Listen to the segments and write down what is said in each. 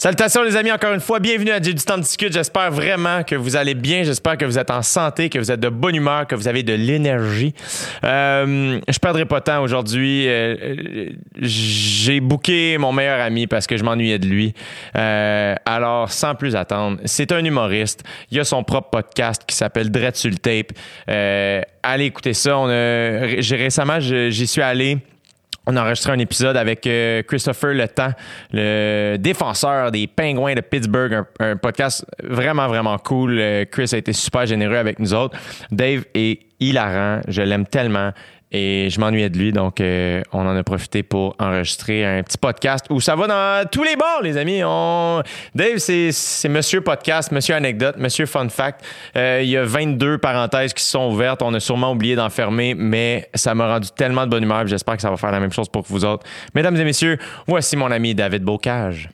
Salutations les amis, encore une fois, bienvenue à J'ai du temps de discute. J'espère vraiment que vous allez bien, j'espère que vous êtes en santé, que vous êtes de bonne humeur, que vous avez de l'énergie. Euh, je perdrai pas de temps aujourd'hui. Euh, J'ai booké mon meilleur ami parce que je m'ennuyais de lui. Euh, alors, sans plus attendre, c'est un humoriste. Il a son propre podcast qui s'appelle Dread sur le tape. Euh, allez écouter ça. On a, récemment, j'y suis allé. On a enregistré un épisode avec euh, Christopher Le Temps, le défenseur des Pingouins de Pittsburgh, un, podcast vraiment, vraiment cool. Euh, Chris a été super généreux avec nous autres. Dave est hilarant, je l'aime tellement. Et je m'ennuyais de lui, donc euh, on en a profité pour enregistrer un petit podcast où ça va dans tous les bords, les amis. Dave, c'est Monsieur Podcast, Monsieur Anecdote, Monsieur Fun Fact. Euh, il y a 22 parenthèses qui sont ouvertes. On a sûrement oublié d'en fermer, mais ça m'a rendu tellement de bonne humeur. J'espère que ça va faire la même chose pour vous autres. Mesdames et messieurs, voici mon ami David Bocage.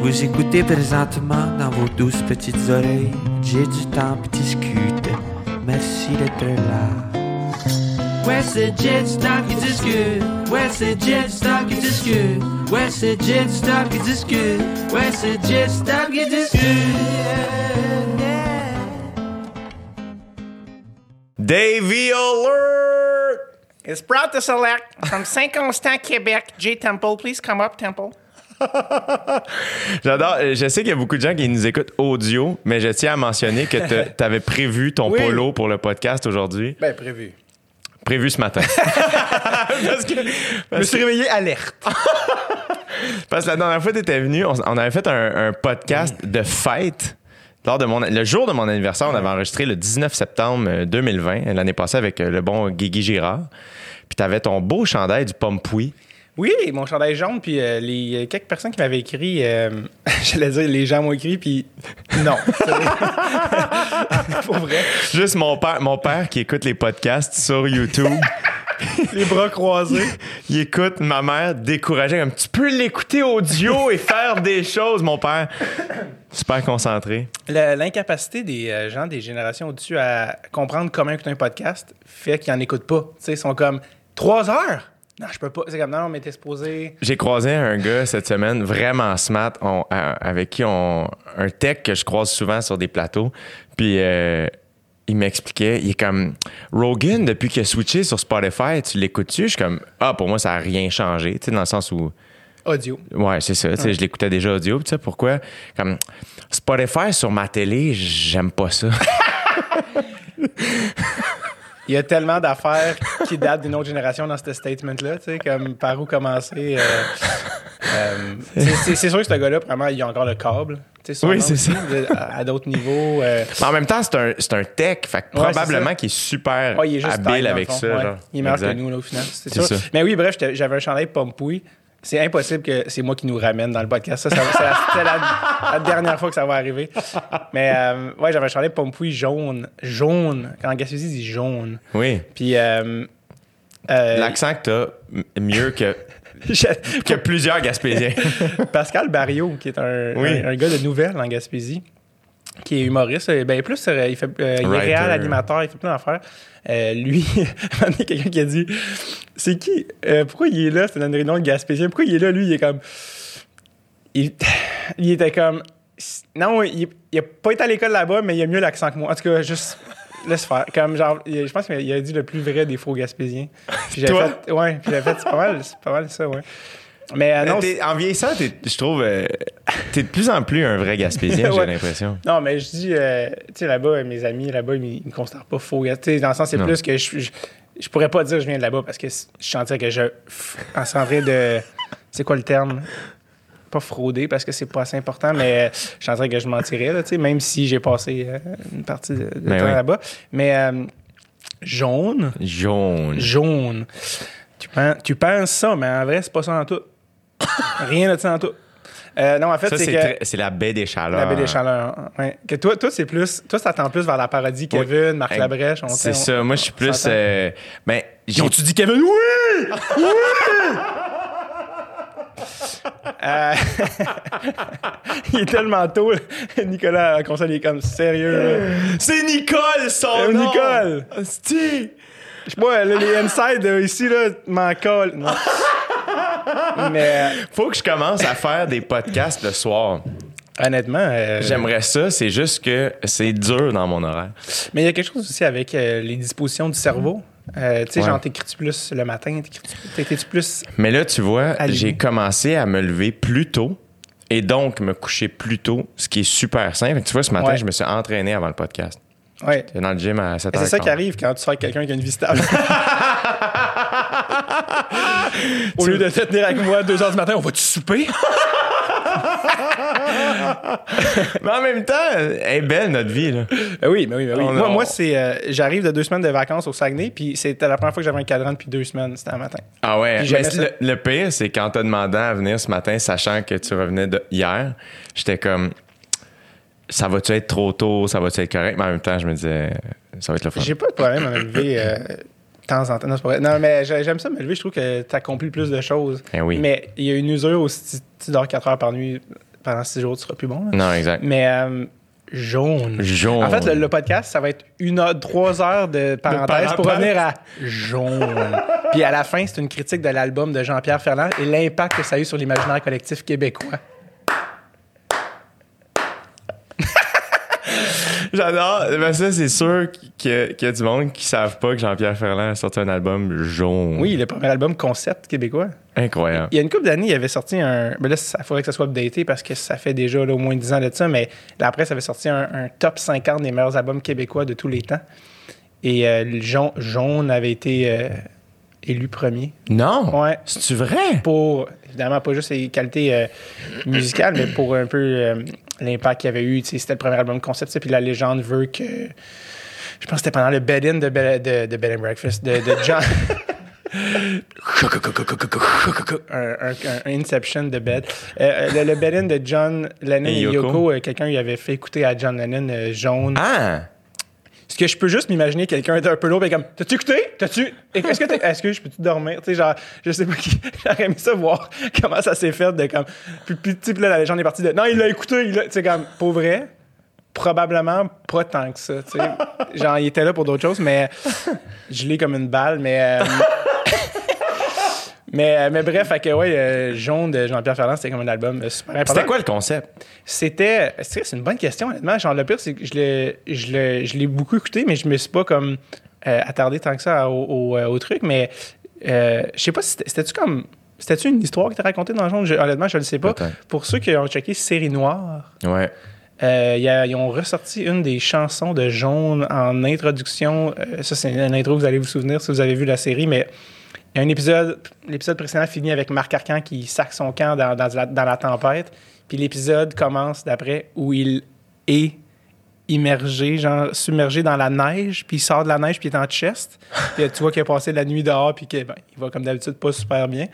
Vous écoutez présentement dans vos douces petites oreilles. J'ai du temps pour discuter. Merci d'être là. Ouais, c'est Jet Stock qui discute. Ouais, c'est Jet Stock qui discute. Ouais, c'est Jet Stock qui discute. Ouais, c'est Jet Stock qui discute. Davy Alert! It's proud to select from Saint-Constant, Québec. J. Temple, please come up, Temple. J'adore. Euh, Je sais qu'il y a beaucoup de gens qui nous écoutent audio, mais je tiens à mentionner que tu avais prévu ton Oui. polo pour le podcast aujourd'hui. Ben, prévu. Prévu ce matin. parce, que, Je me suis réveillé alerte. parce que la dernière fois que tu étais venu, on, on avait fait un, un podcast de fête. Lors de mon, le jour de mon anniversaire, on avait enregistré le 19 septembre euh, 2020, l'année passée, avec euh, le bon Guigui Girard. Puis tu avais ton beau chandail du Pompoui. Oui, mon chandail jaune, puis euh, les quelques personnes qui m'avaient écrit, euh, j'allais dire, les gens m'ont écrit, puis non. Pour vrai. Juste mon père, mon père qui écoute les podcasts sur YouTube. Les bras croisés. Il écoute ma mère découragée comme tu peux l'écouter audio et faire des choses, mon père. Super concentré. L'incapacité des euh, gens des générations au-dessus à comprendre comment écouter un podcast fait qu'ils n'en écoutent pas. Ils sont comme trois heures? Non, je peux pas. C'est comme non, mais t'es supposé. J'ai croisé un gars cette semaine vraiment smart on- avec qui on un tech que je croise souvent sur des plateaux. Puis euh, il m'expliquait, il est comme Rogan depuis qu'il a switché sur Spotify, tu l'écoutes-tu? Je suis comme ah pour moi ça a rien changé, tu sais dans le sens où Audio. Ouais, c'est ça. tu sais, Je l'écoutais déjà audio. Tu sais pourquoi? Comme Spotify sur ma télé, j'aime pas ça. Il y a tellement d'affaires qui datent d'une autre génération dans ce statement-là, tu sais, comme par où commencer. euh, euh, c'est- sûr que ce gars-là, vraiment, il a encore le câble. tu sais, sûrement Oui, c'est ça. de- À, à d'autres niveaux. euh, en même temps, c'est un, c'est un tech. Fait que Ouais, c'est probablement qu'il est super ouais, il est juste habile avec ça. ouais. genre. Il est meilleur que nous, là, au final. C'est ça. ça. Mais oui, bref, j'avais un chandail Pompoui. C'est impossible que c'est moi qui nous ramène dans le podcast. Ça, ça c'est la, c'est la- la dernière fois que ça va arriver. Mais euh, ouais, j'avais un chandail Pompoui jaune. Jaune. Quand Gaspésie, il dit jaune. Oui. Puis. euh, euh, L'accent que t'as, mieux que, que plusieurs Gaspésiens. Pascal Barriot, qui est un, Oui. un, un gars de nouvelles en Gaspésie, qui est humoriste. euh, Ben plus, euh, il, fait, euh, il est réel, animateur, il fait plein d'affaires. Euh, lui, un moment donné, quelqu'un qui a dit C'est qui Pourquoi il est là? C'est une réunion de Gaspésien. Pourquoi il est là Lui, il est comme. Il, il était comme. Non, il, il a pas été à l'école là-bas, mais il a mieux l'accent que moi. En tout cas, juste. Laisse faire. Comme genre, il- je pense qu'il a dit le plus vrai des faux Gaspésiens. Puis Toi? fait. Ouais, puis j'avais fait. C'est pas mal, c'est pas mal ça, ouais. Mais euh, non, T'es- en vieillissant, t'es- je trouve, euh, t'es de plus en plus un vrai Gaspésien, j'ai l'impression. Non, mais je dis, euh, tu sais, là-bas, euh, mes amis, là-bas, ils me considèrent pas faux. Tu sais, dans le sens, c'est Non. plus que je, je, je pourrais pas dire que je viens de là-bas parce que c- je sentirais que je. f- En train de. C'est quoi le terme? Pas frauder parce que c'est pas assez important, mais je sentirais que je mentirais, là, même si j'ai passé euh, une partie de, de Ben temps oui. là-bas. Mais euh, jaune, Jaune. jaune. Tu penses, tu penses ça, mais en vrai, c'est pas ça en tout. Rien de ça en tout. Euh, non, en fait, c'est la baie des chaleurs. La baie des chaleurs. Ouais. Que toi, toi c'est plus. Toi, ça tend plus vers la parodie Kevin, Marc Labrèche. C'est on- ça. Moi, je suis plus. euh, ben, Ils tu dit Kevin? Oui! Oui! Euh, il est tellement tôt. Nicolas, à console, il est comme sérieux. C'est Nicole, son Euh, nom! Nicole! Hostie! Je sais pas, là, les inside euh, ici, là, m'en collent. Non. Mais Faut que je commence à faire des podcasts le soir. honnêtement, euh, J'aimerais ça, c'est juste que c'est dur dans mon horaire. Mais il y a quelque chose aussi avec euh, les dispositions du cerveau. Euh, tu sais, Ouais. genre, t'écris-tu plus le matin? T'écris-tu plus. Mais là, tu vois, j'ai commencé à me lever plus tôt et donc me coucher plus tôt, ce qui est super simple. Tu vois, ce matin, Ouais. je me suis entraîné avant le podcast. Ouais. J'étais dans le gym à 7 Mais h C'est ça qui arrive quand tu sors avec quelqu'un qui a une vie stable. Au lieu de te tenir avec moi à 2 h du matin, on va-tu souper? Mais en même temps, elle est belle notre vie. Là. Ben oui, ben oui, ben oui. On- moi, moi c'est. euh, J'arrive de deux semaines de vacances au Saguenay, puis c'était la première fois que j'avais un cadran depuis deux semaines. C'était un matin. Ah ouais. Mais le, le pire, c'est quand t'as demandé à venir ce matin, sachant que tu revenais de hier, j'étais comme, ça va-tu être trop tôt, ça va-tu être correct? Mais en même temps, je me disais, ça va être le fun. J'ai pas de problème à me lever euh, de temps en temps. Non, c'est pas vrai. Non, mais j'ai- j'aime ça me lever. Je trouve que t'accomplis plus de choses. Eh oui. Mais il y a une usure aussi. Si tu dors 4 heures par nuit pendant 6 jours, tu seras plus bon. là. Non, exact. Mais euh, jaune. Jaune. En fait, le, le podcast, ça va être une heure, trois heures de parenthèse pour revenir à jaune. Puis à la fin, c'est une critique de l'album de Jean-Pierre Ferland et l'impact que ça a eu sur l'imaginaire collectif québécois. J'adore. Ben ça, c'est sûr qu'il y, a- du monde qui savent pas que Jean-Pierre Ferland a sorti un album jaune. Oui, le premier album concept québécois. Incroyable. Il y a une couple d'années, il avait sorti un. Ben là, il faudrait que ça soit updaté parce que ça fait déjà là, au moins 10 ans de ça, mais là, après, ça avait sorti un, un top 50 des meilleurs albums québécois de tous les temps. Et euh, le jaune, jaune avait été euh, élu premier. Non? Ouais. C'est-tu vrai? Pour, évidemment, pas juste les qualités euh, musicales, mais pour un peu euh, l'impact qu'il y avait eu. C'était le premier album concept, puis la légende veut que. Je pense que c'était pendant le bed-in de, Bed- de, de Bed and Breakfast de, de John. un, un- un Inception de bed. Euh, le, le bed-in de John Lennon Et et Yoko. Yoko, euh, quelqu'un lui avait fait écouter à John Lennon euh, jaune. Ah! Ce que je peux juste m'imaginer quelqu'un d'un peu lourd, et comme, t'as-tu écouté? T'as-tu? Est-ce que, t'es- est-ce que je peux-tu dormir? Tu sais, genre, je sais pas qui. J'aurais aimé ça voir comment ça s'est fait de comme. Puis, puis, puis là, la légende est partie de. Non, il l'a écouté, il l'a. Tu sais, comme, pour vrai, probablement pas tant que ça, tu sais. Genre, il était là pour d'autres choses, mais je l'ai comme une balle, mais. euh, Mais, euh, mais bref, fait que ouais, euh, Jaune de Jean-Pierre Ferland, c'était comme un album euh, super important. C'était quoi le concept? C'était. C'est une bonne question, honnêtement. Genre, le pire, c'est que je l'ai, je beaucoup écouté, mais je me suis pas comme euh, attardé tant que ça au, au, au truc. Mais euh, je sais pas si c'était, c'était-tu comme. C'était-tu une histoire qui était racontée dans jaune? Je- honnêtement, je le sais pas. Pour ceux qui ont checké Série Noire, Ouais. euh, il y a- ils ont ressorti une des chansons de Jaune en introduction. Euh, ça, c'est une intro, vous allez vous souvenir si vous avez vu la série, mais un épisode, l'épisode précédent finit avec Marc Arcan qui sac son camp dans, dans la, dans la tempête. Puis l'épisode commence d'après où il est immergé, genre submergé dans la neige, puis il sort de la neige, puis il est en chest. Puis tu vois qu'il a passé la nuit dehors, puis qu'il ben, va comme d'habitude pas super bien.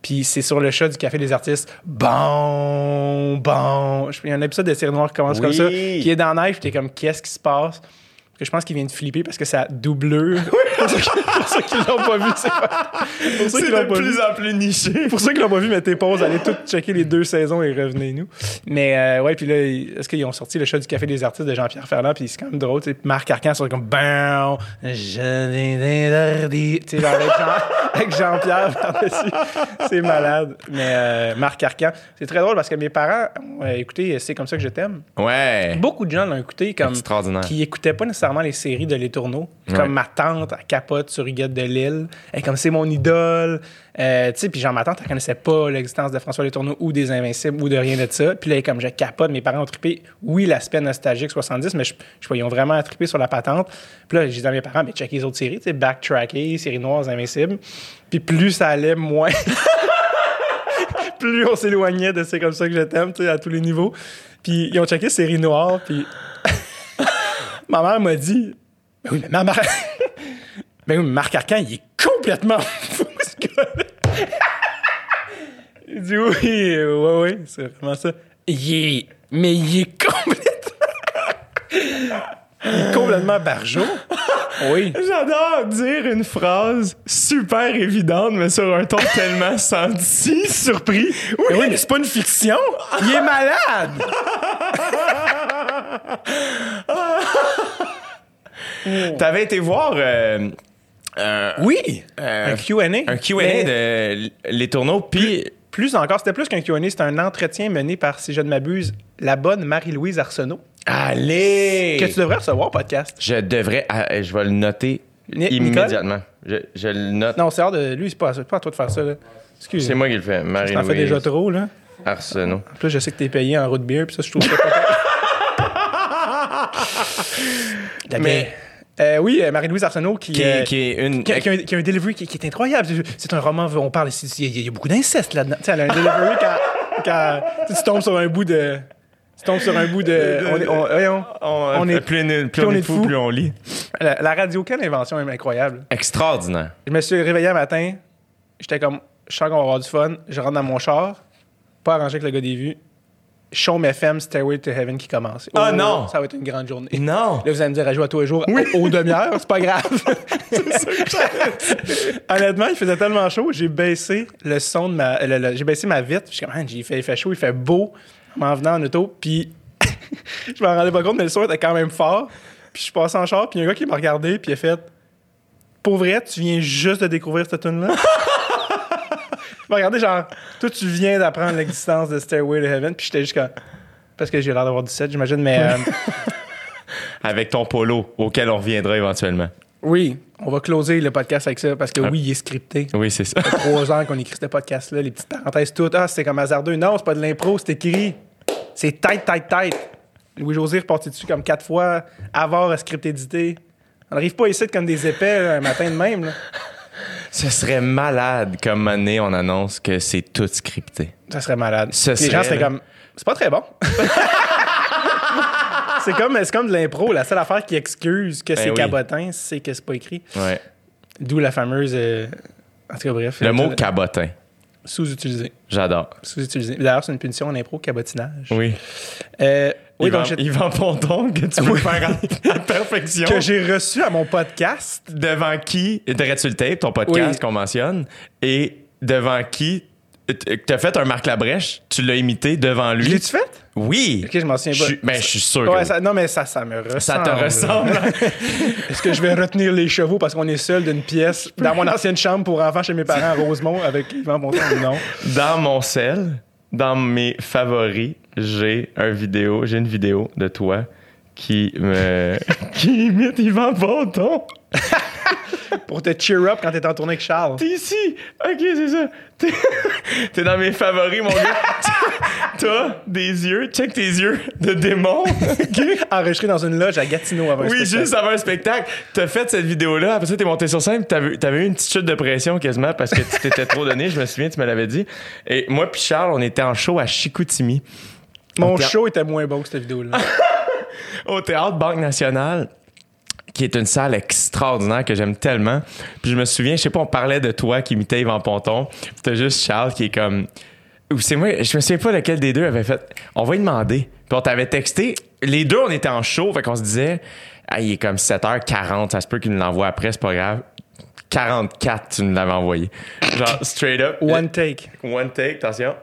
Puis c'est sur le chat du Café des Artistes. Bon, bon. Il y a un épisode de Série Noire qui commence Oui. comme ça, qui est dans la neige, puis t'es comme, qu'est-ce qui se passe? Que je pense qu'il vient de flipper parce que ça doubleur. pour ceux qui- l'ont pas vu, c'est pas. Pour ceux qui l'ont pas vu. en plus niché. Pour ceux qui l'ont pas vu, mettez pause, allez tout checker les deux saisons et revenez-nous. Mais euh, ouais, puis là, est-ce qu'ils ont sorti le chat du Café des Artistes de Jean-Pierre Ferland, puis c'est quand même drôle, tu sais, Marc Arcan sur comme BAM! Je l'ai. Tu sais, genre avec, Jean- avec Jean-Pierre par-dessus. C'est malade. Mais euh, Marc Arcan, c'est très drôle parce que mes parents ont écouté C'est comme ça que je t'aime. Ouais. Beaucoup de gens l'ont écouté comme Extraordinaire. qui écoutaient pas nécessairement les séries de Les Tourneaux. Ouais. Comme ma tante, elle capote sur Huguette de Lille. Elle comme c'est mon idole. Euh, tu sais, puis genre ma tante, elle connaissait pas l'existence de François Les Tourneaux ou des Invincibles ou de rien de ça. Puis là, comme je capote, mes parents ont trippé. Oui, l'aspect nostalgique 70, mais je, je ils ont vraiment trippé sur la patente. Puis là, j'ai dit à mes parents, mais check les autres séries, tu sais, Backtracker, Séries Noires, Invincibles. Puis plus ça allait, moins. plus on s'éloignait de c'est comme ça que je t'aime, tu sais, à tous les niveaux. Puis ils ont checké Série Noire, puis ma mère m'a dit Ben oui, mais ma mère. ben oui, mais Marc Arcan, il est complètement fou, ce gars-là. Il dit oui, ouais, ouais, c'est vraiment ça. Il est. Mais il est complètement. il est complètement barjot. Oui. J'adore dire une phrase super évidente, mais sur un ton tellement senti. Surpris. Oui, mais, oui, mais c'est pas une fiction. Il est malade. T'avais été voir euh, Euh, Oui! Euh, un Q&A. un Q&A Mais de Les Tourneaux, puis... Plus encore, c'était plus qu'un Q&A, c'était un entretien mené par, si je ne m'abuse, la bonne Marie-Louise Arsenault, Allez! que tu devrais recevoir podcast. Je devrais... ah, je vais le noter Ni- immédiatement. Je, je le note. Non, c'est hors de... Lui, c'est pas, pas à toi de faire ça, là. Excuse. C'est moi qui le fais. T'en fais Marie-Louise déjà trop, là. Arsenault. En plus, je sais que t'es payé en route beer, puis ça, je trouve ça Mais... Euh, oui, euh, Marie-Louise Arsenault qui... Qui, euh, est- qui est une... qui a, qui a un, qui a un delivery qui, qui est incroyable. C'est- un roman, on parle ici, il y a- il y, a beaucoup d'inceste là-dedans. Tu sais, elle a un delivery quand, quand tu, tombes sur un bout de... Tu tombes sur un bout de... On, est- on- voyons. On, On est- plus, on, plus on est fou, plus on lit. la, la radio, quelle invention est incroyable. Extraordinaire. Je me suis réveillé un matin, j'étais comme, je sens qu'on va avoir du fun. Je rentre dans mon char, pas arrangé avec le gars des vues. Show FM Stairway to Heaven qui commence. Ah, Oh, non! Ça va être une grande journée. Non! Là, vous allez me dire, elle joue à tous les jours au, au demi-heure, c'est pas grave. Honnêtement, il faisait tellement chaud, j'ai baissé le son de ma. j'ai baissé ma vitre. Je suis comme, Man, il fait, il fait chaud, il fait beau en m'en venant en auto. Puis je m'en rendais pas compte, mais le son était quand même fort. Puis je suis passé en char, puis il y a un gars qui m'a regardé, puis il a fait Pour vrai, tu viens juste de découvrir cette tune là Il m'a regardé, genre, toi, tu viens d'apprendre l'existence de Stairway to Heaven, puis j'étais juste comme. Parce que j'ai l'air d'avoir 17, j'imagine, mais. euh, Avec ton polo, auquel on reviendra éventuellement. Oui, on va closer le podcast avec ça parce que oui, il est scripté. Oui, c'est ça. Trois ans qu'on écrit ce podcast-là, les petites parenthèses toutes. Ah, c'est comme hasardeux. Non, c'est pas de l'impro, c'est écrit. C'est tête, tête, tête. Louis-José reparti dessus comme quatre fois. Avoir script édité. On n'arrive pas ici comme des épais là, un matin de même. là. Ce serait malade comme année, on annonce que c'est tout scripté. Ça serait malade. Ce les gens seraient comme. C'est pas très bon. c'est comme, c'est comme de l'impro. La seule affaire qui excuse que c'est oui. cabotin, c'est que c'est pas écrit. Ouais. D'où la fameuse. euh, En tout cas, bref. Le mot euh, cabotin. Sous-utilisé. J'adore. Sous-utilisé. D'ailleurs, c'est une punition en impro, cabotinage. Oui. Euh, oui, Yvan, donc Yvan Ponton, que tu peux faire à, à perfection. que j'ai reçu à mon podcast. Devant qui, Dread le tape, ton podcast Oui. qu'on mentionne, et devant qui tu as fait un Marc Labrèche, tu l'as imité devant lui. L'as-tu fait? Oui. Ok, je m'en souviens pas. suis- ben, je suis sûr Ouais, ça- non, mais ça, ça me ressemble. ça te ressemble. Est-ce que je vais retenir les chevaux parce qu'on est seul d'une pièce dans mon ancienne chambre pour enfants chez mes parents à Rosemont avec Yvan Ponton? Non? Dans mon sel, dans mes favoris, j'ai un vidéo, j'ai une vidéo de toi qui me qui imite Yvan Ponton. Pour te cheer up quand t'es en tournée avec Charles. T'es ici. OK, c'est ça. T'es, t'es dans mes favoris, mon gars. T'as des yeux, check tes yeux de démon. OK? Enregistré dans une loge à Gatineau avant un Oui, juste avant un spectacle. T'as fait cette vidéo-là. Après ça, t'es monté sur scène. T'avais, t'avais eu une petite chute de pression quasiment parce que tu t'étais trop donné. Je me souviens, tu me l'avais dit. Et moi puis Charles, on était en show à Chicoutimi. Mon show était moins beau que cette vidéo-là. au théâtre Banque Nationale qui est une salle extraordinaire que j'aime tellement. Puis je me souviens, je sais pas, on parlait de toi qui imitait Yvan Ponton. Puis T'as juste Charles qui est comme ou c'est moi, je me souviens pas lequel des deux avait fait. On va lui demander. Puis on t'avait texté. Les deux, on était en show, fait qu'on se disait, ah, il est comme 7h40, ça se peut qu'il nous l'envoie après, c'est pas grave. 44, tu nous l'avais envoyé. Genre, straight up. One take. One take, attention.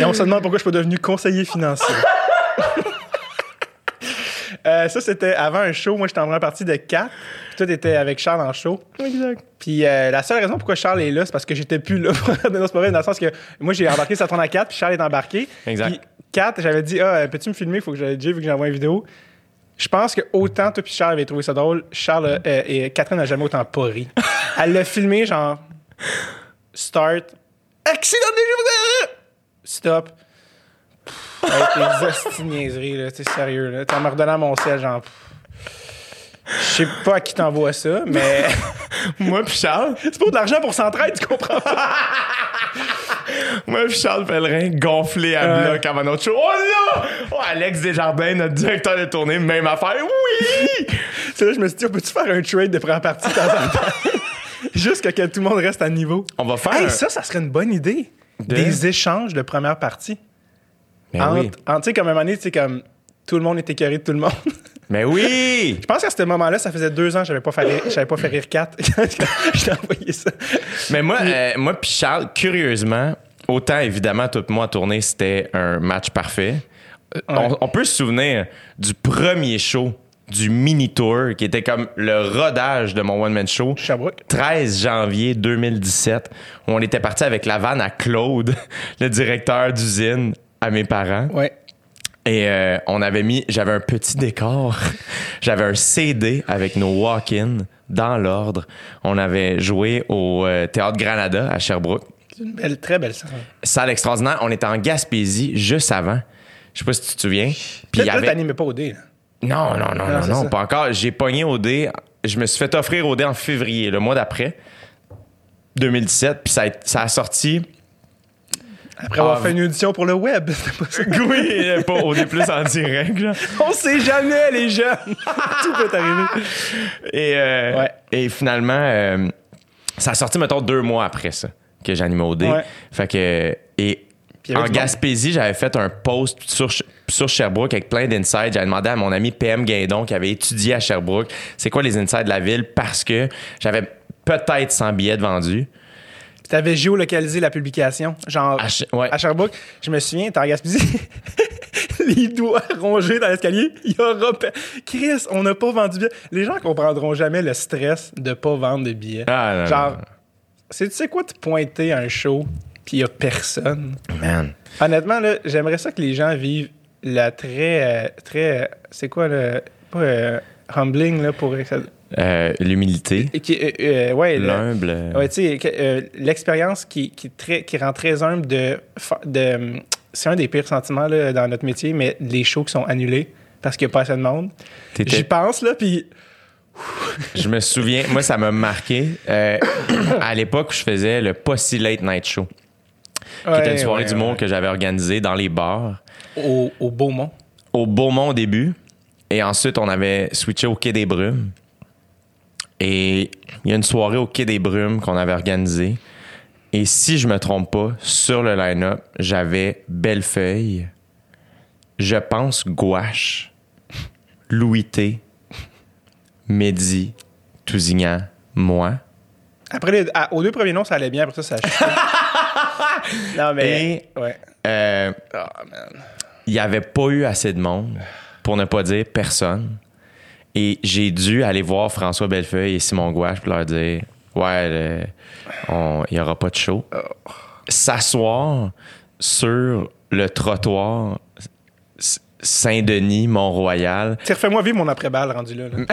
Et on se demande pourquoi je suis pas devenu conseiller financier. Euh, ça, c'était avant un show. Moi, j'étais en première partie de 4. Puis toi, t'étais avec Charles en show. Exact. Puis euh, la seule raison pourquoi Charles est là, c'est parce que j'étais plus là. non, c'est pas vrai, dans le sens que moi, j'ai embarqué ça tourne à 4, puis Charles est embarqué. Exact. Puis 4, j'avais dit, ah, peux-tu me filmer? Faut que j'aille déjà vu que j'envoie une vidéo. Je pense que autant toi puis Charles avaient trouvé ça drôle, Charles euh, et Catherine n'a jamais autant pas ri. Elle l'a filmé, genre, start, accident de stop. Pff, Avec tes hosties niaiseries, là, t'es sérieux, là. T'en me redonnant mon sel, genre, je sais pas à qui t'envoies ça, mais Moi puis Charles, c'est pour de l'argent pour s'entraide, tu comprends pas? Moi puis Charles Pellerin gonflé à Ouais. bloc avant notre show. Oh là! Oh, Alex Desjardins, notre directeur de tournée, même affaire. Oui! C'est là je me suis dit, on peut-tu faire un trade de première partie de temps en temps? Juste que, que tout le monde reste à niveau. On va faire Hey, un- ça, ça serait une bonne idée. De- Des échanges de première partie. Ben entre, oui. tu sais, comme à un moment donné, tu sais, comme tout le monde est écœuré de tout le monde. Mais oui! Je pense qu'à ce moment-là, ça faisait deux ans que j'avais pas fait rire, j'avais pas fait rire 4 je t'ai envoyé ça. Mais moi, euh, moi puis Charles, curieusement, autant évidemment, tout moi tourné, c'était un match parfait. Euh, On, on peut se souvenir du premier show du mini tour qui était comme le rodage de mon one man show. Sherbrooke. 13 janvier 2017, où on était parti avec la vanne à Claude, le directeur d'usine, à mes parents. Ouais. Et euh, on avait mis, j'avais un petit décor, j'avais un CD avec nos walk-in dans l'ordre. On avait joué au euh, Théâtre Granada à Sherbrooke. C'est une belle, très belle salle. Salle extraordinaire. On était en Gaspésie juste avant. Je sais pas si tu te souviens. Puis il y avait... pas au dé. là. Non, non, non, non, non, pas encore. J'ai pogné au dé. Je me suis fait offrir au dé en février, le mois d'après, 2017. Puis ça a, ça a sorti. Après avoir Ah, fait une audition pour le web. C'était pas ça. oui, pas au dé plus en direct. là. On sait jamais, les jeunes. Tout peut arriver. Et, euh, Ouais. et finalement, euh, ça a sorti, mettons, deux mois après ça, que j'animais au dé. Ouais. Fait que. Et En. Gaspésie, j'avais fait un post sur, sur Sherbrooke avec plein d'insides. J'avais demandé à mon ami PM Guindon, qui avait étudié à Sherbrooke, c'est quoi les insides de la ville, parce que j'avais peut-être 100 billets de vendus. Puis t'avais géolocalisé la publication. Genre, À Ch- ouais. à Sherbrooke, je me souviens, t'es en Gaspésie. les doigts rongés dans l'escalier. Il y aura. Chris, on n'a pas vendu de billets. Les gens comprendront jamais le stress de pas vendre de billets. Ah, non, Genre, c'est tu sais quoi, te pointer à un show, puis il y a personne. Man. Honnêtement, là, j'aimerais ça que les gens vivent la très. euh, très. euh, c'est quoi le. Pas euh, humbling, là, pour. Euh, L'humilité, qui, euh, ouais, l'humble. Ouais, tu sais, l'expérience qui, qui, très- qui rend très humble de. de c'est un des pires sentiments là, dans notre métier, mais les shows qui sont annulés parce qu'il n'y a pas assez de monde. T'étais- J'y pense, là, puis. Je me souviens, moi, ça m'a marqué. euh, à l'époque où je faisais le Posse Late Night Show, qui était une soirée d'humour que j'avais organisée dans les bars. Au, au Beaumont. Au Beaumont au début. Et ensuite, on avait switché au Quai des Brumes. Et il y a une soirée au Quai des Brumes qu'on avait organisée. Et si je me trompe pas, sur le line-up, j'avais Bellefeuille, je pense Gouache, Louis T, Mehdi, Tousignan, moi. Après, les- à- aux deux premiers noms, ça allait bien, après ça, ça a. non, mais. Ouais. Euh, Ah, man. il n'y avait pas eu assez de monde, pour ne pas dire personne. Et j'ai dû aller voir François Bellefeuille et Simon Gouache pour leur dire Ouais, il n'y aura pas de show. S'asseoir sur le trottoir Saint-Denis, Mont-Royal, Tu sais, refais-moi vivre mon après-balle rendu là. là.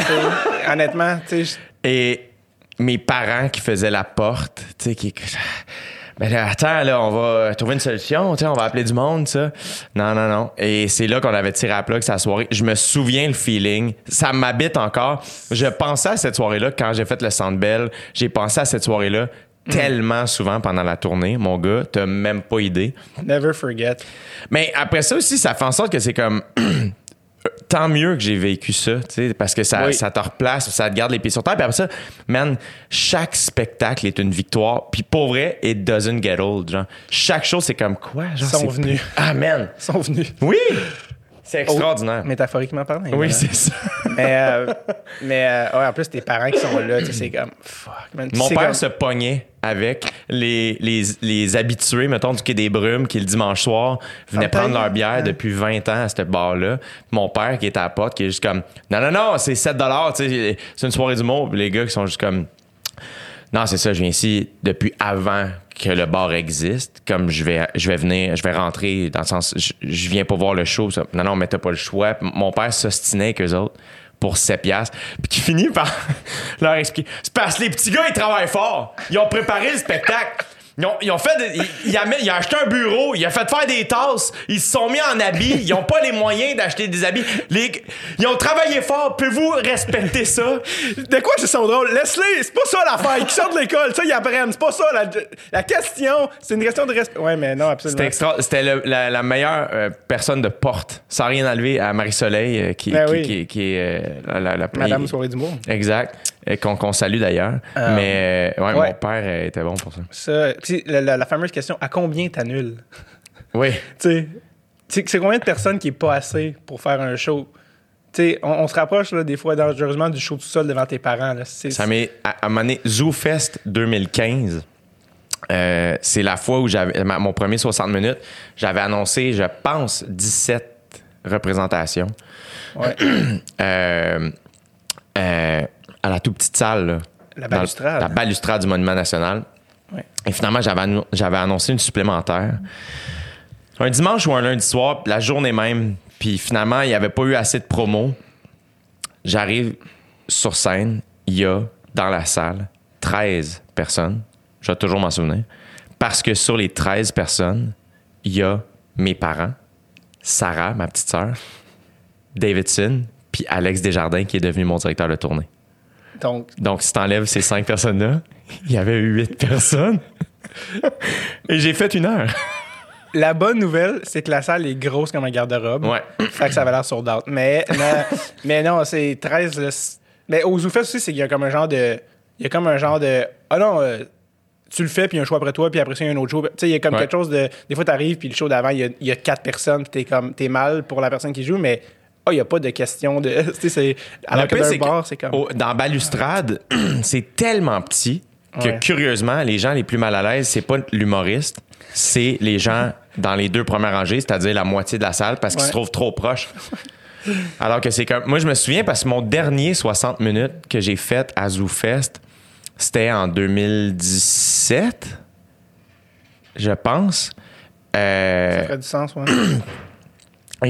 Honnêtement, tu sais, et mes parents qui faisaient la porte, tu sais, qui. Mais là, attends, là, on va trouver une solution, tu sais, on va appeler du monde, ça. Non, non, non. Et c'est là qu'on avait tiré à plat que sa soirée. Je me souviens le feeling. Ça m'habite encore. Je pensais à cette soirée-là quand j'ai fait le Centre Bell. J'ai pensé à cette soirée-là tellement souvent pendant la tournée, mon gars. T'as même pas idée. never forget. Mais après ça aussi, ça fait en sorte que c'est comme. Tant mieux que j'ai vécu ça, tu sais, parce que ça, Oui. ça te replace, ça te garde les pieds sur terre. Puis après ça, man, chaque spectacle est une victoire. Puis pour vrai, it doesn't get old. Genre, chaque chose, c'est comme quoi? Genre, Ils sont venus. Ah, man. Ils sont venus. Oui! C'est extraordinaire. Métaphoriquement parlant. oui, c'est ça. Mais, euh, mais euh, ouais, en plus, tes parents qui sont là, tu sais, c'est comme fuck, man. Mon père comme- se pognait avec les, les, les habitués, mettons, du Quai des Brumes, qui le dimanche soir venaient prendre leur bière hein. depuis 20 ans à ce bar-là. Mon père qui est à la porte, qui est juste comme Non, non, non, c'est 7 tu sais, c'est une soirée d'humour. Puis les gars qui sont juste comme Non, c'est ça, je viens ici depuis avant que le bar existe. Comme je vais, je vais venir, je vais rentrer dans le sens, je, viens pas voir le show. ça. Non, non, mais t'as pas le choix. Mon père s'ostinait avec eux autres pour 7 piastres. Puis qui finit par leur expliquer. C'est parce que les petits gars, ils travaillent fort. Ils ont préparé le spectacle. Ils ont, ils ont fait. des- il, il a, mis- il a acheté un bureau, il a fait faire des tasses, ils se sont mis en habits, ils ont pas les moyens d'acheter des habits. Les, ils ont travaillé fort, pouvez-vous respecter ça? De quoi c'est sont drôles? Laisse-les, c'est pas ça l'affaire. Ils sortent de l'école, ça, ils apprennent. C'est pas ça la, la question. C'est une question de respect. Ouais, mais non, absolument. C'était extra. C'était le- la, la meilleure euh, personne de porte, sans rien enlever à Marie-Soleil, euh, qui, Ben qui, oui. qui- qui est euh, la, la- la- Madame Soirée d'humour. Exact. Et qu'on salue d'ailleurs. Mais euh, ouais, ouais. mon père euh, était bon pour ça. Ça, puis la, la- la fameuse question, à combien t'annules? Oui. Tu sais, c'est combien de personnes qui est pas assez pour faire un show? sais, on, on se rapproche là, des fois dangereusement du show tout seul devant tes parents. Là. Ça m'est. À, ZooFest 2015, euh, c'est la fois où j'avais. Mon premier 60 minutes, j'avais annoncé, je pense, 17 représentations. Ouais. Euh, euh, à la toute petite salle. là. La balustrade. La balustrade du Monument National. Ouais. Et finalement, j'avais, anno- j'avais annoncé une supplémentaire. Un dimanche ou un lundi soir, la journée même. Puis finalement, il n'y avait pas eu assez de promo. J'arrive sur scène, il y a dans la salle 13 personnes. Je vais toujours m'en souvenir. Parce que sur les 13 personnes, il y a mes parents, Sarah, ma petite sœur, Davidson, puis Alex Desjardins, qui est devenu mon directeur de tournée. Donc, Donc, si t'enlèves ces cinq personnes-là, il y avait huit personnes. Et j'ai fait une heure. la bonne nouvelle, c'est que la salle est grosse comme un garde-robe. Ouais. Fait que ça avait l'air sold out. Mais, mais, mais non, c'est 13. là, c'est- mais au ZooFest aussi, c'est qu'il y a comme un genre de. Il y a comme un genre de. Ah non, euh, tu le fais, puis il y a un show après toi, puis après ça, il y a un autre show. Tu sais, il y a comme Ouais. quelque chose de. Des fois, t'arrives, puis le show d'avant, il y a, il y a quatre personnes, puis t'es comme. T'es mal pour la personne qui joue, mais. Ah, il n'y a pas de question de. Tu sais, c'est. Alors que d'un c'est que bar, c'est comme. dans Balustrade, c'est tellement petit que Ouais. curieusement, les gens les plus mal à l'aise, c'est pas l'humoriste, c'est les gens dans les deux premières rangées, c'est-à-dire la moitié de la salle, parce qu'ils Ouais. se trouvent trop proches. Alors que c'est comme. Moi, je me souviens parce que mon dernier 60 minutes que j'ai fait à ZooFest, c'était en 2017, je pense. Euh, Ça ferait du sens, ouais.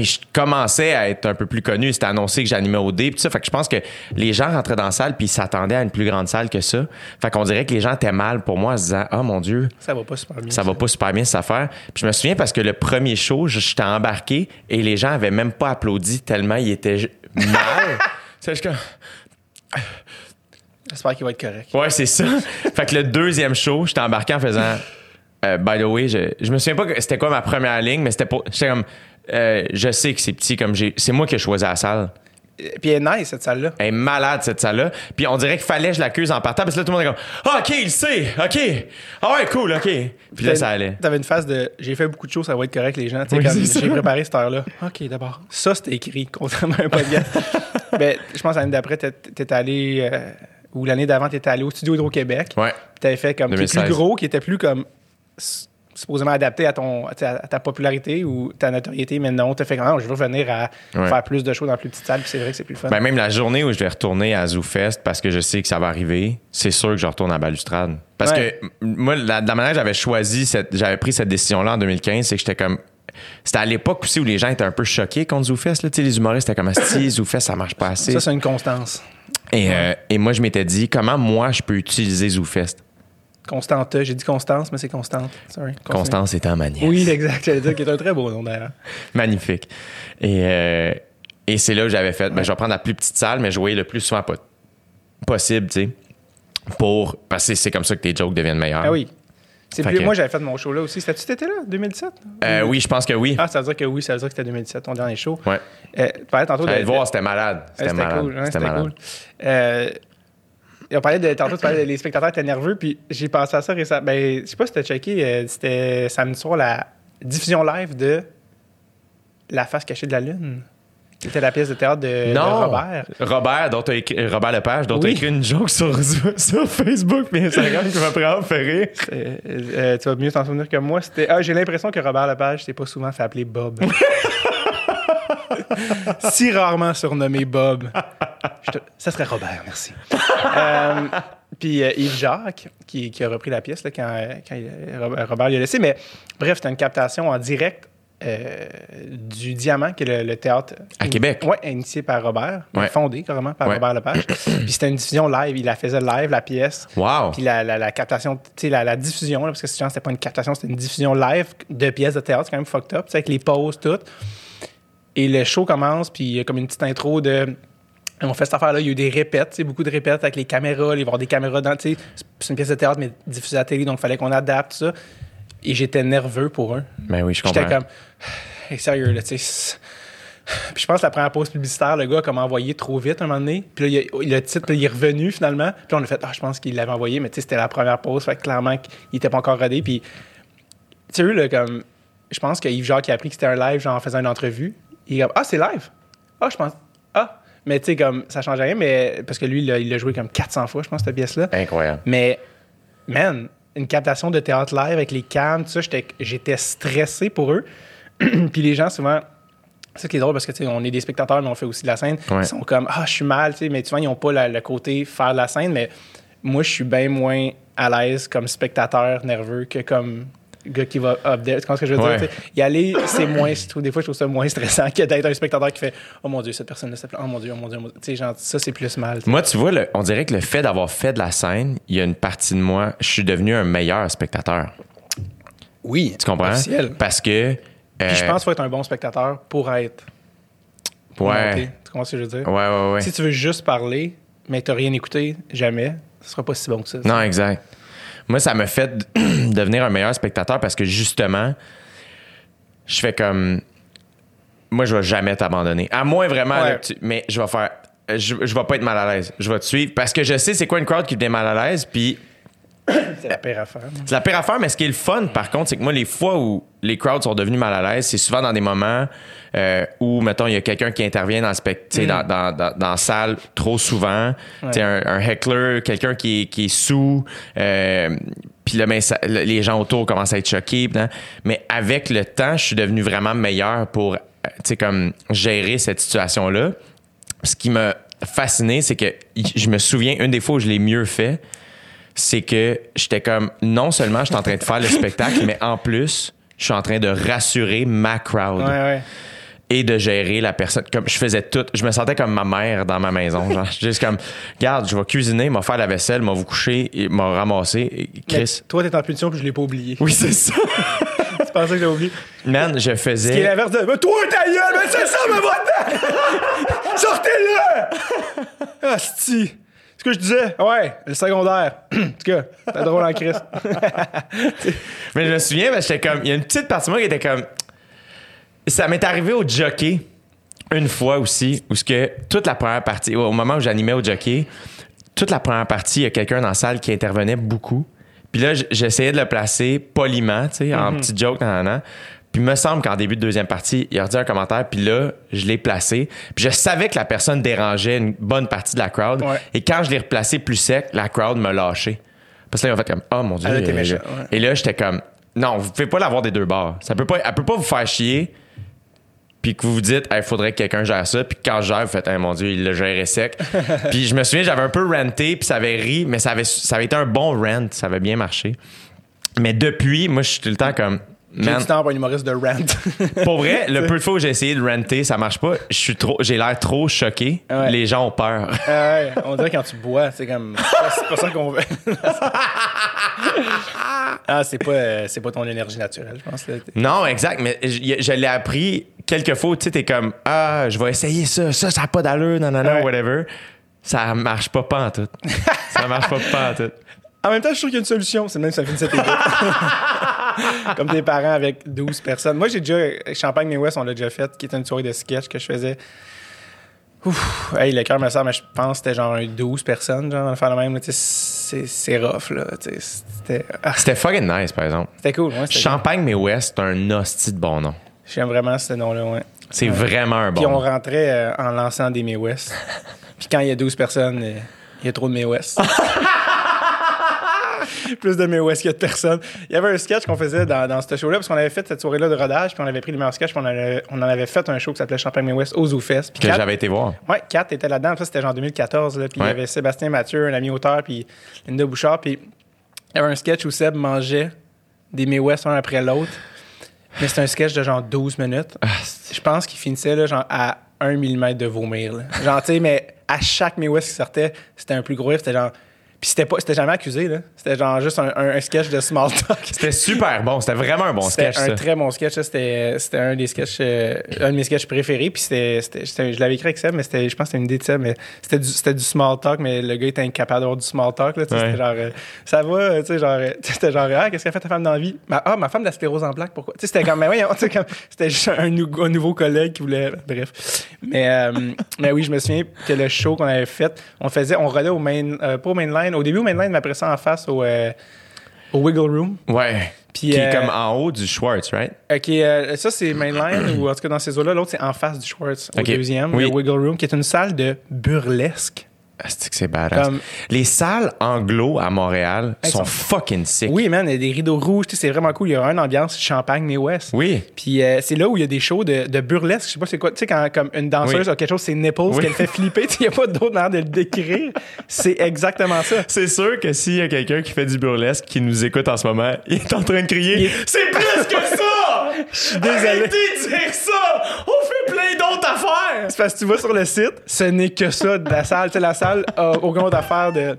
je commençais à être un peu plus connu. C'était annoncé que j'animais au dé. Puis ça, fait que je pense que les gens rentraient dans la salle puis ils s'attendaient à une plus grande salle que ça. Fait qu'on dirait que les gens étaient mal pour moi en se disant Ah mon Dieu, ça va pas super bien. ça va pas super bien cette affaire. Puis je me souviens parce que le premier show, j'étais embarqué et les gens avaient même pas applaudi tellement ils étaient mal. C'est juste comme J'espère qu'il va être correct. Ouais, c'est ça. fait que le deuxième show, j'étais embarqué en faisant. Euh, by the way, je, je me souviens pas que c'était quoi ma première ligne, mais c'était pas. J'étais comme. euh, je sais que c'est petit, comme j'ai. C'est moi qui ai choisi la salle. Puis elle est nice, cette salle-là. Elle est malade, cette salle-là. Puis on dirait qu'il fallait que je l'accuse en partant, parce que là, tout le monde est comme Ah, OK, il sait, OK. Ah ouais, cool, OK. Puis là, ça allait. T'avais une phase de j'ai fait beaucoup de choses, ça va être correct, les gens. Tu sais, Oui, j'ai préparé cette heure-là. OK, d'abord. Ça, c'était écrit, contrairement à un podcast. ben, je pense l'année d'après, t'es- allé. euh, ou l'année d'avant, t'étais allé au studio Hydro-Québec. Ouais. Puis t'avais fait comme. Qui est 2016. plus gros, qui était plus comme. Supposément adapté à ton tu à ta popularité ou ta notoriété, mais non, t'as fait comme non, je veux venir à Ouais. faire plus de shows dans plus petite salle, puis c'est vrai que c'est plus fun. Ben, même la journée où je vais retourner à ZooFest parce que je sais que ça va arriver, c'est sûr que je retourne à Balustrade. Parce Ouais. que moi, la, la manière j'avais choisi, cette, j'avais pris cette décision-là en 2015, c'est que j'étais comme. C'était à l'époque aussi où les gens étaient un peu choqués contre ZooFest. Là. Tu Les humoristes étaient comme si ZooFest, ça marche pas assez. ça, c'est une constance. et, euh, et moi, je m'étais dit, comment moi, je peux utiliser ZooFest? Constante. J'ai dit Constance, mais c'est Constante. Sorry. Constance étant ma nièce. Oui, exact. J'allais dire qu'il est un très beau nom d'ailleurs. Magnifique. Et, euh, et c'est là que j'avais fait, ben, je vais prendre la plus petite salle, mais jouer le plus souvent po- possible, tu sais, pour, parce que c'est comme ça que tes jokes deviennent meilleurs. Ah oui. Plus, que- Moi, j'avais fait mon show là aussi. C'était-tu cet été-là, 2017? Euh, oui, je pense que oui. Ah, ça veut dire que oui, ça veut dire que c'était 2017, ton dernier show. Ouais. Euh, tantôt. J'allais te voir, c'était malade. C'était malade. cool. hein, C'était cool. Euh, on parlait de. Tantôt, tu parlais de les spectateurs étaient nerveux, puis j'ai pensé à ça récemment. Ben, je sais pas si t'as checké, euh, c'était samedi soir la diffusion live de La face cachée de la Lune. C'était la pièce de théâtre de, de Non. Robert. Robert, dont écrit, Robert Lepage, dont Oui. t'as écrit une joke sur, sur Facebook puis Instagram qui m'a vraiment fait rire. Euh, euh, tu vas mieux t'en souvenir que moi. C'était. Ah, j'ai l'impression que Robert Lepage s'est pas souvent fait appeler Bob. si rarement surnommé Bob. Te- Ça serait Robert, merci. Euh, Puis euh, Yves Jacques, qui, qui a repris la pièce là, quand, quand il- Robert Robert lui a laissé. Mais bref, c'était une captation en direct euh, du Diamant, qui est le, le théâtre. À Québec. Oui, initié par Robert, Ouais. fondé carrément par Ouais. Robert Lepage. Puis c'était une diffusion live. Il la faisait live, la pièce. Wow. Puis la, la, la captation, tu sais, la, la diffusion, là, parce que genre, c'était pas une captation, c'était une diffusion live de pièces de théâtre, c'est quand même fucked up, avec les pauses, tout. Et le show commence, puis il y a comme une petite intro de. On fait cette affaire-là, il y a eu des répètes, beaucoup de répètes avec les caméras, il va y avoir des caméras dans, c'est une pièce de théâtre, mais diffusée à la télé, donc il fallait qu'on adapte ça. Et j'étais nerveux pour eux. Ben oui, je comprends. J'étais comme, hey, sérieux, là, tu sais. Puis je pense que la première pause publicitaire, le gars a comme envoyé trop vite un moment donné. Puis là, il y a- le titre, là, il est revenu finalement. Puis là, on a fait, ah, je pense qu'il l'avait envoyé, mais tu sais, c'était la première pause. Fait que clairement, il était pas encore rodé. Puis, tu sais, là, comme, je pense que Yves Jacques a appris que c'était un live, genre en faisant une entrevue. Il est comme, ah, c'est live. Ah, je pense, ah. Mais tu sais, comme, ça change rien, mais parce que lui, il l'a- il l'a joué comme 400 fois, je pense, cette pièce-là. Incroyable. Mais, man, une captation de théâtre live avec les cams, tout ça, j'étais- j'étais stressé pour eux. Puis les gens, souvent, c'est ça qui est drôle parce que, tu sais, on est des spectateurs, mais on fait aussi de la scène. Ouais. Ils sont comme, ah, je suis mal, tu sais, mais souvent, ils n'ont pas la- le côté faire de la scène, mais moi, je suis bien moins à l'aise comme spectateur nerveux que comme gars qui va up there. Tu comprends ce que je veux Ouais. dire? Y aller, c'est moins, je trouve, des fois, je trouve ça moins stressant que d'être un spectateur qui fait, oh mon Dieu, cette personne-là, plaît. oh mon Dieu, oh mon Dieu, oh mon Dieu. Tu sais, genre, ça, c'est plus mal. Moi, tu vois, le- on dirait que le fait d'avoir fait de la scène, il y a une partie de moi, je suis devenu un meilleur spectateur. Oui. Tu comprends? Officiel. Parce que. Puis je euh, pense qu'il faut être un bon spectateur pour être. pour monter. Ouais. Tu comprends ce que je veux dire? Ouais, ouais, ouais. Si tu veux juste parler, mais tu rien écouté, jamais, ce sera pas si bon que ça. Non, exact. Moi, ça me fait devenir un meilleur spectateur parce que justement, je fais comme. Moi, je vais jamais t'abandonner. À moins vraiment, Ouais. tu- mais je vais faire. Je, je vais pas être mal à l'aise. Je vais te suivre parce que je sais c'est quoi une crowd qui devient mal à l'aise. Puis C'est la pire affaire. c'est la pire affaire, mais ce qui est le fun, par contre, c'est que moi, les fois où les crowds sont devenus mal à l'aise, c'est souvent dans des moments euh, où, mettons, il y a quelqu'un qui intervient dans, le spect- sais, dans, dans, dans, dans la salle trop souvent. Tu sais, Un, un heckler, quelqu'un qui, est- qui est sous. euh, puis là, ben, ça- les gens autour commencent à être choqués. hein. Mais avec le temps, je suis devenu vraiment meilleur pour, euh, comme gérer cette situation-là. Ce qui m'a fasciné, c'est que je me souviens, une des fois où je l'ai mieux fait, c'est que j'étais comme non seulement je suis en train de faire le spectacle, mais en plus, je suis en train de rassurer ma crowd Ouais, ouais. et de gérer la personne. Comme je faisais tout, je me sentais comme ma mère dans ma maison. Genre, juste comme, regarde, je vais cuisiner, m'a faire la vaisselle, m'a vous coucher, m'a ramasser. Et Mais Chris. toi, t'es en punition, puis je l'ai pas oublié. Oui, c'est ça. C'est pas ça que j'ai oublié? Man, je Qui est faisais. l'inverse de. Mais toi, ta gueule, mais c'est ça, mais va Sortez-le! Asti! Que je disais, ouais, le secondaire. en tout cas, drôle en Christ. Mais je me souviens, que j'étais comme. Il y a une petite partie de moi qui était comme. Ça m'est arrivé au jockey une fois aussi, où ce que toute la première partie, au moment où j'animais au jockey, toute la première partie, il y a quelqu'un dans la salle qui intervenait beaucoup. Puis là, j'essayais de le placer poliment, tu sais, en petit joke, nan, nan, nan. Puis il me semble qu'en début de deuxième partie, il a redit un commentaire, puis là, je l'ai placé. Puis je savais que la personne dérangeait une bonne partie de la crowd. Ouais. Et quand je l'ai replacé plus sec, la crowd m'a lâché. Parce que là, ils ont fait comme, oh mon Dieu. Euh, ouais. Et là, j'étais comme, non, vous pouvez pas l'avoir des deux bords. Ça peut pas, elle peut pas vous faire chier. Puis que vous vous dites, il faudrait que quelqu'un gère ça. Puis quand je gère, vous faites, Hey, mon Dieu, il le gérait sec. puis je me souviens, j'avais un peu ranté, puis ça avait ri, mais ça avait, ça avait été un bon rant. Ça avait bien marché. Mais depuis, moi, je suis tout le temps comme, J'ai du temps pour un humoriste de rant. pour vrai, le peu de fois où j'ai essayé de ranter, ça marche pas. Je suis trop, j'ai l'air trop choqué. Ouais. Les gens ont peur. Ouais, on dirait quand tu bois, c'est comme. C'est pas ça qu'on veut. ah, c'est pas, euh, c'est pas ton énergie naturelle, je pense. là. Non, exact, mais je, je l'ai appris quelques fois, tu sais, t'es comme, ah, je vais essayer ça, ça, ça n'a pas d'allure, nanana, Ouais. whatever. Ça marche pas pas en tout. ça marche pas pas en tout. En même temps, je sûr qu'il y a une solution. C'est même ça finit cet été. Comme tes parents avec 12 personnes. Moi, j'ai déjà. Champagne mais West, on l'a déjà fait, qui était une soirée de sketch que je faisais. Ouf, hey, le cœur me sort, mais je pense que c'était genre un 12 personnes, genre, faire le même. C'est rough, là. C'était ah, C'était fucking nice, par exemple. c'était cool, ouais. Champagne, mais West, c'est un hostie de bon nom. cool. J'aime vraiment ce nom-là, ouais. C'est vraiment un bon Puis on nom. rentrait euh, en lançant des May West. Puis quand il y a 12 personnes, euh, il y a trop de May West. Plus de May West qu'il y a de personnes? Il y avait un sketch qu'on faisait dans, dans ce show-là, parce qu'on avait fait cette soirée-là de rodage, puis on avait pris le meilleur sketch, puis on, avait- on en avait fait un show qui s'appelait Champagne May West au ZooFest. Que j'avais été voir. Ouais, Kat était là-dedans. Ça, c'était genre 2014. Là, puis il y avait Sébastien Mathieu, un ami auteur, puis Linda Bouchard. Puis il y avait un sketch où Seb mangeait des May West un après l'autre. Mais c'était un sketch de genre 12 minutes. Ah, Je pense qu'il finissait là, genre à 1 mm de vomir. là. Genre, tu sais, mais à chaque May West qui sortait, c'était un plus gros rire. C'était genre. Puis c'était pas, c'était jamais accusé, là. C'était genre juste un, un- un sketch de small talk. C'était super bon. C'était vraiment un bon C'était sketch, un ça. très bon sketch. C'était, c'était un des sketchs, euh, un de mes sketchs préférés. Puis c'était, c'était- c'était- je l'avais écrit avec Seb, mais c'était, je pense que c'était une idée de Seb, mais c'était du, c'était du small talk, mais le gars était incapable d'avoir du small talk. Là, Ouais. C'était genre, euh, ça va, euh, tu sais, genre, c'était genre, ah, qu'est-ce qu'a fait ta femme dans la vie? Ma- ah, ma femme de la sclérose en plaques, pourquoi? Tu sais, c'était comme, mais voyons, comme, c'était juste un, nou- un nouveau collègue qui voulait, bref. Mais, euh, mais oui, je me souviens que le show qu'on avait fait, on faisait, on roulait au main, pas au mainline, au début au mainline, mais après ça en face au, euh, au Wiggle Room. Ouais. Puis, Qui est euh, comme en haut du Schwartz, right? Ok, euh, ça c'est mainline, ou en tout cas dans ces eaux-là. L'autre c'est en face du Schwartz, au deuxième, Oui. le Wiggle Room, qui est une salle de burlesque. Ah, c'est badass? Comme- Les salles anglo à Montréal sont sont- fucking sick. Oui, man, il y a des rideaux rouges, c'est vraiment cool. Il y a une ambiance champagne, mais ouest. Oui. Puis euh, c'est là où il y a des shows de, de burlesque. Je sais pas c'est quoi. Tu sais, quand comme une danseuse Oui. a quelque chose, c'est nipples, Oui. qu'elle fait flipper. Tu sais, Il n'y a pas d'autre manière de le décrire. C'est exactement ça. C'est sûr que s'il y a quelqu'un qui fait du burlesque qui nous écoute en ce moment, il est en train de crier est- C'est plus que ça! Je suis désolé. Arrêtez de dire ça! On fait plein d'autres affaires! C'est parce que tu vas sur le site, ce n'est que ça de la salle. Tu sais, la salle a aucun autre affaire de.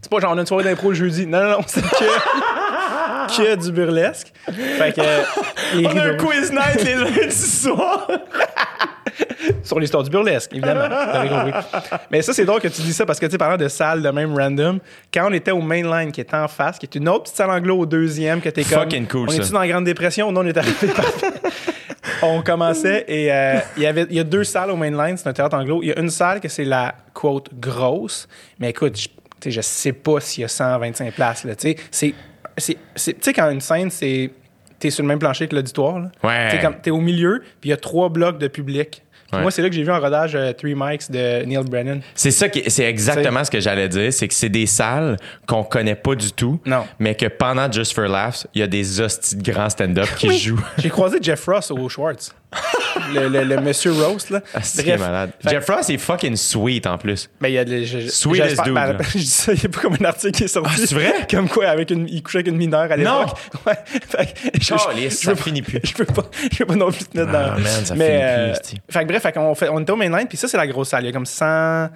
C'est pas genre on a une soirée d'impro le jeudi. Non, non, non, c'est que. que du burlesque. Fait que. euh, On a un quiz night les lundis soirs! Sur l'histoire du burlesque, évidemment. T'avais compris. Mais ça, c'est drôle que tu dis ça parce que, tu sais, parlant de salle de même random, quand on était au mainline qui était en face, qui est une autre petite salle anglo au deuxième, que t'es comme. Fucking cool, On est-tu dans la Grande Dépression? Non, on est arrivé. On commençait et euh, il y avait il y a deux salles au mainline, c'est un théâtre anglo. Il y a une salle que c'est la quote grosse, mais écoute, je, je sais pas s'il y a 125 places là, tu sais, c'est quand une scène c'est t'es sur le même plancher que l'auditoire. Ouais. T'es au milieu, puis il y a trois blocs de public. Ouais. Moi, c'est là que j'ai vu un rodage euh, Three Mics de Neil Brennan. C'est ça qui, c'est exactement ce que j'allais dire, c'est que c'est des salles qu'on connaît pas du tout, Non. mais que pendant Just for Laughs, il y a des hosties de grands stand-up qui Oui. jouent. J'ai croisé Jeff Ross au Schwartz. le, le- le monsieur Roast, là. Ah, c'est malade. Fait- Jeff Ross est fucking sweet en plus. Ben, il y a de, je, je- Sweet as dude, ben, je dis ça, il y a pas comme un article qui est sorti. Ah, c'est vrai? Comme quoi, avec une, il couchait avec une mineure à l'époque. Ouais. Fait que je- Calisse, je ça pas- finit plus. Je peux pas, je peux pas non plus te mettre Ah, dans. man, ça Mais, finit plus, euh, esti. Fait que bref, fait qu'on fait, on était au mainline, puis ça, c'est la grosse salle. Il y a comme 100.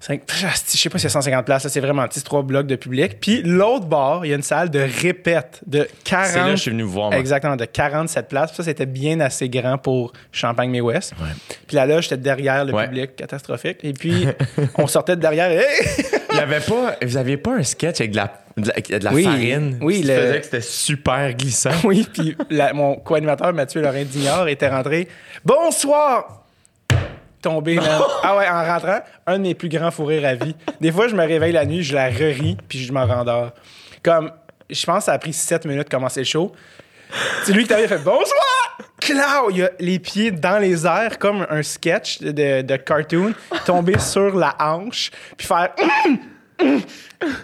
Cinq- Je sais pas y a 150 places, c'est vraiment petit, c'est trois blocs de public. Puis l'autre bord, il y a une salle de répète de 40. C'est là que je suis venu vous voir. moi. Exactement, de 47 places. Ça, c'était bien assez grand pour Champagne mais West. Puis la loge, j'étais derrière le Ouais. public, catastrophique. Et puis, on sortait de derrière. et- Il y avait pas, vous aviez pas un sketch avec de la, de la, de la Oui, farine oui, le- faisait que c'était super glissant? oui, puis la- mon co-animateur Mathieu Lorrain Dignard était rentré. Bonsoir! Tombé, man. Ah ouais, en rentrant, un de mes plus grands fous rires à vie. Des fois, je me réveille la nuit, je la reris, puis je m'en rendors. Comme, je pense que ça a pris 7 minutes de commencer le show. C'est lui qui t'avait fait Bonsoir! Clau! Il a les pieds dans les airs, comme un sketch de, de cartoon, tomber sur la hanche, puis faire.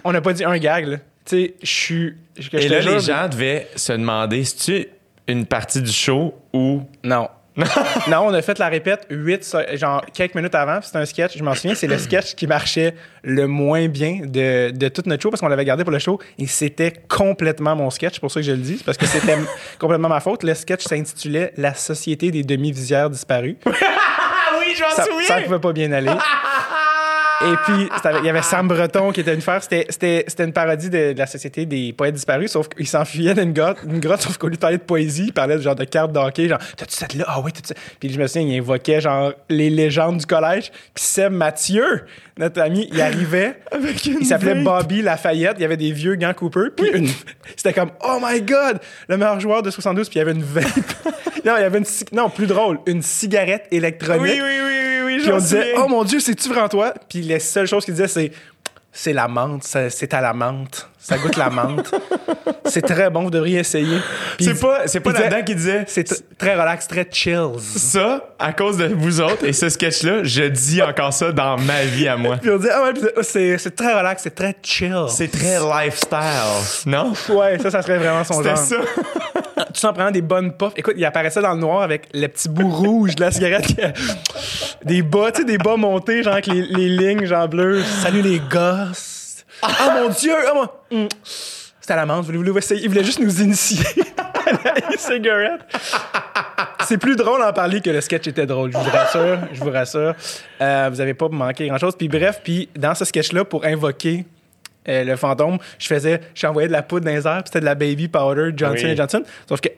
On n'a pas dit un gag, là. Tu sais, je suis. Et là, les gens devaient se demander si tu une partie du show ou Non. non, on a fait la répète 8, genre quelques minutes avant. C'était un sketch, je m'en souviens, c'est le sketch qui marchait le moins bien de, de toute notre show parce qu'on l'avait gardé pour le show et c'était complètement mon sketch. C'est pour ça que je le dis, parce que c'était complètement ma faute. Le sketch s'intitulait La Société des demi-visières disparues. Oui, je m'en Ça, ça pouvait pas bien aller. Et puis, avec- il y avait Sam Breton qui était une faire. C'était, c'était, c'était une parodie de, de la Société des poètes disparus, sauf qu'il s'enfuyait d'une grotte, une grotte, sauf qu'au lieu de parler de poésie, il parlait de genre de cartes d'hockey, genre, t'as-tu cette là? Ah oui, t'as-tu. Puis je me souviens, il invoquait genre les légendes du collège. Puis Seb Mathieu, notre ami, il arrivait. il s'appelait Bobby Lafayette. Il y avait des vieux gants Cooper. Puis une- c'était comme, oh my god, le meilleur joueur de 72. Puis il y avait une vape. non, il y avait une, non, plus drôle, une cigarette électronique. Oui, oui, oui, oui, oui, Puis on disait, oh mon Dieu, c'est-tu vraiment toi? Puis les seules choses qu'il disait, c'est, c'est la menthe, c'est à la menthe. Ça goûte la menthe. c'est très bon, vous devriez essayer. C'est pas, c'est pas là-dedans qui disait C'est très relax, très chill. ça à cause de vous autres et ce sketch-là, je dis encore ça dans ma vie à moi. Puis on disait, ah ouais, c'est- c'est, c'est très relax, c'est très chill. C'est très lifestyle, non? Ouais, ça, ça serait vraiment son genre. ça. Tout en prenant des bonnes puffs. Écoute, il apparaissait dans le noir avec le petit bout rouge de la cigarette. des bas, tu sais, des bas montés, genre avec les, lignes, genre bleues. Salut les gosses. Ah mon Dieu! Ah, mon... Hum. C'était à la menthe. Voulez-vous essayer? Il voulait juste nous initier cigarette. C'est plus drôle d'en parler que le sketch était drôle. Je vous rassure. Je vous rassure. Euh, vous avez pas manqué grand-chose. Puis bref, puis dans ce sketch-là, pour invoquer euh, le fantôme, je faisais, j'envoyais de la poudre dans les airs, puis c'était de la baby powder Johnson Oui. Johnson. Sauf que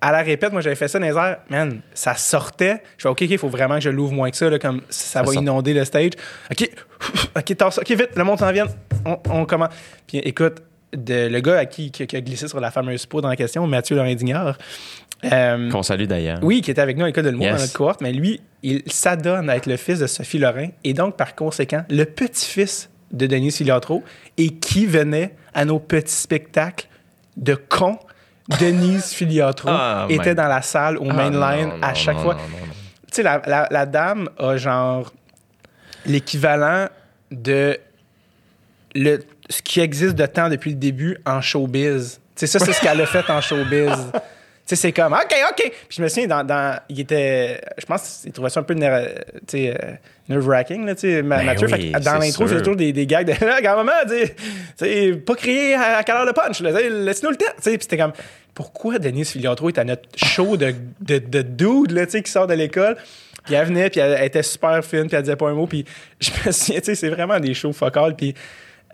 à la répète, moi j'avais fait ça dans les airs, man, ça sortait. Je fais OK, OK, il faut vraiment que je l'ouvre moins que ça, là, comme ça, va sort. inonder le stage. OK, OK, tasse. OK, vite, le monde s'en vient. On, on commence. Puis écoute, de, le gars à qui, qui, qui a glissé sur la fameuse poudre en question, Mathieu Laurent Dignard, euh, Qu'on salue d'ailleurs. oui, qui était avec nous à l'école de l'humour Yes. dans notre cohorte, mais lui, il s'adonne à être le fils de Sophie Lorrain et donc, par conséquent, le petit-fils de Denis Filiatro et qui venait à nos petits spectacles de cons Denise Filiatro Ah, était dans la salle au Ah, mainline à chaque non, fois. Tu sais, la, la- la dame a genre l'équivalent de le, ce qui existe de temps depuis le début en showbiz. Tu sais, ça, c'est ce qu'elle a fait en showbiz. Tu sais, c'est comme, OK, OK. Puis je me souviens, dans, dans- il était, je pense qu'il trouvait ça un peu ner- tu sais, euh, nerve-wracking, là, tu sais, Ma- Ben Mathieu. oui, Fait que dans l'intro, c'est toujours des, des gags de, là, grand-maman, tu sais, tu sais, pas crier à, à quelle heure le punch, laisse-nous le temps. Tu sais, puis c'était comme, pourquoi Denise Filiatro est à notre show de, de, de dude, là, tu sais, qui sort de l'école? Puis elle venait, puis elle, elle était super fine, puis elle disait pas un mot. Puis je me souviens, tu sais, c'est vraiment des shows focales. Puis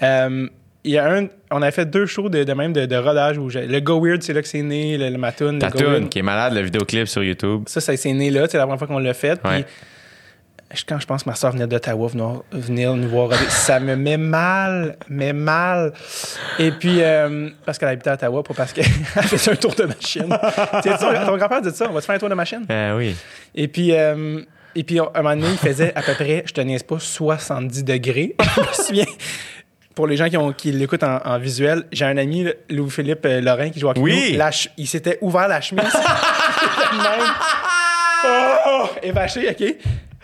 euh, il y a un, on a fait deux shows de, de même de, de rodage où le Go Weird, c'est là que c'est né, le, le Matoon, tune qui est malade, le vidéoclip sur YouTube. Ça, ça c'est né là, c'est la première fois qu'on l'a fait. Puis quand je pense que ma soeur venait d'Ottawa venir, venir nous voir, ça me met mal, mais mal. Et puis, euh, parce qu'elle habitait à Ottawa, pas parce qu'elle faisait un tour de machine. tu sais, ton, grand-père dit ça, on va te faire un tour de machine. Ah oui. Et puis, euh, et puis, à un moment donné, il faisait à peu près, je te niaise pas, 70 degrés. je me souviens, pour les gens qui, ont, qui l'écoutent en, en visuel, j'ai un ami, Louis-Philippe euh, Lorrain, qui joue à Oui. nous. La ch- il s'était ouvert la chemise. Même. Oh, évaché, OK?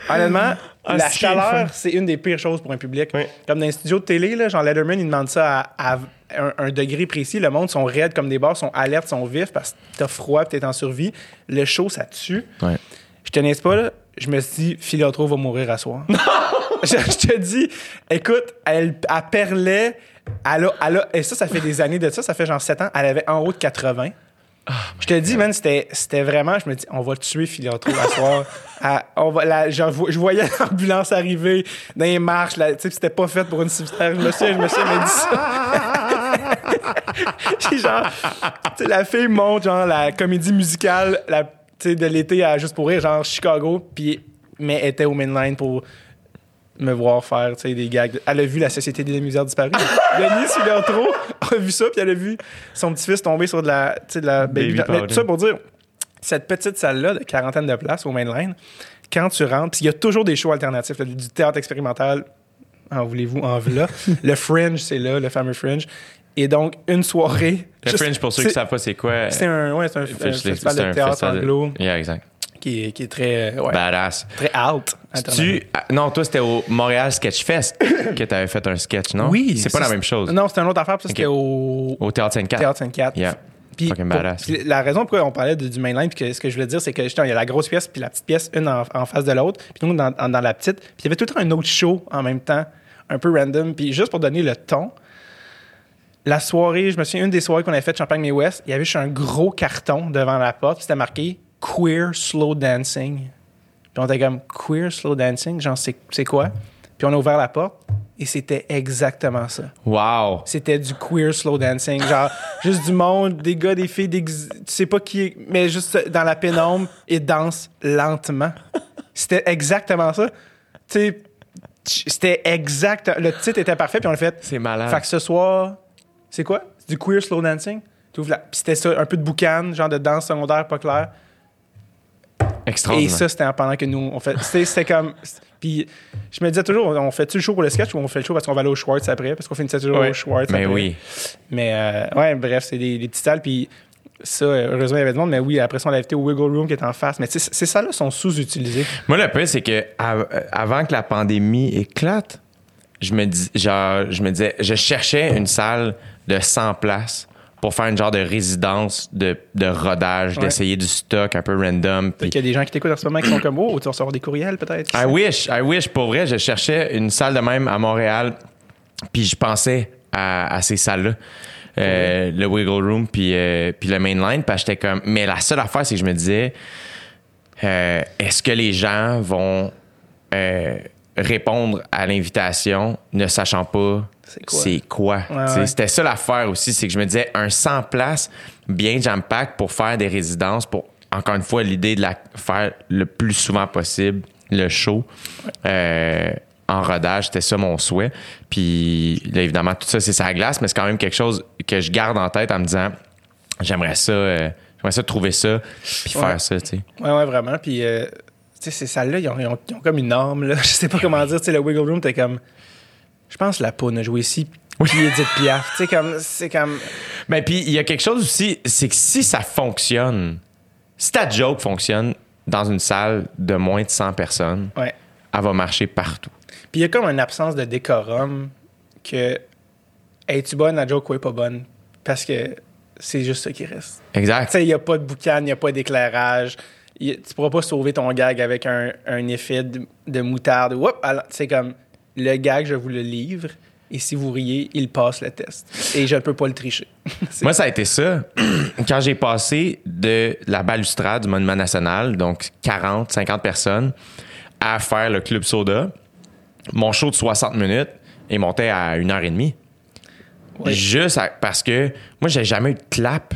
Honnêtement, Ah, la chaleur, c'est une des pires choses pour un public. Oui. Comme dans les studios de télé, là, genre Letterman, il demande ça à, à un, un degré précis. Le monde sont raides comme des barres, sont alertes, sont vifs parce que t'as froid t'es en survie. Le chaud, ça tue. Je te niaise pas, là. Je me suis dit, Philotro va mourir à soir. je, je te dis, écoute, elle, elle perlait. Elle a, elle a- et ça, ça fait des années de ça. Ça fait genre 7 ans. Elle avait en haut de 80. Je te dis, man, c'était c'était vraiment. Je me dis, on va tuer Philotro à soir. Elle- on va, la- genre, je je voyais l'ambulance arriver dans les marches. c'était pas fait pour une civière. Je me suis, je me suis dit ça. Genre, tu sais, la fille monte, genre, la comédie musicale la, tu sais, de l'été à Juste pour rire, genre Chicago, puis, mais elle était au mainline pour me voir faire, des gags. Elle a vu la Société des misères disparues. Denis Filiatro a vu ça, puis elle a vu son petit-fils tomber sur de la, de la baby, Baby Mais tout ça pour dire, cette petite salle-là de quarantaine de places au mainline, quand tu rentres, puis il y a toujours des shows alternatifs, là, du théâtre expérimental, en voulez-vous, en là. le Fringe, c'est là, le fameux Fringe. Et donc, une soirée. Le juste- Fringe, pour ceux qui ne savent pas c'est quoi. C'est un, ouais, c'est un, un Fringe, festival c'est de un théâtre festival de- anglo Yeah, exact. Qui, est, qui est très, euh, ouais, Badass. très out. Tu... ah, Non, toi, c'était au Montréal Sketch Fest que tu avais fait un sketch, non? Oui. C'est pas la même chose. Non, c'était une autre affaire, parce que Ok. c'était au Au Théâtre 54. Théâtre 54. Yeah. Puis, Fucking pour- badass. puis la raison pourquoi on parlait de- du mainline, puis que ce que je voulais dire, c'est que justement, il y a la grosse pièce puis la petite pièce, une en, en face de l'autre, puis nous, dans, la petite. Puis il y avait tout le temps un autre show en même temps, un peu random. Puis juste pour donner le ton, la soirée, je me souviens, une des soirées qu'on avait fait Champagne May West, il y avait juste un gros carton devant la porte, puis c'était marqué Queer Slow Dancing. Puis on était comme Queer Slow Dancing, genre, c'est quoi? Puis on a ouvert la porte, et c'était exactement ça Wow. c'était du queer slow dancing. Genre, juste du monde, des gars, des filles, des, tu sais pas qui est, mais juste dans la pénombre et danse lentement. C'était exactement ça. Tu sais, c'était exact. Le titre était parfait, puis on l'a fait. C'est malade. Fait que ce soir, c'est quoi? C'est du queer slow dancing? Puis c'était ça, un peu de boucan, genre de danse secondaire pas clair. Et ça, c'était en pendant que nous, on fait. C'était comme. Puis je me disais toujours, on fait-tu le show pour le sketch ou on fait le show parce qu'on va aller au Schwartz après? Parce qu'on finissait toujours Ouais. au Schwartz Mais après. oui. Mais euh, ouais, bref, c'est des, des petites salles. Puis ça, heureusement, il y avait du monde. Mais oui, après ça, on l'a invité au Wiggle Room qui est en face. Mais ces salles-là sont sous-utilisées. Moi, le pire, c'est que euh, avant que la pandémie éclate, je me, dis, genre, je me disais, je cherchais une salle de 100 places pour faire une genre de résidence de, de rodage, Ouais. d'essayer du stock un peu random. Puis qu'il y a des gens qui t'écoutent en ce moment qui sont comme, oh, tu vas recevoir des courriels peut-être? I wish, I wish. Pour vrai, je cherchais une salle de même à Montréal, puis je pensais à, à ces salles-là. Euh, le Wiggle Room puis euh, puis le Mainline que j'étais comme mais la seule affaire c'est que je me disais euh, est-ce que les gens vont répondre à l'invitation ne sachant pas C'est quoi? Ouais, ouais. C'était ça l'affaire aussi, c'est que je me disais un 100 places bien jam-pack pour faire des résidences, pour encore une fois l'idée de la faire le plus souvent possible le show euh, en rodage, c'était ça mon souhait. Puis là, évidemment, tout ça c'est sa glace, mais c'est quand même quelque chose que je garde en tête en me disant j'aimerais ça, euh, j'aimerais ça trouver ça puis Ouais. faire ça, tu sais. Ouais, ouais, vraiment. Puis, euh, tu sais, ces salles-là, ils ont, ils ont- ils ont comme une norme, là. Je sais pas comment dire. Tu sais, le Wiggle Room, t'es comme. Je pense que la Poune a joué ici. Puis Edith Piaf. Tu sais, comme, c'est comme. Mais puis, il y a quelque chose aussi, c'est que si ça fonctionne, si ta joke fonctionne dans une salle de moins de 100 personnes, Ouais. elle va marcher partout. Puis il y a comme une absence de décorum que. Es-tu bonne, la joke ou est pas bonne? Parce que c'est juste ça qui reste. Tu Exact. sais, il n'y a pas de boucan, il n'y a pas d'éclairage. Tu pourras pas sauver ton gag avec un, un effet de, de moutarde. Oups, alors, C'est comme le gag, je vous le livre. Et si vous riez, il passe le test. Et je ne peux pas le tricher. Moi, ça a été ça. Quand j'ai passé de la balustrade du Monument National, donc 40, 50 personnes, à faire le Club Soda, mon show de 60 minutes est monté à une heure et demie. Oui. Juste à- parce que moi, j'ai jamais eu de clap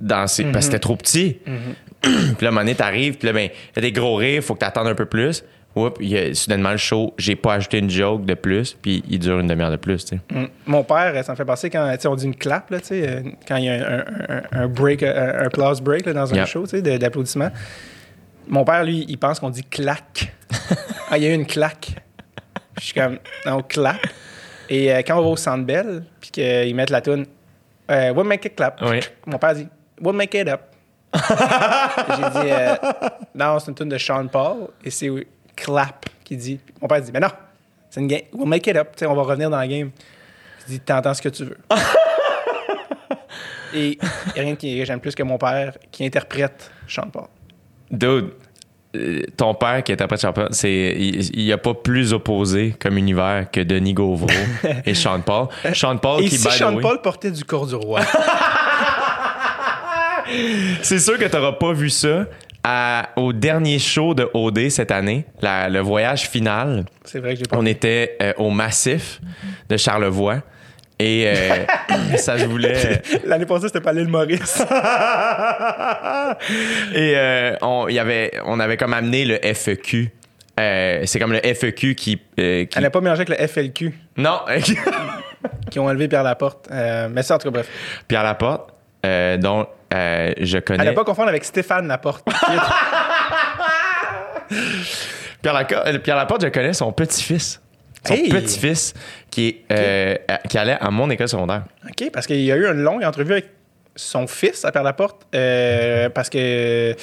dans ces, parce que c'était trop petit. puis là, à un moment donné, t'arrives, puis là, ben, il y a des gros rires, faut que t'attendes un peu plus. Oups, il y a soudainement le show, j'ai pas ajouté une joke de plus, puis il dure une demi-heure de plus. Mm. Mon père, ça me fait penser quand on dit une clap, là, euh, quand il y a un, un- un- un break, un, un applause break là, dans un show d'applaudissements. Mon père, lui, il pense qu'on dit claque. ah, il y a eu une claque. Je suis comme, non, clap. Et euh, quand on va au Centre Bell, puis qu'ils mettent la tune euh, We'll make it clap. Oui. Mon père dit We'll make it up. J'ai dit euh, Non, c'est une tune de Sean Paul et c'est clap qui dit. Mon père dit Mais non, c'est une game. We'll make it up. Tu sais, on va revenir dans la game. Je dis T'entends ce que tu veux. et il y a rien qui j'aime plus que mon père qui interprète Sean Paul. Dude, euh, ton père qui interprète champion, c'est il n'y a pas plus opposé comme univers que Denis Gauvreau et Sean Paul. Sean Paul Et qui si Sean Paul portait du corps du roi? C'est sûr que tu n'auras pas vu ça à- au dernier show de OD cette année, la- le voyage final. C'est vrai que j'ai pas. On était euh, au Massif de Charlevoix et euh, ça se voulait. L'année passée, c'était pas l'île Maurice. Et euh, on, y avait, on avait comme amené le FEQ. Euh, c'est comme le FEQ qui. euh, qui- Elle n'a pas mélangé avec le FLQ Non, qui ont enlevé Pierre Laporte. Euh, mais ça, en tout cas, bref. Pierre Laporte, euh, dont euh, je connais. ne pas confondre avec Stéphane Laporte. Pierre, euh, Pierre Laporte, je connais son petit-fils. Son Hey! petit-fils qui, allait à mon école secondaire. OK, parce qu'il y a eu une longue entrevue avec son fils à Pierre Laporte. euh, parce que euh,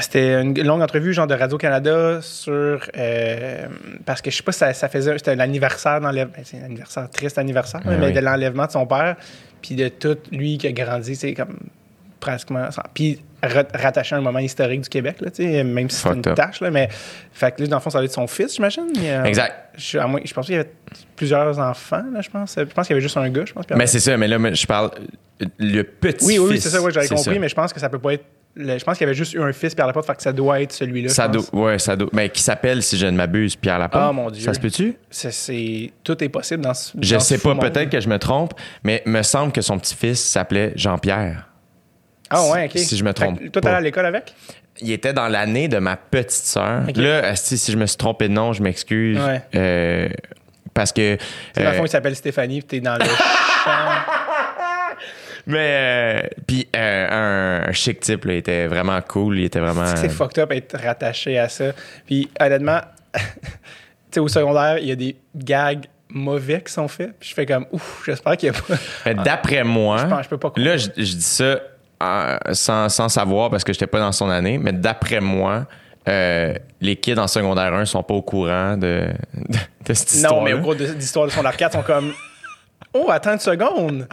c'était une longue entrevue, genre de Radio-Canada, sur. euh, parce que je sais pas si ça, ça faisait. C'était l'anniversaire d'enlèvement. c'est un anniversaire, triste anniversaire, Ah mais oui. de l'enlèvement de son père. Puis de tout, lui qui a grandi, c'est comme pratiquement. sans- Puis ra- rattaché à un moment historique du Québec, là, tu sais, même si c'est une up. tâche. Là, mais, fait que lui, dans le fond, ça va être son fils, j'imagine. euh, Exact. Je, pense qu'il y avait plusieurs enfants, là, je pense. Je pense qu'il y avait juste un gars, je pense. Mais c'est ça, mais là, je parle. Le petit-fils. oui, oui, c'est ça, ouais, j'avais compris, ça. mais je pense que ça peut pas être. Le- je pense qu'il y avait juste eu un fils Pierre Laporte, fait que ça doit être celui-là. Ça doit, ouais, ça doit. Mais qui s'appelle, si je ne m'abuse, Pierre Laporte. Ah, mon Dieu. Ça se peut-tu? C'est, tout est possible dans ce. Je dans sais ce pas, peut-être que je me trompe, mais me semble que son petit-fils s'appelait Jean-Pierre. Ah, ouais, ok. si je me Fait trompe que Toi, t'allais à l'école avec? Il était dans l'année de ma petite sœur. Ok. Là, asti, si je me suis trompé de nom, je m'excuse. Ouais. Euh, parce que. C'est dans le euh, fond, il s'appelle Stéphanie, puis t'es dans le champ. Mais. euh, puis euh, un, un chic type, là, il était vraiment cool. Il était vraiment. C'est fucked up être rattaché à ça. Puis honnêtement, tu sais, au secondaire, il y a des gags mauvais qui sont faits. Puis je fais comme, ouf, j'espère qu'il y a pas. Mais d'après moi. Je pense- je peux pas Là, je, je dis ça euh, sans, sans savoir parce que j'étais pas dans son année, mais d'après moi. euh, les kids en secondaire 1 sont pas au courant de, de, de cette histoire. Non, mais au cours de l'histoire de son arcade, ils sont comme Oh, attends une seconde!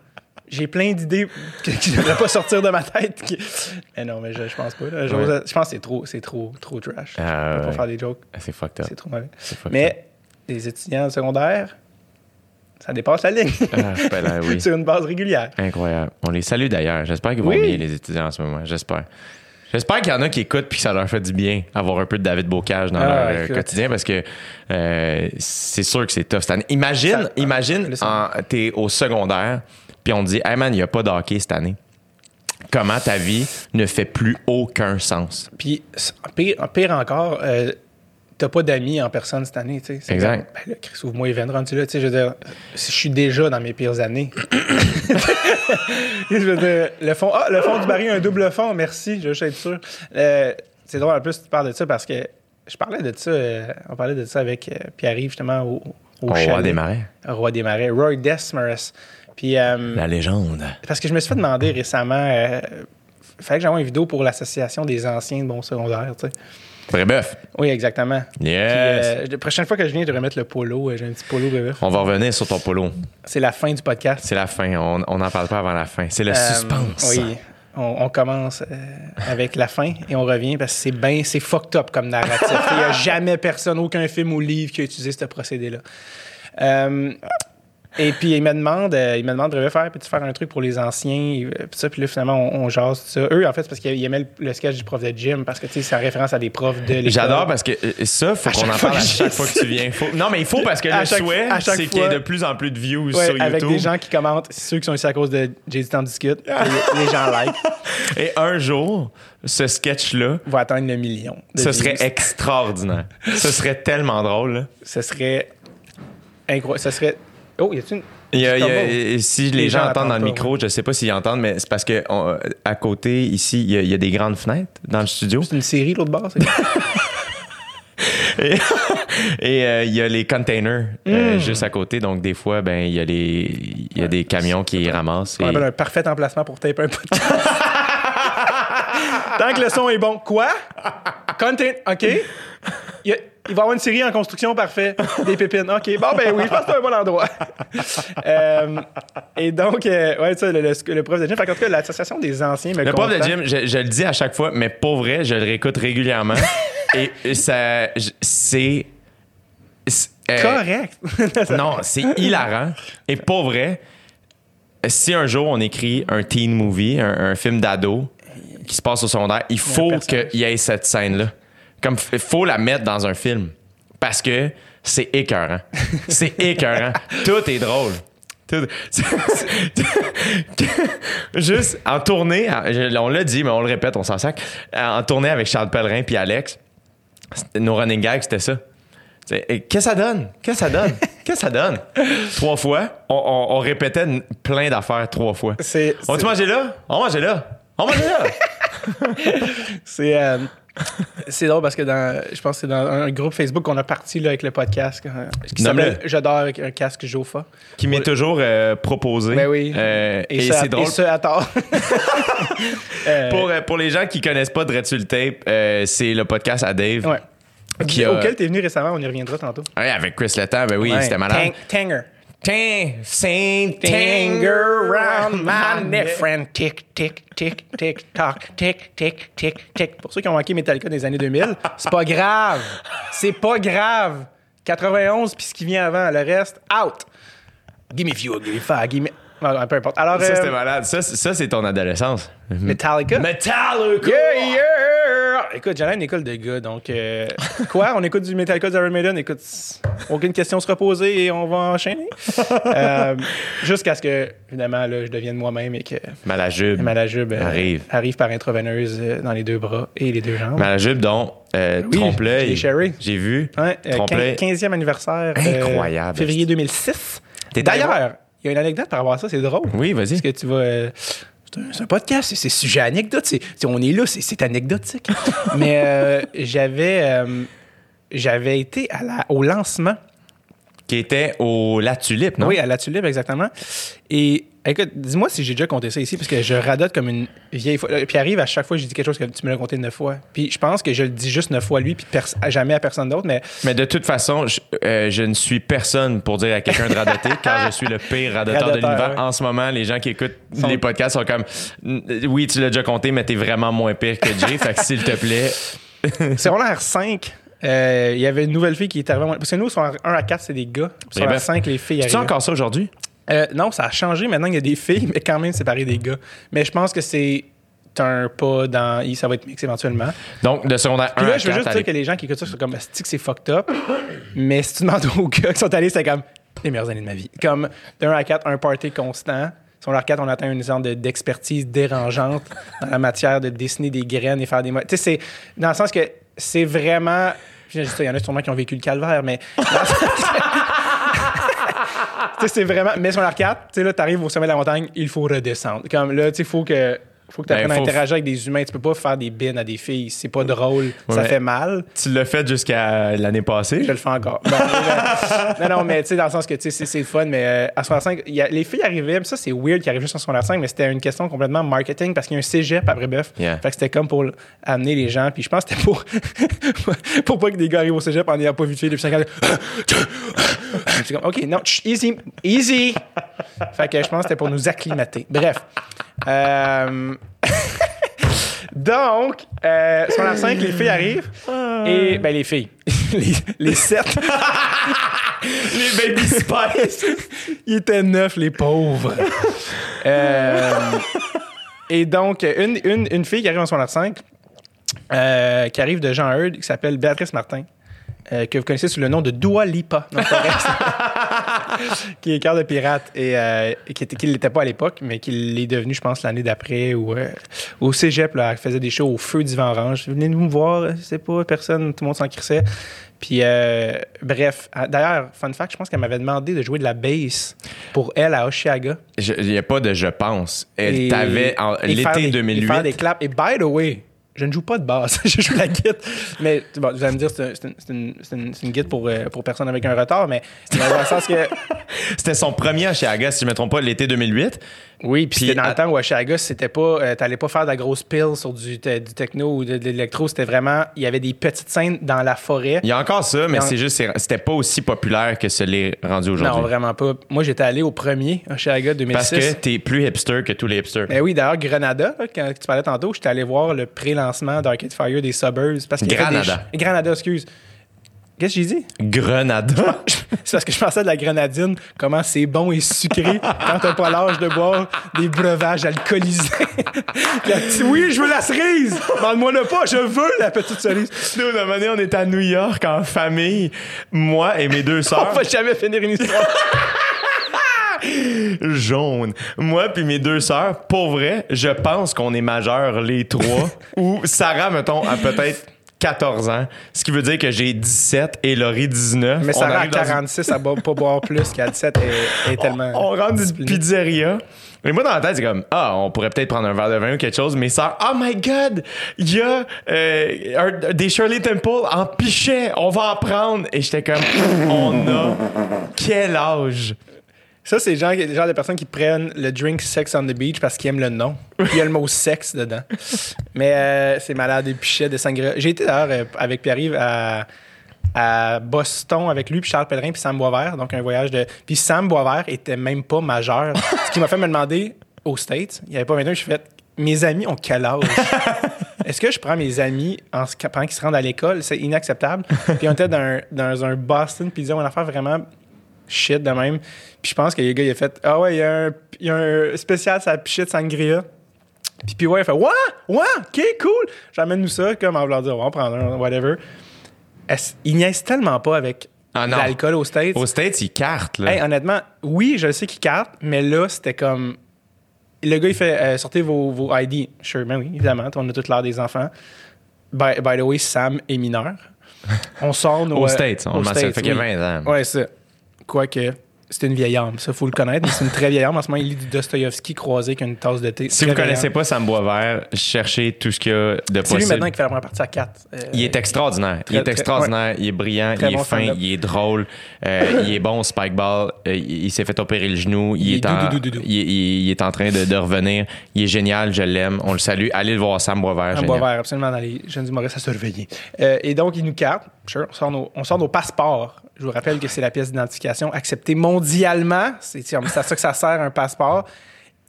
J'ai plein d'idées que- qui ne devraient pas sortir de ma tête. qui- Mais non, mais je, je pense pas. là. Je, Ouais. je pense que c'est trop, c'est trop, trop trash. Ah, Je peux pas ouais. faire des jokes. C'est fucked up. C'est trop mauvais. Mais les étudiants secondaires, ça dépasse la ligne. Ah, ben là, oui. Sur une base régulière. Incroyable. On les salue d'ailleurs. J'espère qu'ils vont Oui. bien, les étudiants en ce moment. J'espère. J'espère qu'il y en a qui écoutent puis que ça leur fait du bien avoir un peu de David Bocage dans Ah, leur euh, écoute. quotidien parce que euh, c'est sûr que c'est tough. Imagine, Ça- imagine, en- t'es au secondaire puis on te dit, hey man, il n'y a pas de hockey cette année. Comment ta vie ne fait plus aucun sens? Puis, pire, pire encore, euh, t'as pas d'amis en personne cette année. tu sais. Exact. comme, ben là, Chris, ouvre-moi Event rendu là. tu sais, Je veux dire, je suis déjà dans mes pires années. je veux dire, le fond, ah, le fond du baril, un double fond, merci, je veux juste être sûr. Euh, c'est drôle, en plus, tu parles de ça parce que je parlais de ça, euh, on parlait de ça avec euh, Pierre-Yves, justement, au, au Au roi des marais. Roi des Marais, Roy Desmarais. Puis, euh, La légende. parce que je me suis fait demander récemment, euh, fallait que j'envoie une vidéo pour l'association des anciens de bon secondaire, tu sais. Brébeuf. Oui, exactement. Yes. Puis, euh, la prochaine fois que je viens, je vais remettre le polo. euh, J'ai un petit polo bébé. On va revenir sur ton polo. C'est la fin du podcast. C'est la fin. On n'en parle pas avant la fin. C'est le Euh, suspense. Oui. On, on commence euh, avec la fin et on revient parce que c'est bien, c'est fucked up comme narratif. Il n'y a jamais personne, aucun film ou livre qui a utilisé ce procédé-là. Euh, et puis il me demande, euh, il me demande de faire, peux-tu faire un truc pour les anciens, euh, puis ça, puis là finalement on, on jase ça. Eux en fait c'est parce qu'ils aimaient le, le sketch du prof de gym parce que tu sais c'est en référence à des profs de l'école. J'adore parce que euh, ça, faut qu'on en parle à que chaque fois que tu viens. Faut- Non, mais il faut parce que À le chaque- souhait, c'est qu'il y ait de plus en plus de views Ouais, sur avec YouTube. des gens qui commentent, ceux qui sont ici à cause de du temps discute, les, les gens like, Et un jour, ce sketch-là, vont atteindre le million. ce views. serait extraordinaire. ce serait tellement drôle. là. Ce serait incroyable. Ce serait. Oh, y a-tu une. Il y a- y et si les, Les gens gens entendent dans le micro, je sais pas s'ils entendent, mais c'est parce que on- à côté, ici, il y, a, des grandes fenêtres dans le studio. C'est une série, l'autre bord, c'est Et euh, il y a les containers euh, juste à côté. Donc, des fois, ben, il y a, les, il y a des camions qui ramassent. On et- appelle un parfait emplacement pour taper un podcast. Tant que le son est bon. Quoi? Content. OK. Il, a- il va y avoir une série en construction, parfait. Des pépines. OK. Bon, ben oui, je pense que c'est un bon endroit. Euh, et donc, euh, ouais, ça, le, le, le prof de gym. Fait qu'en tout cas, l'association des anciens me Le prof de gym, je, je le dis à chaque fois, mais pour vrai, je le réécoute régulièrement. et ça, c'est. c'est- euh, Correct. Non, c'est hilarant. Et pour vrai, si un jour on écrit un teen movie, un, un film d'ado qui se passe au secondaire, il faut qu'il y ait cette scène-là. Comme il faut la mettre dans un film. Parce que c'est écœurant. C'est écœurant. Tout est drôle. Tout- Juste en tournée, on l'a dit, mais on le répète, on s'en sac. En tournée avec Charles Pellerin puis Alex, nos running gags, c'était ça. Qu'est-ce que ça donne? Qu'est-ce que ça donne? Qu'est-ce que ça donne? Trois fois. On, on- on répétait plein d'affaires trois fois. On va-tu c'est- manger là? On va manger là. On va manger là. C'est euh, c'est drôle parce que dans, je pense que c'est dans un groupe Facebook qu'on a parti là, avec le podcast euh, qui s'appelle J'adore avec un casque Jofa. Qui m'est toujours euh, proposé. Ben oui. Euh, et ce c'est drôle. Et ce à tort. Euh, Pour, pour les gens qui connaissent pas Dread sur le tape, c'est le podcast à Dave. ouais. Qui a- Auquel t'es venu récemment, on y reviendra tantôt. Ouais, avec Chris Letang, ben oui, Ouais. c'était malade. Tang- Tanger. Tang, Saint Tanger round my neck, friend. Tick, tick, tick, tick, tock, tick, tick, tick, tick. Pour ceux qui ont manqué Metallica des années 2000, c'est pas grave. C'est pas grave. 91 puis ce qui vient avant, le reste, out. Give me fuel, give me fire, give me... Ah, peu importe. Alors, Ça, euh, c'était malade. Ça, c'est- ça, c'est ton adolescence. Metallica. Metallica! Yeah, yeah! Écoute, j'allais à une école de gars, donc... euh, quoi? On écoute du Metallica d'Iron Maiden? Écoute, aucune question se reposer et on va enchaîner. Euh, Jusqu'à ce que, évidemment, là, je devienne moi-même et que Malajube. Malajube euh, Arrive. arrive par intraveineuse euh, dans les deux bras et les deux jambes. Malajube, dont euh, Oui, Trompe-l'œil. J'ai vu. Ouais, euh, Trompe-l'œil. 15, e anniversaire. euh, Incroyable. février 2006. T'es allé D'ailleurs, il y a une anecdote par rapport à ça, c'est drôle. Oui, vas-y. Parce que tu vas. euh, c'est un, podcast, c'est- sujet anecdote. on est là, c'est- c'est anecdotique. Mais euh, j'avais. euh, j'avais été à la, au lancement. Qui était au La Tulipe, non? Oui, à la tulipe, exactement. Et écoute, dis-moi si j'ai déjà compté ça ici, parce que je radote comme une vieille fois. Puis arrive à chaque fois, j'ai dit quelque chose que tu me l'as compté neuf fois. Puis je pense que je le dis juste neuf fois à lui, puis jamais à personne d'autre. Mais Mais de toute façon, je, euh, je ne suis personne pour dire à quelqu'un de radoter, car je suis le pire radoteur de l'univers. ouais. En ce moment, les gens qui écoutent Sont- les podcasts sont comme Oui, tu l'as déjà compté, mais t'es vraiment moins pire que Jay. fait que s'il te plaît. secondaire 5, euh, il y avait une nouvelle fille qui est arrivée. Parce que nous, sur 1 à 4, c'est des gars. Sur Eh ben, 5, les filles Tu arrivent. encore ça aujourd'hui? Euh, non, ça a changé. Maintenant, il y a des filles, mais quand même séparé des gars. Mais je pense que c'est un pas dans. Ça va être mix éventuellement. Donc, de secondaire 1 Puis là, je veux 4, juste dire que les gens qui écoutent ça sont comme, c'est que c'est fucked up? mais si tu demandes aux gars qui sont allés, c'est comme les meilleures années de ma vie. Comme de 1 à 4, un party constant. Sur leur 4, on atteint une sorte de- d'expertise dérangeante dans la matière de dessiner des graines et faire des. Tu sais, c'est dans le sens que c'est vraiment. Il y en a sûrement qui ont vécu le calvaire, mais. dans le sens que- Tu sais, c'est vraiment. Mais sur l'arcade, tu sais, là, t'arrives au sommet de la montagne, il faut redescendre. Comme là, tu sais, il faut que. Faut que tu apprennes Ben, à interagir avec des humains. Tu peux pas faire des bins à des filles. C'est pas drôle. Ça fait mal. Tu l'as fait jusqu'à l'année passée? Je le fais encore. Bon, mais, non, non, mais tu sais, dans le sens que tu sais, c'est- le fun, mais euh, à 65, il y a- les filles arrivaient, ça c'est weird qu'ils arrivent juste en 65, mais c'était une question complètement marketing parce qu'il y a un cégep à Brébeuf. Yeah. Fait que c'était comme pour amener les gens, puis je pense que c'était pour, pour pas que des gars arrivent au cégep en n'ayant pas vu de filles depuis 5 ans. OK, non, easy, easy. Fait que je pense que c'était pour nous acclimater. Bref. Euh, Donc, euh, sur la 5, les filles arrivent. Et, ben, les filles. les, les 7. Les Baby Spice. Ils étaient neuf, les pauvres. Euh, et donc, une, une, une fille qui arrive en secondaire 5, euh, qui arrive de Jean Heard, qui s'appelle Béatrice Martin, euh, que vous connaissez sous le nom de Dua Lipa. Non. qui est cœur de pirate et euh, qui ne l'était pas à l'époque, mais qui l'est devenu, je pense, l'année d'après ou euh, au cégep. Là, elle faisait des shows au feu d'Ivan Orange. Venez nous voir, c'est pas personne, tout le monde s'en crissait. Puis, euh, bref, ah, d'ailleurs, fun fact, je pense qu'elle m'avait demandé de jouer de la bass pour elle à Oshiaga. Il n'y a pas de je pense. Elle t'avait l'été des- et 2008. faire des claps. Et by the way, je ne joue pas de basse, je joue la guitare. Mais bon, vous allez me dire, c'est un- c'est une, une, une, guitare pour, euh, pour personne avec un retard, mais dans le sens que. C'était son premier à Chiaga, si je ne me trompe pas, l'été 2008. Oui, puis c'était dans à- le temps où Oshiaga, c'était pas. euh, T'allais pas faire de la grosse pile sur du, te- du techno ou de, de l'électro. C'était vraiment. Il y avait des petites scènes dans la forêt. Il y a encore ça, mais Non. c'est juste, c'était pas aussi populaire que ce l'est rendu Non, aujourd'hui. vraiment pas. Moi, j'étais allé au premier Oshiaga 2006. Parce que t'es plus hipster que tous les hipsters. Ben oui, d'ailleurs, Grenada, là, quand tu parlais tantôt, j'étais allé voir le pré-lancement d'Arcade Fire des Suburbs. Parce Granada. Des... Granada, excuse. Qu'est-ce que j'ai dit? Grenada. C'est parce que je pensais de la grenadine, comment c'est bon et sucré quand t'as pas l'âge de boire des breuvages alcoolisés. La petite- oui, je veux la cerise! Demande-moi le pas, je veux la petite cerise. Nous, année, on était à New York en famille, moi et mes deux On sœurs. va jamais finir une histoire. jaune. Moi puis mes deux sœurs, pour vrai, je pense qu'on est majeurs les trois. Ou Sarah, mettons, a peut-être 14 ans, ce qui veut dire que j'ai 17 et Laurie 19. Mais On ça à arrive dans une- 46, à pas boire plus qu'à 17 est, est tellement. On rentre d'une pizzeria. Et moi, dans la tête, c'est comme, ah, on pourrait peut-être prendre un verre de vin ou quelque chose. Mes sœurs, oh my God, il y a euh, un- des Shirley Temple en pichet, on va en prendre. Et j'étais comme, on a quel âge? Ça, c'est le genre, le genre de personnes qui prennent le drink Sex on the Beach parce qu'ils aiment le nom. Puis il y a le mot sexe dedans. Mais euh, c'est malade, des pichets de sangria. J'ai été d'ailleurs euh, avec Pierre-Yves à, à Boston avec lui, puis Charles Pellerin, puis Sam Boisvert. Donc un voyage de. Puis Sam Boisvert était même pas majeur. Ce qui m'a fait me demander aux States, il n'y avait pas 21, je suis fait Mes amis ont quel âge? Est-ce que je prends mes amis en, pendant qu'ils se rendent à l'école? C'est inacceptable. Puis on était dans un, dans un Boston Pizza, une affaire vraiment shit de même. Puis je pense que les gars, il a fait Ah ouais, il y, a un- il y a un spécial, ça pichette sangria. Puis puis ouais, il fait Ouais, ouais, ok, cool. J'amène nous ça, comme en voulant dire, on va en prendre un, whatever. Il niaise tellement pas avec Ah l'alcool aux States. Aux States, ils cartent, là. Hey, honnêtement, oui, je sais qu'il carte, mais là, c'était comme. Le gars, il fait euh, sortez vos, vos ID. Sure, ben oui, évidemment, on a toute l'heure des enfants. By, by the way, Sam est mineur. On sort nos. Aux euh, States, on le mentionne. States, Fait qu'il y a oui. 20 ans. Ouais, ça. Quoique, c'est une vieille âme, ça, faut le connaître, mais c'est une très vieille âme. En ce moment, il lit du Dostoïevski croisé avec une tasse de thé. Si vous vieille connaissez pas Sam Boisvert, cherchez tout ce qu'il y a de C'est lui possible. maintenant qui fait la première partie à 4. Il est extraordinaire. il est très- extraordinaire. Il est brillant. Très il est bon fin. Il est drôle. euh, il est bon au spike ball. euh, il s'est fait opérer le genou. Il, Il est, en, il, il- est train de, de revenir. Il est génial. Je l'aime. On le salue. Allez le voir, Sam Boisvert. Un génial. bois vert, absolument, dans les jeunes humoristes à surveiller. Euh, et donc, il nous carte. Sure, on sort nos, on sort nos passeports. Je vous rappelle que c'est la pièce d'identification acceptée mondialement. C'est à ça que ça sert, un passeport.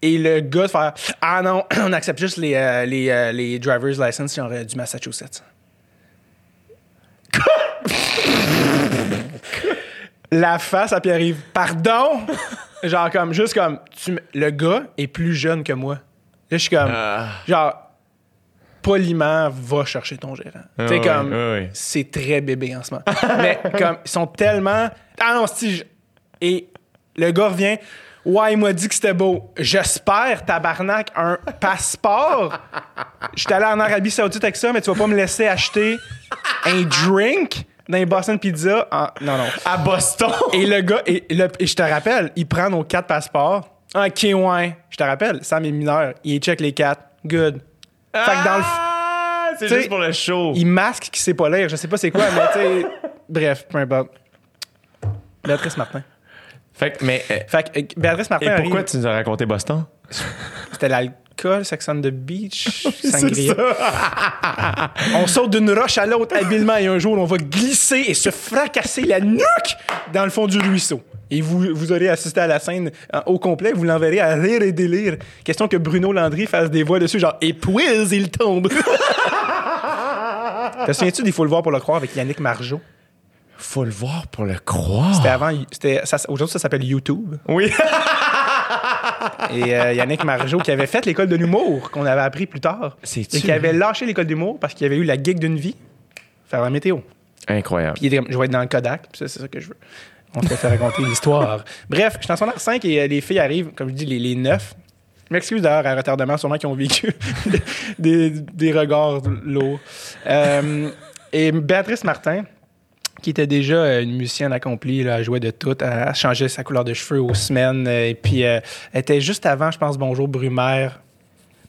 Et le gars de faire Ah non, on accepte juste les, euh, les, euh, les driver's license du Massachusetts. la face à Pierre-Yves. Pardon? Genre, comme, juste comme, tu le gars est plus jeune que moi. Là, je suis comme, Ah. genre, poliment, va chercher ton gérant. tu sais, comme, ouais. c'est très bébé en ce moment. Mais comme, ils sont tellement. Ah non, si. je- Et le gars revient. Ouais, il m'a dit que c'était beau. J'espère, tabarnak, un passeport. J'étais allé en Arabie Saoudite avec ça, mais tu vas pas me laisser acheter un drink dans les Boston Pizza. en- Non, non. À Boston? Et le gars, et, le- et je te rappelle, il prend nos quatre passeports. Ok, ouais. Je te rappelle, Sam est mineur. Il check les quatre. good. Fait que dans le Ah, c'est juste pour le show. Il masque qui sait pas lire, je sais pas c'est quoi, mais tu sais. Bref, peu importe. Béatrice Martin. Fait que, mais, Fait que euh, Béatrice Martin et pourquoi arrive, tu nous as raconté Boston? c'était l'alcool, Sex on the Beach, C'est sangria. ça. On saute d'une roche à l'autre habilement et un jour, on va glisser et se fracasser la nuque dans le fond du ruisseau. Et vous, vous aurez assisté à la scène euh, au complet, vous l'enverrez à rire et délire. Question que Bruno Landry fasse des voix dessus, genre « Et puis, il tombe! » Te souviens-tu d'Il faut le voir pour le croire avec Yannick Margeau? Faut le voir pour le croire? C'était avant... c'était- ça- Aujourd'hui, ça s'appelle YouTube. Oui. Et euh, Yannick Margeau qui avait fait l'école de l'humour, qu'on avait appris plus tard. Et qui avait lâché l'école d'humour parce qu'il avait eu la gig d'une vie, faire la météo. Incroyable. Puis il était comme, je vais être dans le Kodak, puis ça, c'est ça que je veux. On se fait raconter l'histoire. Bref, je suis en secondaire 5 et euh, les filles arrivent, comme je dis, les, les neuf. Je m'excuse d'ailleurs à retardement, sûrement qui ont vécu des, des regards lourds. Euh, et Béatrice Martin, qui était déjà euh, une musicienne accomplie, là, elle jouait de tout, elle changé sa couleur de cheveux aux semaines, euh, et puis euh, elle était juste avant, je pense, Bonjour Brumaire.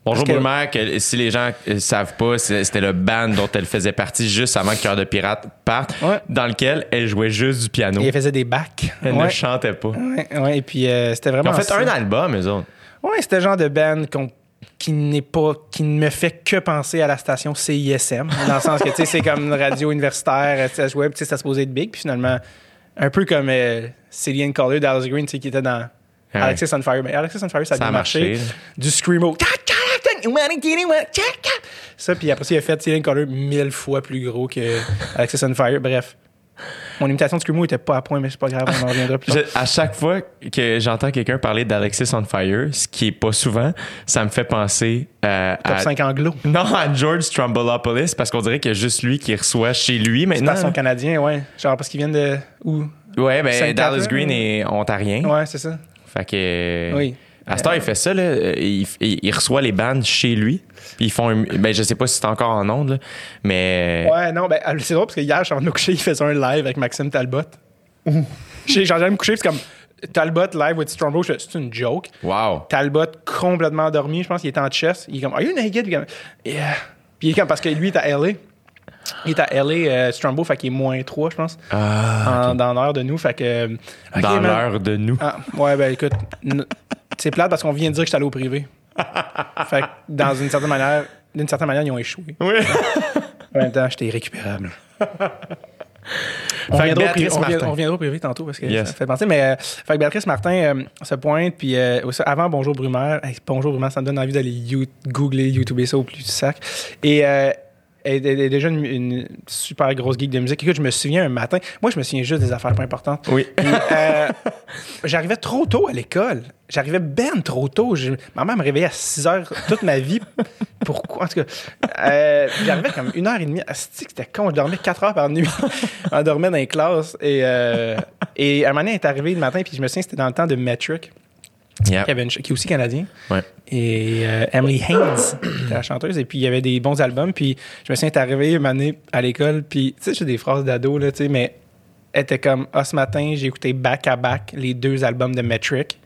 Bonjour Brumaire, que si les gens ne savent pas, c'était le band dont elle faisait partie juste avant que Cœur de Pirate parte, Ouais. dans lequel elle jouait juste du piano. Et elle faisait des bacs. Elle ne chantait pas. Ouais, et puis euh, c'était Ils vraiment. ont fait ça. un album, eux autres. Ouais, c'était le genre de band qu'on- qui n'est pas qui ne me fait que penser à la station CISM dans le sens que tu sais c'est comme une radio universitaire sais, ça jouait tu sais ça se posait être big puis finalement un peu comme euh, Cillian Collier Dallas Green tu sais qui était dans Ouais. Alexis on Fire. Mais Alexis on Fire ça a Ça a bien marché, marché. du screamo. Ça puis après ça il a fait Cillian Collier mille fois plus gros que Alexis on Fire. Bref mon imitation de screamo était pas à point mais c'est pas grave on en reviendra plus tard. Je- à chaque fois que j'entends quelqu'un parler d'Alexis on Fire, ce qui est pas souvent, ça me fait penser euh, top à 5 anglo non à George Strombolopoulos parce qu'on dirait qu'il y a juste lui qui reçoit chez lui maintenant. station canadien ouais genre parce qu'ils viennent de où? Ouais, ben Dallas Green ou- est ontarien. ouais c'est ça Fait que. Oui. À ce temps, il fait ça, là. euh, Il, reçoit les bandes chez lui. Puis ils font un- Ben, je sais pas si c'est encore en onde, là, mais. Ouais, non, ben, c'est drôle parce que hier, je suis en train de me coucher, il faisait un live avec Maxime Talbot. J'ai envie de me coucher, c'est comme Talbot live with fais, c'est une joke. Wow. Talbot complètement endormi, je pense qu'il était en chess. Il est comme, Are you naked? Puis, il est comme, yeah. Puis il est comme, parce que lui, il est à LA. Il est à LA, euh, Strongbow, fait qu'il est moins 3, je pense, Ah, en- dans l'heure de nous. Fait que. euh, dans l'heure de nous. Ah, ouais, ben écoute, c'est plate parce qu'on vient de dire que j'étais allé au privé. fait que dans une certaine manière, d'une certaine manière, ils ont échoué. Oui. En même temps, j'étais irrécupérable. On reviendra, au privé, on on reviendra au privé tantôt parce que Yes. ça fait penser. Mais euh, fait que Béatrice Martin euh, se pointe, puis euh, avant Bonjour Brumaire, hey, Bonjour Brumaire, ça me donne envie d'aller you- googler, YouTuber ça au plus du sac. Et euh, elle elle est déjà une, une super grosse geek de musique. Écoute, je me souviens un matin, moi je me souviens juste des affaires pas importantes. Oui. Euh, j'arrivais trop tôt à l'école. J'arrivais ben trop tôt. Je- ma mère me réveillait à 6 heures toute ma vie. Pourquoi? En tout cas, euh, j'arrivais comme une heure et demie. C'était con. Je dormais 4 heures par nuit. On dormait dans les classes. Et, euh, et un moment donné, elle est arrivée le matin. Puis je me souviens, c'était dans le temps de Metric, Yeah. qui, une est aussi canadien. Ouais. Et euh, Emily Haynes, qui était la chanteuse. Et puis il y avait des bons albums. Puis je me souviens, elle est arrivée une année à l'école. Puis tu sais, j'ai des phrases d'ado, là, tu sais, mais elle était comme Ah, ce matin, j'ai écouté back à back les deux albums de Metric.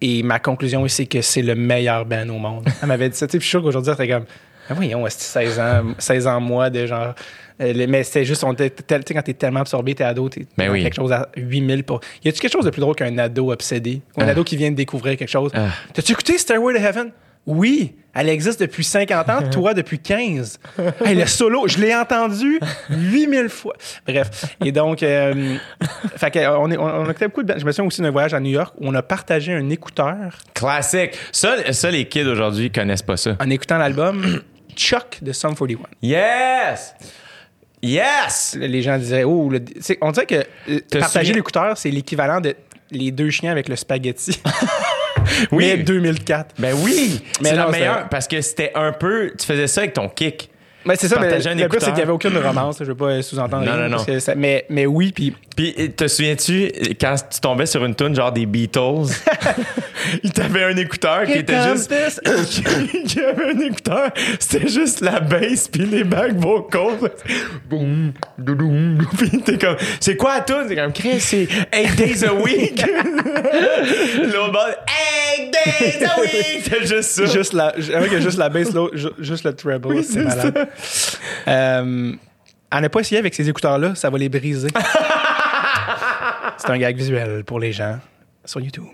Et ma conclusion, c'est que c'est le meilleur band au monde. Elle m'avait dit ça. tu sais, Puis je suis sûr qu'aujourd'hui, elle comme Ah, voyons, c'est 16 ans, 16 ans moi de genre. euh, mais c'était juste, on quand t'es tellement absorbé, t'es ado, t'es Ben oui. quelque chose à 8000 pour. Y a-tu quelque chose de plus drôle qu'un ado obsédé? Ou un Ah. ado qui vient de découvrir quelque chose? Ah. T'as-tu écouté Stairway to Heaven? Oui, elle existe depuis 50 ans, toi depuis 15. Hey, le solo, je l'ai entendu 8000 fois. Bref, et donc, euh, fait que, euh, on, est, on, on a beaucoup de. Je me souviens aussi d'un voyage à New York où on a partagé un écouteur Classique. Ça, ça, les kids aujourd'hui connaissent pas ça. en écoutant l'album Chuck de Sum 41. Yes! Yes! Les gens disaient, oh, le- on dirait que euh, Te partager souviens- l'écouteur, c'est l'équivalent de les deux chiens avec le spaghetti. Oui. Mais 2004. Ben oui! Mais c'est la meilleure parce que c'était un peu. Tu faisais ça avec ton kick. Mais c'est ça, mais le c'est qu'il n'y avait aucune romance. Je veux pas sous-entendre. Non, non, non. parce que ça- mais, mais oui, puis Puis, te souviens-tu, quand tu tombais sur une tune genre des Beatles, il t'avait un écouteur qui était juste. qui avait un écouteur, c'était juste la bass puis les back vocals. Boum, doudoum, doum. Puis t'es comme, c'est quoi la tune? C'est comme, Chris, c'est 8 days a week. L'autre bord, 8 days ah juste ça. juste la, avec juste la bass, juste le treble. Oui, c'est malade. Euh, à ne pas essayer avec ces écouteurs-là, ça va les briser. c'est un gag visuel pour les gens sur YouTube.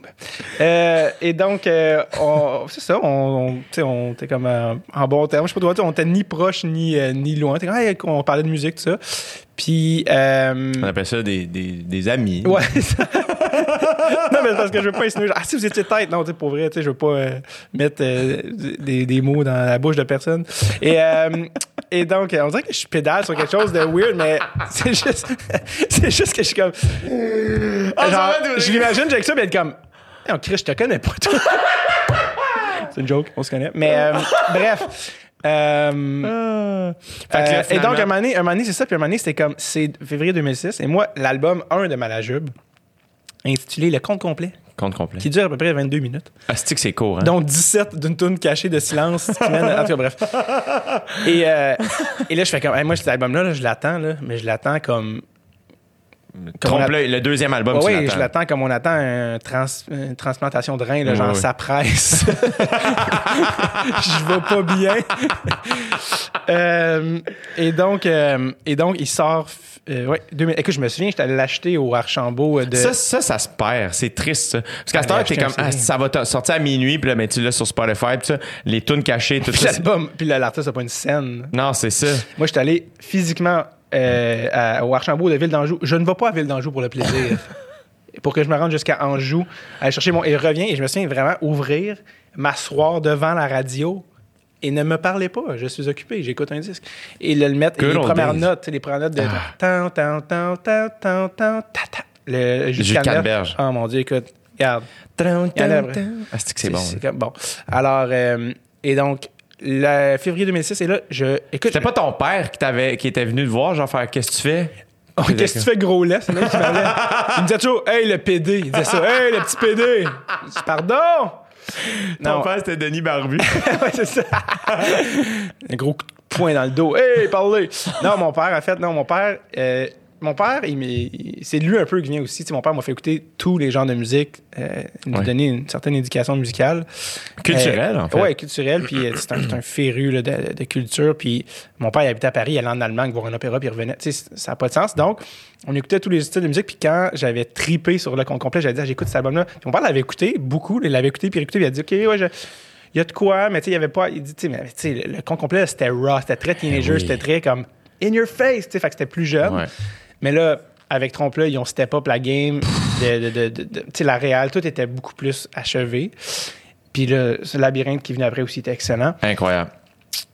Euh, et donc, euh, on- c'est ça, on, on, était comme euh, en bon terme. Je sais pas toi, on était ni proche ni, euh, ni loin. T'es comme, Hey, on parlait de musique, tout ça. Puis, euh, On appelle ça des, des, des amis. Ouais. Non, mais parce que je veux pas insinuer. Ah, si vous étiez tête. Non, tu sais, pour vrai, tu sais, je veux pas euh, mettre euh, des, des mots dans la bouche de personne. Et, euh, et donc, on dirait que je pédale sur quelque chose de weird, mais c'est juste, c'est juste que je suis comme. Ah, genre, je l'imagine avec ça, mais être comme. Hey, on crie, je te connais pas, toi. c'est une joke, on se connaît. Mais bref. Euh, que euh, et donc, un moment donné, donné, c'est ça. Puis un moment donné, c'était comme, c'est février 2006. Et moi, l'album 1 de Malajube, intitulé Le Compte complet, Compte complet. qui dure à peu près 22 minutes, Ah, c'est que c'est court, hein? dont 17 d'une tune cachée de silence. qui mène, en tout cas, bref. Et, euh, et là, je fais comme, hey, moi, cet album-là, là, je l'attends, là, mais je l'attends comme. Trompe-l'œil, le deuxième album, Ouais, tu oui, je l'attends comme on attend un trans- une transplantation de rein, là, genre ça presse. Je vais pas bien. Euh, et, donc, euh, et donc, il sort. euh, ouais, 2000 écoute, je me souviens, j'étais allé l'acheter au Archambault de. Ça, ça, ça se perd. C'est triste, ça. Parce qu'à cette Ah, heure, t'es comme, ah, ça va sortir à minuit, puis là, ben, tu l'as sur Spotify, puis ça, les tunes cachées, tout puis ça. puis l'artiste n'a pas une scène. Non, c'est ça. Moi, j'étais allé physiquement euh, à- au Archambault de Ville d'Anjou. Je ne vais pas à Ville d'Anjou pour le plaisir. pour que je me rende jusqu'à Anjou, aller chercher mon. Et je reviens et je me souviens vraiment ouvrir, m'asseoir devant la radio et ne me parlez pas. Je suis occupé, j'écoute un disque. Et le, le mettre, les premières notes, les premières notes de. Tan, tan, tan, tan, tan, tan, ta, ta. Le jus jus de de canneberge. canneberge. Oh mon Dieu, écoute, regarde. Ah, c'est que c'est bon. hein. bon. Alors, euh, et donc, le février 2006, et là, je. Écoute, C'était pas ton père qui, t'avait, qui était venu te voir, genre faire Qu'est-ce que tu fais? Oh, Qu'est-ce que tu fais, gros m'appelait. Il me disait toujours, hey, le PD. Il disait ça, hey, le petit PD. Je dis, pardon. Ton père, c'était Denis Barbu. ouais, c'est ça. Un gros coup de poing dans le dos. Hey, parlez. Non, mon père, en fait, non, mon père, euh, mon père, c'est lui un peu qui vient aussi. Mon père m'a fait écouter tous les genres de musique, euh, m'a Ouais. donné une certaine éducation musicale. Culturel, Euh, en fait. Ouais, culturel. Puis euh, c'est un, un féru là, de, de culture. Puis mon père, il habitait à Paris, il allait en Allemagne voir un opéra, puis il revenait. Ça n'a pas de sens. Donc, on écoutait tous les styles de musique. Puis quand j'avais tripé sur le compte complet, j'avais dit, Ah, j'écoute cet album-là. Mon père l'avait écouté beaucoup. Il l'avait écouté, puis écouté, puis il a dit, OK, ouais, je- il y a de quoi, mais tu sais, il y avait pas. Il dit, tu sais, le, le compte complet, c'était raw, c'était très teenager, Eh oui. c'était très comme in your face, tu sais, fait que c'était plus jeune. Ouais. Mais là, avec Trompe-là, ils ont step up la game. De, de, de- la réal, tout était beaucoup plus achevé. Puis là, ce labyrinthe qui venait après aussi était excellent. Incroyable.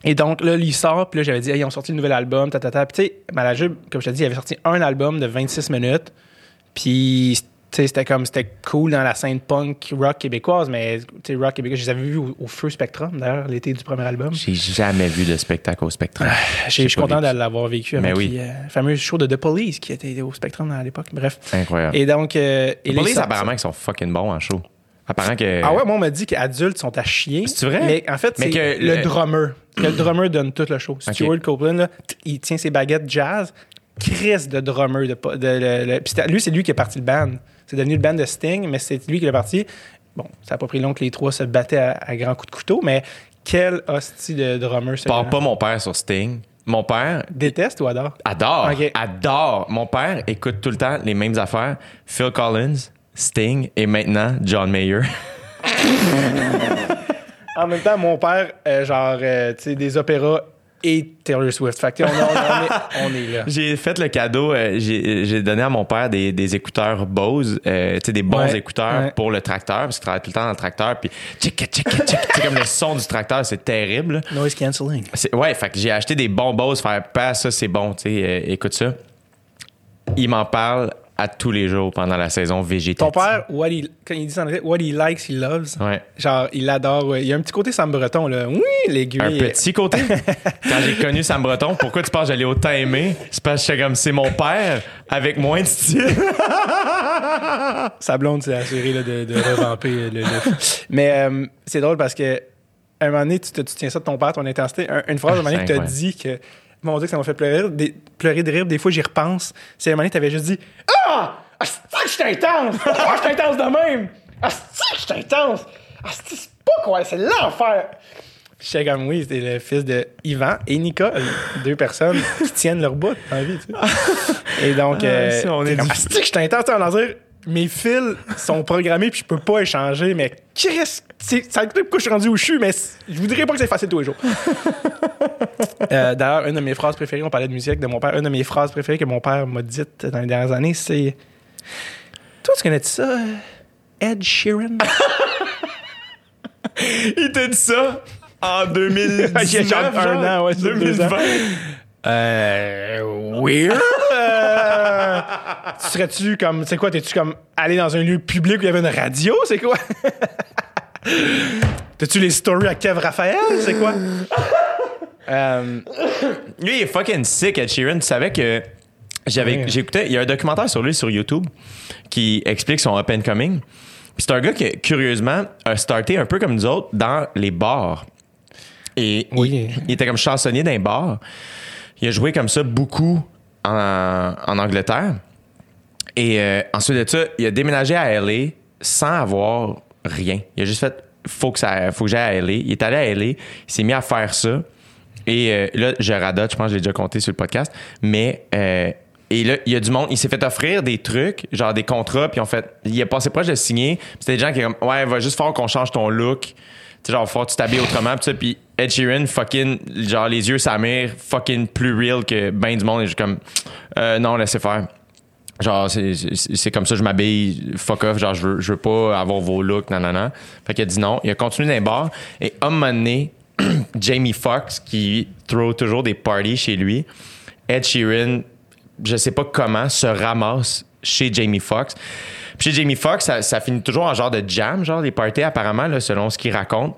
Et donc, là, il sort, puis là, j'avais dit, hey, ils ont sorti le nouvel album, ta, ta, ta. Puis, tu sais, Malajube, comme je te dis, il avait sorti un album de 26 minutes. Puis, c'était comme, c'était cool dans la scène punk rock québécoise, mais, tu sais, rock québécois, je les avais vus au, au Feu Spectrum, d'ailleurs, l'été du premier album. J'ai jamais vu de spectacle au Spectrum. Je je suis content vécu. de l'avoir vécu Mais avec oui. puis, euh, le fameux show de The Police qui était au Spectrum à l'époque. Bref. Incroyable. Et donc. euh, et Les ils sortent- apparemment, ils sont fucking bons en show. Apparemment que. Ah ouais, moi, on m'a dit qu'adultes sont à chier. C'est vrai? Mais en fait, Mais c'est que le le- drummer. Que le drummer donne tout le show. Stuart Copeland, là, il tient ses baguettes jazz. Chris de drummer. De, de, lui, c'est lui qui a parti le band. C'est devenu le band de Sting, mais c'est lui qui l'a parti. Bon, ça n'a pas pris long que les trois se battaient à, à grands coups de couteau, mais quel hostie de drummer, ce Parle pas mon père sur Sting. Mon père Déteste ou adore? adore. Adore. Mon père écoute tout le temps les mêmes affaires. Phil Collins, Sting et maintenant John Mayer. En même temps, mon père, euh, genre, euh, tu sais, des opéras et Taylor Swift. Fait que, on, on- on est, on est là. J'ai fait le cadeau, euh, j'ai j'ai donné à mon père des, des écouteurs Bose, euh, tu sais, des bons Ouais, écouteurs ouais. pour le tracteur, parce qu'il travaille tout le temps dans le tracteur, puis tchic, tchic, tchic, comme le son du tracteur, c'est terrible. Noise cancelling. C'est- Ouais, fait que j'ai acheté des bons Bose, faire pas ça, c'est bon, tu sais, euh, écoute ça. Il m'en parle à tous les jours pendant la saison végétative. Ton père, what he, quand il dit ça en anglais, what he likes, he loves. Ouais. Genre, il adore. ouais. Il y a un petit côté Sam Breton, là. Oui, l'aiguille. Un petit côté. Quand j'ai connu Sam Breton, pourquoi tu penses que j'allais autant aimer? C'est parce que j'étais comme c'est mon père avec moins de style. Sa blonde s'est assurée là, de, de revamper le, Mais euh, c'est drôle parce que un moment donné, tu, te- tu tiens ça de ton père, ton intensité. Un- une phrase, un moment donné, que tu as dit que. Mon Dieu, que ça m'a fait pleurer, des- pleurer de rire. Des fois, j'y repense. C'est un moment donné, tu avais juste dit Ah! Ah, c'est que je suis intense! Ah, je suis intense de même! Ah, c'est que je suis intense! Ah, c'est pas quoi, c'est l'enfer! J'étais comme, oui, c'était le fils de Yvan et Nicole, deux personnes qui tiennent leur bout dans la vie, tu sais. Et donc, euh, ça, on est du- Ah, c'est que je t'intense à leur dire, mes fils sont programmés puis je peux pas échanger, mais qu'est-ce ça pourquoi je suis rendu où je suis, mais je voudrais pas que c'est facile tous les jours. Euh, D'ailleurs, une de mes phrases préférées, on parlait de musique de mon père, une de mes phrases préférées que mon père m'a dites dans les dernières années, c'est Toi, tu connais ça, euh, Ed Sheeran? Il t'a dit ça en 2019, J'ai genre un an, ouais, c'est deux 2020. Euh. Weird. Euh, tu serais-tu comme. C'est quoi, t'es-tu comme allé dans un lieu public où il y avait une radio? C'est quoi? T'as-tu les stories à Kev Raphaël? C'est quoi? Euh, Lui, il est fucking sick, Ed Sheeran. Tu savais que j'avais, j'écoutais, il y a un documentaire sur lui sur YouTube qui explique son up and coming. C'est un gars qui, curieusement, a starté un peu comme nous autres dans les bars. Et Oui. il, il était comme chansonnier d'un bar. Il a joué comme ça beaucoup en, Angleterre. Et euh, ensuite de ça, il a déménagé à LA sans avoir rien. Il a juste fait faut que ça faut que j'aille à LA. Il est allé à LA, il s'est mis à faire ça. Et euh, là, je radote, je pense que j'ai déjà compté sur le podcast, mais euh, et là, il y a du monde, il s'est fait offrir des trucs, genre des contrats, puis en fait, il est passé proche de signer. C'était des gens qui sont comme ouais, va juste falloir qu'on change ton look. Tu sais, genre, faut que tu t'habilles autrement, puis Ed Sheeran, fucking, genre, les yeux, sa mère, fucking plus real que ben du monde, et je comme, euh, non, laissez faire. Genre, c'est- comme ça, je m'habille, fuck off, genre, je veux, je veux pas avoir vos looks, nanana. Fait qu'il a dit non. Il a continué dans les. Et à un moment Jamie Foxx, qui throw toujours des parties chez lui, Ed Sheeran, je sais pas comment, se ramasse chez Jamie Foxx. Puis chez Jamie Foxx, ça, ça finit toujours en genre de jam, genre des parties apparemment, là, selon ce qu'il raconte.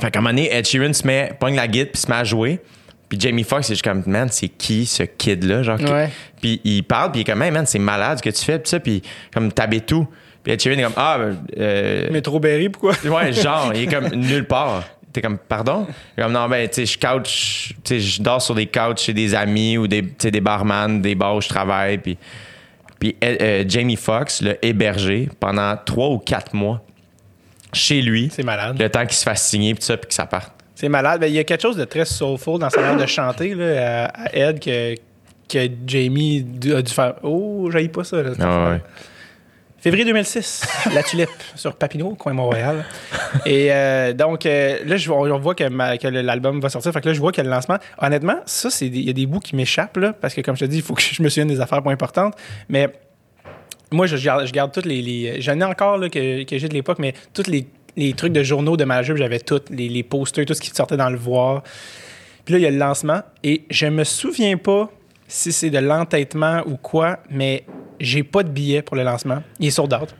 Fait qu'à un moment donné, Ed Sheeran se met, pogne la guitare puis se met à jouer. Puis Jamie Foxx, c'est juste comme, man, c'est qui ce kid-là? Genre, qui- Ouais. Puis il parle, puis il est comme, hey, man, c'est malade ce que tu fais, puis ça, puis comme, t'habites tout. Puis Ed Sheeran est comme, ah, ben, euh, Métro Berry, pourquoi? Ouais, genre, il est comme nulle part. T'es comme, pardon? Il est Comme, non, ben, tu sais, je couch, tu sais, je dors sur des couches chez des amis ou des, tu sais, des barman, des bars où je travaille. Puis, puis euh, Jamie Foxx l'a hébergé pendant trois ou quatre mois chez lui. C'est malade. Le temps qu'il se fasse signer, puis ça, puis que ça parte. C'est malade. Ben, il y a quelque chose de très soulful dans sa manière de chanter là, à, Ed que, que Jamie a dû faire. Oh, j'aille pas ça. Là, Ah, ouais. Février 2006, La Tulipe sur Papineau, coin Montréal. Et euh, donc, euh, là, je, on, voit que, ma- que l'album va sortir. Fait que là, je vois que le lancement. Honnêtement, ça, il y a des bouts qui m'échappent, là, parce que, comme je te dis, il faut que je me souvienne des affaires pas importantes. Mais moi, je, garde, toutes les. J'en ai encore là, que, j'ai de l'époque, mais tous les, trucs de journaux de ma jupe, j'avais tous, les, posters, tout ce qui sortait dans le voir. Puis là, il y a le lancement. Et je me souviens pas si c'est de l'entêtement ou quoi, mais j'ai pas de billet pour le lancement. Il est sold out.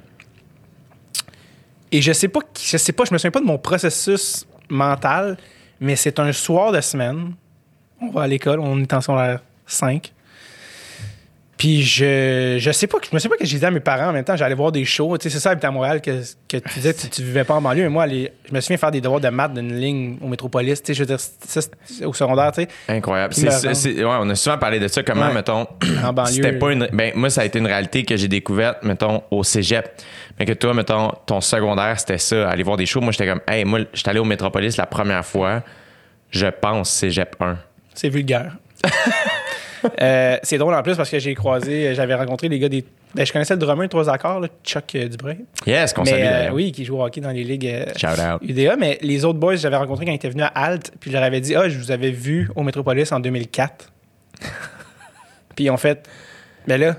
Et je sais pas, je sais pas, je me souviens pas de mon processus mental, mais c'est un soir de semaine. On va à l'école, on est en secondaire 5. Puis je, je sais pas, je me souviens pas que je disais à mes parents en même temps, j'allais voir des shows. Tu sais, c'est ça, habiter à Montréal, que, que tu disais, tu, tu vivais pas en banlieue. Mais moi, je me souviens faire des devoirs de maths d'une ligne au métropolis. Tu sais, je veux dire, ça, au secondaire, tu sais. Incroyable. Ouais, on a souvent parlé de ça. Comment, Ouais. mettons, En banlieue. c'était pas une. Ben, moi, ça a été une réalité que j'ai découverte, mettons, au cégep. Mais que toi, mettons, ton secondaire, c'était ça, aller voir des shows. Moi, j'étais comme, hey, moi, j'étais allé au Métropolis la première fois, je pense, cégep 1. C'est vulgaire. Euh, c'est drôle en plus parce que j'ai croisé, j'avais rencontré les gars des. Ben, je connaissais le drummer de trois accords, là, Chuck euh, Dubreuil. Yes, qu'on salue. euh, oui, qui joue au hockey dans les ligues euh, Shout out. UDA. Mais les autres boys, j'avais rencontré quand ils étaient venus à Alt, puis je leur avais dit Ah, je vous avais vu au Metropolis en 2004. puis en fait, ben là,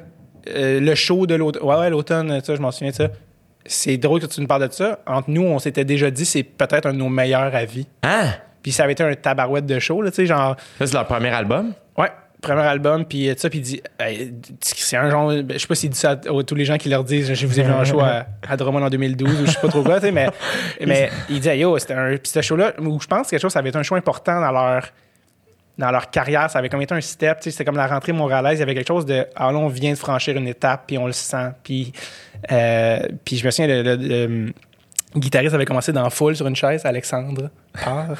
euh, le show de l'automne, ouais, ouais, l'automne, ça, je m'en souviens de ça. C'est drôle que tu nous parles de ça. Entre nous, on s'était déjà dit c'est peut-être un de nos meilleurs avis. Hein? Puis ça avait été un tabarouette de show, là, tu sais, genre. Ça, c'est leur premier album? Ouais, premier album, puis euh, ça, puis il dit, Hey, c'est un genre, je sais pas s'il dit ça à, tous les gens qui leur disent, je vous ai vu en show à, à Drummond en 2012 ou je sais pas trop quoi, tu sais, mais, mais il dit, yo, c'était un, puis ce show-là, où je pense que quelque chose, ça avait été un show important dans leur, dans leur carrière, ça avait comme été un step, tu sais, c'était comme la rentrée montréalaise, il y avait quelque chose de, ah là, on vient de franchir une étape, puis on le sent, puis, euh, puis je me souviens, le, le- le guitariste avait commencé dans Full sur une chaise, Alexandre Parr.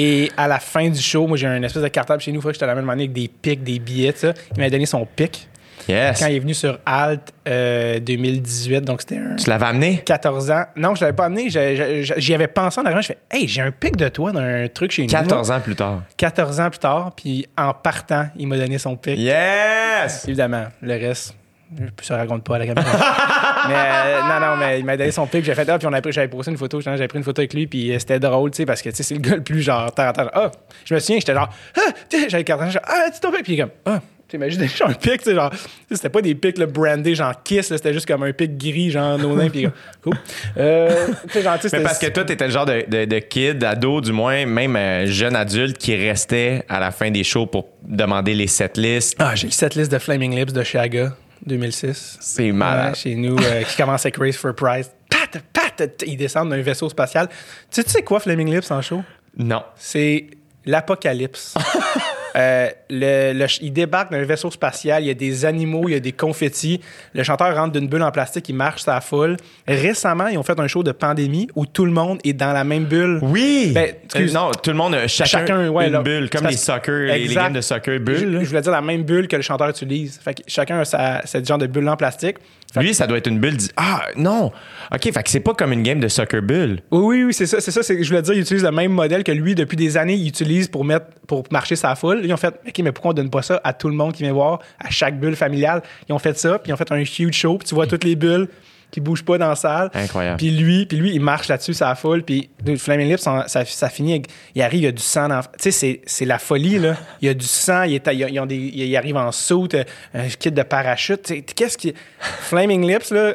Et à la fin du show, moi, j'ai un espèce de cartable chez nous. Faut que je te l'amène demander avec des pics, des billets, ça. Il m'a donné son pic. Yes. Quand il est venu sur Alt euh, 2018, donc c'était un Tu l'avais amené? 14 ans. Non, je l'avais pas amené. J'y avais pensé en arrivant. Je fais, hey, j'ai un pic de toi dans un truc chez nous. 14 ans plus tard. 14 ans plus tard, puis en partant, il m'a donné son pic. Yes! Évidemment, le reste, je ne raconte pas à la caméra. mais euh, non, non, mais il m'a donné son pic. J'ai fait, ah, puis on a pris, j'avais posté une photo. J'avais pris une photo avec lui, puis euh, c'était drôle, tu sais, parce que tu sais, c'est le gars le plus genre, terre à terre. Ah, je me souviens, j'étais genre, ah, j'avais 14 ans, ah, tu pic, puis il est comme, ah. T'imagines déjà un pic, tu sais, genre, c'était pas des pics là, brandés, genre Kiss, c'était juste comme un pic gris, genre Nodin, puis cool. Euh, genre, Mais parce que toi, t'étais le genre de, de, de kid, ado, du moins, même euh, jeune adulte, qui restait à la fin des shows pour demander les setlists. Ah, j'ai cette liste de Flaming Lips de Shaga 2006. C'est malade. Ouais, chez nous, euh, qui commence avec Race for Prize. Pat, pat, ils descendent d'un vaisseau spatial. Tu sais, tu sais quoi, Flaming Lips en show? Non. C'est l'apocalypse. Euh, le, le il débarque d'un vaisseau spatial, il y a des animaux, il y a des confettis. Le chanteur rentre d'une bulle en plastique, il marche sa foule. Récemment, ils ont fait un show de pandémie où tout le monde est dans la même bulle. Oui! Ben, excuse- Euh, non, tout le monde, a chacun, Chacun, ouais, une là. bulle, comme les soccer, les, games de soccer Je, bulle. là. je voulais dire la même bulle que le chanteur utilise. Fait que chacun a sa, cette genre de bulle en plastique. Lui, ça doit être une bulle. di- Ah, non! OK, fait que c'est pas comme une game de soccer bulle. Oui, oui, oui, c'est ça, c'est ça. c'est- Je voulais dire, il utilise le même modèle que lui depuis des années. Il utilise pour mettre, pour marcher sa foule. Ils ont fait, ok, mais pourquoi on donne pas ça à tout le monde qui vient voir, à chaque bulle familiale? Ils ont fait ça, puis ils ont fait un huge show, puis tu vois toutes les bulles qui bougent pas dans la salle. Incroyable. Puis lui, puis lui, il marche là-dessus, sa foule, puis Flaming Lips, ça, ça, ça finit, il arrive, il y a du sang dans. Tu sais, c'est, c'est la folie là. Il y a du sang, il, est, ont des, il arrive en saut, un kit de parachute. Qu'est-ce qui, Flaming Lips là.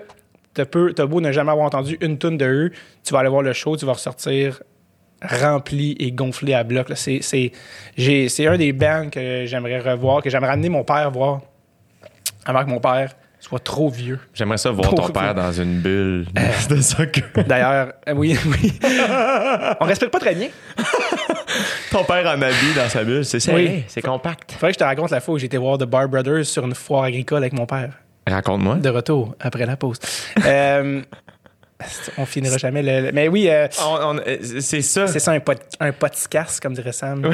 T'as peu- t'as beau ne jamais avoir entendu une tonne de eux, tu vas aller voir le show, tu vas ressortir rempli et gonflé à bloc. là. C'est, c'est, j'ai- c'est un des bands que j'aimerais revoir, que j'aimerais amener mon père voir avant que mon père soit trop vieux. J'aimerais ça voir ton père dans une bulle de soccer. D'ailleurs, euh, oui, oui. On respecte pas très bien. ton père en habit dans sa bulle, c'est serré, Oui. c'est compact. Faudrait que je te raconte la fois où j'étais voir The Bar Brothers sur une foire agricole avec mon père. Raconte-moi. De retour, après la pause. Euh, on finira jamais le... Mais oui, euh, On- on- euh, c'est ça. c'est ça un, pot, un podcast, comme dirait Sam.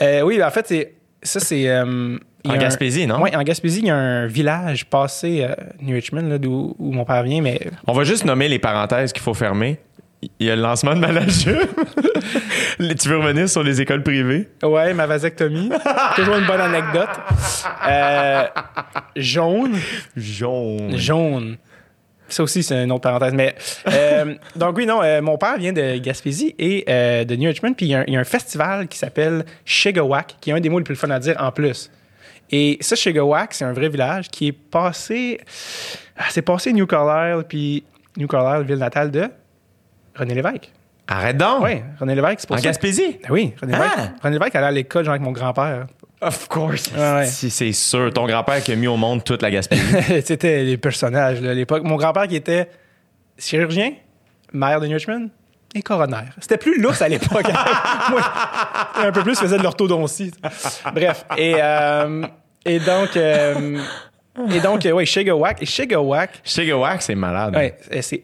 Euh, oui, en fait, c'est, ça, c'est... euh, En un- Gaspésie, non? Oui, en Gaspésie, il y a un village passé, euh, New Richmond, là, d'où où mon père vient, mais On va juste nommer les parenthèses qu'il faut fermer. Il y a le lancement de Malajube. tu veux revenir sur les écoles privées? ouais, ma vasectomie. Toujours une bonne anecdote. Euh, jaune. Jaune. Jaune. Ça aussi, c'est une autre parenthèse. Mais, euh, donc, oui, non, euh, mon père vient de Gaspésie et euh, de New Richmond. Puis, il y, a un- il y a un festival qui s'appelle Shigawak, qui est un des mots les plus fun à dire en plus. Et ça, Shigawak, c'est un vrai village qui est passé. ah, C'est passé New Carlisle, puis New Carlisle, ville natale de René Lévesque. Arrête donc! Oui, René Lévesque, c'est pour En ça. Gaspésie? Ben oui, René Lévesque. Ah! René Lévesque allait à l'école, genre avec mon grand-père. Of course. Ouais. Si, c'est sûr. Ton grand-père qui a mis au monde toute la Gaspésie. C'était les personnages là, à l'époque. Mon grand-père qui était chirurgien, maire de New Richmond et coroner. C'était plus lousse à l'époque. Moi, un peu plus, je faisais de l'orthodontie. Bref. Et, euh, et donc, euh, et donc, euh, ouais, Shigawak. Et Shigawak, Shigawak, c'est malade. ouais, c'est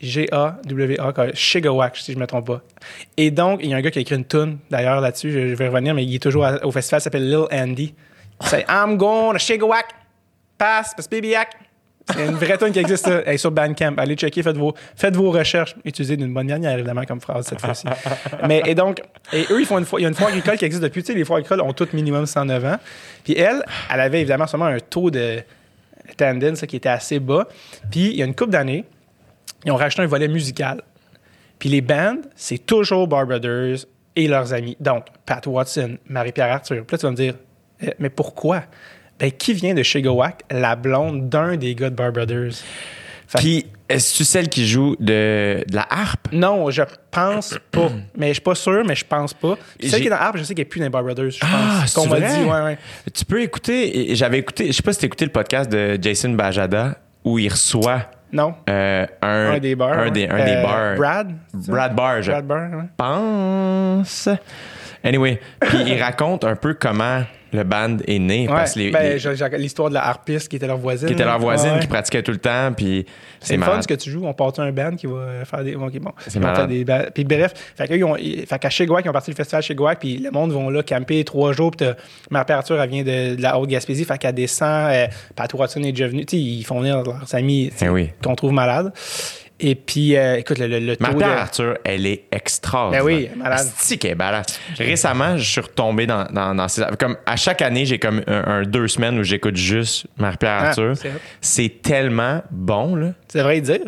S-H-I-G-A-W-A, Shigawak, si je ne me trompe pas. Et donc, il y a un gars qui a écrit une tune d'ailleurs là-dessus, je, vais revenir, mais il est toujours au festival, il s'appelle Lil Andy. C'est I'm to Shigawak, pass, pass, baby yak. C'est une vraie tune qui existe. Elle sur Bandcamp. Allez checker, faites vos, faites recherches. Utilisez d'une bonne manière, évidemment, comme phrase cette fois-ci. Mais, et donc, et eux, ils font une il y a une foire agricole qui existe depuis, tu sais, les foires agricoles ont toutes minimum 109 ans. Puis elle, elle avait évidemment seulement un taux de attendance qui était assez bas. Puis il y a une couple d'années, ils ont rajouté un volet musical. Puis les bands, c'est toujours Bar Brothers et leurs amis. Donc, Pat Watson, Marie-Pierre Arthur. Puis là, tu vas me dire, Eh, mais pourquoi? Ben, qui vient de Shigawak? La blonde d'un des gars de Bar Brothers? Fait- Puis, est-ce que tu celle qui joue de, de la harpe? non, je pense pas. mais je suis pas sûr, mais je pense pas. Puis celle qui est dans Harp, je sais qu'elle est plus dans Bar Brothers, je Ah, pense. c'est Qu'on m'a vrai? dit, ouais, ouais. Tu peux écouter, j'avais écouté, je sais pas si t'as écouté le podcast de Jason Bajada où il reçoit Non? euh, un, Un des bars. un des, un des Euh, bars. Brad? Brad Barr, je Brad Barr, ouais. pense. Anyway, puis il raconte un peu comment le band est né. Ouais, parce que les- ben, les- l'histoire de la harpiste qui était leur voisine. qui était leur là. voisine, Ouais, qui pratiquait tout le temps, puis C'est le fun ce que tu joues. On part un band qui va faire des. Ok, bon. C'est malade. des Puis bref, fait qu'eux, ils ont- fait qu'à Shigwac, ils ont parti le festival Shigwac, puis le monde vont là camper trois jours, puis Marie Arthur, elle vient de, de la Haute-Gaspésie, fait qu'elle descend, euh, Pat Watson est déjà venu, ils font venir leurs amis Eh oui. qu'on trouve malades. Et puis, euh, écoute, le, le, le taux de- Arthur, elle est extraordinaire. Ben oui, malade. Asti qu'elle est badass. Récemment, je suis retombé dans, dans, dans ces... Comme à chaque année, j'ai comme un, un deux semaines où j'écoute juste Marie-Pierre Ah, Arthur. c'est c'est tellement bon, là. Devrais y dire.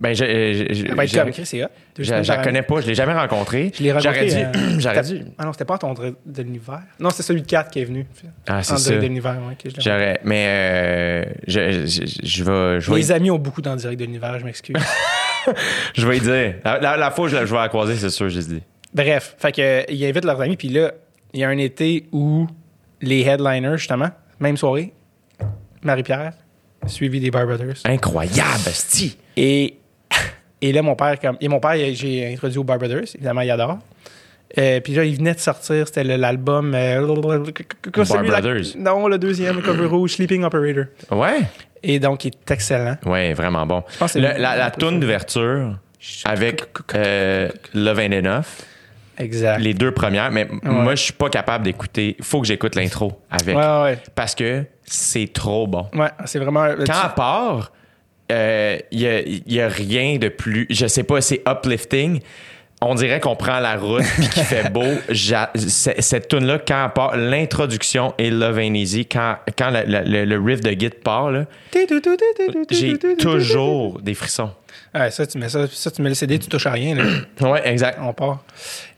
Ben, je, je, je, je- c'est je- je la connais pas, je l'ai jamais rencontré. Je l'ai rencontré. J'aurais dû. euh, dû. Ah non, c'était pas ton de, de l'univers. Non, c'était celui de 4 qui est venu. Ah, c'est En ça. direct de l'univers, l'ai J'aurais. Mais euh, je, je, vais. Je vais, Les amis ont beaucoup dans le direct de l'univers, je m'excuse. je vais y dire. La, la- la fois je, vais la croiser, c'est sûr, je dis. Bref, fait que, euh, ils invitent leurs amis, puis là, il y a un été où les headliners, justement, même soirée, Marie-Pierre, suivi des Barbados. Incroyable, Sti. Et, et là, mon père, comme. Et mon père, il- j'ai introduit au Barbados, évidemment, il adore. Euh, puis là, il venait de sortir, c'était le- l'album. euh, la- Barbados. non, le deuxième, le cover rouge, Sleeping Operator. Ouais? Et donc, il est excellent. Ouais, vraiment bon. pense que Le- c'est la le- la toune d'ouverture avec euh, Love Ain't Enough, Exact. les deux premières, mais moi, je suis pas capable d'écouter. faut que j'écoute l'intro avec. Ouais, ouais. Parce que c'est trop bon. Ouais, c'est vraiment. Quand elle part, il y, a, y a rien de plus. Je sais pas, c'est uplifting. On dirait qu'on prend la route puis qu'il fait beau. Cette tune là quand elle part, l'introduction et Love Ain't Easy, quand, quand le, le- le riff de guitare part, j'ai toujours des frissons. Ouais, ça, tu mets ça, ça, tu mets le CD, tu touches à rien, là. Ouais, exact. On part.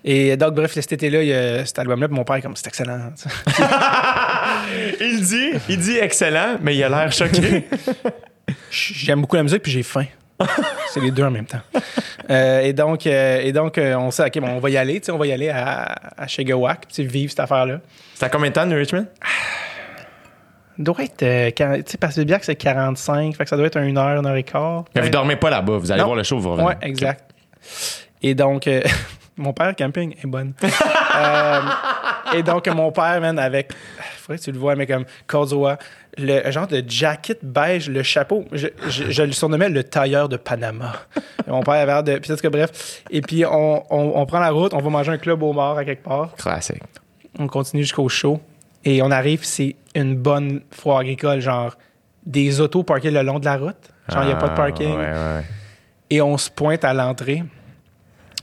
Et donc, bref, cet été-là, il y a cet album-là, mon père est comme, c'est excellent. Il dit, il dit excellent, mais il a l'air choqué. J'aime beaucoup la musique, puis j'ai faim. c'est les deux en même temps. Euh, et donc, euh, et donc euh, on s'est OK, bon, on va y aller, on va y aller à, à Shigawak, puis vivre cette affaire-là. C'est à combien de temps, New Richmond? Ça doit être, tu sais, parce que le biac, c'est 45, fait que ça doit être une heure, une heure et quart. Mais vous dormez pas là-bas, vous allez Non. voir le show, vous revenez. Ouais, exact. Et donc, mon père, camping, est bonne. Et donc, mon père, man, avec. Faudrait que tu le vois, mais comme Cordoa, le genre de jacket beige, le chapeau. Je, je- je le surnommais le tailleur de Panama. Mon père avait l'air de. Puis, cas, bref. Et puis, on, on- on prend la route, on va manger un club au mort à quelque part. Classique. On continue jusqu'au show. Et on arrive, c'est une bonne foire agricole, genre des autos parquées le long de la route. Genre, il n'y a pas de Ah, parking. Ouais, ouais. Et on se pointe à l'entrée.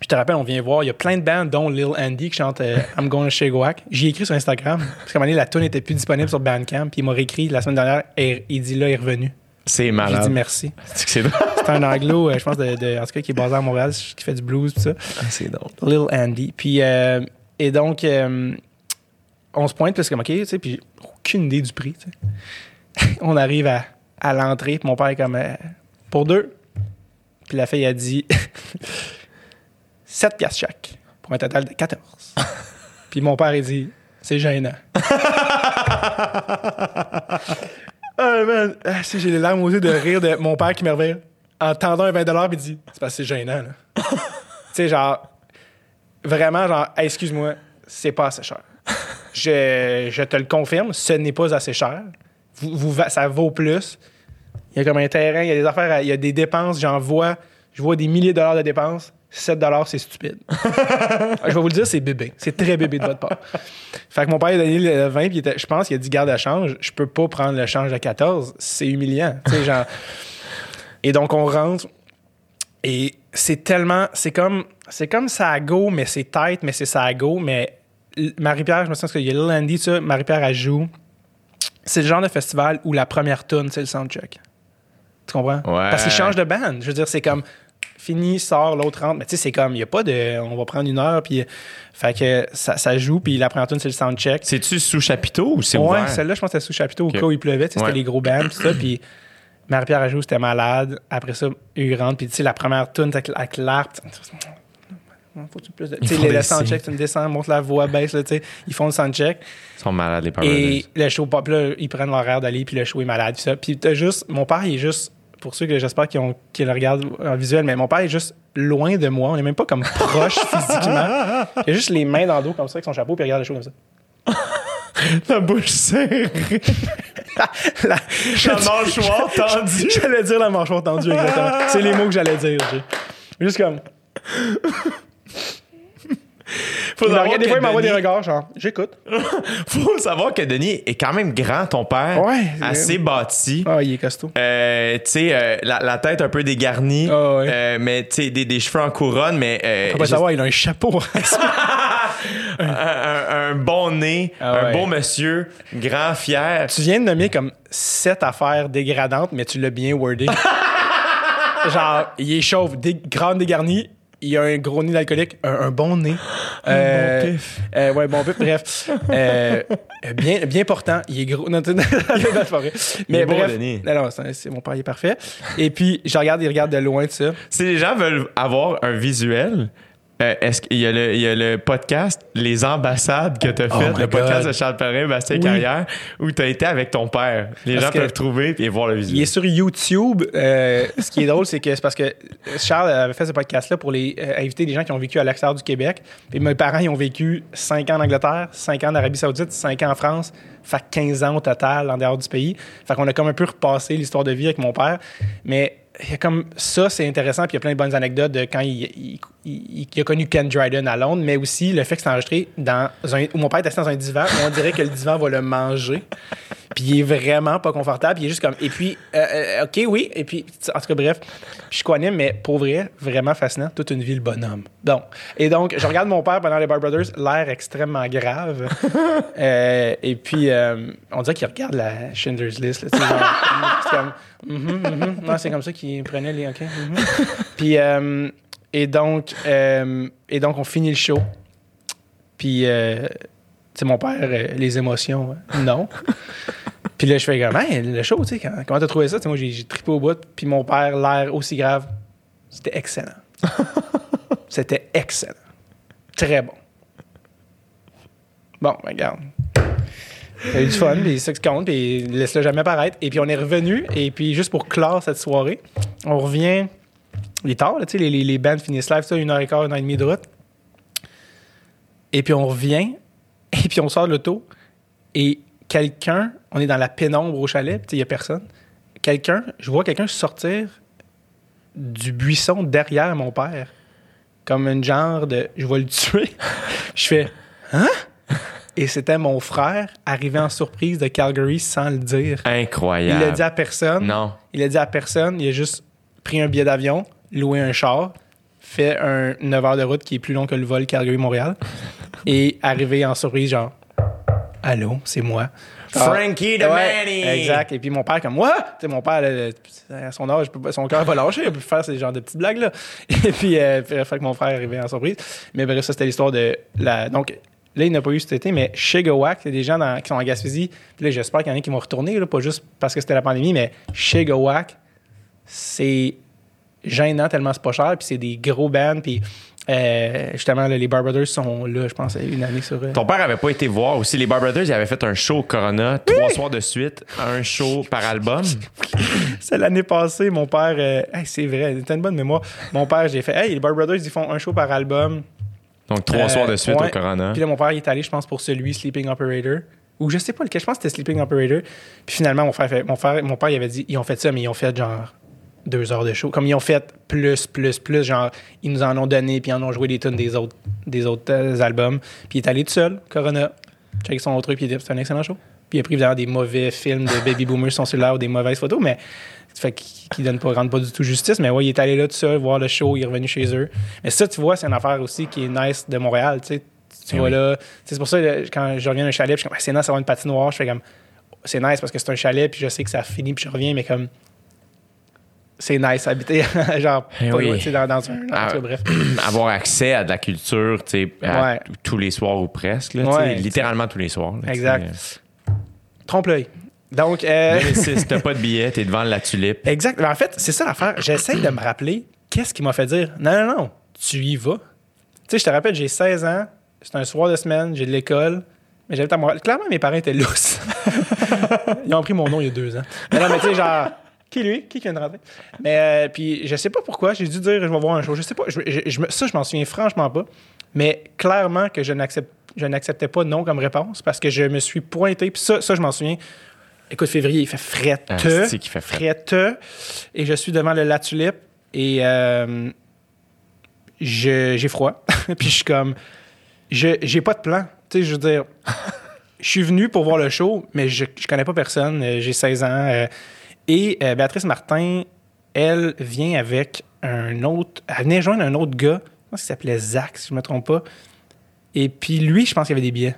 Je te rappelle, on vient voir, il y a plein de bandes, dont Lil Andy qui chante euh, I'm Going to Shagwack. J'ai écrit sur Instagram, parce qu'à un moment donné, la tune n'était plus disponible sur Bandcamp, puis il m'a réécrit la semaine dernière, et il dit là, il est revenu. C'est J'ai malade. dit merci. C'est que c'est drôle. C'est un anglo, euh, je pense, de, de- en tout cas, qui est basé à Montréal, qui fait du blues, tout ça. C'est drôle. Lil Andy. Puis, euh, et donc, on se pointe, puis c'est comme, OK, tu sais, puis j'ai aucune idée du prix, tu sais. on arrive à, à l'entrée, puis mon père est comme, pour deux. Puis la fille a dit, 7 piastres chaque, pour un total de 14. puis mon père, il dit, c'est gênant. Ah, man, ah, si, j'ai les larmes aux yeux de rire de mon père qui me revient en tendant un 20 puis il dit, c'est parce que c'est gênant, là. tu sais, genre, vraiment, genre, Hey, excuse-moi, c'est pas assez cher. Je, je te le confirme, ce n'est pas assez cher. Vous, vous ça vaut plus. Il y a comme un terrain, il y a des affaires, à- il y a des dépenses, j'en vois, je vois des milliers de dollars de dépenses. 7 dollars, c'est stupide. je vais vous le dire, c'est bébé. C'est très bébé de votre part. Fait que mon père a donné le 20, puis je pense qu'il a dit garde à change. Je peux pas prendre le change à 14. C'est humiliant. Genre. Et donc, on rentre. Et c'est tellement. C'est comme. C'est comme ça à go, mais c'est tight, mais c'est ça à go. Mais Marie-Pierre, je me sens qu'il y a Andy, ça. Marie-Pierre, elle joue. C'est le genre de festival où la première tune, c'est le soundcheck. Tu comprends? Ouais. Parce qu'ils changent de band. Je veux dire, c'est comme fini, sort, l'autre rentre. Mais tu sais, c'est comme, il n'y a pas de. On va prendre une heure, puis. Fait que ça, ça joue, puis la première tune, c'est le soundcheck. C'est-tu sous chapiteau ou c'est Ouais, ouvert? celle-là, je pense que c'était sous chapiteau au cas où il pleuvait. Ouais. C'était les gros bands, tout ça. Puis Marie-Pierre Ajoux, c'était malade. Après ça, il rentre. Puis tu sais, la première tune avec, l'arp. Faut-tu plus de. Tu sais, le soundcheck, tu me descends, monte la voix, baisse, là, tu sais. Ils font le soundcheck. Ils sont malades, les Power Et le show pop, là, ils prennent l'horaire d'aller, puis le show est malade, puis ça. Puis t'as juste. Mon père, il est juste. Pour ceux que j'espère qu'ils le regardent en visuel, mais mon père est juste loin de moi. On est même pas comme proche physiquement. Il a juste les mains dans le dos comme ça avec son chapeau, puis il regarde le show comme ça. La bouche serrée. La, La mâchoire tendue. J'allais dire la mâchoire tendue, exactement. C'est les mots que j'allais dire. Juste comme. Faut Il regarde, des que fois, il m'envoie des regards, genre, j'écoute. Faut savoir que Denis est quand même grand, ton père. Ouais. Assez bâti. Ah, il est costaud. Euh, tu sais, euh, la, la tête un peu dégarnie, Ah ouais. euh, mais tu sais, des, des cheveux en couronne, mais euh, Faut pas juste savoir, il a un chapeau. un, un- un bon nez, Ah un ouais. beau monsieur, grand, fier. tu viens de nommer comme sept affaires dégradantes, mais tu l'as bien wordé. genre, il est chauve, dé grande dégarnie, il a un gros nez d'alcoolique, un, un bon nez. Euh, bon pif. euh, ouais, bon pif, bref. Euh, bien, bien portant, il est gros. Non, c'est pas vrai. Mais est beau, bref, Denis. non, non, c'est c'est- mon père, il est parfait. Et puis, je regarde, il regarde de loin de ça. Si les gens veulent avoir un visuel, euh, est-ce qu'il y, a le- il y a le podcast Les ambassades que tu as Oh fait, le podcast God. de Charles Perrin, Bastien Oui. Carrière, où tu as été avec ton père. Les Parce gens peuvent trouver et voir le Il visuel. est sur YouTube. Euh, ce qui est drôle, c'est que c'est parce que Charles avait fait ce podcast-là pour les, euh, inviter des gens qui ont vécu à l'extérieur du Québec. Puis mes parents, ils ont vécu 5 ans en Angleterre, 5 ans en Arabie Saoudite, 5 ans en France. Fait que 15 ans au total en dehors du pays. Fait qu'on a comme un peu repassé l'histoire de vie avec mon père. Mais il y a comme ça, c'est intéressant. Puis il y a plein de bonnes anecdotes de quand il, il- a connu Ken Dryden à Londres, mais aussi le fait que c'est enregistré dans un, où mon père est assis dans un divan où on dirait que le divan va le manger. Puis il est vraiment pas confortable. Il est juste comme. Et puis, euh, euh, OK, oui. Et puis, en tout cas, bref, je connais, mais pour vrai, vraiment fascinant. Toute une vie, le bonhomme. Donc, et donc, je regarde mon père pendant les Bar Brothers, l'air extrêmement grave. Euh, et puis, euh, on dirait qu'il regarde la Schindler's List. là, c'est comme. Mhm, mhm. Non, c'est comme ça qu'il prenait les. OK. mhm. Puis, et, donc, et donc, on finit le show. Puis, tu sais, mon père, les émotions, non. Puis là, je fais comme, Hey, le show, tu sais, quand- comment t'as trouvé ça? Tu sais, moi, j'ai trippé au bout. Puis mon père, l'air aussi grave, c'était excellent. c'était excellent. Très bon. Bon, ben, regarde. T'as eu du fun, puis c'est ça qui compte, puis laisse-le jamais paraître. Et puis on est revenu, et puis juste pour clore cette soirée, on revient. Il est tard, là, tu sais, les, les, les bands finissent live, ça, une heure et quart, une heure et demie de route. Et puis on revient, et puis on sort de l'auto, et quelqu'un, on est dans la pénombre au chalet, il n'y a personne. Quelqu'un, je vois quelqu'un sortir du buisson derrière mon père, comme une genre de je vais le tuer. je fais Hein? Et c'était mon frère arrivé en surprise de Calgary sans le dire. Il Incroyable. l'a dit à personne. Non. Il a dit à personne. Il a juste pris un billet d'avion, loué un char, fait un 9 heures de route qui est plus long que le vol Calgary-Montréal et arrivé en surprise, genre Allô, c'est moi. Genre, Frankie the ouais, Manny. Exact. Et puis mon père, comme moi, tu sais, mon père, là, à son âge, son cœur va lâcher, il peut faire ces genres de petites blagues-là. Et puis, euh, fait que mon frère est arrivé en surprise. Mais bref, ça, c'était l'histoire de la. Donc, là, il n'a pas eu cet été, mais chez Gowak, il y a des gens dans- qui sont en Gaspésie. Puis là, j'espère qu'il y en a qui vont retourner, là, pas juste parce que c'était la pandémie, mais chez Gowak, c'est gênant tellement c'est pas cher. Puis c'est des gros bands. Puis euh, justement, là, les Bar Brothers sont là, je pense, une année sur. euh, Ton père avait pas été voir aussi. Les Bar Brothers, ils avaient fait un show au Corona, trois soirs de suite, un show par album. C'est l'année passée, mon père. euh, hey, c'est vrai, t'as une bonne mémoire. Mon père, j'ai fait Hey, les Bar Brothers, ils font un show par album. Donc, trois Euh, soirs de suite ouais. au Corona. Puis là, mon père, il est allé, je pense, pour celui Sleeping Operator. Ou je sais pas lequel, je pense que c'était Sleeping Operator. Puis finalement, mon frère, fait- mon, frère, mon père, il avait dit Ils ont fait ça, mais ils ont fait genre deux heures de show. Comme ils ont fait plus, plus, plus. Genre, ils nous en ont donné, puis ils en ont joué des tunes des autres, des autres euh, albums. Puis il est allé tout seul, Corona, check son autre truc, puis il dit C'est un excellent show. Puis il a pris évidemment des mauvais films de baby boomers sur son cellulaire ou des mauvaises photos, mais ça fait qu'il donne pas, rend pas du tout justice. Mais ouais, il est allé là tout seul, voir le show, il est revenu chez eux. Mais ça, tu vois, c'est une affaire aussi qui est nice de Montréal, tu sais. Tu Eh vois là, c'est pour ça, là, quand je reviens d'un chalet, puis je suis comme, Ah, c'est nice d'avoir une patinoire, je fais comme, c'est nice parce que c'est un chalet, puis je sais que ça finit, puis je reviens, mais comme, c'est nice habiter, genre, Eh pas oui. dans, dans un. en Ah, cas, bref. avoir accès à de la culture, tu sais, à Ouais. tous les soirs ou presque, là, tu sais, Ouais, littéralement tous les soirs. là. Exact. Trompe-l'œil. Donc, euh, 2006, t'as pas de billet, t'es devant la tulipe. Exact. Mais en fait, c'est ça l'affaire. J'essaie de me rappeler qu'est-ce qui m'a fait dire non, non, non, tu y vas. Tu sais, je te rappelle, j'ai 16 ans, c'est un soir de semaine, j'ai de l'école, mais j'habite à Montréal. Clairement, mes parents étaient lousses. Ils ont pris mon nom il y a deux ans. Mais non, mais tu sais, genre, qui lui? Qui vient de rentrer Mais euh, puis, je sais pas pourquoi, j'ai dû dire je vais voir un show. Je sais pas. Je, je- je ça, je m'en souviens franchement pas. Mais clairement que je n'accepte je n'acceptais pas non comme réponse parce que je me suis pointé. Puis ça, ça je m'en souviens. Écoute, février, il fait fret. Ah, qu'il fait fret. Fret. Et je suis devant le La Tulipe et euh, je- j'ai froid. Puis je suis comme. Je j'ai pas de plan. Tu sais, je veux dire. Je suis venu pour voir le show, mais je, je connais pas personne. Euh, J'ai 16 ans. euh, et euh, Béatrice Martin, elle vient avec un autre. Elle venait joindre un autre gars. Je pense qu'il s'appelait? Zach, si je me trompe pas. Et puis lui, je pense qu'il avait des billets.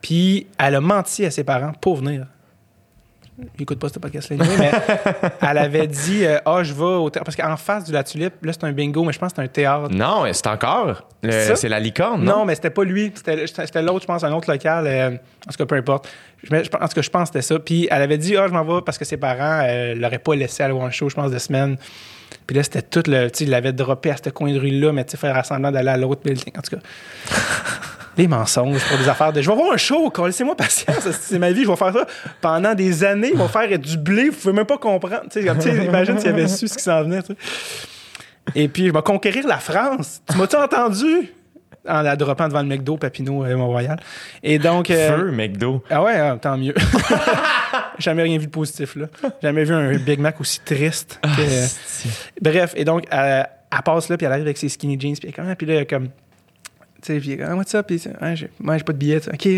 Puis elle a menti à ses parents pour venir. Il écoute pas ce podcast-là, mais elle avait dit euh, Ah, je vais au théâtre. Parce qu'en face du La Tulipe, là, c'est un bingo, mais je pense que c'est un théâtre. Non, c'est encore. C'est la licorne, Non, non? mais c'était pas lui. C'était c'était l'autre, je pense, un autre local. euh, en tout cas, peu importe. Je, en tout cas, je pense que c'était ça. Puis elle avait dit Ah, je m'en vais parce que ses parents euh, l'auraient pas laissé aller voir un show, je pense, de semaine. Puis là, c'était tout le. Tu sais, il l'avait droppé à ce coin de rue-là, mais tu sais, faire semblant d'aller à l'autre building. En tout cas. Les mensonges pour des affaires de. Je vais voir un show, laissez-moi patience, c'est ma vie, je vais faire ça pendant des années, ils vont faire du blé, vous pouvez même pas comprendre. Tu sais, imagine s'il avait su ce qui s'en venait. Et puis, je vais conquérir la France. Tu m'as-tu entendu? En la droppant devant le McDo, Papineau, euh, Mont-Royal. Et donc. euh, Feu, McDo. ah ouais, ah, tant mieux. Jamais rien vu de positif, là. Jamais vu un Big Mac aussi triste. que- Ah, Bref, et donc, elle, elle passe là, puis elle arrive avec ses skinny jeans, puis elle ah, puis là, comme, sais, puis ah, what's up? Puis, ah, j'ai, moi, j'ai pas de billet. OK,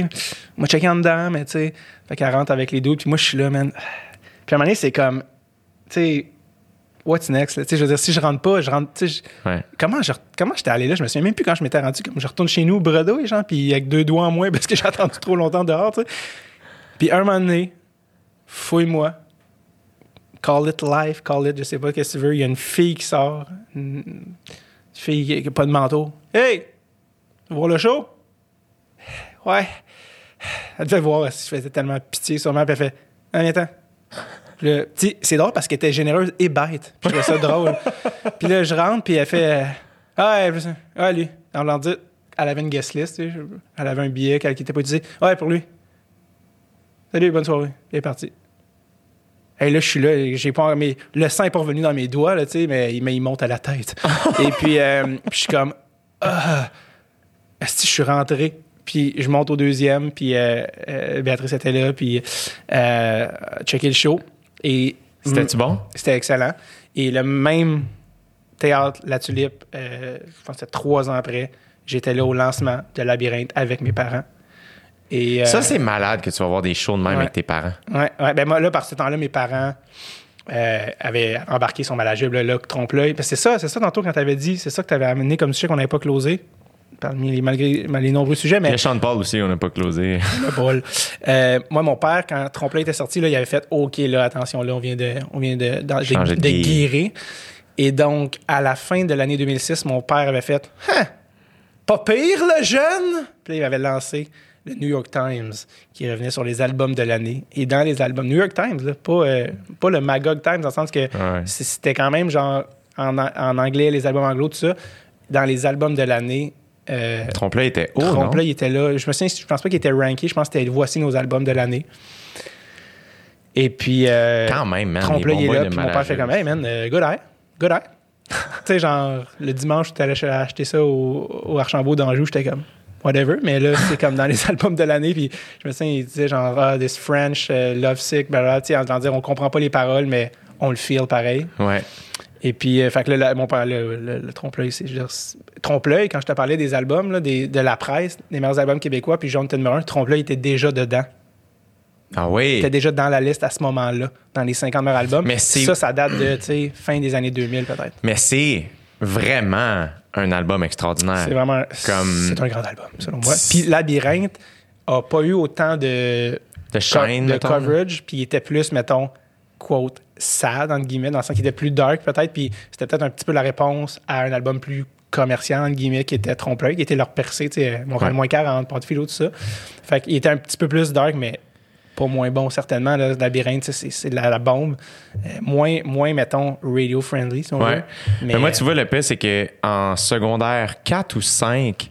moi, checker en dedans, mais tu sais. Fait qu'elle rentre avec les deux, puis moi, je suis là, man. Puis à un moment donné, c'est comme, tu sais, what's next? là? Tu sais, je veux dire, si je rentre pas, je rentre, tu sais, je- Ouais. Comment, je, comment j'étais allé là? Je me souviens même plus quand je m'étais rendu. Comme je retourne chez nous, bredouille, genre, puis avec deux doigts en moins parce que j'ai attendu trop longtemps dehors, tu sais. Puis un moment donné, fouille-moi. Call it life, call it, je sais pas qu'est-ce que tu veux. Il y a une fille qui sort. Une fille qui n'a pas de manteau. Hey! Voir le show? Ouais. Elle devait voir si je faisais tellement pitié sûrement. Puis elle fait. Puis là, tu sais, c'est drôle parce qu'elle était généreuse et bête. Je trouvais ça drôle. Puis là, je rentre, puis elle fait Ah, ouais, ah, lui. On leur dit Elle avait une guest list, tu sais, elle avait un billet qu'elle- n'était pas utilisé. Ouais, pour lui. Salut, bonne soirée. Il est parti. Et là, je suis là, j'ai pas, mais le sang est pas revenu dans mes doigts, là, tu sais, mais, il- mais il monte à la tête. et puis, euh, puis je suis comme, ah, Esti, je suis rentré. Puis je monte au deuxième, puis euh, euh, Béatrice était là, puis euh, checker le show. Et C'était-tu bon? c'était excellent. Et le même théâtre, La Tulipe, euh, je pense que c'était trois ans après, j'étais là au lancement de Labyrinthe avec mes parents. Et, euh, Ça, c'est malade que tu vas voir des shows de même ouais. avec tes parents. Ouais, ouais, ben moi, là, par ce temps-là, mes parents euh, avaient embarqué son malagible, là, trompe-l'œil. C'est ça, c'est ça tantôt quand t'avais dit, c'est ça que t'avais amené comme sujet qu'on n'avait pas closé, parmi les, malgré les nombreux sujets, Il y mais a Sean Paul aussi, on n'a pas closé. le bol. Euh, moi, mon père, quand Trompe-l'œil était sorti, là, il avait fait OK, là, attention, là, on vient de, on vient de, de, Changer de de gear. guérir. Et donc, à la fin de l'année 2006, mon père avait fait Hein, pas pire, le jeune? Puis là, il avait lancé le New York Times, qui revenait sur les albums de l'année. Et dans les albums, New York Times, là, pas, euh, pas le Magog Times, dans le sens que Ouais. c- c'était quand même genre en, en anglais, les albums anglo, tout ça. Dans les albums de l'année, euh, Trompe-là était haut? Trompe-l'œil il était là. Je me souviens, je pense pas qu'il était ranké. Je pense que c'était voici nos albums de l'année. Et puis. euh, Quand même, man. Trompe-l'œil est là. Puis mon père fait comme, hey man, euh, good eye. Good eye. tu sais, genre, le dimanche, tu allais ch- acheter ça au, au Archambault d'Anjou. J'étais comme, whatever. Mais là, c'est comme dans les albums de l'année. Puis je me souviens, il disait genre, ah, this French, euh, love sick, blablabla. Tu sais, en dire, on comprend pas les paroles, mais on le feel pareil. Ouais. Et puis, euh, fait que là, mon père, le, le- le trompe-l'œil, c'est. je veux dire, c'est- Trompe-l'œil, quand je te parlais des albums, là, des- de la presse, des meilleurs albums québécois, puis Jonathan Morin, Trompe-l'œil était déjà dedans. Ah Il oui. était déjà dans la liste à ce moment-là, dans les 50 meilleurs albums. Mais Ça, ça date de, tu sais, fin des années 2000, peut-être. Mais c'est vraiment un album extraordinaire. C'est vraiment. Comme- C'est un grand album, selon moi. Puis Labyrinthe a pas eu autant de. De shine, de coverage, puis il était plus, mettons, quote, sad, entre guillemets, dans le sens qu'il était plus dark, peut-être, puis c'était peut-être un petit peu la réponse à un album plus commercial, entre guillemets, qui était trompe-l'œil, qui était leur percée, tu sais, Montréal Ouais. moins 40, Porte Philo, tout ça. Fait qu'il était un petit peu plus dark, mais pas moins bon, certainement. Là, Labyrinthe, c'est la, la bombe. Euh, moins, moins, mettons, radio-friendly, si on Ouais. veut. Mais, moi, tu vois, le pire, c'est que en secondaire 4 ou 5,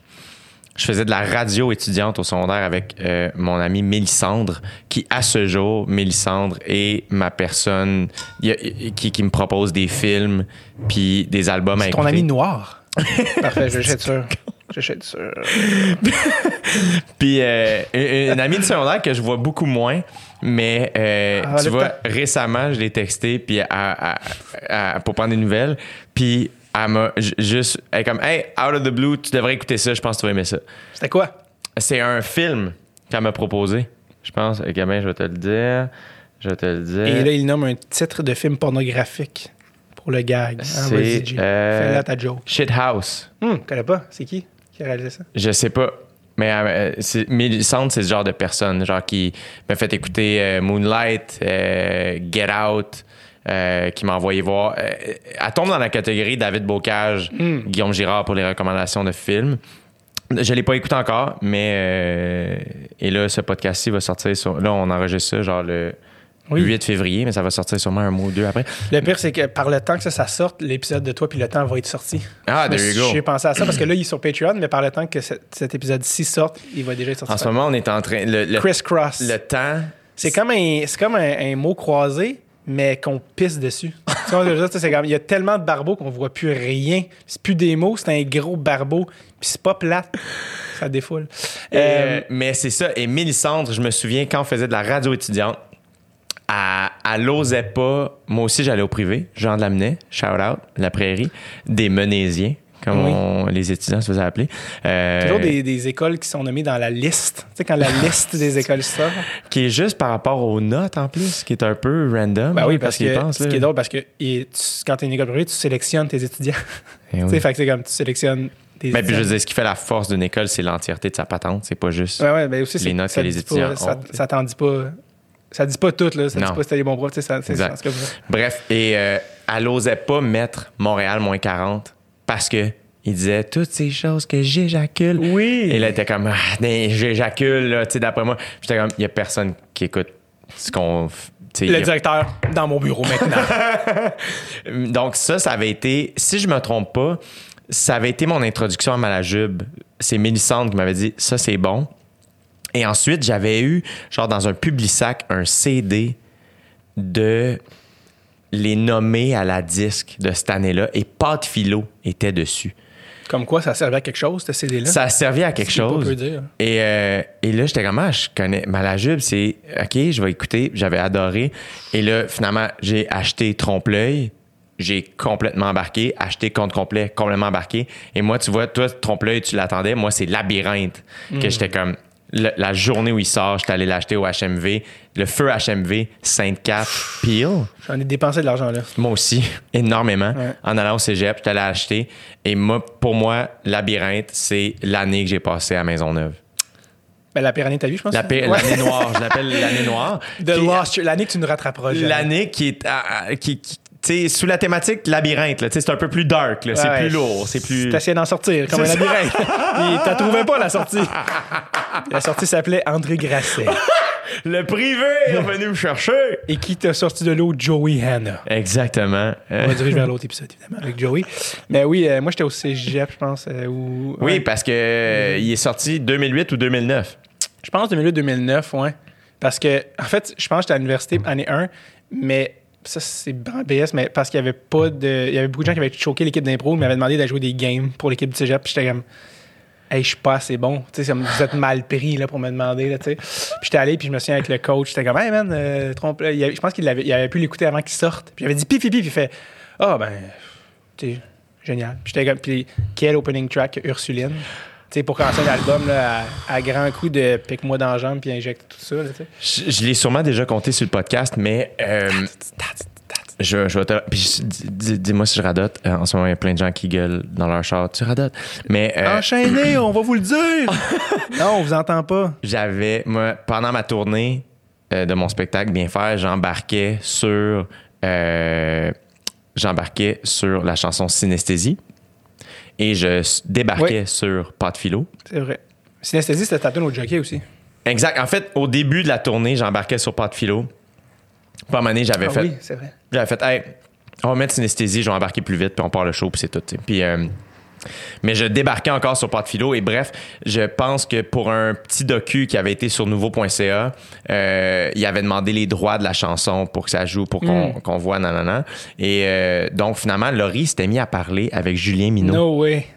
je faisais de la radio étudiante au secondaire avec euh, mon ami Mélissandre, qui, à ce jour, Mélissandre est ma personne y a- qui, qui me propose des films puis des albums C'est ton ami noir. Parfait, je suis sûr. J'achète ça. Puis euh, une, une amie de secondaire que je vois beaucoup moins, mais euh, Ah, tu vois, temps. récemment, je l'ai texté puis pour prendre des nouvelles. Puis elle m'a juste, elle est comme, hey, out of the blue, tu devrais écouter ça, je pense que tu vas aimer ça. C'était quoi? C'est un film qu'elle m'a proposé. Je pense, gamin, je vais te le dire. Je vais te le dire. Et là, il nomme un titre de film pornographique pour le gag. Hein, C'est, Vas-y, Jay. euh, Fais-la ta joke. Shit House. Hum, connais pas. C'est qui qui a réalisé ça? Je sais pas. Mais euh, Millicent, c'est ce genre de personne, genre qui m'a fait écouter euh, Moonlight, euh, Get Out, euh, qui m'a envoyé voir. euh, elle tombe dans la catégorie David Bocage, Guillaume Girard pour les recommandations de films. Je l'ai pas écouté encore, mais euh, et là ce podcast-ci va sortir sur. Là, on enregistre ça genre le Oui. 8 février, mais ça va sortir sûrement un mois ou deux après. Le pire, c'est que par le temps que ça, ça sorte, l'épisode de toi puis le temps va être sorti. Ah, there you go. J'ai pensé à ça parce que là, il est sur Patreon, mais par le temps que cet, cet épisode-ci sorte, il va déjà être sorti. En ce moment, on est en train. Le, le, Criss Cross. le temps. C'est comme, un, c'est comme un, un mot croisé, mais qu'on pisse dessus. il y a tellement de barbeaux qu'on voit plus rien. C'est plus des mots, c'est un gros barbeau. Puis c'est pas plate. Ça défoule. Euh, euh, mais c'est ça. Et Mélissandre, je me souviens quand on faisait de la radio étudiante, elle, elle osait pas. Moi aussi, j'allais au privé. Jean de Lamennais, shout out, la prairie, des Menésiens, comme Oui. on- les étudiants se faisaient appeler. Euh, toujours des, des écoles qui sont nommées dans la liste. Tu sais, quand la liste des écoles sort. Qui est juste par rapport aux notes en plus, qui est un peu random. Ben oui, parce qu'il que pense, ce là. qui est drôle, parce que tu- quand tu es une école privée, tu sélectionnes tes étudiants. Eh Tu oui. sais, fait que c'est comme tu sélectionnes tes Mais puis je veux dire, ce qui fait la force d'une école, c'est l'entièreté de sa patente. C'est pas juste. Ouais, ouais, ben aussi, les notes ça que les étudiants pas- ça, ont, tu sais. ça t'en dit pas. Ça dit pas tout, là. Ça Non. dit pas si t'as des bons profs. Tu sais, ça, ça. Bref, et euh, elle osait pas mettre Montréal moins 40 parce que il disait toutes ces choses que j'éjacule. Oui. Et là, était comme, ah, ben, j'éjacule, là, tu sais, d'après moi. J'étais comme, il y a personne qui écoute ce qu'on. Le a- directeur, dans mon bureau maintenant. Donc, ça, ça avait été, si je me trompe pas, ça avait été mon introduction à Malajube. C'est Mélissande qui m'avait dit, ça, c'est bon. Et ensuite, j'avais eu, genre, dans un Publisac, un CD de les nommer à la disque de cette année-là et Pat Philo était dessus. comme quoi, ça servait à quelque chose, ce CD-là. Ça a servi à quelque chose. peu dire. Et, euh, et là, j'étais comme, ah, je connais Malajube, c'est OK, je vais écouter. J'avais adoré. Et là, finalement, j'ai acheté Trompe-l'œil. J'ai complètement embarqué. Acheté Compte complet, complètement embarqué. Et moi, tu vois, toi, Trompe-l'œil, tu l'attendais. Moi, c'est Labyrinthe. Hmm. Que j'étais comme, la journée où il sort, j'étais allé l'acheter au HMV. Le feu HMV, Sainte-Cat, Peel. J'en ai dépensé de l'argent, là. Moi aussi, énormément. Ouais. En allant au cégep, j'étais allé acheter. Et moi, pour moi, Labyrinthe, c'est l'année que j'ai passée à Maisonneuve. Ben, la pire année de ta vie, je pense? La paix- Ouais. L'année noire, je l'appelle l'année noire. L'année que tu ne rattraperas jamais. L'année qui est. à- qui, qui- tu sais, sous la thématique labyrinthe, c'est un peu plus dark, là, c'est Ouais, plus lourd, c'est plus. T'essayais d'en sortir, comme un labyrinthe. Et t'as trouvé pas la sortie. La sortie s'appelait André Grasset. Le privé est venu me chercher! Et qui t'a sorti de l'eau? Joey Hanna. Exactement. On va diriger vers l'autre épisode, évidemment, avec Joey. Mais oui, euh, moi, j'étais au cégep, je pense. euh, où- oui, ouais. parce que euh, il est sorti 2008 ou 2009. Je pense 2008-2009, ouais. Parce que, en fait, je pense que j'étais à l'université année 1, mais ça, c'est BS, mais parce qu'il y avait pas de. Il y avait beaucoup de gens qui avaient choqué l'équipe d'impro, ils m'avaient demandé d'aller jouer des games pour l'équipe du cégep, puis j'étais comme. Hey, je suis pas assez bon. Tu sais, vous êtes mal pris là, pour me demander. Là, tu sais. puis j'étais allé, puis je me souviens avec le coach. J'étais comme, hey man, euh, trompe. je pense qu'il avait, il avait pu l'écouter avant qu'il sorte. Puis j'avais dit, pif, pif, pif. Il fait, ah, ben, tu sais, génial. Puis j'étais comme, puis quel opening track, Ursuline? Tu sais, pour commencer l'album, là, à, à grand coup de pique-moi dans la jambe, puis injecte tout ça. Là. Je, je l'ai sûrement déjà compté sur le podcast, mais. euh, je, je vais te. Puis dis-moi si je radote. Euh, En ce moment, il y a plein de gens qui gueulent dans leur char. Tu radotes. Mais. euh, Enchaînez, on va vous le dire! non, on vous entend pas. j'avais, moi, pendant ma tournée euh, de mon spectacle Bien faire, j'embarquais sur, euh, j'embarquais sur la chanson Synesthésie et je débarquais Oui. sur Pas de philo. C'est vrai. Synesthésie, c'était ta tune au jockey aussi. Exact. En fait, au début de la tournée, j'embarquais sur Pas de philo. Moment donné, j'avais Ah fait, oui, c'est vrai. j'avais fait, hey, on va mettre Synesthésie, je vais embarquer plus vite, puis on part le show, puis c'est tout. Puis, euh, mais je débarquais encore sur philo. Et bref, je pense que pour un petit docu qui avait été sur nouveau.ca, euh, il avait demandé les droits de la chanson pour que ça joue, pour qu'on qu'on voit nanana. Et euh, donc, finalement, Laurie s'était mis à parler avec Julien Minot. No way.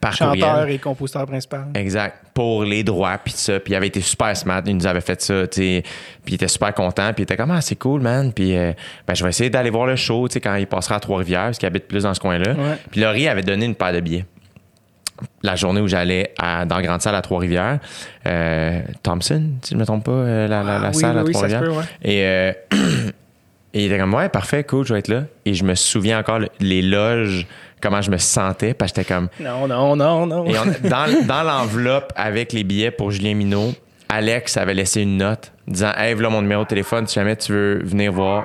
Par Chanteur courriel. et compositeur principal. Exact. Pour les droits, puis ça. Puis il avait été super smart. Il nous avait fait ça, tu sais. Puis il était super content. Puis il était comme, ah, c'est cool, man. Puis ben, je vais essayer d'aller voir le show, tu sais, quand il passera à Trois-Rivières, parce qu'il habite plus dans ce coin-là. Ouais. Puis Laurie avait donné une paire de billets. La journée où j'allais dans Grande Salle à Trois-Rivières. Euh, Thompson, si je ne me trompe pas, euh, la, la- la Ah, salle oui, à oui, Trois-Rivières. ouais. Et, euh, et il était comme, ouais, parfait, cool, je vais être là. Et je me souviens encore le- les loges, comment je me sentais, parce que j'étais comme, Non, non, non, non. et on- dans, dans l'enveloppe avec les billets pour Julien Minot, Alex avait laissé une note disant Hey, voilà mon numéro de téléphone, si jamais tu veux venir voir.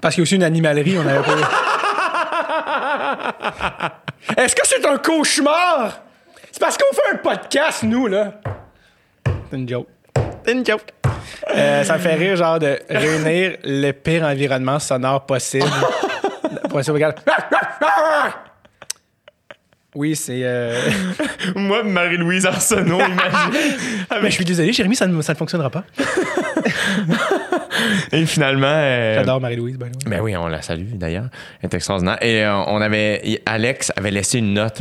Parce qu'il y a aussi une animalerie, on avait pas. Est-ce que c'est un cauchemar? C'est parce qu'on fait un podcast, nous, là. C'est une joke. C'est une joke. Euh, ça me fait rire, genre, de réunir le pire environnement sonore possible. Pour essayer de regarder. Oui, c'est. euh, Moi, Marie-Louise Arsenault, imagine. Mais je suis désolé, Jérémy, ça ne, ça ne fonctionnera pas. Et finalement. euh, J'adore Marie-Louise, ben oui. Ben oui, on la salue d'ailleurs. Elle est extraordinaire. Et euh, on avait. Alex avait laissé une note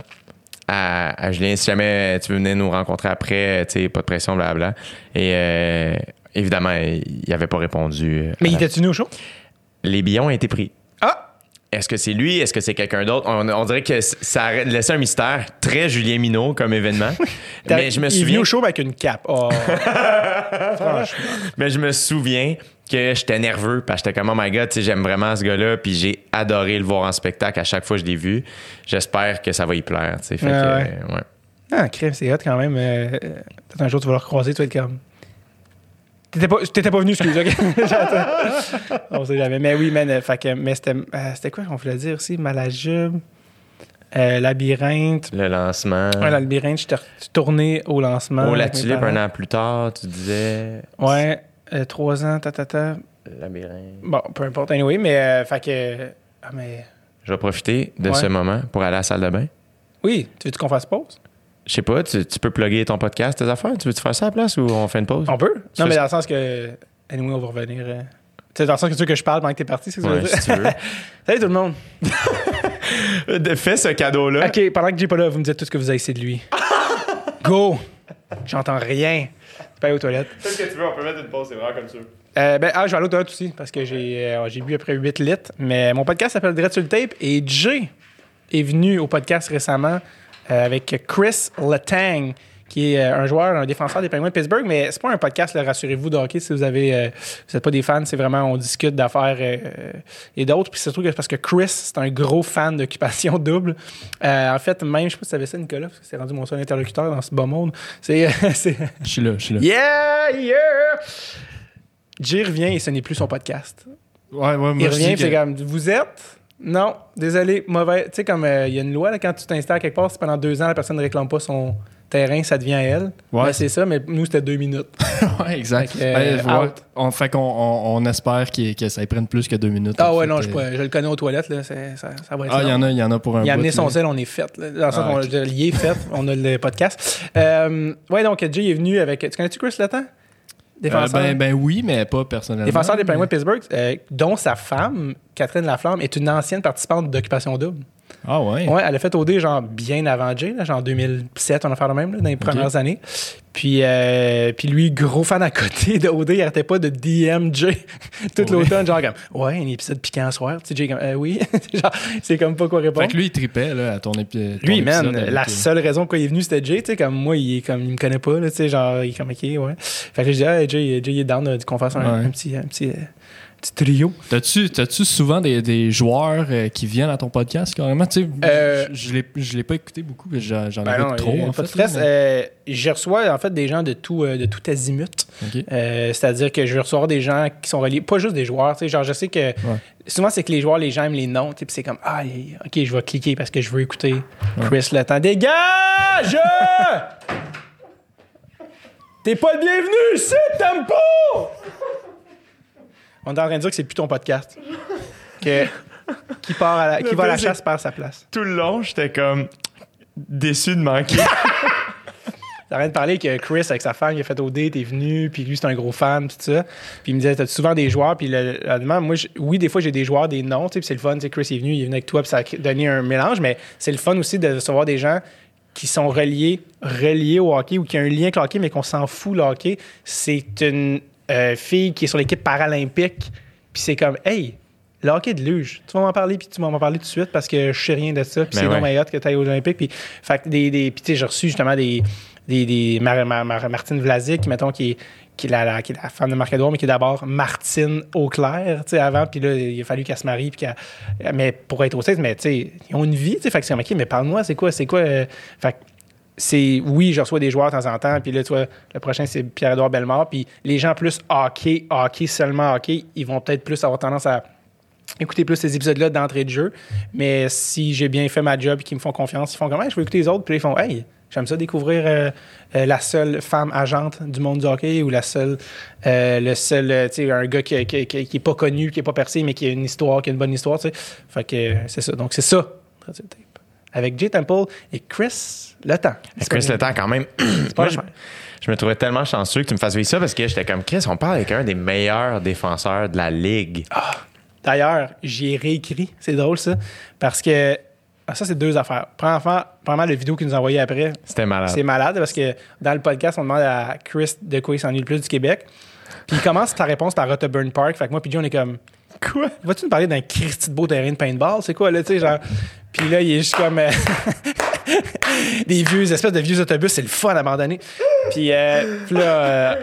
à, à Julien si jamais tu veux venir nous rencontrer après, tu sais, pas de pression, blablabla. Et évidemment, il n'avait pas répondu. Mais il était-tu nous au show? Les billets ont été pris. Ah! Est-ce que c'est lui? Est-ce que c'est quelqu'un d'autre? On, on dirait que ça a laissé un mystère très Julien Minot comme événement. mais je me Il souviens, au show avec une cape. Oh. Franchement. mais je me souviens que j'étais nerveux parce que j'étais comme oh my god, j'aime vraiment ce gars-là, puis j'ai adoré le voir en spectacle à chaque fois que je l'ai vu. J'espère que ça va y plaire. Fait Ouais, que, ouais. ouais. Ah, crème, c'est hot quand même. Euh, euh, Peut-être un jour, tu vas le recroiser, tu vas être comme. T'étais pas, t'étais pas venu, excuse. ok? J'attends. On sait jamais. Mais oui, man, euh, fait que, mais c'était, euh, c'était quoi qu'on voulait dire aussi? Malajube, euh, labyrinthe. Le lancement. Ouais, le labyrinthe, j'étais tourné au lancement. Oh, la tulipe, un an plus tard, tu disais? Ouais, euh, trois ans, ta, ta, ta. Labyrinthe. Bon, peu importe, anyway, mais fait que. Ah, mais. Je vais profiter de Ouais. ce moment pour aller à la salle de bain. Oui, tu veux qu'on fasse pause? Je sais pas, tu, tu peux plugger ton podcast, tes affaires? Tu veux-tu faire ça à la place ou on fait une pause? On peut? Tu Non, mais dans le sens que. Anyway, on va revenir. euh, Tu sais, dans le sens que tu veux que je parle pendant que t'es parti, c'est ce que tu veux dire? si tu veux. Salut tout le monde. De- Fais ce cadeau-là. OK, pendant que j'ai pas là, vous me dites tout ce que vous avez essayé de lui. Go! J'entends rien. Pas aller aux toilettes. Fais ce que tu veux, on peut mettre une pause, c'est vraiment comme ça. Euh, ben, ah, je vais aller aux toilettes aussi parce que j'ai euh, j'ai bu après 8 litres. Mais mon podcast s'appelle Dread sur le tape et Jay est venu au podcast récemment avec Chris Letang, qui est euh, un joueur, un défenseur des Penguins de Pittsburgh. Mais c'est pas un podcast, là, rassurez-vous, de hockey si vous avez, euh, vous n'êtes pas des fans. C'est vraiment, on discute d'affaires euh, euh, et d'autres. Puis c'est surtout que parce que Chris, c'est un gros fan d'occupation double. Euh, en fait, même, je sais pas si tu savais ça, Nicolas, parce que c'est rendu mon seul interlocuteur dans ce bas monde. C'est. c'est- Je suis là, je suis là. Yeah, yeah! Jay revient et ce n'est plus son podcast. Ouais, ouais, moi, Il je revient c'est que- comme, vous êtes? Non, désolé, mauvais. Tu sais, comme euh, il y a une loi, là, quand tu t'installes quelque part, si pendant deux ans, la personne ne réclame pas son terrain, ça devient à elle. Ouais. Ben, c'est ça, mais nous, c'était deux minutes. ouais, exact. Euh, Ben, ouais. out. On, fait qu'on on, on espère que ça y prenne plus que deux minutes. Ah ouais, fait. non, je, le connais aux toilettes, là, ça, ça va être Ah, il y en a, y en a pour un Il a amené son sel, on est fait. Là. Dans le sens Ah, est fait, on a le podcast. Euh, ouais, donc Jay est venu avec. Tu connais-tu Chris Letang? Euh, Défenseur. ben, ben oui, mais pas personnellement. Défenseur des Penguins de Pittsburgh, euh, dont sa femme, Catherine Laflamme, est une ancienne participante d'Occupation Double. Ah ouais. Ouais, elle a fait OD genre bien avant Jay, là, genre 2007, on a fait le même, là, dans les premières années. Puis, euh, puis lui, gros fan à côté de OD, il arrêtait pas de DM Jay tout Ouais. l'automne, genre comme Ouais, un épisode piquant ce soir. Tu sais, Jay, comme Euh, Oui, genre, c'est comme pas quoi répondre. Fait que lui, il tripait là, à ton, épi- ton Lui, épisode man, avec, la euh, seule raison pourquoi il est venu, c'était Jay. Tu sais, comme moi, il est comme, il me connaît pas, là, tu sais, genre, il est comme, OK, ouais. Fait que je dis, ah, Jay, Jay il est down qu'on fasse un, Ouais. un petit, un petit, euh, petit trio. T'as-tu, souvent des, des joueurs euh, qui viennent à ton podcast carrément? Tu sais, Euh, je, l'ai, je l'ai pas écouté beaucoup, mais j'en, j'en Ben non, trop. en pas fait, mais- Euh, je reçois en fait des gens de tout, euh, de tout azimut. Euh, C'est-à-dire que je vais recevoir des gens qui sont reliés, pas juste des joueurs. tu sais, Genre, je sais que souvent, c'est que les joueurs, les gens aiment les noms. Puis c'est comme, ah, ok, je vais cliquer parce que je veux écouter Chris Le Temps. Dégage! T'es pas le bienvenu ici, t'aimes pas! On est en train de dire que c'est plus ton podcast. Que, qui, part à la, qui va à la chasse perd sa place. Tout le long, j'étais comme déçu de manquer. T'arrêtes de parler que Chris, avec sa femme, il a fait OD, t'es venu, puis lui, c'est un gros fan, puis tout ça. Puis il me disait, t'as souvent des joueurs, puis le, honnêtement, moi, je- oui, des fois, j'ai des joueurs, des noms, tu sais, puis c'est le fun, tu sais, Chris est venu, il est venu avec toi, puis ça a donné un mélange, mais c'est le fun aussi de recevoir des gens qui sont reliés, reliés au hockey ou qui ont un lien avec le hockey, mais qu'on s'en fout, le hockey. C'est une euh, fille qui est sur l'équipe paralympique, puis c'est comme, hey, le hockey de luge, tu vas m'en parler, puis tu vas m'en parler tout de suite parce que je sais rien de ça, puis Ben c'est ouais. non mais hot que tu ailles aux Olympiques. Puis, fait des, des, puis tu sais, j'ai reçu justement des. des, des Mar- Mar- Mar- Martine Vlasic, mettons, qui est, qui, est la, la- qui est la femme de Marc-Edouard, mais qui est d'abord Martine Auclair, tu sais, avant, puis là, il a fallu qu'elle se marie, puis qu'elle- mais pour être au States, mais tu sais, ils ont une vie, tu sais, fait que c'est comme, OK, mais parle-moi, c'est quoi, c'est quoi, euh, fait que c'est oui, je reçois des joueurs de temps en temps, puis là, tu vois, le prochain, c'est Pierre-Edouard Bellemare, puis les gens plus hockey, hockey, seulement hockey, ils vont peut-être plus avoir tendance à écouter plus ces épisodes-là d'entrée de jeu. Mais si j'ai bien fait ma job et qu'ils me font confiance, ils font comme, hey, je veux écouter les autres. Puis ils font, hey, j'aime ça découvrir euh, euh, la seule femme agente du monde du hockey ou la seule, euh, le seul, tu sais, un gars qui, qui, qui, pas connu, qui est pas percé, mais qui a une histoire, qui a une bonne histoire, tu sais. Fait que c'est ça. Donc, c'est ça. Avec Jay Temple et Chris Le Temps. Chris Le Temps, quand même. Moi, je, je me trouvais tellement chanceux que tu me fasses vivre ça parce que j'étais comme Chris, on parle avec un des meilleurs défenseurs de la ligue. D'ailleurs, j'y ai réécrit. C'est drôle, ça. Parce que ah, ça, c'est deux affaires. Premièrement, premièrement, la vidéo qu'il nous a envoyée après, C'était malade. c'est malade parce que dans le podcast, on demande à Chris de quoi il s'ennuie le plus du Québec. Puis il commence ta réponse par Otterburn Park. Fait que moi, puis on est comme Quoi? Vas-tu nous parler d'un Christy de beau terrain de paintball? C'est quoi, là, tu sais, genre? Puis là, il est juste comme. des vieux, espèces de vieux autobus, c'est le fun. Puis, euh, puis là. euh,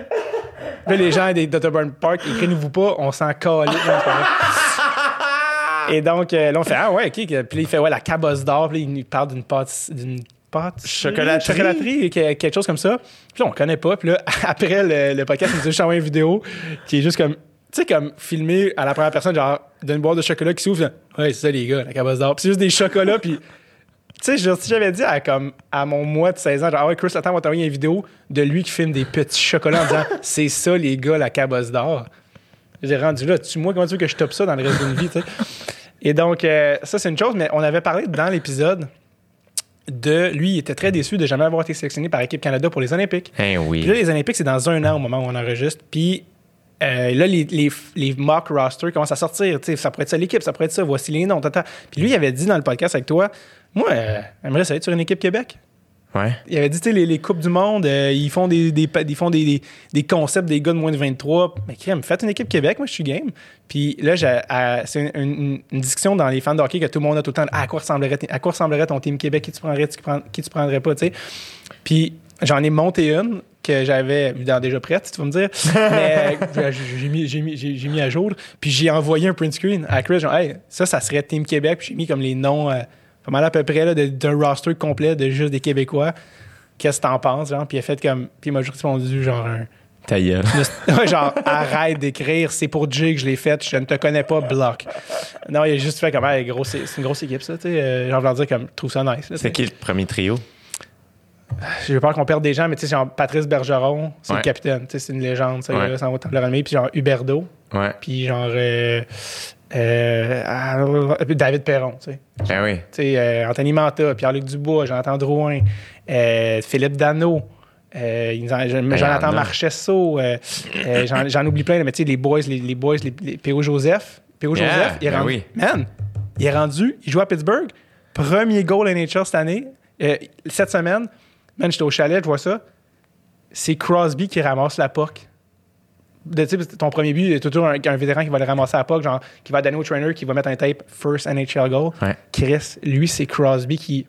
Là, les gens des d'Otterburn Park, écrivez-vous pas, on s'en vrai. Et donc, euh, là, on fait Ah ouais, OK. Puis là, il fait Ouais, la cabosse d'or. Puis là, il nous parle d'une pâte. D'une pâte. Chocolaterie. Chocolaterie, que- quelque chose comme ça. Puis là, on connaît pas. Puis là, après le, le podcast, il nous a juste envoyé une vidéo qui est juste comme. Tu sais, comme filmé à la première personne, genre, d'une boîte de chocolat qui s'ouvre. Ouais, c'est ça, les gars, la cabosse d'or. Puis c'est juste des chocolats. Puis tu sais, si j'avais dit à, comme, à mon mois de 16 ans, genre, ah ouais, Chris, attends, on va t'envoyer une vidéo de lui qui filme des petits chocolats en disant, c'est ça, les gars, la cabosse d'or. J'ai rendu là, tu moi, comment tu veux que je tope ça dans le reste d'une vie, tu sais? Et donc, euh, ça, c'est une chose, mais on avait parlé dans l'épisode de lui, il était très déçu de jamais avoir été sélectionné par Équipe Canada pour les Olympiques. Hein, oui. Puis là, les Olympiques, c'est dans un an au moment où on enregistre. Puis euh, là, les, les, les mock rosters commencent à sortir. Tu sais, ça pourrait être ça l'équipe, ça pourrait être ça, voici les noms. tata. Puis lui, il avait dit dans le podcast avec toi, moi, euh, j'aimerais ça être sur une équipe Québec. Ouais. Il avait dit, tu sais, les, les Coupes du Monde, euh, ils font, des, des, ils font des, des, concepts des gars de moins de 23. Mais crème, faites une équipe Québec, moi, je suis game. Puis là, c'est une, une- une discussion dans les fans de hockey que tout le monde a tout le temps. Ah, à, quoi ressemblerait, à quoi ressemblerait ton team Québec? Qui tu prendrais, qui tu, prends- qui tu prendrais pas, tu sais? Puis j'en ai monté une que j'avais déjà prête, tu vas me dire. Mais euh, j'ai mis, j'ai mis, j'ai mis à jour. Puis j'ai envoyé un print screen à Chris. Genre, hey, ça, ça serait Team Québec. Puis j'ai mis comme les noms, euh, pas mal à peu près, d'un roster complet de juste des Québécois. Qu'est-ce que t'en penses, genre? Puis il a fait comme. Puis il m'a juste répondu, genre, un. Ta gueule. Genre, arrête d'écrire, c'est pour Jay que je l'ai fait, je ne te connais pas, bloc. Non, il a juste fait comme, hey, gros, c'est une grosse équipe, ça, tu sais. euh, genre, je leur dire comme, je trouve ça nice. C'est qui le premier trio? J'ai peur qu'on perde des gens, mais tu sais, genre, Patrice Bergeron, c'est Ouais. le capitaine, tu sais, c'est une légende, ça, Ouais. là, ça en vaut tant de le renommée. Puis genre, Huberdo, Ouais. puis genre, euh, euh, puis David Perron, tu sais. Ben oui. Tu sais, euh, Anthony Manta, Pierre-Luc Dubois, Jonathan Drouin, euh, Philippe Dano, euh, Ben, Jonathan. Marchesso, euh, euh, j'en, oublie plein, mais tu sais, les boys, les, les boys, les, les P.O. Joseph. P.O. Yeah, Joseph, il est ben rendu. oui. Man, il est rendu, il joue à Pittsburgh, premier goal NHL cette année, euh, cette semaine. Man, j'étais au chalet, je vois ça. C'est Crosby qui ramasse la POC. De, ton premier but, il a toujours un, un vétéran qui va le ramasser à POC, genre, qui va donner au trainer, qui va mettre un tape first NHL goal. Ouais. Chris, lui, c'est Crosby qui.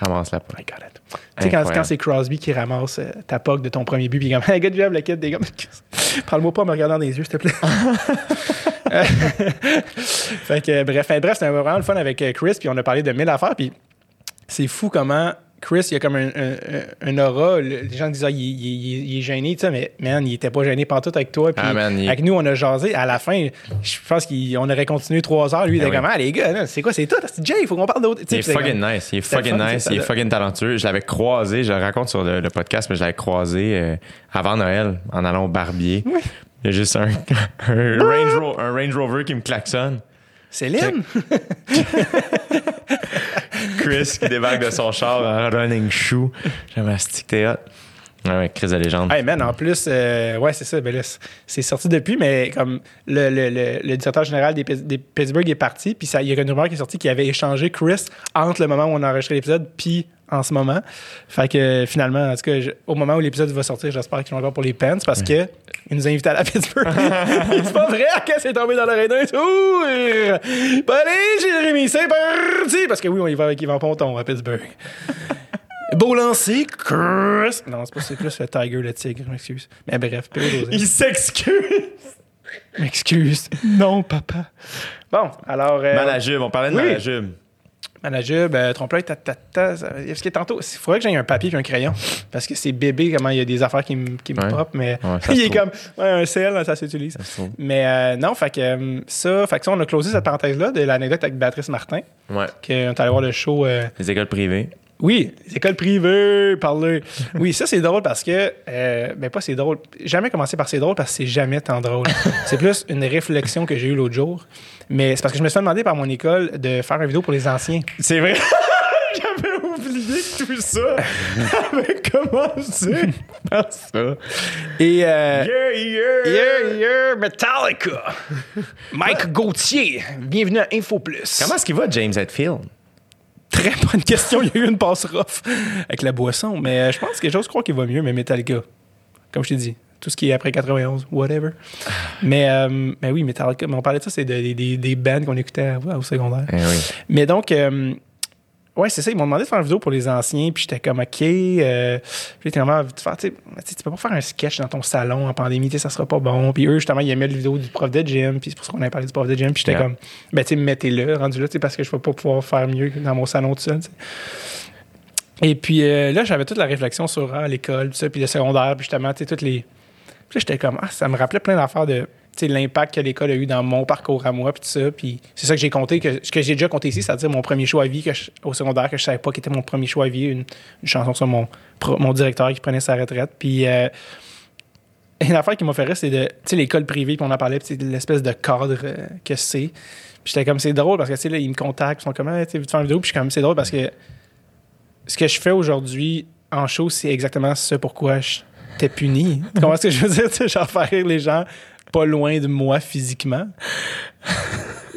Ramasse la got it. Tu sais, quand, c'est Crosby qui ramasse euh, ta POC de ton premier but, puis comme, hey, good job, le kid, des gars. Parle-moi pas en me regardant dans les yeux, s'il te plaît. Fait que, bref, bref, c'était vraiment le fun avec euh, Chris, puis on a parlé de mille affaires, puis c'est fou comment Chris, il a comme un, un- un aura. le- Les gens disent, ah, il, il- il- il est gêné, tu sais, mais man, il était pas gêné pantoute avec toi. Puis Ah, man, il- avec nous, on a jasé. À la fin, je pense qu'on aurait continué trois heures. Lui, il Ah était comme, ah, les gars, c'est quoi, c'est tout? C'est Jay, il faut qu'on parle d'autre. Il est fucking comme- nice. Il est fucking fun, nice. Il est fucking talentueux. Je l'avais croisé, je le raconte sur le, le podcast, mais je l'avais croisé euh, avant Noël en allant au barbier. Il y a juste un, un Range un Range Rover qui me klaxonne. Céline? Chris qui débarque de son char en running shoe. J'aime un stick t'es hot. Ouais, ouais, Chris de légende. Hey man, en plus, euh, ouais, c'est ça. Ben c'est- sorti depuis, mais comme le, le, le, le directeur général des, Pittsburgh est parti, puis il y a une rumeur qui est sortie qui avait échangé Chris entre le moment où on a enregistré l'épisode puis en ce moment. Fait que finalement, en tout cas, je- au moment où l'épisode va sortir, j'espère qu'ils vont encore pour les Pens parce que il nous a invités à la Pittsburgh. c'est pas vrai que c'est tombé dans l'aréna et tout. Ben allez, Jérémy, c'est parti! Parce que oui, on y va avec Yvan Ponton à Pittsburgh. Beau lancer, Chris. Non, c'est pas, c'est plus le Tiger, le tigre, je m'excuse. Mais bref. Il s'excuse. M'excuse. Non, papa. Bon, alors. Euh, Malajube, on parlait de Oui. Malajube. Manajub, euh, trompe-l'œil, ta, ta, ta, ça- Parce que tantôt, il faudrait que j'aie un papier et un crayon. Parce que c'est bébé, comment il y a des affaires qui me qui me Ouais. mais Ouais, il est trouve. comme. Ouais, un CL, ça s'utilise. Mais euh, non, fait que euh, ça, fait que ça, on a closé cette parenthèse-là de l'anecdote avec Béatrice Martin, Ouais. qu'on est allé voir le show. euh, Les écoles privées. Oui, les écoles privées, parler. Oui, ça c'est drôle parce que, euh, ben pas c'est drôle. Jamais commencé par c'est drôle parce que c'est jamais tant drôle. c'est plus une réflexion que j'ai eue l'autre jour. Mais c'est parce que je me suis fait demander par mon école de faire une vidéo pour les anciens. C'est vrai. J'avais oublié tout ça. J'avais commencé par ça? Et euh, Yeah, yeah. yeah, yeah, Metallica. Mike Gauthier, bienvenue à Info Plus. Comment est-ce qu'il va, James Hetfield? Très bonne question. Il y a eu une passe rough avec la boisson, mais euh, je pense que j'ose croire qu'il va mieux, mais Metallica, comme je t'ai dit, tout ce qui est après 91, whatever. Mais, euh, mais oui, Metallica, mais on parlait de ça, c'est de- des, des, des bands qu'on écoutait au secondaire. Eh oui. Mais donc, euh, ouais, c'est ça. Ils m'ont demandé de faire une vidéo pour les anciens, puis j'étais comme, OK. Euh, puis j'étais vraiment, tu faire, tu sais, tu peux pas faire un sketch dans ton salon en pandémie, tu sais, ça sera pas bon. Puis eux, justement, ils aimaient la vidéo du prof de gym, puis c'est pour ça qu'on avait parlé du prof de gym. Puis j'étais Yeah. comme, ben, tu sais, mettez-le, rendu là, tu sais, parce que je vais pas pouvoir faire mieux dans mon salon tout seul. Et puis euh, là, j'avais toute la réflexion sur ah, l'école, puis le secondaire, puis justement, tu sais, toutes les. Puis là, j'étais comme, ah, ça me rappelait plein d'affaires de l'impact que l'école a eu dans mon parcours à moi, puis ça. Puis c'est ça que j'ai compté, que, ce que j'ai déjà compté ici, c'est-à-dire mon premier choix à vie au secondaire, que je savais pas qui était mon premier choix à vie, une, chanson sur mon, mon directeur qui prenait sa retraite. Puis euh, une affaire qui m'a fait rire, c'est de, tu sais, l'école privée, puis on en parlait, puis c'est l'espèce de cadre euh, que c'est. Puis j'étais comme, c'est drôle parce que, tu sais, ils me contactent, ils sont comme, Ah, tu veux-tu faire une vidéo? Puis je suis comme, c'est drôle parce que ce que je fais aujourd'hui en show, c'est exactement ce pourquoi j'étais puni. Tu comprends ce que je veux dire? Tu sais, genre faire rire les gens pas loin de moi physiquement.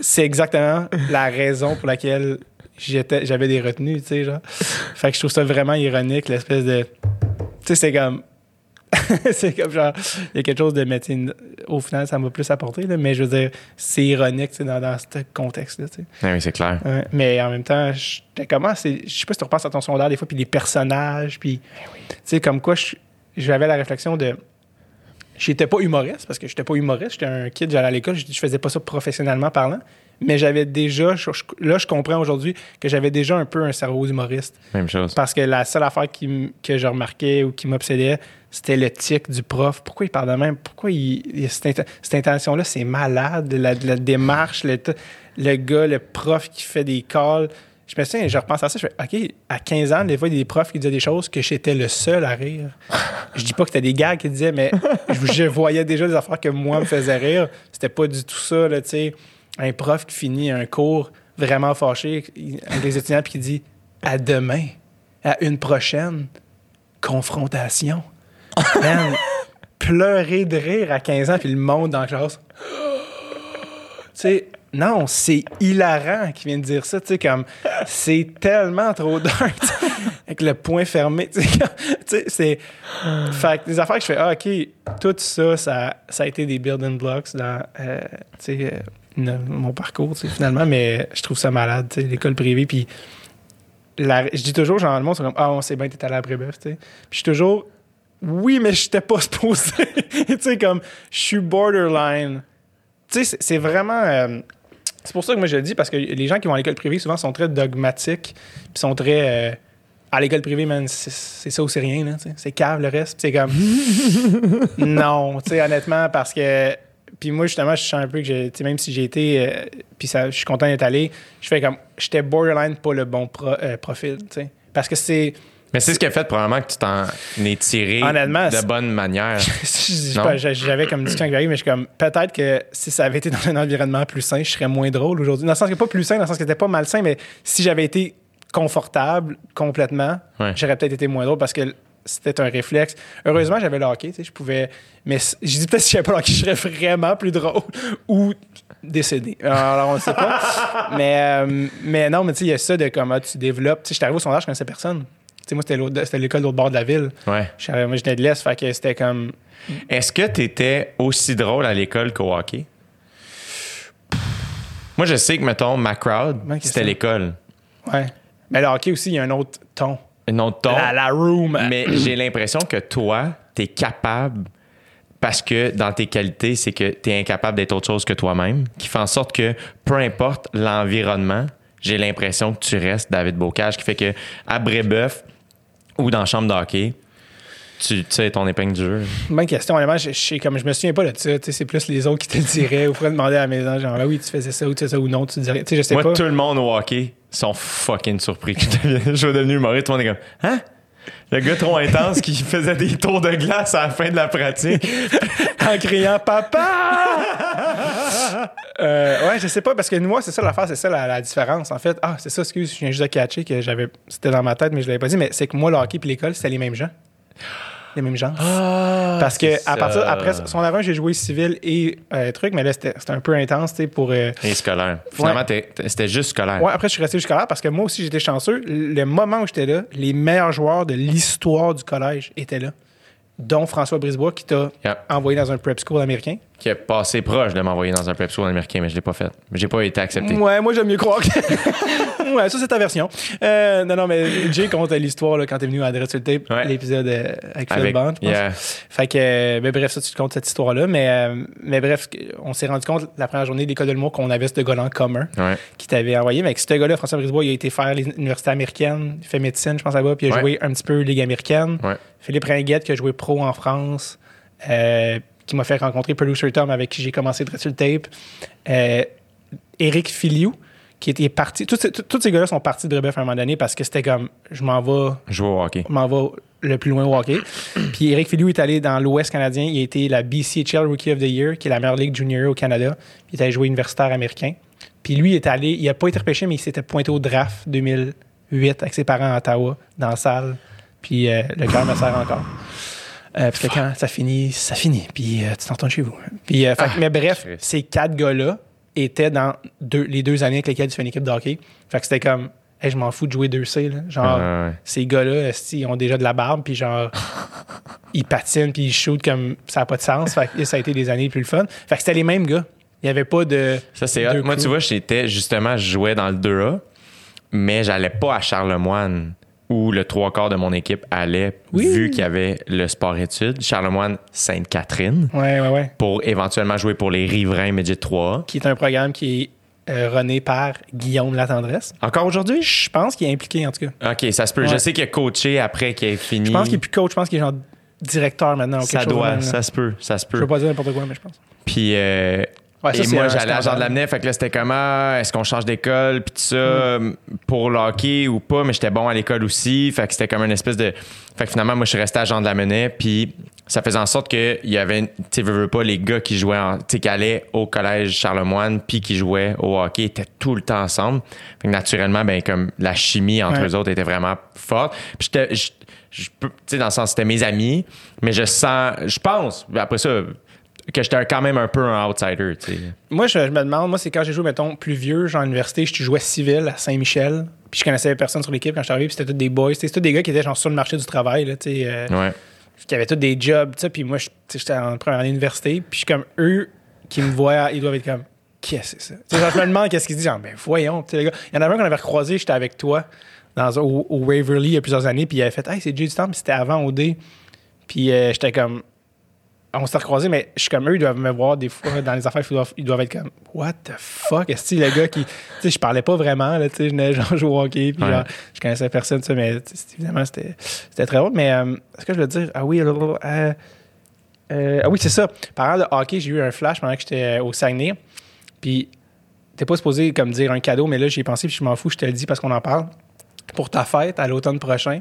c'est exactement la raison pour laquelle j'étais, j'avais des retenues, tu sais, genre. Fait que je trouve ça vraiment ironique, l'espèce de... Tu sais, c'est comme... c'est comme genre, il y a quelque chose de, sais, au final, ça m'a plus apporté, là, mais je veux dire, c'est ironique, dans, dans ce contexte-là, tu sais. Eh oui, c'est clair. Ouais, mais en même temps, comment c'est je sais pas si tu repenses à ton secondaire des fois puis les personnages puis tu sais comme quoi j'avais la réflexion de j'étais pas humoriste parce que j'étais pas humoriste, j'étais un kid, j'allais à l'école, je, je faisais pas ça professionnellement parlant, mais j'avais déjà je- là je comprends aujourd'hui que j'avais déjà un peu un cerveau d'humoriste Même chose. parce que la seule affaire qui que je remarquais ou qui m'obsédait, c'était le tic du prof. Pourquoi il parle de même? Pourquoi il, il- cette, int- cette intention-là, c'est malade. La, la démarche, le, le gars, le prof qui fait des calls. Je me souviens, je repense à ça, je fais OK, à 15 ans, des fois, il y a des profs qui disaient des choses que j'étais le seul à rire. je dis pas que c'était des gars qui disaient, mais je, voyais déjà des affaires que moi me faisaient rire. C'était pas du tout ça, tu sais. Un prof qui finit un cours vraiment fâché avec les étudiants puis qui dit à demain, à une prochaine confrontation. Pleurer de rire à 15 ans puis le monde dans la classe. Tu sais, non, c'est hilarant qui vient de dire ça, tu sais, comme, c'est tellement trop dark, avec le point fermé, tu sais, c'est... Fait que des affaires que je fais, ah, OK, tout ça, ça, ça a été des building blocks dans, euh, tu sais, euh, mon parcours, tu sais, finalement, mais je trouve ça malade, tu sais, l'école privée, puis je dis toujours, genre, le monde, c'est comme, ah, on sait bien, t'es allé à la Brébeuf, tu sais. Puis je suis toujours, oui, mais j'étais pas supposé. tu sais, comme, je suis borderline. Tu sais, c'est- c'est vraiment. euh, c'est pour ça que moi je le dis, parce que les gens qui vont à l'école privée, souvent, sont très dogmatiques, puis sont très. euh, à l'école privée, man, c'est ça ou c'est rien. C'est cave le reste, c'est comme. non, tu sais, honnêtement, parce que. Puis moi, justement, je sens un peu que j'ai, tu sais, même si j'ai été, euh, puis je suis content d'être allé, je fais comme, j'étais borderline pas le bon pro- euh, profil, tu sais. Parce que c'est, Mais c'est ce qui a fait probablement que tu t'en es tiré Honnêtement, de bonne manière. Je J'avais comme discussion avec Gary, mais je suis comme peut-être que si ça avait été dans un environnement plus sain, je serais moins drôle aujourd'hui. Dans le sens que pas plus sain, dans le sens que c'était pas malsain, mais si j'avais été confortable complètement, Ouais. j'aurais peut-être été moins drôle parce que c'était un réflexe. Heureusement, j'avais le hockey, tu sais, je pouvais. Mais je dis peut-être si j'avais pas le hockey, je serais vraiment plus drôle ou décédé. Alors, on ne sait pas. mais, euh, mais non, mais tu sais, il y a ça de comment tu développes. Tu sais, j'étais arrivé au sondage, je connaissais personne. Sais, moi, c'était l'école de l'autre bord de la ville. Ouais. Je Moi, j'étais de l'Est, fait que c'était comme. Est-ce que tu étais aussi drôle à l'école qu'au hockey? Moi, je sais que, mettons, ma crowd, c'était l'école. Ouais. Mais le hockey aussi, il y a un autre ton. Un autre ton. La, la room. Mais j'ai l'impression que toi, tu es capable, parce que dans tes qualités, c'est que tu es incapable d'être autre chose que toi-même, qui fait en sorte que peu importe l'environnement, j'ai l'impression que tu restes David Bocage, qui fait que à Brébeuf ou dans la chambre de hockey, tu sais ton épingle du jeu. Bonne question. Honnêtement, je, je, sais comme, je me souviens pas de ça. Tu sais, C'est plus les autres qui te le diraient ou pourraient demander à la maison, genre, ah oui, tu faisais ça ou tu faisais ça ou non, tu dirais. Tu sais, je sais Moi, pas. tout le monde au hockey sont fucking surpris que je sois devenu humoriste. Tout le monde est comme Hein? Le gars trop intense qui faisait des tours de glace à la fin de la pratique. en criant papa. Euh, ouais, je sais pas parce que moi c'est ça l'affaire, c'est ça la, différence en fait. Ah, c'est ça, excuse, je viens juste de catcher que j'avais c'était dans ma tête mais je l'avais pas dit mais c'est que moi le hockey puis l'école, c'était les mêmes gens. Les mêmes gens. parce que Ah, à partir après son avant, j'ai joué civil et euh, truc mais là c'était un peu intense, tu sais pour euh, Et scolaire. Finalement, c'était juste scolaire. Ouais, après, je suis resté là parce que moi aussi, j'étais chanceux. Le moment où j'étais là, les meilleurs joueurs de l'histoire du collège étaient là, dont François Brisebois qui t'a Yeah. envoyé dans un prep school américain. Qui est passé proche de m'envoyer dans un prep school américain, mais je l'ai pas fait. J'ai pas été accepté. Ouais, moi, j'aime mieux croire que. ouais, ça, c'est ta version. Euh, non, non, mais Jay compte l'histoire quand t'es venu à sur le Tape, Ouais. l'épisode euh, avec Phil Avec, Bond, je pense. yeah. Fait que, euh, ben, bref, ça, tu te comptes cette histoire-là. Mais, mais bref, on s'est rendu compte la première journée de l'école de l'humour qu'on avait ce gars-là en commun. Ouais. qui t'avait envoyé. Mais que ce gars-là, François Brisebois, il a été faire l'université américaine, il fait médecine, je pense là-bas, puis il a Ouais. joué un petit peu Ligue américaine. Philippe Ringuette, qui a joué pro en France, euh, qui m'a fait rencontrer Producer Tom, avec qui j'ai commencé de le tape. Euh, Eric Filiou, qui était parti. Tous ces, gars-là sont partis de Rebef à un moment donné parce que c'était comme, je m'en vais Jouer au hockey. je m'en vais le plus loin au hockey. Puis Eric Filiou est allé dans l'Ouest canadien. Il a été la BCHL Rookie of the Year, qui est la meilleure ligue junior au Canada. Puis il est allé jouer universitaire américain. Puis lui, il est allé, il a pas été repêché, mais il s'était pointé au draft 2008 avec ses parents à Ottawa, dans la salle. Puis euh, le cœur me sert encore. Euh, parce que quand ça finit, ça finit. Puis euh, tu t'entends chez vous. Puis, euh, fait que- mais bref, Christ. ces quatre gars-là étaient dans deux- les deux années avec lesquelles tu fais une équipe de hockey. Fait que c'était comme, hey, je m'en fous de jouer 2C. Là. Genre, ouais. ces gars-là, ils ont déjà de la barbe, puis genre, ils patinent, puis ils shootent comme ça n'a pas de sens. Fait que ça a été des années les plus le fun. Fait que c'était les mêmes gars. Il n'y avait pas de. Ça, c'est. Moi, tu vois, j'étais justement, je jouais dans le 2A, mais j'allais pas à Charlemagne où le trois quarts de mon équipe allait, Oui. vu qu'il y avait le sport-études. Charlemagne, Sainte-Catherine, Ouais, ouais, ouais. pour éventuellement jouer pour les riverains Midget 3A. Qui est un programme qui est euh, runné par Guillaume Latendresse. Encore aujourd'hui? Je pense qu'il est impliqué, en tout cas. OK, ça se peut. Je sais qu'il a coaché après qu'il ait fini. Je pense qu'il est plus coach, je pense qu'il est genre directeur maintenant. Ou Ça chose doit, ça se peut, ça se Je peut. veux pas dire n'importe quoi, mais je pense. Puis, euh, Ouais, et moi, j'allais à Jean de l'Amenet, fait que là, c'était comment, est-ce qu'on change d'école, puis tout ça, euh, pour le hockey ou pas, mais j'étais bon à l'école aussi, fait que c'était comme une espèce de... Fait que finalement, moi, je suis resté à Jean de l'Amenet, puis ça faisait en sorte qu'il y avait, tu sais, veux, veux pas, les gars qui jouaient, en- tu sais, qui allaient au collège Charlemagne, puis qui jouaient au hockey, étaient tout le temps ensemble. Fait que naturellement, ben comme la chimie entre Ouais. eux autres était vraiment forte. Puis j'étais... Tu sais, dans le sens, c'était mes amis, mais je sens, je pense, après ça, que j'étais quand même un peu un outsider. Moi, je, je me demande, moi, c'est quand j'ai joué, mettons, plus vieux, genre à l'université, je jouais civil à Saint-Michel. Puis je connaissais personne sur l'équipe quand je suis arrivé, puis c'était tous des boys. C'était tous des gars qui étaient genre sur le marché du travail, là, tu sais. euh, Ouais. qui avaient tous des jobs, tu sais. Puis moi, j'étais en première année d'université, puis je suis comme eux qui me voient, ils doivent être comme, qu'est-ce que c'est ça? Genre, je me demande qu'est-ce qu'ils se disent, genre, ben voyons, tu sais, les gars. Il y en avait un qu'on avait recroisé, j'étais avec toi dans, au, au Waverly il y a plusieurs années, puis il avait fait, hey, c'est Jay du temps, puis c'était avant OD. Puis euh, j'étais comme, on s'est recroisés, mais je suis comme eux, ils doivent me voir des fois dans les affaires, ils doivent, ils doivent être comme, what the fuck? Est-ce que le gars qui, tu sais, je parlais pas vraiment, là, tu sais, je venais genre jouer au hockey, puis Ouais. genre, je connaissais personne, tu sais, mais évidemment, c'était, très drôle. Mais euh, est-ce que je veux dire, ah oui, euh, euh, ah oui, c'est ça. Parlant de hockey, j'ai eu un flash pendant que j'étais euh, au Saguenay, puis t'es pas supposé comme dire un cadeau, mais là, j'y ai pensé, puis je m'en fous, je te le dis parce qu'on en parle. Pour ta fête à l'automne prochain,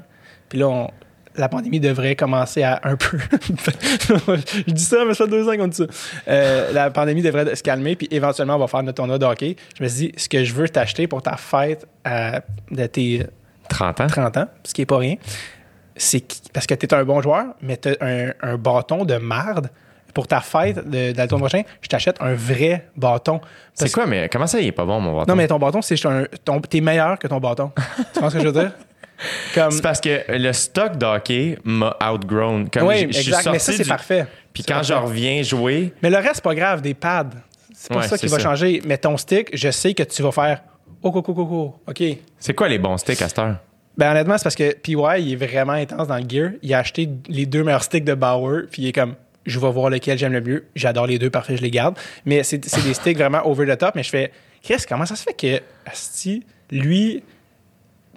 puis là, on- la pandémie devrait commencer à un peu. je dis ça, mais ça fait deux ans qu'on dit ça. Euh, la pandémie devrait se calmer, puis éventuellement, on va faire notre tournoi de hockey. Je me suis dit, ce que je veux t'acheter pour ta fête à- de tes 30 ans? 30 ans, ce qui est pas rien, c'est parce que tu es un bon joueur, mais tu un, un bâton de marde. Pour ta fête de, de la tournoi prochain, je t'achète un vrai bâton. C'est quoi, mais comment ça, il est pas bon, mon bâton? Non, mais ton bâton, c'est ton- T'es meilleur que ton bâton. tu vois ce que je veux dire? Comme. C'est parce que le stock d'hockey m'a outgrown. Comme Oui, je- je suis exact. Mais ça, c'est du- parfait. Puis quand je reviens jouer, Mais le reste, c'est pas grave, des pads. C'est pas Ouais, ça qui va ça. changer. Mais ton stick, je sais que tu vas faire. Oh, oh, oh. OK. c'est quoi les bons sticks à cette heure? Ben, honnêtement, c'est parce que PY, il est vraiment intense dans le gear. Il a acheté les deux meilleurs sticks de Bauer, puis il est comme, je vais voir lequel j'aime le mieux. J'adore les deux, parfait, je les garde. Mais c'est des sticks vraiment over the top. Mais je fais, Chris, comment ça se fait que, Asti, lui,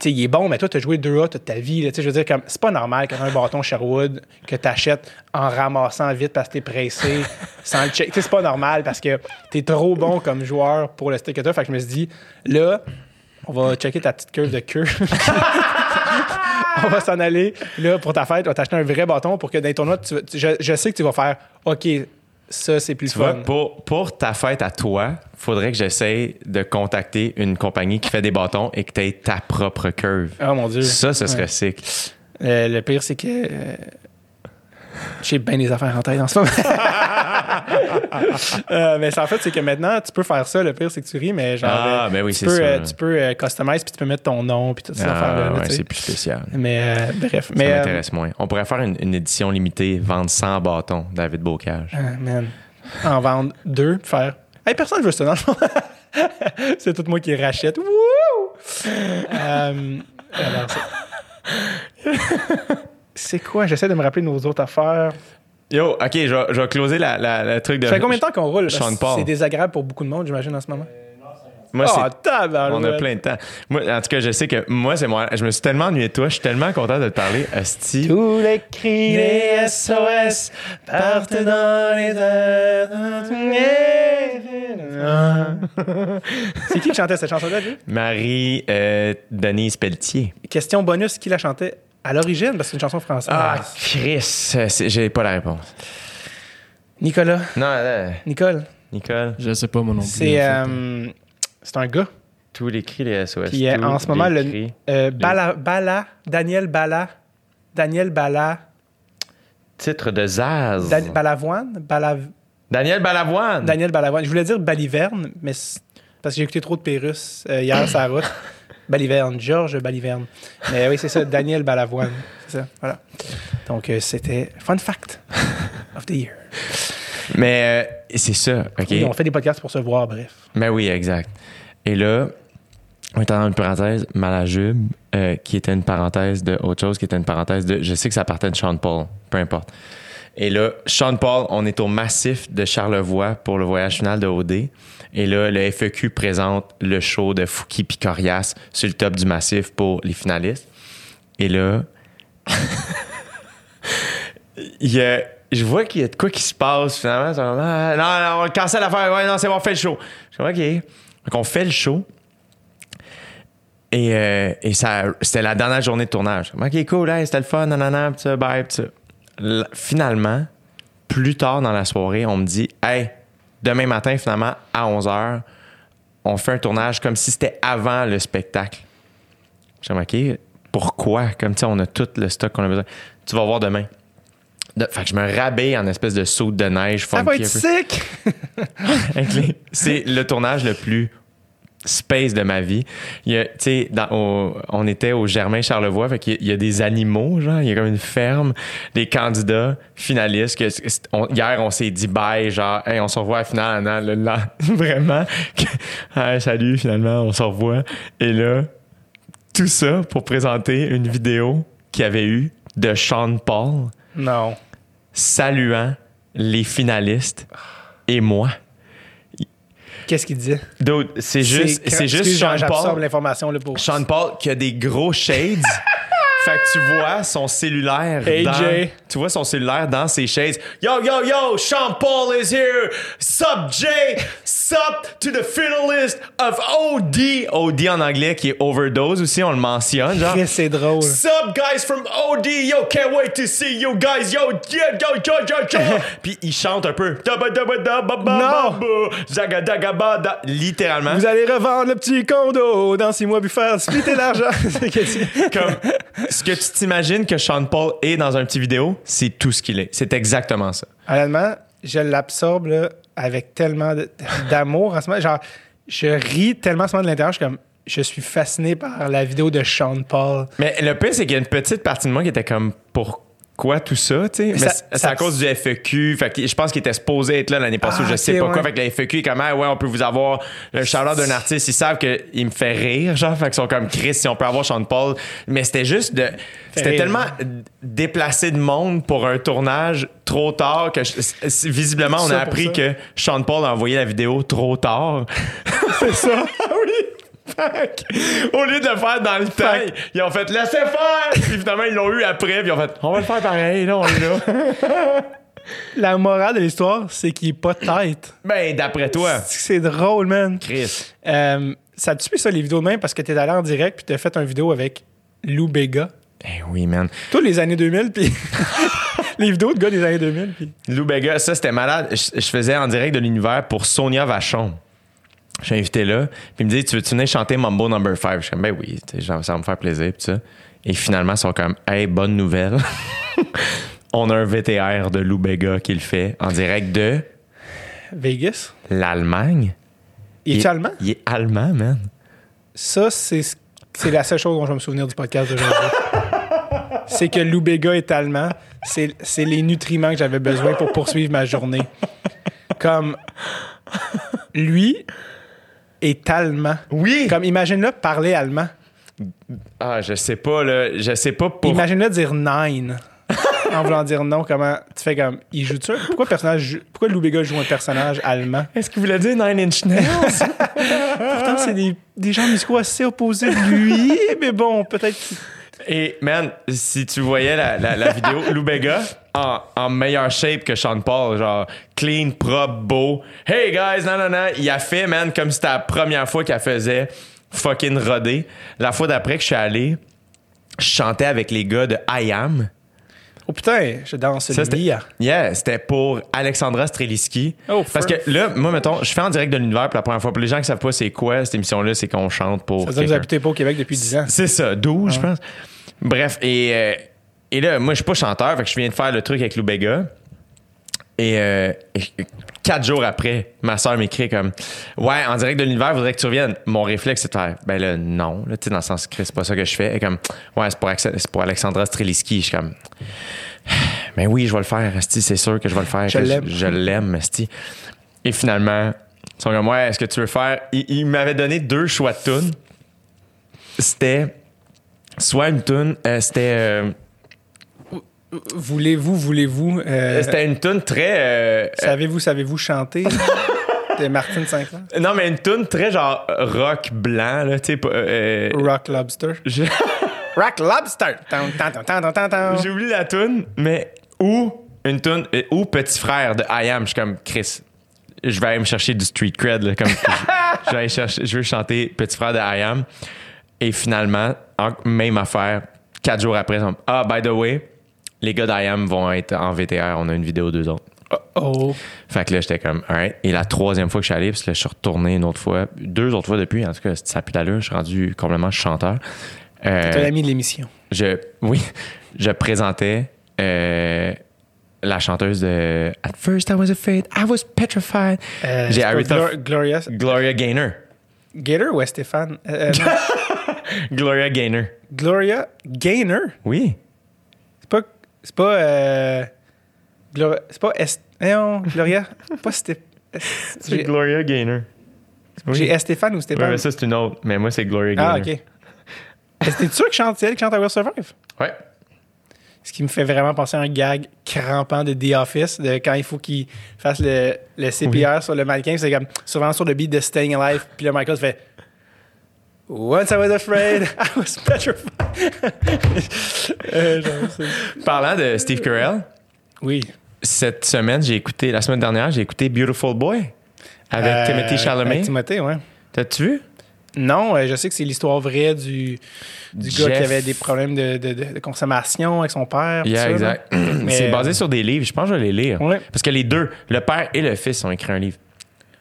il est bon, mais toi, tu as joué 2A toute ta vie. là. Je veux dire, comme, c'est pas normal que un bâton Sherwood que tu achètes en ramassant vite parce que t'es pressé, sans le check. C'est pas normal parce que t'es trop bon comme joueur pour le stick que t'as. Fait que je me suis dit, là, on va checker ta petite curve de queue. on va s'en aller. Là, pour ta fête, on va t'acheter un vrai bâton pour que dans les tournois, tu je sais que tu vas faire OK, ça, c'est plus Tu vois, pour, pour ta fête à toi, faudrait que j'essaye de contacter une compagnie qui fait des bâtons et que tu aies ta propre curve. Oh mon Dieu. Ça, ce serait Ouais. sick. Euh, le pire, c'est que euh, j'ai bien des affaires en tête en ce moment. Euh, mais en fait, c'est que maintenant, tu peux faire ça. Le pire, c'est que tu ris, mais genre. Ah, euh, ben oui, tu peux, euh, tu peux customize puis tu peux mettre ton nom puis ces affaires-là. Ah, ouais, c'est plus spécial. Mais bref. Ça mais, m'intéresse moins. On pourrait faire une, une édition limitée, vendre 100 bâtons, David Bocage. Ah, man. En vendre deux, faire. Hey, personne veut ça dans le fond. c'est tout moi qui rachète. Wouh! Alors, c'est quoi? J'essaie de me rappeler nos autres affaires. Yo, OK, je vais, je vais closer la, la- le truc de... Ça fait combien de temps qu'on roule? Sean Paul. C'est désagréable pour beaucoup de monde, j'imagine, en ce moment. Moi, oh. On a plein de temps. Moi, en tout cas, je sais que moi, c'est moi. Je me suis tellement ennuyé de toi. Je suis tellement content de te parler. Asti. Tous les cris des SOS partent dans les airs. C'est qui qui chantait cette chanson-là? Marie euh, Denise Pelletier. Question bonus, qui la chantait? À l'origine? Parce que c'est une chanson française. Ah, Chris, euh, j'ai pas la réponse. Nicolas. Non, là, Nicole. Nicole. Je sais pas. C'est en fait. euh, c'est un gars. Tous les cris des SOS. Euh, tous en ce moment, le, cris. euh, Bala, Bala, Daniel Bala, Daniel Bala, Titre de Zaz. Dan- Balavoine, Bala, Daniel Balavoine. Daniel Balavoine. Je voulais dire Baliverne, mais parce que j'ai écouté trop de Pérus euh, hier sur la route. Baliverne, Georges Baliverne. Mais oui, c'est ça, Daniel Balavoine. C'est ça, voilà. Donc, euh, c'était Fun Fact of the Year. Mais euh, c'est ça, OK? Oui, on fait des podcasts pour se voir, bref. Mais oui, exact. Et là, on est dans une parenthèse Malajube, euh, qui était une parenthèse de autre chose, qui était une parenthèse de. Je sais que ça partait de Sean Paul, peu importe. Et là, Sean Paul, on est au massif de Charlevoix pour le voyage final de OD. Et là, le FEQ présente le show de Fouki Picorias sur le top du massif pour les finalistes. Et là, il y a- je vois qu'il y a de quoi qui se passe finalement. Ah, non, non, on cancelle l'affaire. Ouais, non, c'est bon, on fait le show. Je comme, OK. Donc, on fait le show. Et, euh, et ça, c'était la dernière journée de tournage. Je comme, OK, cool, hey, c'était le fun, nanana, bye, Finalement, plus tard dans la soirée, on me dit, hey, demain matin, finalement, à 11h, on fait un tournage comme si c'était avant le spectacle. Comme, OK, pourquoi? Comme, sais, on a tout le stock qu'on a besoin. Tu vas voir demain. De- fait que je me rabais en espèce de saut de neige. Ça va être sick! C'est le tournage le plus space de ma vie. Il y a, tu sais, dans- au- on était au Germain Charlevoix, fait qu'il y a- il y a des animaux, genre, il y a comme une ferme, des candidats finalistes. Que, on- hier, on s'est dit bye, genre, hey, on se revoit à la finale, non, le- là, vraiment. Hey, salut, finalement, on se revoit. Et là, tout ça pour présenter une vidéo qu'il y avait eu de Sean Paul Non. saluant les finalistes et moi. Qu'est-ce qu'il disait? Dude, c'est juste, c'est juste Sean Paul. l'information là, pour. Sean Paul qui a des gros shades. Fait que tu vois son cellulaire AJ. dans, tu vois son cellulaire dans ses chaises. Yo yo yo, Sean Paul is here. Sup Jay, sup to the finalist of OD. OD en anglais qui est overdose aussi, on le mentionne genre. C'est drôle. Sup guys from OD, yo can't wait to see you guys, yo yeah, yo yo yo yo. Puis il chante un peu. Non. littéralement. Vous allez revendre le petit condo dans six mois puis faire splitter l'argent. Comme ce que tu t'imagines que Sean Paul est dans un petit vidéo, c'est tout ce qu'il est. C'est exactement ça. Honnêtement, je l'absorbe avec tellement d'amour en ce moment. Genre, je ris tellement en ce moment de l'intérieur. Je suis comme, je suis fasciné par la vidéo de Sean Paul. Mais le pire, c'est qu'il y a une petite partie de moi qui était comme pourquoi tout ça, tu sais? Mais ça- c'est- à cause du FEQ. Fait que je pense qu'il était supposé être là l'année passée, Ah, je sais ok, pas ouais. quoi. Fait que la FEQ est comme, ah, ouais, on peut vous avoir le shout d'un artiste. Ils savent qu'il me fait rire, genre. Fait qu'ils sont comme Chris, si on peut avoir Sean Paul. Mais c'était juste de. C'était tellement déplacé de monde pour un tournage trop tard que je- visiblement, on a appris que Sean Paul a envoyé la vidéo trop tard. C'est ça. oui. Au lieu de le faire dans le temps, ils ont fait laissez faire. Puis finalement, ils l'ont eu après. Puis ils ont fait on va le faire pareil. Là, on est là. La morale de l'histoire, c'est qu'il est pas tête. ben, d'après toi, C'est drôle, man. Chris. Euh, ça te suit ça, les vidéos de même, parce que t'es allé en direct puis t'as fait une vidéo avec Lou Bega. Ben oui, man. Tous les années 2000, puis les vidéos de gars des années 2000, puis Lou Bega, ça, c'était malade. Je, je faisais en direct de l'univers pour Sonia Vachon. Je suis invité là. Puis il me dit Tu veux-tu venir chanter Mambo Number 5 Je suis comme Ben oui, genre, ça va me faire plaisir. Puis ça. Et finalement, ils sont comme Hey, bonne nouvelle. On a un VTR de Lou Bega qui le fait en direct de Vegas? l'Allemagne. Il est Il- allemand? Il est allemand, man. Ça, c'est c'est la seule chose dont je vais me souvenir du podcast d'aujourd'hui. c'est que Lou Bega est allemand. C'est c'est les nutriments que j'avais besoin pour poursuivre ma journée. Comme lui est allemand. Oui. Comme imagine-le parler allemand. Ah, je sais pas, là. Je sais pas pour. Imagine-le dire nine. en voulant dire non, comment tu fais comme il joue ça? Pourquoi le personnage joue- pourquoi Lou Bega joue un personnage allemand? Est-ce qu'il voulait dire Nine Inch Nails? Pourtant c'est des, des gens musicaux assez opposés de lui, mais bon, peut-être qu'il- Et, man, si tu voyais la, la, la vidéo, Lou Bega en, en meilleure shape que Sean Paul, genre clean, propre, beau. Hey guys, non, non, non. Il a fait, man, comme si c'était la première fois qu'elle faisait fucking rodé. La fois d'après que je suis allé, je chantais avec les gars de I Am. Oh putain, je danse le. Yeah, c'était pour Alexandra Streliski. Oh, Parce que là, moi, mettons, je fais en direct de l'univers pour la première fois. Pour les gens qui savent pas c'est quoi cette émission-là, c'est qu'on chante pour. Ça veut dire que vous habitez pas au Québec depuis 10 ans. C'est ça, 12, je pense. Bref, et, euh, et là, moi, je suis pas chanteur, fait que je viens de faire le truc avec Lou Bega. Et, euh, et quatre jours après, ma soeur m'écrit comme Ouais, en direct de l'univers, voudrais que tu reviennes. Mon réflexe, c'est de faire Ben là, non. Là, tu sais, dans le sens que c'est pas ça que je fais. Et comme Ouais, c'est pour, pour Alexandra Streliski. Je suis comme Ben oui, je vais le faire, c'est sûr que je vais le faire. Je l'aime. Je, l'aime, Esti. Et finalement, ils sont comme Ouais, est-ce que tu veux faire Il, il m'avait donné deux choix de tunes. C'était soit une tune, euh, c'était euh, Voulez-vous, voulez-vous. euh, c'était une tune très savez-vous, savez-vous chanter de Martine Sinclair? non mais une tune très genre rock blanc là, tu sais Rock Lobster. je- Rock Lobster! J'ai oublié la tune mais ou une tune ou petit frère de I Am, je suis comme Chris. Je vais aller me chercher du street cred là, comme je, je vais aller chercher je veux chanter petit frère de I Am et finalement en- même affaire quatre jours après sont, ah by the way les gars d'I Am vont être en VTR on a une vidéo d'eux autres Oh. Fait que là, j'étais comme, alright. Et la troisième fois que je suis allé, parce que là, je suis retourné une autre fois, deux autres fois depuis, en tout cas, ça pue d'allure, je suis rendu complètement chanteur. Euh, T'es l'ami de l'émission. je, oui, je présentais euh, la chanteuse de At first I was afraid, I was petrified. Euh, J'ai Gloria Gloria Gaynor. Gator ou Stéphane? Euh, euh. Gloria Gaynor. Gloria Gaynor? Oui. C'est pas. C'est pas. Euh, Gloria. C'est pas. Est, non, Gloria. Pas Stéphane. C'est Gloria Gaynor. Oui. j'ai Stéphane ou Stéphane? mais ça, c'est une autre. Mais moi, c'est Gloria Gaynor. ah, ok. Est-ce que t'es sûr que chante elle qui chante I Will Survive? Ouais. Ce qui me fait vraiment penser à un gag crampant de The Office, de quand il faut qu'il fasse le, le CPR sur le mannequin. C'est comme souvent sur le beat de Staying Alive. Puis le Michael se fait Once I was afraid, I was petrified. Euh, Parlant de Steve Carell, oui. cette semaine, j'ai écouté, la semaine dernière, j'ai écouté Beautiful Boy avec Euh, Timothy Chalamet. avec Timothée, ouais. T'as-tu vu? Non, euh, je sais que c'est l'histoire vraie du, du gars qui avait des problèmes de, de- consommation avec son père. Yeah, ça, exact. Mais, C'est euh, basé sur des livres. Je pense que je vais les lire. Ouais. Parce que les deux, le père et le fils, ont écrit un livre.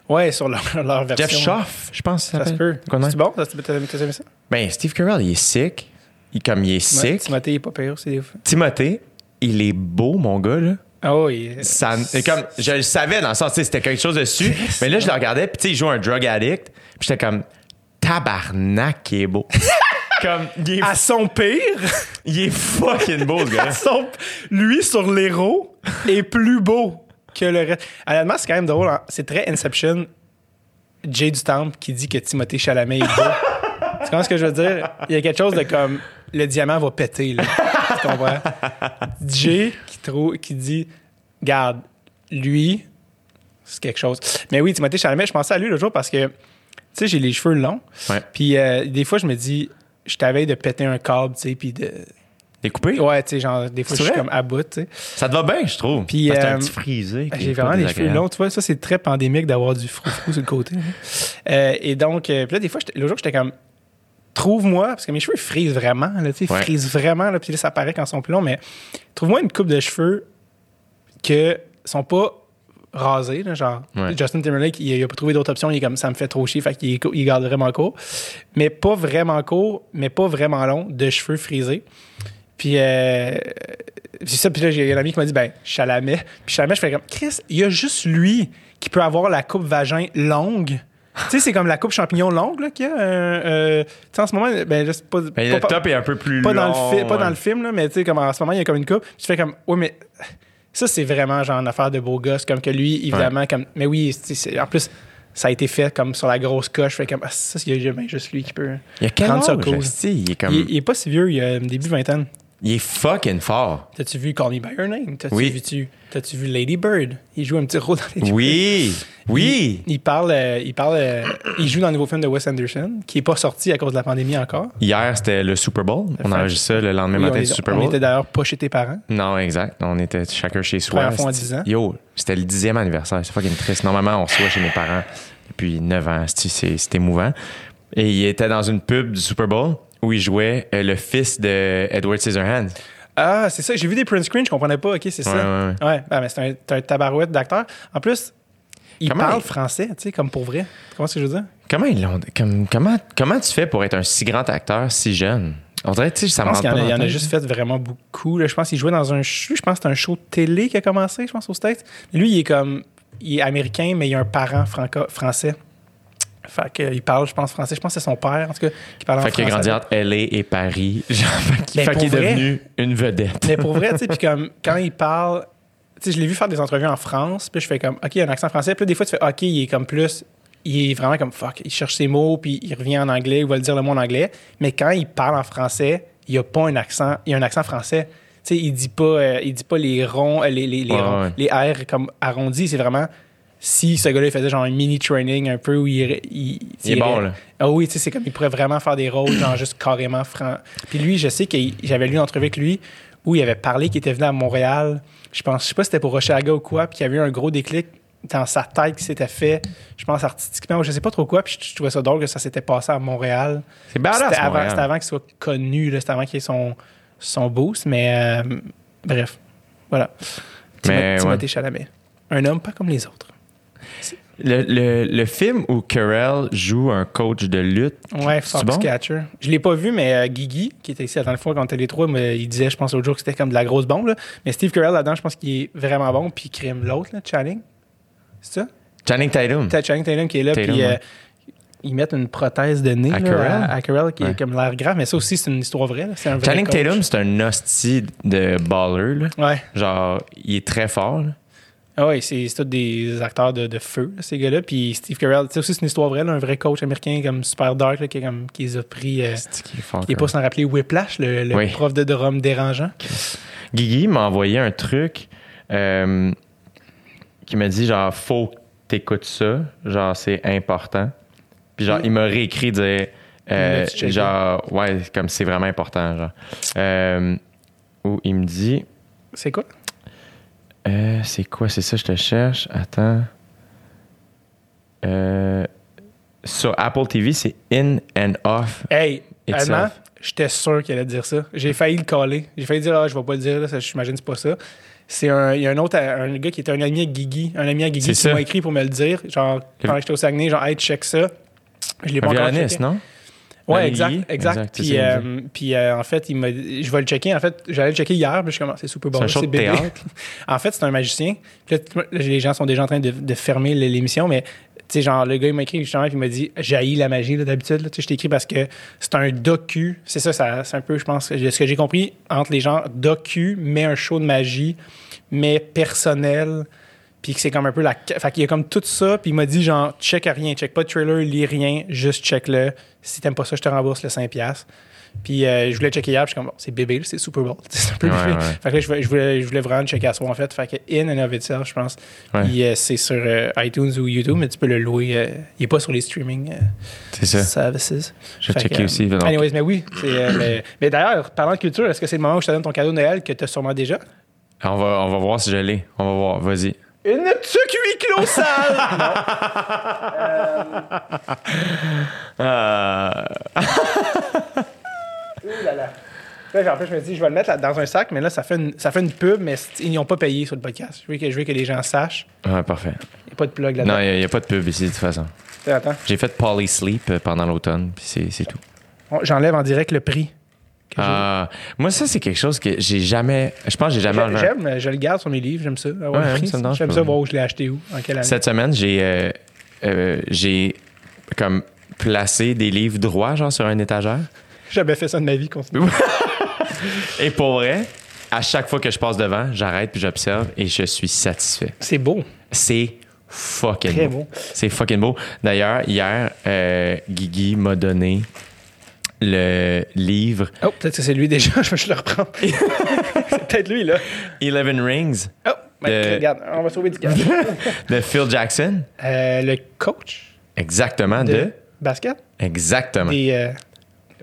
Ouais, sur leur, leur version. Jeff Schaff, je pense. Ça se peut. C'est bon? T'as aimé ça? Ben, Steve Carell, il est sick. Il, comme il est sick. Timothée, il est pas pire aussi des fois. Timothée, il est beau, mon gars, là. Ah oui. Ça, comme, je le savais dans le sens, c'était quelque chose dessus. Mais là, je le regardais, puis tu sais, il joue un drug addict. Puis j'étais comme, tabarnak, qui est beau. comme, il est, À son pire, il est fucking beau, ce gars-là. son- lui sur l'héros est plus beau que le reste. Honnêtement, c'est quand même drôle. hein. C'est très Inception. Jay du Temple qui dit que Timothée Chalamet est beau. tu comprends ce que je veux dire? Il y a quelque chose de comme le diamant va péter. Là. tu comprends? Jay qui, trou- qui dit Garde, lui, c'est quelque chose. Mais oui, Timothée Chalamet, je pensais à lui le jour parce que, tu sais, j'ai les cheveux longs. Ouais. Puis euh, des fois, je me dis, je t'avais de péter un câble, tu sais, puis de. Découpé? Ouais, tu sais, genre, des fois, je suis comme à bout, tu sais. Ça te va bien, je trouve. Puis, Parce que t'as euh, un petit frisé. J'ai vraiment des cheveux longs, tu vois. Ça, c'est très pandémique d'avoir du frou-frou sur le côté. là. Euh, et donc, euh, puis là, des fois, le jour, j'étais comme, trouve-moi, parce que mes cheveux frisent vraiment, là, tu sais, Ouais. frisent vraiment, là, puis là, ça paraît quand ils sont plus longs, mais trouve-moi une coupe de cheveux que sont pas rasés, là, genre Ouais. Justin Timberlake, il, il a pas trouvé d'autre option, il est comme ça me fait trop chier, fait qu'il il garde vraiment court, mais pas vraiment court, mais pas vraiment long, de cheveux frisés. Puis, euh, c'est ça. Puis là, j'ai un ami qui m'a dit, ben, Chalamet. Puis Chalamet, je fais comme, Chris, il y a juste lui qui peut avoir la coupe vagin longue. tu sais, c'est comme la coupe champignon longue, là, qu'il y a. euh, euh, tu sais, en ce moment, ben, là, c'est pas. Ben, pas- le top est un peu plus pas long. dans, le fi- pas ouais. dans le film, là, mais tu sais, comme en ce moment, il y a comme une coupe. Puis tu fais comme, oui, mais ça, c'est vraiment genre une affaire de beau gosse. Comme que lui, évidemment, comme, mais oui, c'est- c'est- en plus, ça a été fait comme sur la grosse coche. Je fais comme, ah, ça, il y a ben, juste lui qui peut. Il y a quel Rendre ça âge, esti? Il est comme... Il, il est pas si vieux, il a début vingtaine. Il est fucking fort. T'as-tu vu Call Me By Your Name? T'as-tu Oui. vu, tu, vu Lady Bird? Il joue un petit rôle dans Lady Bird. Oui. Oui. Il, il parle, euh, il parle, euh, il joue dans le nouveau film de Wes Anderson, qui est pas sorti à cause de la pandémie encore. Hier, c'était le Super Bowl. On a enregistré ça le lendemain Oui, matin on, du Super on Bowl. était d'ailleurs pas chez tes parents. Non, exact. On était chacun chez soi. Première fois en C'était- 10 ans. Yo, c'était le dixième anniversaire. C'est fucking triste. Normalement, on soit chez mes parents depuis 9 ans. C'est- C'est c'est émouvant. Et il était dans une pub du Super Bowl où il jouait euh, le fils de Edward Scissorhands. Ah, c'est ça. J'ai vu des print screens, je comprenais pas. OK, c'est ça. Ouais, ouais, Ouais, ben, mais c'est un, tabarouette d'acteur. En plus, il Comment parle il- français, tu sais, comme pour vrai. Tu comprends ce que je veux dire? Comment ils l'ont. comme- comment, comment tu fais pour être un si grand acteur si jeune? On dirait, tu sais, ça Je me pense qu'il y en a, il y dans en la a tête. juste fait vraiment beaucoup. là. Je pense qu'il jouait dans un show. Je pense que un show de télé qui a commencé, je pense, aux States. Lui, il est comme. Il est américain, mais il a un parent franco- français. Fait qu'il parle, je pense, français. Je pense que c'est son père, en tout cas, qui parle en Fait qu'il a français. grandi entre LA et Paris. Genre, fait qu'il Ben, qu'il est vrai. devenu une vedette. Mais pour vrai, tu sais, puis comme quand il parle, tu sais, je l'ai vu faire des entrevues en France, puis je fais comme, OK, il a un accent français, puis des fois, tu fais, OK, il est comme plus, il est vraiment comme, fuck, il cherche ses mots, puis il revient en anglais, il va le dire le mot en anglais, mais quand il parle en français, il a pas un accent, il a un accent français. Tu sais, il dit pas, euh, il dit pas les ronds, euh, les, les, les, Ouais, ronds- ouais. les R comme arrondis, c'est vraiment si ce gars-là faisait genre un mini training un peu où il, il, Il est bon, là. ah oui, tu sais, c'est comme il pourrait vraiment faire des rôles, genre juste carrément franc. Puis lui, je sais que j'avais lu une entrevue avec lui où il avait parlé qu'il était venu à Montréal. Je pense, je sais pas si c'était pour Rochaga ou quoi, puis qu'il y avait eu un gros déclic dans sa tête qui s'était fait, je pense artistiquement, ou je sais pas trop quoi, puis je, je trouvais ça drôle que ça s'était passé à Montréal. C'est badass, C'était avant, avant qu'il soit connu, c'était avant qu'il ait son, son boost, mais euh, bref, voilà. Mais, Timothée ouais. Timothée Chalamet. Un homme pas comme les autres. Le, le, le film où Carell joue un coach de lutte. Ouais, C'est bon? Foxcatcher. Je l'ai pas vu, mais euh, Guigui, qui était ici la dernière fois quand les trois, mais il disait, je pense, l'autre jour que c'était comme de la grosse bombe. là. Mais Steve Carell, là-dedans, je pense qu'il est vraiment bon. Puis crime l'autre, Channing. C'est ça? Channing Tatum. Channing Tatum qui est là. Tatum, puis euh, ouais. ils mettent une prothèse de nez À là, Carell? à, à Carell, qui Ouais. est comme l'air grave. Mais ça aussi, c'est une histoire vraie. là. C'est un vrai Channing coach. Tatum, c'est un hostie de baller. là. Ouais. Genre, il est très fort. là. Ah ouais, c'est c'est tous des acteurs de, de feu, ces gars-là. Puis Steve Carell, sais aussi, c'est une histoire vraie. là, un vrai coach américain comme super dark là, qui, comme, qui les a pris. euh, C'est qui est fort. qui est pas sans rappeler Whiplash, le, le Oui. prof de drum dérangeant. Guigui m'a envoyé un truc euh, qui m'a dit genre faut que t'écoutes ça, genre c'est important. Puis genre il m'a réécrit dire Euh, genre, ouais, comme c'est vraiment important. Genre. Euh, où il me dit. C'est quoi? Euh, c'est quoi? C'est ça, je te cherche. Attends. Euh, sur Apple TV, c'est in and off. Hey, honnêtement, j'étais sûr qu'elle allait dire ça. J'ai failli le coller. J'ai failli dire, ah, je vais pas le dire, j'imagine que c'est pas ça. C'est un, il y a un autre, un gars qui était un ami à Guigui, un ami à Guigui qui m'a écrit pour me le dire. Genre, que j'étais au Saguenay, genre, hey, check ça. Je l'ai pas encore checké. non? Ouais, Marie exact, exact. Puis, euh, puis euh, en fait, il m'a, je vais le checker. En fait, j'allais le checker hier, puis je suis comme, Ah, c'est Super Bowl, C'est un show de bébé. théâtre? en fait, c'est un magicien. Puis là, les gens sont déjà en train de, de fermer l'émission, mais tu sais, genre, le gars, il m'a écrit justement, puis il m'a dit, j'haïs la magie, là, d'habitude. Tu sais, je t'ai écrit parce que c'est un docu. C'est ça, ça c'est un peu, je pense, de ce que j'ai compris entre les gens, docu, mais un show de magie, mais personnel. Puis que c'est comme un peu la. Fait qu'il y a comme tout ça. Puis il m'a dit, genre, check à rien, check pas de trailer, lis rien, juste check-le. Si t'aimes pas ça, je te rembourse le 5$. Puis euh, je voulais checker hier, puis je suis comme, bon, c'est bébé, c'est Super Bowl. C'est un peu Ouais, fait. ouais. Fait que là, je voulais, je voulais, je voulais vraiment checker à soi, en fait. Fait que In and of itself, je pense, Ouais. euh, c'est sur euh, iTunes ou YouTube, mais tu peux le louer. il est pas sur les streaming C'est ça. services. Je vais checker aussi. donc. Anyways, mais oui. mais, mais d'ailleurs, parlant de culture, est-ce que c'est le moment où je te donne ton cadeau de Noël que tu as sûrement déjà? On, va, on va voir si je l'ai. On va voir. Vas-y. Une tuque huis clos sale! Euh, Ouh là là. Là, en fait, je me dis, je vais le mettre là- dans un sac, mais là, ça fait une, ça fait une pub, mais ils n'ont pas payé sur le podcast. Je veux que, je veux que les gens sachent. ouais, parfait. Il n'y a pas de plug Non, là-dedans. il n'y a, pas de pub ici, de toute façon. Attends, J'ai fait Polysleep euh, pendant l'automne, puis c'est c'est tout. Bon, j'enlève en direct le prix. Ah, moi, ça, c'est quelque chose que j'ai jamais. Je pense que j'ai jamais. J'aime, euh, je le garde sur mes livres, j'aime ça. avoir Ouais, ça dérange J'aime pas. ça, voir où je l'ai acheté où, en quelle année. Cette semaine, j'ai euh, euh, j'ai comme placé des livres droits, genre sur une étagère. J'ai jamais fait ça de ma vie, continue. Et pour vrai, à chaque fois que je passe devant, j'arrête puis j'observe et je suis satisfait. C'est beau. C'est fucking Très beau. beau. C'est fucking beau. D'ailleurs, hier, euh, Guigui m'a donné le livre Oh, peut-être que c'est lui déjà, je vais je le reprendre. c'est peut-être lui, là. Eleven Rings Oh, ben, De- regarde, on va sauver du gaz. de Phil Jackson. Euh, le coach Exactement, de. de basket Exactement. des, euh,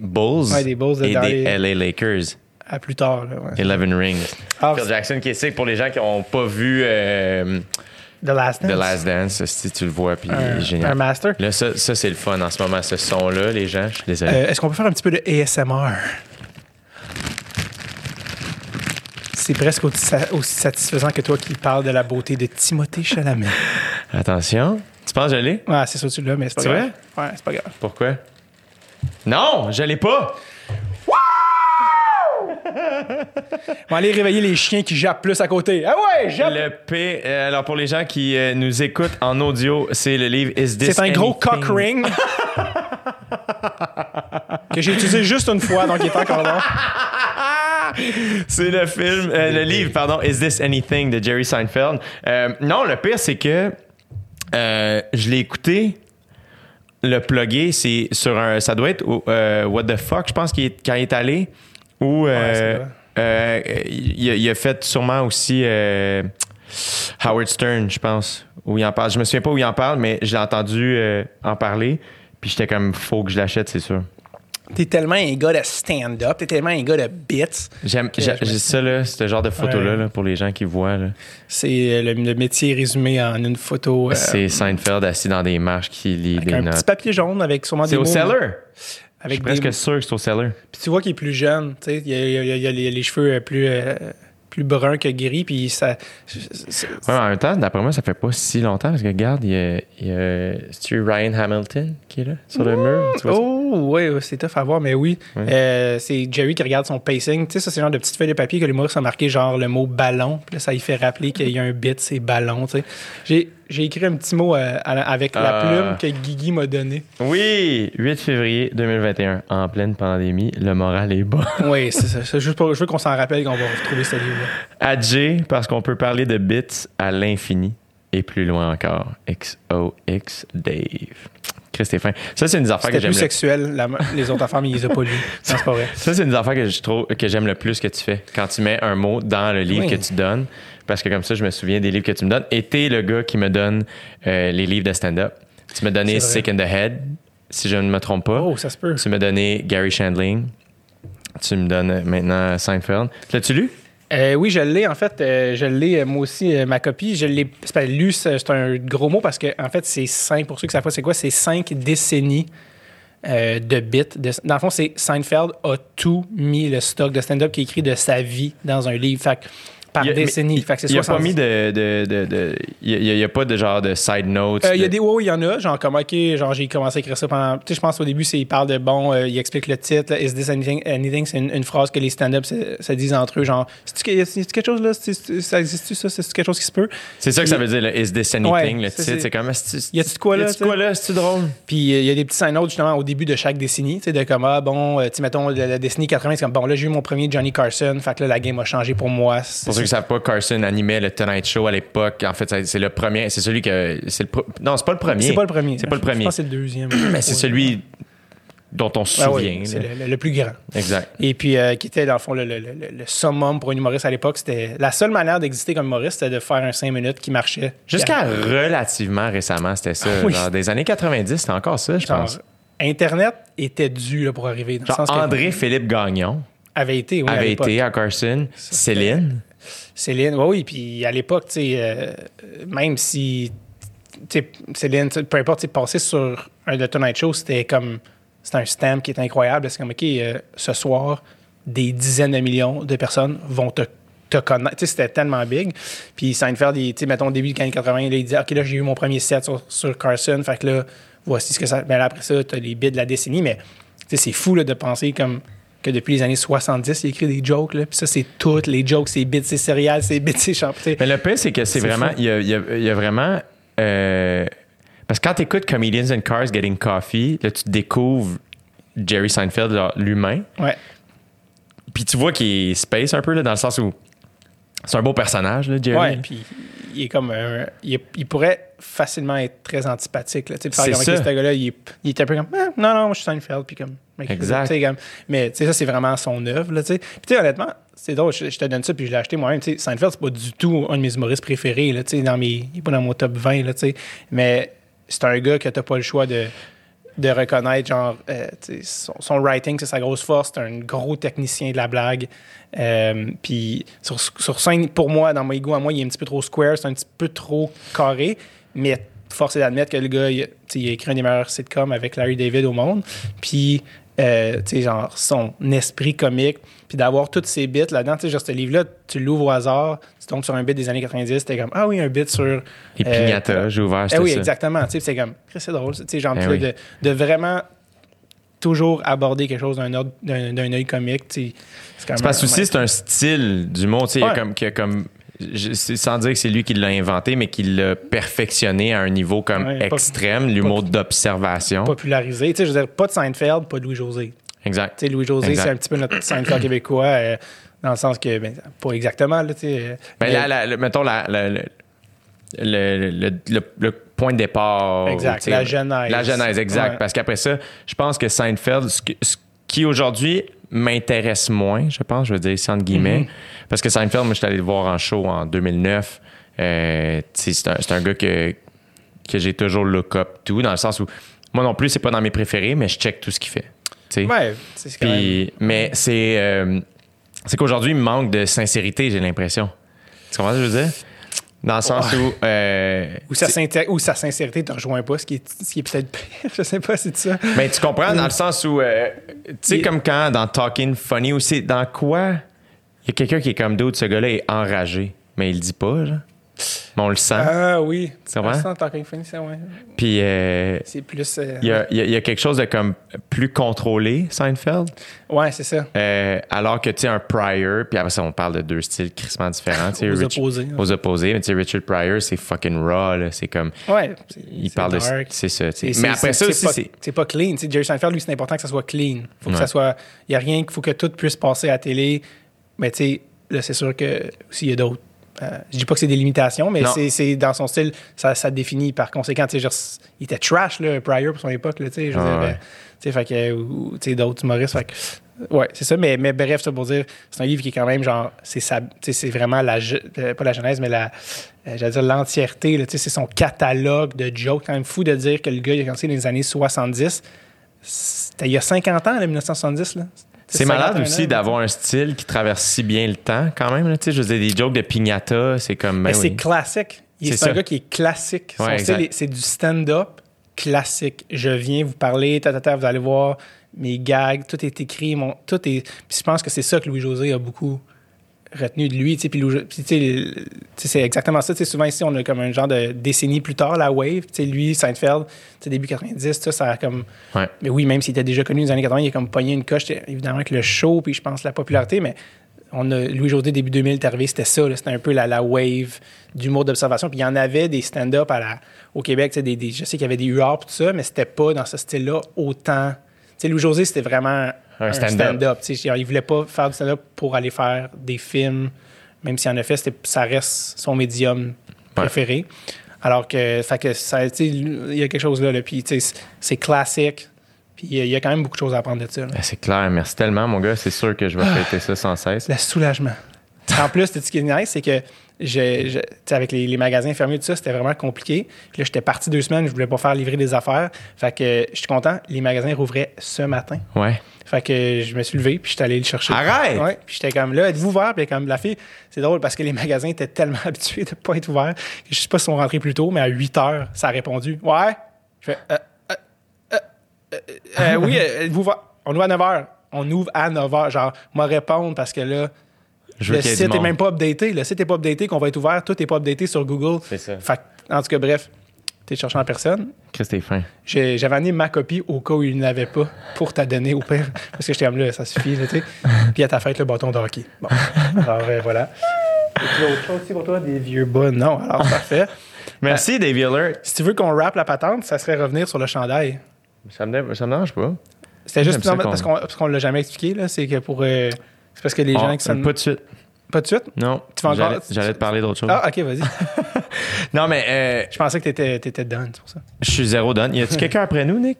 Bulls, Ouais, des Bulls de et des les- LA Lakers. à plus tard. Là, ouais. Eleven Rings. Ah, Phil Jackson qui est sick pour les gens qui n'ont pas vu euh, The Last Dance. The Last Dance, si tu le vois, puis il un, est génial. un master. Là, ça, ça c'est le fun en ce moment, ce son-là, les gens. Je suis désolé. Euh, Est-ce qu'on peut faire un petit peu de ASMR? C'est presque aussi, sa- aussi satisfaisant que toi qui parles de la beauté de Timothée Chalamet. Attention. Tu penses que je l'ai? Ouais, c'est ça, tu l'as, mais c'est pas grave. Ouais, c'est pas grave. Pourquoi? Non, je l'ai pas. On va aller réveiller les chiens qui jappent plus à côté. Ah ouais, jappe! Le P. euh, alors, pour les gens qui euh, nous écoutent en audio, c'est le livre Is This C'est un gros Anything? cock ring. que j'ai utilisé juste une fois, donc il est encore là. C'est le film, euh, le livre, pardon, Is This Anything de Jerry Seinfeld. Non, le pire, c'est que je l'ai écouté. Le plugger, c'est sur un. Ça doit être euh, What the fuck, je pense, qu'il est- quand il est allé. Ou. euh, c'est euh, il, a, il a fait sûrement aussi euh, Howard Stern, je pense. Où il en parle. Je me souviens pas où il en parle, mais j'ai entendu euh, en parler. Puis j'étais comme, faut que je l'achète, c'est sûr. T'es tellement un gars de stand-up, t'es tellement un gars de bits. J'aime ça, là, ce genre de photo-là, Ouais. là, pour les gens qui voient. C'est le, le métier résumé en une photo. C'est Seinfeld assis dans des marches qui lit des un petit notes. papier jaune avec sûrement C'est des au mots. cellar. Je Avec suis des presque mots. sûr que c'est au cellar. Puis tu vois qu'il est plus jeune, tu sais, il y a, il a- il y a les, les cheveux euh, plus, euh, plus bruns que gris, puis ça... Ouais, en même temps, d'après moi, ça fait pas si longtemps parce que regarde, il y a, il y a c'est-tu Ryan Hamilton qui est là sur le mur. Tu vois ça? Oh, ouais, c'est tough à voir, mais oui. Ouais. Euh, c'est Jerry qui regarde son pacing. Tu sais, ça, c'est le genre de petite feuille de papier que l'humoriste a marqué genre le mot ballon. Puis là, ça lui fait rappeler qu'il y a un bit, c'est ballon, tu sais. J'ai, j'ai écrit un petit mot euh, à avec la Ah. plume que Guigui m'a donné. Oui, 8 février 2021, en pleine pandémie, le moral est bas. Oui, c'est ça. C'est juste pour, je veux qu'on s'en rappelle qu'on va retrouver ce livre-là. Adjé, parce qu'on peut parler de bits à l'infini et plus loin encore. XOX Dave. Chris, t'es fin. Ça, c'est une des affaires que j'aime plus le sexuel, la- les autres affaires, mais il les a pas lues. C'est pas vrai. Ça, c'est une des affaires que je trouve que j'aime le plus que tu fais. Quand tu mets un mot dans le livre Oui. que tu donnes. Parce que comme ça, je me souviens des livres que tu me donnes. Et t'es le gars qui me donne euh, les livres de stand-up. Tu m'as donné. Sick in the Head. si je ne me trompe pas. Oh, ça se peut. Tu m'as donné Gary Shandling. Tu me donnes maintenant Seinfeld. L'as-tu lu? Euh, oui, je l'ai. En fait, euh, je l'ai, moi aussi, euh, ma copie. Je l'ai. C'est pas lu, c'est un gros mot parce que, en fait, c'est cinq, pour ceux qui savent pas c'est quoi, c'est cinq décennies de bits. De- dans le fond, c'est Seinfeld a tout mis le stock de stand-up qui est écrit de sa vie dans un livre. Fait que, par Il a- décennie. mais Fait que c'est Il n'y a pas 70. mis de. de, de, de- il a- a, pas de genre de side notes. Euh, Il y a de- des ouais, il y en a, genre comme OK, genre j'ai commencé à écrire ça pendant. Tu sais, je pense au début, c'est il parle de bon, euh, il explique le titre, là, Is this anything? anything? C'est une, une phrase que les stand-up se, se disent entre eux, genre, c'est-tu c'est quelque chose là? C'est- c'est- Ça existe-tu ça? C'est quelque chose qui se peut? C'est ça que ça veut dire, là, Is this anything? Ouais, le c'est- titre, c'est- c'est comme. Y a-tu de quoi, là, Y a-tu tu quoi là? C'est-tu drôle? Puis euh, il y a des petits sign notes justement au début de chaque décennie, tu sais, de comme, ah bon, tu mettons, la, la décennie 80, c'est comme, bon, là, j'ai eu mon premier Johnny Carson, fait que là, la game a changé pour moi. C'est Ne savent pas, Carson animait le Tonight Show à l'époque. En fait, c'est le premier. C'est celui que. c'est le non, c'est pas le premier. C'est pas le premier. C'est pas le Je premier. pense que c'est le deuxième. Mais c'est celui dont on se Ah souvient. oui, c'est le, le- le plus grand. Exact. Et puis, euh, qui était, dans le fond, le, le- le- le summum pour un humoriste à l'époque. C'était la seule manière d'exister comme humoriste, c'était de faire un 5 minutes qui marchait. Jusqu'à relativement récemment, c'était ça. Oui. Genre, des années 90, c'était encore ça, je Genre, pense. Internet était dû là, pour arriver. Dans le Genre, sens que- André-Philippe Gagnon avait été, oui, avait été à Carson. Céline. Céline, oui, oui. Puis à l'époque, tu sais, euh, même si, tu sais, Céline, peu importe, passer sur un The Tonight Show, c'était comme, c'était un stamp qui est incroyable. C'est comme, OK, euh, ce soir, des dizaines de millions de personnes vont te, connaître. Tu sais, c'était tellement big. Puis Seinfeld, tu sais, mettons, au début des années 80, là, il OK, là, j'ai eu mon premier set sur, Carson. Fait que là, voici ce que ça. Ben là, après ça, tu as les bits de la décennie. Mais, tu sais, c'est fou, de penser comme que depuis les années 70, il écrit des jokes, là. Puis ça, c'est toutes les jokes, c'est bits, c'est céréales, c'est bits, c'est champ. tu sais. Mais le pire, c'est que c'est vraiment. Il y a, il y a- il y a vraiment. euh, parce que quand tu écoutes Comedians in Cars Getting Coffee, là, tu découvres Jerry Seinfeld, l'humain. Ouais. Puis tu vois qu'il est space un peu, là, dans le sens où c'est un beau personnage, là, Jerry. Ouais, puis il est comme un- il, est- il pourrait facilement être très antipathique. Là, tu sais, OK, ça. ce gars-là, il, est- il est un peu comme Ah, non, non, moi je suis Seinfeld, puis comme. Exact. comme- mais ça, c'est vraiment son œuvre. Là. Puis honnêtement, c'est drôle, je, te donne ça, puis je l'ai acheté moi-même. Seinfeld, c'est pas du tout un de mes humoristes préférés. Là, dans mes, il est pas dans mon top 20, là, mais c'est un gars que t'as pas le choix de de reconnaître, genre, euh, son, writing, c'est sa grosse force. C'est un gros technicien de la blague. Euh, Puis sur, sur scène, pour moi, dans mon ego à moi, il est un petit peu trop square, c'est un petit peu trop carré. Mais force est d'admettre que le gars, il, il a écrit un des meilleurs sitcoms avec Larry David au monde. Puis, euh, tu sais, genre, son esprit comique. Puis d'avoir toutes ces bits là-dedans, tu sais, genre, ce livre-là, tu l'ouvres au hasard, tu tombes sur un bit des années 90, t'es comme, ah oui, un bit sur. Les euh, piñatas, j'ai ouvert, eh oui, ça. exactement. Tu sais, c'est comme, c'est drôle. Tu sais, genre, Eh oui. de, de vraiment toujours aborder quelque chose d'un ordre- d'un œil comique. C'est parce que aussi, c'est un style du monde, tu sais, Ouais. comme, qui a comme je- sans dire que c'est lui qui l'a inventé, mais qui l'a perfectionné à un niveau comme Ouais, extrême, l'humour d'observation. popularisé. Tu sais, je veux dire, pas de Seinfeld, pas de Louis-José. Exact. Tu sais, Louis-José, c'est un petit peu notre Seinfeld québécois, euh, dans le sens que, ben, pas exactement, là, tu sais. euh, Ben, mais- la- la- le- mettons, la, le, le, le- le- point de départ. Exact, la genèse. La genèse, exact. Ouais. Parce qu'après ça, je pense que Seinfeld, ce qui aujourd'hui m'intéresse moins, je pense, je veux dire entre guillemets, Mhm. parce que Seinfeld, moi, je suis allé le voir en show en 2009. Euh, c'est un, gars que, que j'ai toujours look up tout, dans le sens où, moi non plus, c'est pas dans mes préférés, mais je check tout ce qu'il fait. Tu sais. Ouais, c'est quand même- Puis, mais c'est euh, c'est qu'aujourd'hui, il manque de sincérité, j'ai l'impression. Tu comprends ce que je veux dire? Dans le sens où. euh, Ou sa, sincé- ou sa sincérité te rejoint pas, ce qui est, ce qui est peut-être pire. Je sais pas, c'est ça. ben, tu comprends dans le sens où. euh, tu sais, Il- comme quand dans Talking Funny aussi, dans quoi il y a quelqu'un qui est comme d'autres, ce gars-là est enragé, mais il le dit pas, genre. Mais on le sent. Ah oui. C'est vrai? Ah, ça, en tant. Puis euh, C'est plus. euh, il y, a, il y a- il y a quelque chose de comme plus contrôlé, Seinfeld? Ouais, c'est ça. Euh, alors que tu sais, un Pryor, puis après ça, on parle de deux styles crissement différents. tu Aux Rich- opposés, ouais. Aux opposés. Mais tu sais, Richard Pryor, c'est fucking raw, là. C'est comme. Ouais. Il de. C'est ça, tu Mais après ça c'est aussi, c'est. C'est pas clean. Tu sais, Jerry Seinfeld, lui, c'est important que ça soit clean. Faut que Ouais. ça soit. Il n'y a rien qu'il faut que tout puisse passer à la télé. Mais tu sais, là, c'est sûr que s'il y a d'autres. Euh, je dis pas que c'est des limitations, mais c'est c'est dans son style, ça, ça définit par conséquent. Genre, il était trash, là, Pryor, pour son époque, là. Je Ah ouais. euh, fait que. ou- d'autres humoristes. Fait que, ouais, c'est ça. Mais, mais bref, ça pour dire, c'est un livre qui est quand même genre. C'est c'est vraiment la. euh, Pas la genèse, mais la. euh, J'allais dire l'entièreté, c'est son catalogue de jokes. quand même fou de dire que le gars, il a commencé dans les années 70. C'était il y a 50 ans, là, 1970. Là. C'est malade 51 aussi ans. d'avoir un style qui traverse si bien le temps, quand même. là, Tu sais, je dire, des jokes de pignata, c'est comme. ben Mais c'est classique. C'est un gars qui est classique. Ouais, c'est du stand-up classique. Je viens vous parler, ta, ta, ta, vous allez voir mes gags, tout est écrit. Mon, tout est... Puis je pense que c'est ça que Louis-José a beaucoup retenu de lui. Puis, c'est exactement ça. Souvent ici, on a comme un genre de décennie plus tard, la wave. Tu sais, Lui, Seinfeld, début 90, ça, ça a comme... Ouais. Mais oui, même s'il était déjà connu dans les années 80, il a comme pogné une coche, évidemment, avec le show, puis je pense la popularité, mais on a, Louis José, début 2000, est arrivé, c'était ça, c'était un peu la, la wave d'humour d'observation. Puis il y en avait des stand-up au Québec, des, des- je sais qu'il y avait des UR tout ça, mais c'était pas dans ce style-là autant. Louis José, c'était vraiment un, stand-up. sais, il voulait pas faire du stand-up pour aller faire des films, même si en effet, c'était- ça reste son médium préféré. Alors que, fait que ça, il y a quelque chose là, là puis c'est- classique. Puis il y a- a quand même beaucoup de choses à apprendre de ça. Ben, c'est clair, merci tellement, mon gars. C'est sûr que je vais Ah. fêter ça sans cesse. Le soulagement. en plus, ce qui est nice, c'est que je, je- avec les, les magasins fermés, tout ça, c'était vraiment compliqué. Puis là, j'étais parti deux semaines, je voulais pas faire livrer des affaires. Fait que je suis content, les magasins rouvraient ce matin. Ouais. Fait que je me suis levé, puis je suis allé le chercher. Arrête! Ouais, puis j'étais comme là, êtes-vous ouvert? Puis comme la fille, c'est drôle parce que les magasins étaient tellement habitués de pas être ouverts. Je sais pas si sont rentrés plus tôt, mais à 8 heures, ça a répondu. Ouais? Je fais, euh, euh, euh, euh, oui, êtes-vous ouvert? On ouvre à 9 heures. On ouvre à 9 heures. Genre, moi répondre parce que là, Je le site du est monde. même pas updaté. Le site est pas updaté, qu'on va être ouvert. Tout est pas updaté sur Google. C'est ça. Fait en tout cas, bref, t'es cherchant en personne. Chris, t'es fin. J'ai- J'avais amené ma copie au cas où il n'avait pas pour t'a donner au pire. Parce que j'étais comme là, ça suffit, là, tu sais. Puis à ta fête, le bâton de hockey. Bon. Alors euh, voilà. Et puis autre chose aussi pour toi, des vieux bas. Non, alors parfait. Merci, Dave Hiller. Si tu veux qu'on rappe la patente, ça serait revenir sur le chandail. Ça me, ça me dérange pas. C'était juste J'aime ça non, qu'on- parce qu'on parce qu'on l'a jamais expliqué, là. C'est que pour. euh, c'est parce que les gens Oh, qui sont. Pas de suite. Pas de suite? Non. Tu vas encore- J'allais- J'allais te parler d'autre chose. Ah, ok, vas-y. Non, mais euh, Je pensais que t'étais étais done, c'est pour ça. je suis zéro donne. Y a-tu quelqu'un après nous, Nick?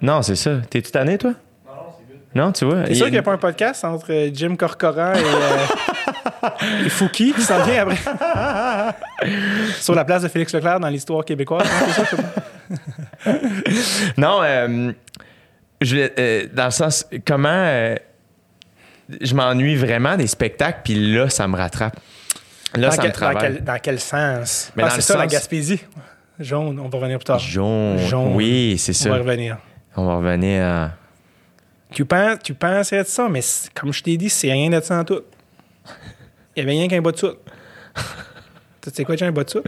Non, c'est ça. T'es-tu tanné, toi? Non, non, c'est good. Non, tu vois? T'es il- sûr qu'il n'y a pas un podcast entre euh, Jim Corcoran et, euh, et Fouki qui s'en vient après? Sur la place de Félix Leclerc dans l'histoire québécoise. c'est ça, c'est bon? Non, euh, je, euh, dans le sens, comment euh, je m'ennuie vraiment des spectacles, puis là, ça me rattrape. Là, dans, ça quel, me dans, quel, dans quel sens? Ah, c'est ça, la Gaspésie. Jaune, on va revenir plus tard. Jaune. Jaune. Oui, c'est On va ça. revenir. On va revenir à. Tu, penses, tu pensais de ça, mais comme je t'ai dit, c'est rien de ça en tout. Il y avait rien qu'un bas de soute. tu sais quoi, j'ai un bas de soute?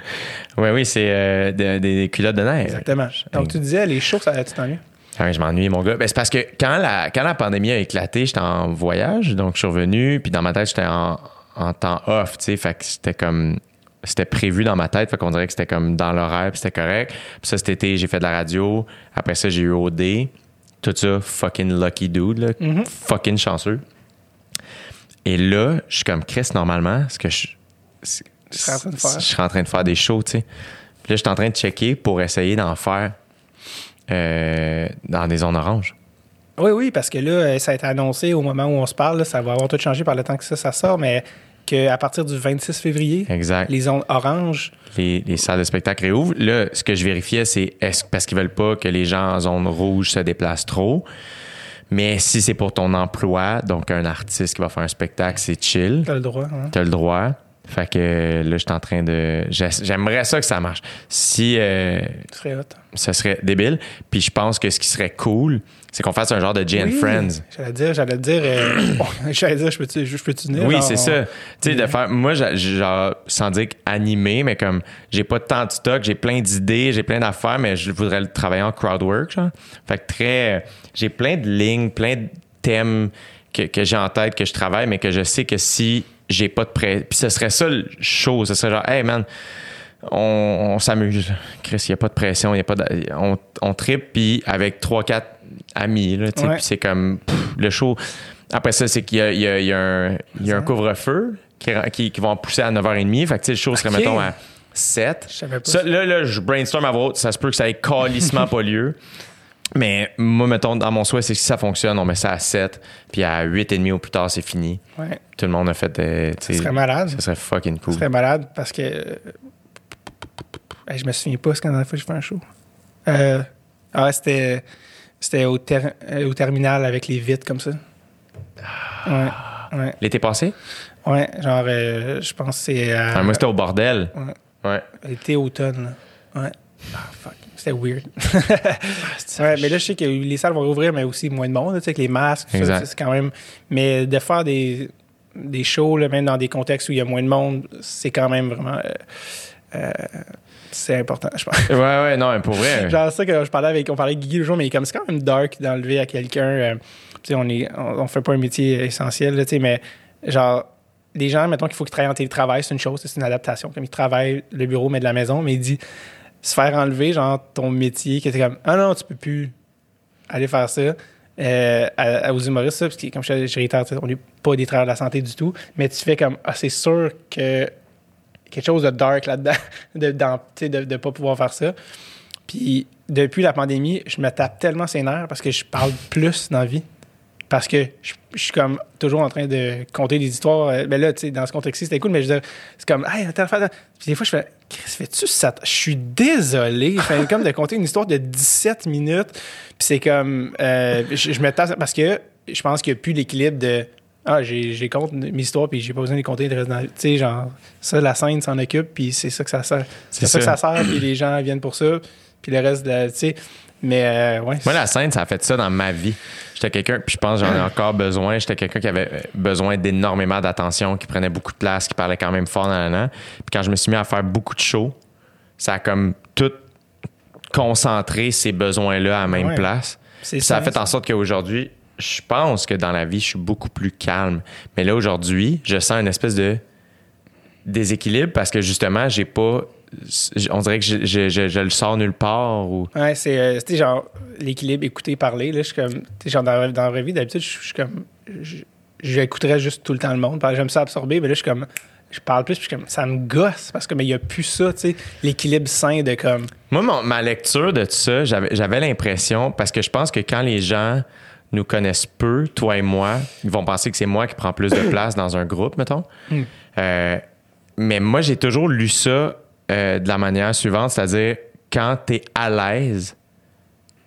Oui, oui, c'est euh, de- des culottes de neige. Exactement. Donc, tu disais, les shows, ça tu t'ennuies? Ah oui, je m'ennuie, mon gars. Ben, c'est parce que quand la, quand la pandémie a éclaté, j'étais en voyage, donc je suis revenu, puis dans ma tête, j'étais en, en temps off, tu sais, fait que c'était comme... C'était prévu dans ma tête, fait qu'on dirait que c'était comme dans l'horaire, puis c'était correct. Puis ça, cet été, j'ai fait de la radio. Après ça, j'ai eu OD. Tout ça, fucking lucky dude, là. Fucking chanceux. Et là, je suis comme Chris, normalement, ce que je... serais en train de faire. Je serais en train de faire des shows, tu sais. Puis là, je suis en train de checker pour essayer d'en faire euh, dans des zones oranges. Oui, oui, parce que là, euh, ça a été annoncé au moment où on se parle. là, ça va avoir tout changé par le temps que ça, ça sort, mais qu'à partir du 26 février, Exact. Les, les zones oranges, les salles de spectacle réouvrent. Là, ce que je vérifiais, c'est est-ce parce qu'ils veulent pas que les gens en zone rouge se déplacent trop? Mais si c'est pour ton emploi, donc un artiste qui va faire un spectacle, c'est chill. t'as le droit. hein. T'as le droit. Fait que là, je suis en train de. j'ai- J'aimerais ça que ça marche. Si euh, Tu serais hot. ce serait débile. Puis je pense que ce qui serait cool, c'est qu'on fasse un genre de and Oui, Friends. J'allais dire, j'allais dire, euh, bon, j'allais dire, je peux-tu, je venir? Oui, c'est on- ça. Tu sais, de faire. Moi, genre, sans dire animé, mais comme j'ai pas tant de stock, j'ai plein d'idées, j'ai plein d'affaires, mais je voudrais le travailler en crowdwork, genre. Fait que très. J'ai plein de lignes, plein de thèmes que, que j'ai en tête, que je travaille, mais que je sais que si j'ai pas de prêt. Puis ce serait ça le show. Ce serait genre, hey man, on, on s'amuse. Chris, il n'y a pas de pression, y a pas de- on, on tripe, puis avec trois, quatre amis, là, tu sais, Ouais. puis c'est comme pff, le show. Après ça, c'est qu'il y a, y y un, couvre-feu qui, qui, qui vont pousser à 9h30. Fait que le show serait, Ok. mettons, à 7. Je savais pas Ça, là, là, je brainstorm à haute. Ça se peut que ça ait calissement pas lieu. Mais moi, mettons, dans mon souhait, c'est que si ça fonctionne, on met ça à 7, puis à 8h30 au plus tard, c'est fini. Ouais, Tout le monde a fait. euh, tu sais, ce serait malade. Ça serait fucking cool. Ce serait malade parce que. euh, hey, je me souviens pas ce qu'on a fait, je fais un show. Euh, ah, c'était. C'était au, ter- euh, au terminal avec les vitres comme ça. Ouais. Ouais. L'été passé? Ouais. Genre, euh, je pense que c'est. Ah, moi, c'était au bordel. Ouais. Ouais. Été automne, là. Ouais. Ah, fuck. C'était weird. ouais, mais là, je sais que les salles vont rouvrir, mais aussi moins de monde, tu sais, avec les masques. c'est quand même. Mais de faire des, des shows, là, même dans des contextes où il y a moins de monde, c'est quand même vraiment. euh, euh, c'est important, je pense. Ouais, ouais, non, mais pour vrai. Genre ça que je parlais avec, on parlait avec Guigui le jour, mais comme c'est quand même dark d'enlever à quelqu'un. euh, tu sais, on est, on, on fait pas un métier essentiel, là, tu sais, mais genre les gens, mettons qu'il faut qu'ils travaillent en télétravail, c'est une chose, c'est une adaptation. Comme ils travaillent le bureau mais de la maison, mais il dit se faire enlever genre ton métier, qui était comme ah non tu peux plus aller faire ça. euh, à, à- aux humoristes, ça, parce que comme je, je réitère, on n'est pas des travailleurs de la santé du tout, mais tu fais comme ah c'est sûr que quelque chose de dark là-dedans, de ne pas pouvoir faire ça. Puis depuis la pandémie, je me tape tellement ses nerfs parce que je parle plus dans la vie. Parce que je, suis comme toujours en train de compter des histoires. Euh, Ben là, tu sais, dans ce contexte-ci, c'était cool, mais je veux c'est comme, hey, attends. Puis des fois, je fais, Chris, fais-tu ça? Je suis désolé. Comme de compter une histoire de 17 minutes. Puis c'est comme, euh, je, je me tape parce que je pense qu'il n'y a plus l'équilibre de, ah, j'ai, compte mes histoires, puis j'ai pas besoin de les compter. Tu sais, genre, ça, la scène s'en occupe, puis c'est ça que ça sert. C'est ça, ça. que ça sert, puis les gens viennent pour ça, puis le reste, tu sais. Mais, euh, ouais. Moi, la scène, ça a fait ça dans ma vie. J'étais quelqu'un, puis je pense que j'en ai encore besoin. J'étais quelqu'un qui avait besoin d'énormément d'attention, qui prenait beaucoup de place, qui parlait quand même fort dans l'an. Puis quand je me suis mis à faire beaucoup de shows, ça a comme tout concentré ces besoins-là à la même Ouais. place. Puis ça a ça, fait ça. en sorte qu'aujourd'hui, je pense que dans la vie, je suis beaucoup plus calme. Mais là, aujourd'hui, je sens une espèce de déséquilibre parce que justement, j'ai pas. On dirait que je, je- je- je le sors nulle part ou. Ouais, c'est euh, c'était genre l'équilibre écouter parler là, je suis comme genre dans, la- dans la vraie vie d'habitude, je suis comme j'écouterais juste tout le temps le monde, j'aime ça absorber, mais là je suis comme je parle plus, puis je comme ça me gosse parce que mais il y a plus ça, tu sais, l'équilibre sain de comme Moi, mon- ma lecture de tout ça, j'avais l'impression, parce que je pense que quand les gens nous connaissent peu, toi et moi, ils vont penser que c'est moi qui prends plus de place dans un groupe, mettons. Euh, mais moi, j'ai toujours lu ça euh, de la manière suivante, c'est-à-dire quand tu es à l'aise,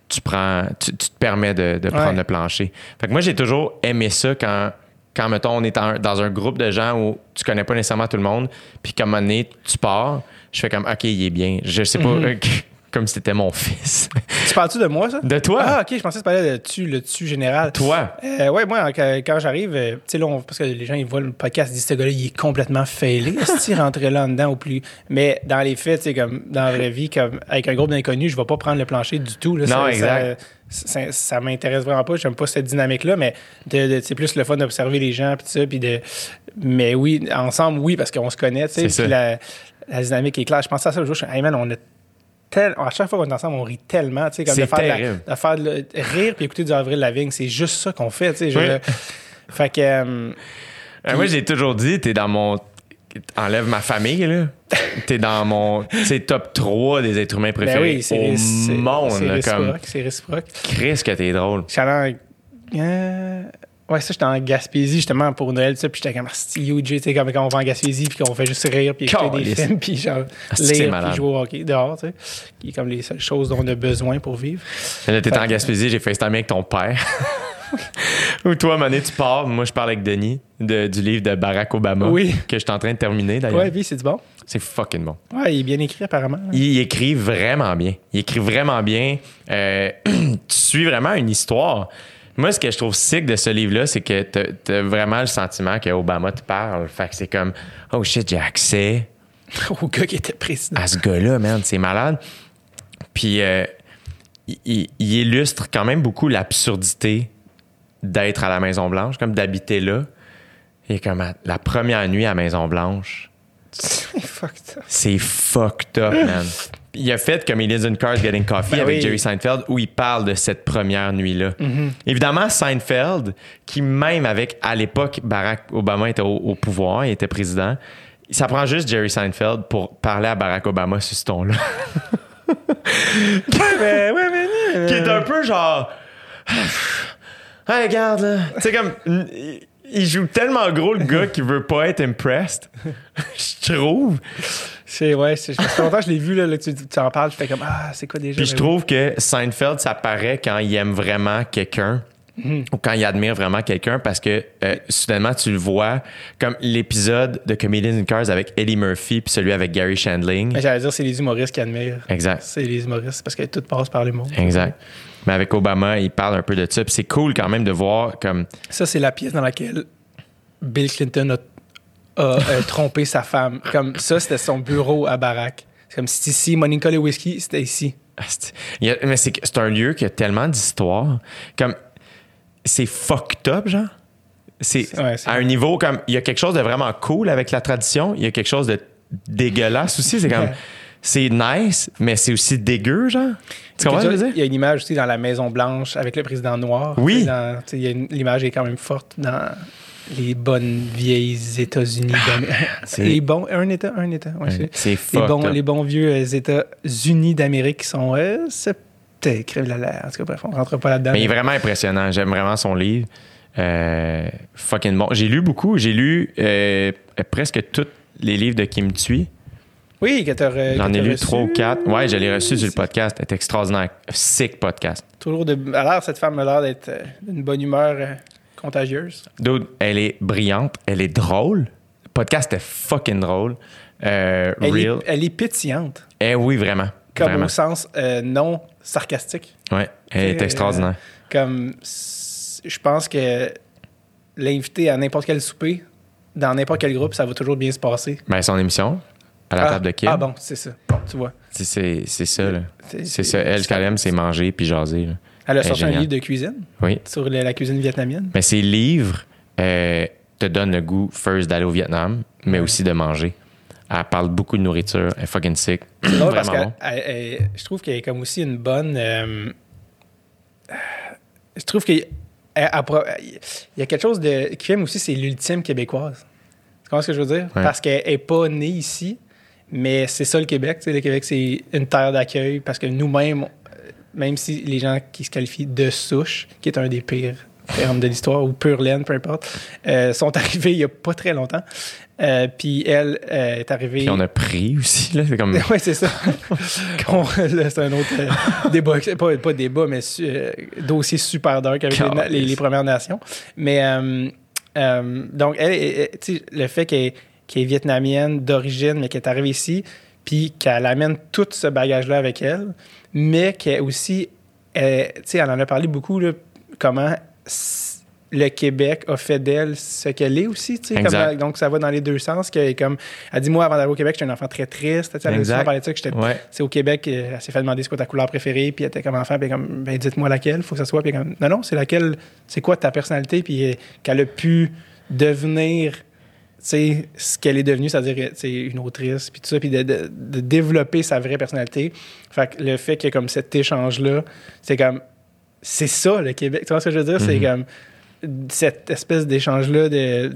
tu prends, tu, tu te permets de, de prendre Ouais. le plancher. Fait que moi, j'ai toujours aimé ça quand, quand mettons, on est en- dans un groupe de gens où tu connais pas nécessairement tout le monde, puis comme un moment donné, tu pars, je fais comme, OK, il est bien. Je sais pas, euh, comme si c'était mon fils. tu parles-tu de moi ça? De toi? Ah OK, je pensais que tu parlais de tu le tu général. Toi? Euh, ouais, moi, quand, j'arrive, euh, tu sais, là, on- parce que les gens, ils voient le podcast, ils disent, ce gars-là, il est complètement failé. Est-ce qu'il rentrait là en dedans ou plus? Mais dans les faits, tu sais, comme dans la vraie vie, comme avec un groupe d'inconnus, je vais pas prendre le plancher du tout. Là, Non, ça, exact. Ça, ça, ça m'intéresse vraiment pas. J'aime pas cette dynamique-là, mais c'est plus le fun d'observer les gens, puis ça, puis de. Mais oui, ensemble, oui, parce qu'on se connaît, tu sais, la, la dynamique est claire. Je pensais à ça le jour, je suis, hey man, on a à chaque fois qu'on est ensemble, on rit tellement, tu sais, comme de faire, de la- de faire le- rire puis écouter du Avril Lavigne, c'est juste ça qu'on fait, tu sais. je-. Fait que, euh, Euh, moi, j'ai toujours dit, t'es dans mon. Enlève ma famille, là. T'es dans mon. C'est top 3 des êtres humains ben préférés oui, c'est au monde. c'est réciproque, c'est réciproque. Chris, que t'es drôle. Euh, ouais, ça, j'étais en Gaspésie justement pour Noël, ça, puis j'étais comme, Asti, UJ, tu sais, comme quand on va en Gaspésie, puis qu'on fait juste rire, puis écouter des films, puis genre, c'est lire, puis jouer au hockey dehors, tu sais, qui est comme les seules choses dont on a besoin pour vivre. Là, t'étais Fait en Gaspésie, j'ai FaceTime avec ton père. Ou toi, Mané, tu pars. Moi, je parle avec Denis de- du livre de Barack Obama. Oui. Que je suis en train de terminer, d'ailleurs. Ouais, puis c'est du bon. C'est fucking bon. Ouais, il est bien écrit apparemment. il écrit vraiment bien. Il écrit vraiment bien. Euh, tu suis vraiment une histoire. Moi, ce que je trouve sick de ce livre-là, c'est que t'as t'as vraiment le sentiment que Obama te parle. Fait que c'est comme, oh shit, j'ai accès Au gars qui était président. à ce gars-là, man. C'est malade. Puis, euh, il, il- il illustre quand même beaucoup l'absurdité d'être à la Maison-Blanche, comme d'habiter là. Et comme à- la première nuit à Maison-Blanche, Fuck ça. c'est fucked up, man. Il a fait Comedians in Cars Getting Coffee Ben avec oui. Jerry Seinfeld où il parle de cette première nuit-là. Évidemment, Seinfeld, qui même avec, à l'époque, Barack Obama était au, au pouvoir, il était président, ça prend juste Jerry Seinfeld pour parler à Barack Obama sur ce ton-là. ouais, ouais, mais, qui est un peu genre. Hey, regarde, là. Sais, comme. Il joue tellement gros le gars qui veut pas être impressed. je trouve. C'est, ouais, c'est, longtemps que je l'ai vu, là, là, tu, tu en parles, je fais comme, ah, c'est quoi déjà? Puis je trouve que Seinfeld, ça paraît quand il aime vraiment quelqu'un. Ou quand il admire vraiment quelqu'un parce que euh, soudainement tu le vois comme l'épisode de Comedians in Cars avec Eddie Murphy puis celui avec Gary Shandling. Mais J'allais dire, c'est les humoristes qui admirent. Exact. C'est les humoristes parce que tout passe par l'humour. Exact. Mais avec Obama, il parle un peu de ça. Puis c'est cool quand même de voir comme. Ça, c'est la pièce dans laquelle Bill Clinton a, a, euh, trompé sa femme. Comme ça, c'était son bureau à Barack. C'est comme si ici, Monica Lewinsky, c'était ici. Il a- mais c'est c'est un lieu qui a tellement d'histoire. Comme. C'est fucked up, genre. C'est Ouais, c'est à un niveau comme. Il y a quelque chose de vraiment cool avec la tradition. Il y a quelque chose de dégueulasse aussi. C'est comme. C'est nice, mais c'est aussi dégueu, genre. Tu comprends ce que je veux Il dire? y a une image aussi dans la Maison Blanche avec le président noir. Oui. Il L'image est quand même forte dans les bonnes vieilles États-Unis. d'Amérique. c'est- les bons, un État, un État. ouais, c'est- C'est les, bons, les bons vieux euh, États-Unis d'Amérique qui sont. Euh, crève la la- En tout cas, bref, on rentre pas là-dedans. Mais il est vraiment impressionnant. J'aime vraiment son livre. Euh, fucking bon. J'ai lu beaucoup. J'ai lu euh, presque tous les livres de Kim Thuy. Oui, que J'en ai lu trois ou quatre. Ouais, je l'ai reçu sur le podcast. C'est extraordinaire. Sick podcast. Toujours de. Alors, cette femme a l'air d'être euh, d'une bonne humeur euh, contagieuse. Dude, elle est brillante. Elle est drôle. Le podcast est fucking drôle. Euh, Elle, real. est, elle est pétillante, Eh oui, vraiment. comme vraiment. au sens euh, non sarcastique. Ouais, elle est Euh, extraordinaire. Comme je pense que l'inviter à n'importe quel souper, dans n'importe quel groupe, ça va toujours bien se passer. Ben, son émission, à la ah, table de Kim, Ah bon, c'est ça. Bon, tu vois. c'est- ça. là. C'est- ça. Elle, ce qu'elle aime, c'est manger puis jaser. là. Elle a sorti un livre de cuisine Oui. sur la, cuisine vietnamienne. Mais ces livres euh, te donnent le goût, first, d'aller au Vietnam, mais aussi de manger. Elle parle beaucoup de nourriture. Elle est fucking sick. C'est drôle parce que Vraiment bon. elle- elle- je trouve qu'elle est comme aussi une bonne. euh, je trouve qu'il y a quelque chose de. Kim aussi, c'est l'ultime québécoise. Tu comprends ce que je veux dire? Ouais. Parce qu'elle n'est pas née ici, mais c'est ça le Québec. tu sais, Le Québec, c'est une terre d'accueil parce que nous-mêmes, on- même si les gens qui se qualifient de souche, qui est un des pires termes de l'histoire, ou pure laine, peu importe, euh, sont arrivés il n'y a pas très longtemps. Euh, puis elle euh, est arrivée. Puis on a pris aussi. Là, c'est comme... Oui, c'est ça. C'est un autre euh, débat. Pas, pas débat, mais su- euh, dossier super dark avec les, na- les- les Premières Nations. Mais euh, euh, donc, elle, elle- le fait qu'elle qu'elle est vietnamienne d'origine, mais qu'elle est arrivée ici, puis qu'elle amène tout ce bagage-là avec elle, mais qu'elle aussi, elle, tu sais, elle en a parlé beaucoup, là, comment le Québec a fait d'elle ce qu'elle est aussi, tu sais, comme donc ça va dans les deux sens. Que, comme, elle dit, moi, avant d'arriver au Québec, j'étais un enfant très triste. tu sais, Elle a parlé de ça, que j'étais Ouais. c'est au Québec, elle s'est fait demander c'est quoi ta couleur préférée, puis elle était comme enfant, puis comme, ben dites-moi laquelle, faut que ça soit, puis comme, non, non, c'est laquelle, c'est quoi ta personnalité, puis euh, qu'elle a pu devenir, sais, ce qu'elle est devenue, c'est-à-dire, une autrice, puis tout ça, puis de, de- de développer sa vraie personnalité. Fait que le fait qu'il y ait comme cet échange-là, c'est comme, c'est ça le Québec, tu vois ce que je veux dire? C'est Mhm. comme cette espèce d'échange-là de,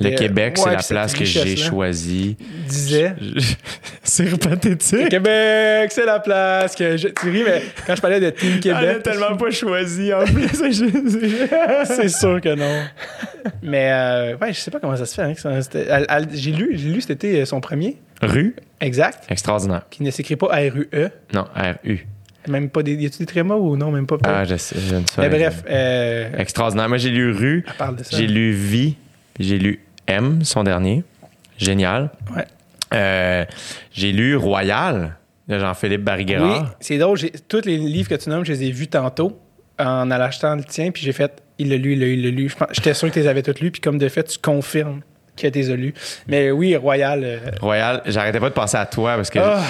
Le Québec, c'est la place que j'ai choisie. disait c'est pathétique. Québec, c'est la place que je... Tu ris, mais quand je parlais de Team Elle a Québec, tellement pas choisi en plus. c'est sûr que non. Mais euh, ouais, je sais pas comment ça se fait. hein, c'était- elle- elle- J'ai lu, j'ai lu été euh, son premier, Rue, exact, extraordinaire. qui ne s'écrit pas R-U-E. Non, R-U. Même pas des... Y a-tu des trémas ou non? Même pas. Ah, je sais, je ne sais mais bref, euh, Extraordinaire. Moi, j'ai lu Rue, j'ai lu Vie, j'ai lu M, son dernier. Génial. Ouais. Euh, j'ai lu Royal, de Jean-Philippe Oui, Bariguerard. c'est drôle. Tous les livres que tu nommes, je les ai vus tantôt en allant achetant le tien, puis j'ai fait, il l'a lu, il l'a lu, il l'a lu. J'étais sûr que tu les avais tous lus, puis comme de fait, tu confirmes que. Mais oui, Royal. euh, Royal, j'arrêtais pas de penser à toi parce que Ah,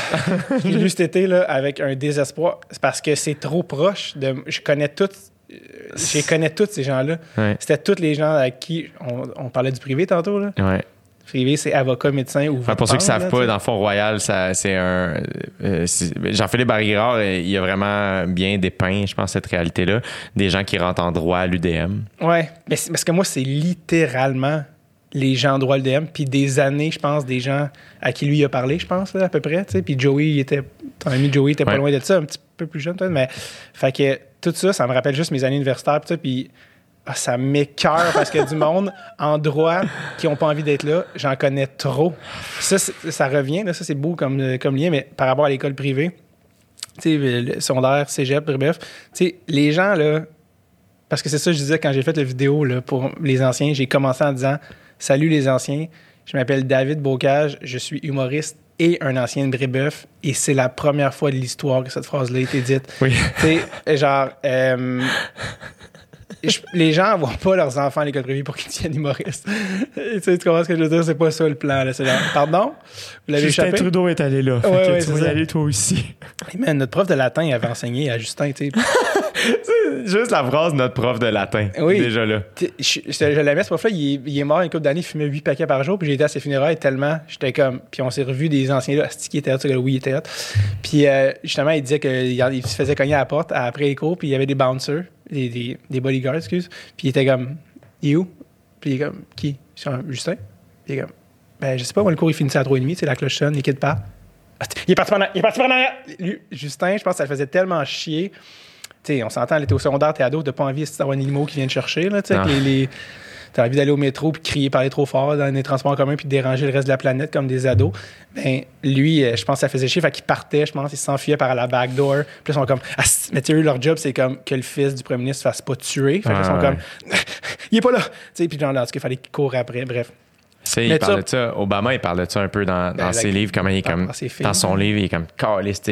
je l'ai lu cet été là, avec un désespoir. Parce que c'est trop proche. De, je connais toutes. euh, Je connais tous ces gens-là. Ouais. C'était tous les gens à qui on, on parlait du privé tantôt. Là. Ouais. Privé, c'est avocat, médecin ou. Enfin, pour ceux qui vote, savent là, pas, dans le fond, Royal, c'est un. euh, c'est- Jean-Philippe Bariguerard, euh, il a vraiment bien dépeint, je pense, cette réalité-là. Des gens qui rentrent en droit à l'UDM. Mais c'est- parce que moi, c'est littéralement les gens droit le DM, puis des années, je pense, des gens à qui lui il a parlé, je pense, là, à peu près. tu sais. Puis Joey, il était, ton ami Joey était pas loin de ça, un petit peu plus jeune, peut-être, mais fait que tout ça, ça me rappelle juste mes années universitaires, puis ça, puis ah, ça m'écœure parce que du monde en droit qui ont pas envie d'être là, j'en connais trop. Ça, ça revient, là, ça c'est beau comme, euh, comme lien, mais par rapport à l'école privée, tu sais, le secondaire, cégep, bref, tu sais, les gens, là, parce que c'est ça que je disais quand j'ai fait la vidéo là, pour les anciens, j'ai commencé en disant Salut les anciens, je m'appelle David Bocage, je suis humoriste et un ancien de Brébeuf, et c'est la première fois de l'histoire que cette phrase-là a été dite. Oui. Tu sais, genre, euh, je- les gens voient pas leurs enfants à l'école privée pour qu'ils deviennent humoristes. tu sais, tu comprends ce que je veux dire? C'est pas ça le plan. Là. C'est genre, pardon? Vous l'avez Justin échappé? Trudeau est allé là. Fait Ouais, que ouais, tu vas y aller toi aussi. Hey, man, notre prof de latin avait enseigné à Justin, tu sais. Juste la phrase notre prof de latin. Oui. Déjà là. Je, je, je l'aimais, ce prof-là. Il, est- il est mort une couple d'années, il fumait 8 paquets par jour. Puis j'ai été à ses funérailles tellement. J'étais comme. Puis on s'est revu des anciens là. Qui était là, gars-là, oui, il était là. Puis euh, justement, il disait qu'il il se faisait cogner à la porte après les cours. Puis il y avait des bouncers, des, des, des bodyguards, excuse. Puis il était comme. Il est où? Puis il est comme. Qui? Justin? Puis il est comme. Ben, je sais pas, moi, le cours, il finissait à 3h30. C'est la cloche sonne, les kids partent. Il est parti pendant. Il est parti pendant. Justin, je pense que ça le faisait tellement chier. Sais, on s'entend, elle était au secondaire, t'es ado, t'as pas envie d'avoir un limo qui vient te chercher, là, tu sais, Non. avec les, les- T'as envie d'aller au métro puis crier, parler trop fort dans les transports en commun puis déranger le reste de la planète comme des ados. Ben, lui, euh, je pense que ça faisait chier. Fait qu'il partait, je pense, il s'enfuyait par la backdoor. Puis là, ils sont comme, ah, mais tu sais, eux, leur job, c'est comme que le fils du premier ministre se fasse pas tuer. Fait qu'ils sont ouais. comme, il est pas là. Tu sais, puis genre, là, en tout cas, il fallait qu'il court après? Bref. Il parle ça- de ça. Obama, il parle de ça un peu dans, dans Ben, ses la- livres, comment il est comme. dans ses films. Dans son livre, il est comme caliste,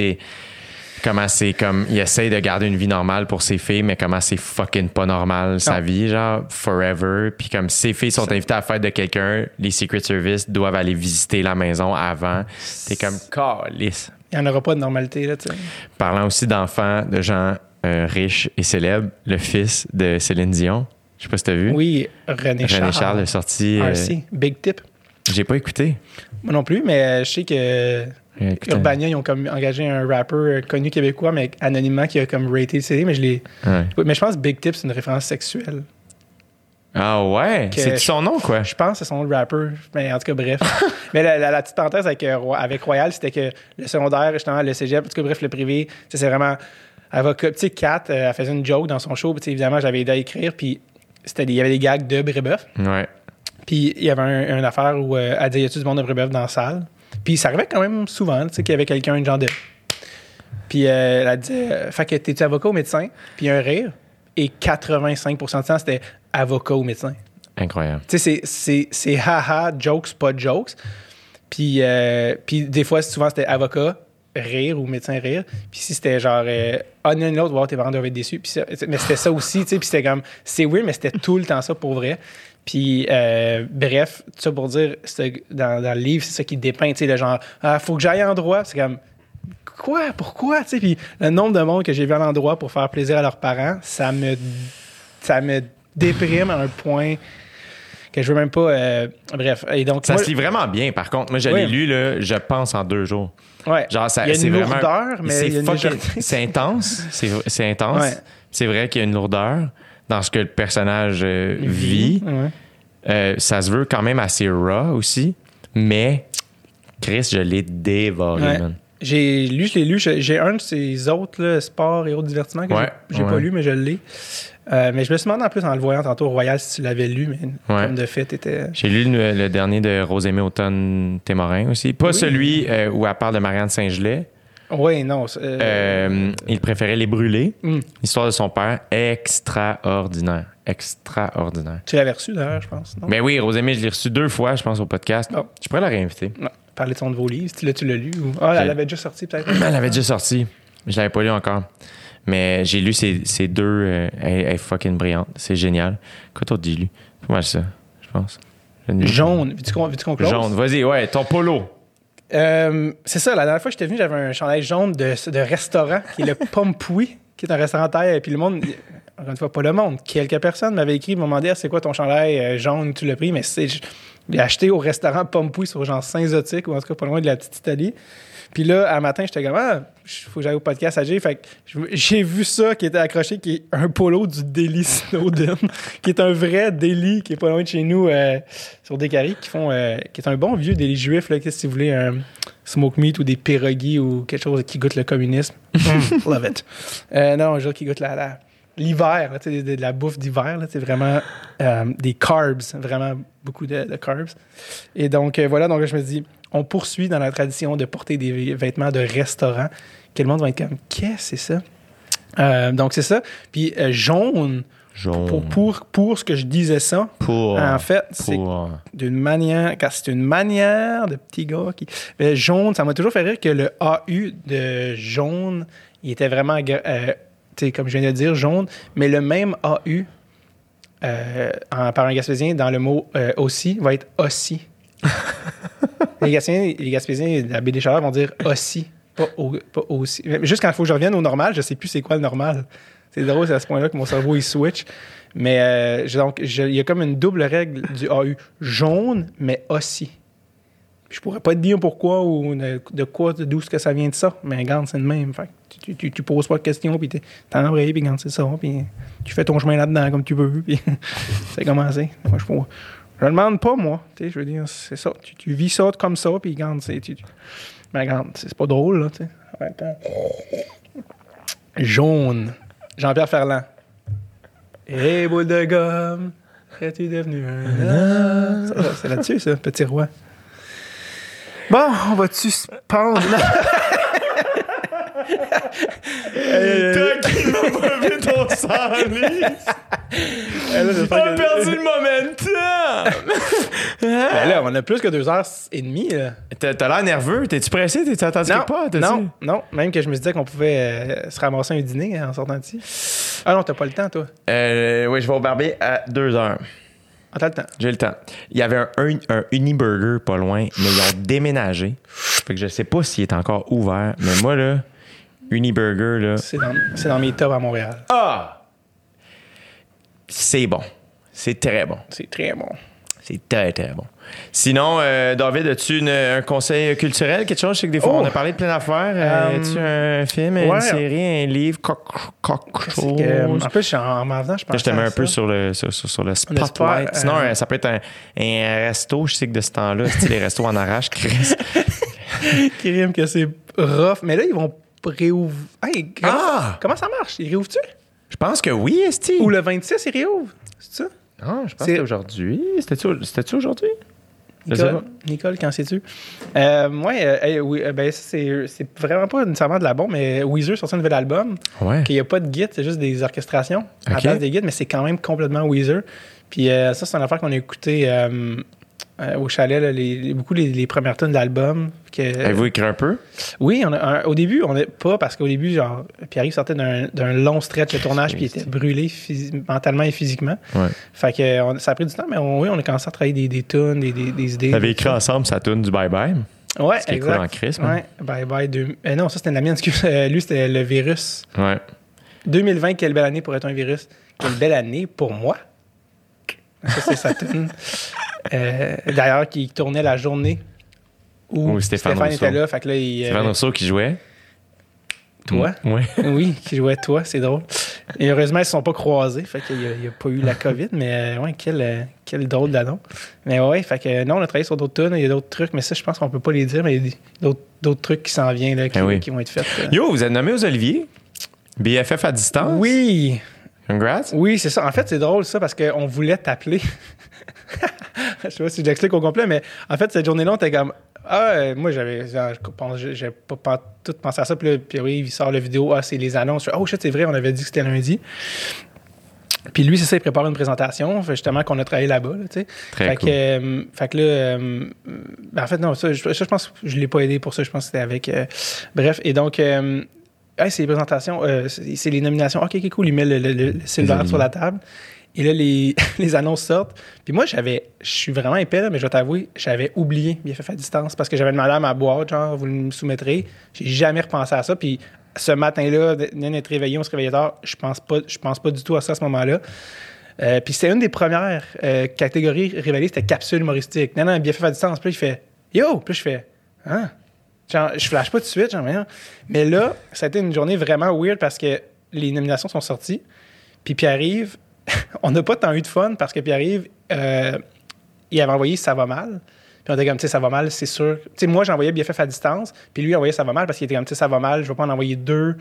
Comment c'est comme. Il essaye de garder une vie normale pour ses filles, mais comment c'est fucking pas normal sa vie, genre, forever. Puis comme ses filles sont invitées à la fête de quelqu'un, les Secret Service doivent aller visiter la maison avant. T'es comme caliste. Il n'y en aura pas de normalité, là, tu sais. Parlant aussi d'enfants, de gens euh, riches et célèbres, le fils de Céline Dion. Je sais pas si t'as vu. Oui, René Charles. René Charles est sorti. euh, RC, Big Tip. J'ai pas écouté. Moi non plus, mais euh, je sais que. Urbania, ils ont comme engagé un rapper euh, connu québécois, mais anonymement, qui a comme raté le CD, mais je l'ai. Ouais. Mais je pense que Big Tip, c'est une référence sexuelle. Ah ouais? C'est son nom, quoi? Je pense que c'est son rapper. Mais en tout cas, bref. mais la, la- la petite parenthèse avec, euh, avec Royal, c'était que le secondaire, justement, le cégep, en tout cas, bref, le privé, tu c'est vraiment. Avocat. Tu sais, Kat, euh, elle faisait une joke dans son show, puis tu évidemment, j'avais aidé à écrire, puis il y avait des gags de Brébeuf. Ouais. Puis il y avait un- une affaire où euh, elle disait Y a-tu du monde de Brébeuf dans la salle? Puis ça arrivait quand même souvent, tu sais, qu'il y avait quelqu'un, une genre de. Puis euh, elle disait euh, Fait que t'es-tu avocat ou médecin? Puis a un rire. Et 85% du temps, c'était avocat ou médecin. Incroyable. Tu sais, c'est- c'est c'est haha, jokes, pas jokes. Puis, euh, puis des fois, souvent, c'était avocat, rire ou médecin rire. Puis si c'était genre, euh, ah non, l'autre, wow, tes parents doivent être déçus. Puis ça- mais c'était ça aussi, tu sais. Puis c'était comme, c'est weird, mais c'était tout le temps ça pour vrai. Puis, euh, bref, tout ça pour dire, dans, dans le livre, c'est ça qui dépeint, tu sais, le genre, ah, faut que j'aille en droit. C'est comme, quoi, pourquoi, tu sais. Puis le nombre de monde que j'ai vu à l'endroit pour faire plaisir à leurs parents, ça me, ça me déprime à un point que je veux même pas. euh, bref, et donc Ça moi- se lit vraiment bien, par contre. Moi, je Oui. l'ai lu, là, je pense, en deux jours. ouais, Genre, ça, il y a c'est une vraiment. lourdeur, mais c'est une fucking- légèreté. C'est intense. C'est c'est intense. Ouais. C'est vrai qu'il y a une lourdeur dans ce que le personnage euh, vit. Ouais. Euh, ça se veut quand même assez raw aussi, mais Chris, je l'ai dévoré, Ouais. man. J'ai lu, je l'ai lu. J'ai un de ces autres là, sports et autres divertissements que Ouais, j'ai pas lu, mais je l'ai. Euh, mais je me suis demandé en plus en le voyant tantôt Royal si tu l'avais lu, mais Ouais. comme de fait, t'étais. J'ai lu le, le dernier de Rosémée Automne-Témorin aussi. Pas Oui. celui euh, où elle parle de Marianne Saint-Gelais. Oui, non. euh, Euh, il préférait Les Brûlés. Hmm. L'histoire de son père, extraordinaire. Extraordinaire. Tu l'avais reçu d'ailleurs, je pense. Non? Mais oui, Rosémée, je l'ai reçu deux fois, je pense, au podcast. Oh. Je pourrais la réinviter. Non. Parler de vos livres. Là, tu l'as lu. Ou... Ah, elle avait déjà sorti peut-être. Elle avait déjà sorti. Je l'avais pas lu encore. Mais j'ai lu ces, ces deux. euh, elle, elle est fucking brillante. C'est génial. Quoi d'autre j'ai lu? Mal ça, je pense. Jaune. Veux-tu qu'on? Jaune. Vas-y, ouais, ton polo. Euh, c'est ça, la dernière fois que j'étais venu, j'avais un chandail jaune de, de restaurant qui est le Pompoui, qui est un restaurant taille. Puis le monde, encore une fois, pas le monde, quelques personnes m'avaient écrit, m'ont demandé Ah, c'est quoi ton chandail euh, jaune, tu l'as pris, mais c'est. Je l'ai acheté au restaurant Pompoui sur genre Saint-Zotique, ou en tout cas pas loin de la petite Italie. Puis là, un matin, j'étais comme, ah, faut que j'aille au podcast à G. Fait que je- j'ai vu ça qui était accroché, qui est un polo du Daily Snowden, qui est un vrai Daily, qui est pas loin de chez nous, euh, sur Descaries, qui font, euh, qui est un bon vieux Daily juif, là, si vous voulez, un smoke meat ou des pierogies ou quelque chose qui goûte le communisme. Mm, love it. Euh, non, un jour qui goûte la, la, l'hiver, de, de la bouffe d'hiver, sais, vraiment euh, des carbs, vraiment beaucoup de, de carbs. Et donc, euh, voilà, donc là, je me dis, on poursuit dans la tradition de porter des vêtements de restaurant, que le monde va être comme, qu'est-ce que c'est ça? Euh, donc, c'est ça. Puis, euh, jaune, Jaune. pour, pour, pour ce que je disais ça, Pour. en fait, c'est d'une manière, car c'est une manière de petit gars qui. Mais jaune, ça m'a toujours fait rire que le AU de jaune, il était vraiment, euh, tu sais, comme je viens de dire, jaune, mais le même AU euh, en parlant gaspésien dans le mot euh, aussi va être aussi. les, Gaspésiens, les la baie des Chaleurs vont dire aussi, pas, au- pas aussi. Juste quand il faut que je revienne au normal, je sais plus c'est quoi le normal. C'est drôle, c'est à ce point-là que mon cerveau il switch. Mais euh, donc, il y a comme une double règle du AU. Jaune, mais aussi. Je pourrais pas te dire pourquoi ou de, de quoi, d'où que ça vient de ça. Mais regarde, c'est le même. Tu, tu, poses pas de questions, puis t'es embrayé, puis regarde, c'est ça. Puis tu fais ton chemin là-dedans comme tu veux, puis c'est commencé. Moi, je, je le demande pas, moi. Tu sais, je veux dire, c'est ça. Tu, tu vis ça comme ça, puis regarde, c'est... Tu, tu- mais regarde, c'est pas drôle, là, tu sais. Jaune. Jean-Pierre Ferland. Hé, boule de gomme, es-tu devenu un homme? C'est là-dessus, ça, petit roi. Bon, on va-tu se pendre? Euh, Tranquillement pas vu ton sang, On a perdu le momentum! Ben là, on a plus que deux heures et demie. Là. T'as t'as l'air nerveux. T'es-tu pressé? T'es attendu part? T'as-tu- non, non. Même que je me disais qu'on pouvait euh, se ramasser un dîner hein, en sortant d'ici. Ah non, t'as pas le temps, toi. Euh, oui, je vais au barbier à 2 heures. Ah, t'as le temps. J'ai le temps. Il y avait un, un, un Uniburger pas loin, mais ils ont déménagé. Fait que je sais pas s'il est encore ouvert. Mais moi, là, Uniburger, là. C'est dans, dans mes tops à Montréal. Ah! C'est bon. C'est très bon. C'est très bon. C'est très, très bon. Sinon, euh, David, as-tu un conseil culturel, quelque chose? Je sais que des fois, Oh! on a parlé de plein d'affaires. Euh, Euh, as-tu un film, une série, un livre, quelque chose? que, euh, en plus, en, en m'en je pense. je te mets un peu sur le, sur, sur- sur le spotlight. spot, Sinon, euh, ça peut être un, un resto. Je sais que de ce temps-là, c'est les restos en arrache, Chris. qui rime que c'est rough. Mais là, ils vont réouvrir. Hey, comment, Ah! comment ça marche? Ils réouvrent-tu? Je pense que oui, Esti. Ou le 26, ils réouvrent? C'est ça? Non, je pense C'est- que aujourd'hui. C'était-tu aujourd'hui? Nicole. Nicole, quand sais-tu? Euh, moi, euh, hey, oui, euh, ben, c'est vraiment pas nécessairement de la bombe, mais Weezer sorti un nouvel album. Ouais. qu'il n'y a pas de guide, c'est juste des orchestrations à la place des guides, mais c'est quand même complètement Weezer. Puis euh, ça, c'est une affaire qu'on a écouté euh, au chalet, là, les, les- beaucoup les, les premières tonnes de l'album. Avez-vous écrit un peu? Oui, on a, un- au début, on n'est pas parce qu'au début, genre, Pierre-Yves sortait d'un long stretch de tournage, puis il était brûlé mentalement et physiquement. Ouais. Fait que on- ça a pris du temps, mais on, oui, on a commencé à travailler des, des tunes, des, des, des idées. Vous avez écrit ensemble sa tune du Bye Bye? Ouais, Ce qui est exact. cool en crise, man. Ouais, bye bye. Deux... euh, non, ça c'était la mienne, excuse. Euh, lui, c'était le virus. Ouais. 2020, quelle belle année pour être un virus. Quelle belle année pour moi. Ça, c'est sa tune. Euh, D'ailleurs, qui tournait la journée où, Stéphane était là. Fait que là, il, C'est Van euh, Rousseau qui jouait. toi? Ouais. Oui, qui jouait toi, c'est drôle. Et heureusement, ils ne se sont pas croisés. Fait qu'il n'y a, pas eu la COVID. Mais euh, ouais, quel, quel drôle d'annonce. Mais ouais, fait que non, on a travaillé sur d'autres tunes. Il y a d'autres trucs. Mais ça, je pense qu'on peut pas les dire. Mais il y a d'autres, trucs qui s'en viennent, là, qui, Ben oui. qui vont être faits. Yo, vous êtes nommé aux Oliviers? BFF à distance? Oui, Congrats. Oui, c'est ça. En fait, c'est drôle ça parce qu'on voulait t'appeler. je sais pas si j'explique au complet, mais en fait, cette journée-là, on était comme. Ah, moi, j'avais. J'ai pas, pas tout pensé à ça. Puis là, puis oui, il sort la vidéo. Ah, c'est les annonces. Oh shit, c'est vrai, on avait dit que c'était lundi. Puis lui, c'est ça, il prépare une présentation, justement qu'on a travaillé là-bas, là, tu sais. Très fait, cool. que, euh, fait que là, euh, ben, en fait, non, ça, je, ça, je pense que je l'ai pas aidé pour ça. Je pense que c'était avec. euh, bref, et donc, hey, c'est les présentations, c'est les nominations. Ok, ok, cool. Il met le, le, le silver sur la table. Et là, les, annonces sortent. Puis moi, j'avais, je suis vraiment épais, mais je dois t'avouer, j'avais oublié BFF à distance parce que j'avais demandé à ma boîte, genre, vous me soumettrez. J'ai jamais repensé à ça. Puis ce matin-là, d'être réveillé, on se réveillait tard, je pense pas, je pense pas du tout à ça à ce moment-là. Euh, puis c'était une des premières euh, catégories révélées, c'était capsule humoristique. Non, non, BFF à distance. Puis il fait Yo! Puis je fais Hein? Genre, je flash pas tout de suite, genre, mais là, ça a été une journée vraiment weird parce que les nominations sont sorties. Puis Pierre-Yves, on n'a pas tant eu de fun parce que Pierre-Yves, euh, il avait envoyé Ça va mal. Puis on était comme, tu sais, ça va mal, c'est sûr. Tu sais, moi, j'envoyais BFF à distance. Puis lui, il envoyait Ça va mal parce qu'il était comme, tu sais, ça va mal, je vais pas en envoyer deux.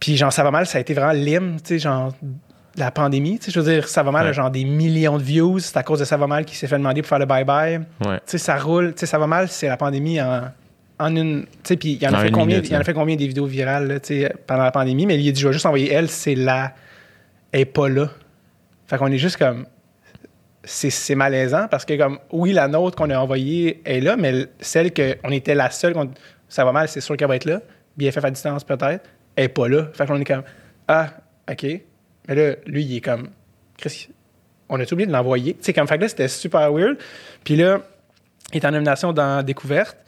Puis genre, ça va mal, ça a été vraiment l'hymne, tu sais, genre, la pandémie. Tu sais, je veux dire, ça va mal, Ouais. genre des millions de views. C'est à cause de ça va mal qui s'est fait demander pour faire le bye-bye. Ouais. Tu sais, ça roule. Tu sais, ça va mal, c'est la pandémie en, en une. Tu sais, puis il y en a fait combien, minute, il y en a fait combien des vidéos virales, là, tu sais, pendant la pandémie. Mais il a dit, je vais juste envoyer elle, c'est là. Elle est pas là. Fait qu'on est juste comme. C'est malaisant parce que, comme, oui, la nôtre qu'on a envoyée est là, mais celle qu'on était la seule, qu'on- ça va mal, c'est sûr qu'elle va être là. BFF à distance, peut-être. Elle est pas là. Fait qu'on est comme, ah, OK. Mais là, lui, il est comme, Chris, on a oublié de l'envoyer? Tu sais, comme, fait que là, c'était super weird. Puis là, il est en nomination dans Découverte.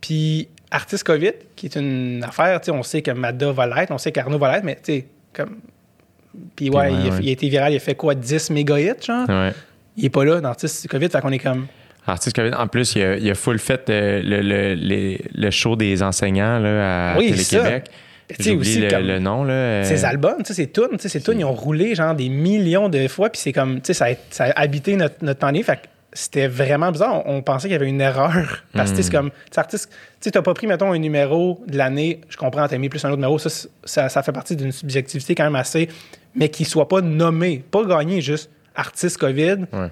Puis Artiste COVID, qui est une affaire, on sait que Madda va l'être, on sait qu'Arnaud va l'être, mais tu sais, comme. Puis ouais, ouais, il, a, ouais. il a été viral, il a fait quoi, 10 méga hits, genre? Ouais. Il est pas là dans Artiste COVID, fait qu'on est comme. Artiste COVID, en plus, il a, il a full fait euh, le, le, le- le show des enseignants là, à Oui, Télé-Québec. aussi, le, le nom. Là, euh, Ces albums, tu sais, ces tunes, tu sais, ces tunes, ils ont roulé genre des millions de fois, puis c'est comme, tu sais, ça, a- ça a habité notre, notre pandémie, fait que c'était vraiment bizarre. On, on pensait qu'il y avait une erreur. Parce que tu c'est comme, tu artiste, tu t'as pas pris, mettons, un numéro de l'année, je comprends, t'as mis plus un autre numéro, ça, ça, ça fait partie d'une subjectivité quand même assez, mais qu'il soit pas nommé, pas gagné, juste artiste COVID. Ouais.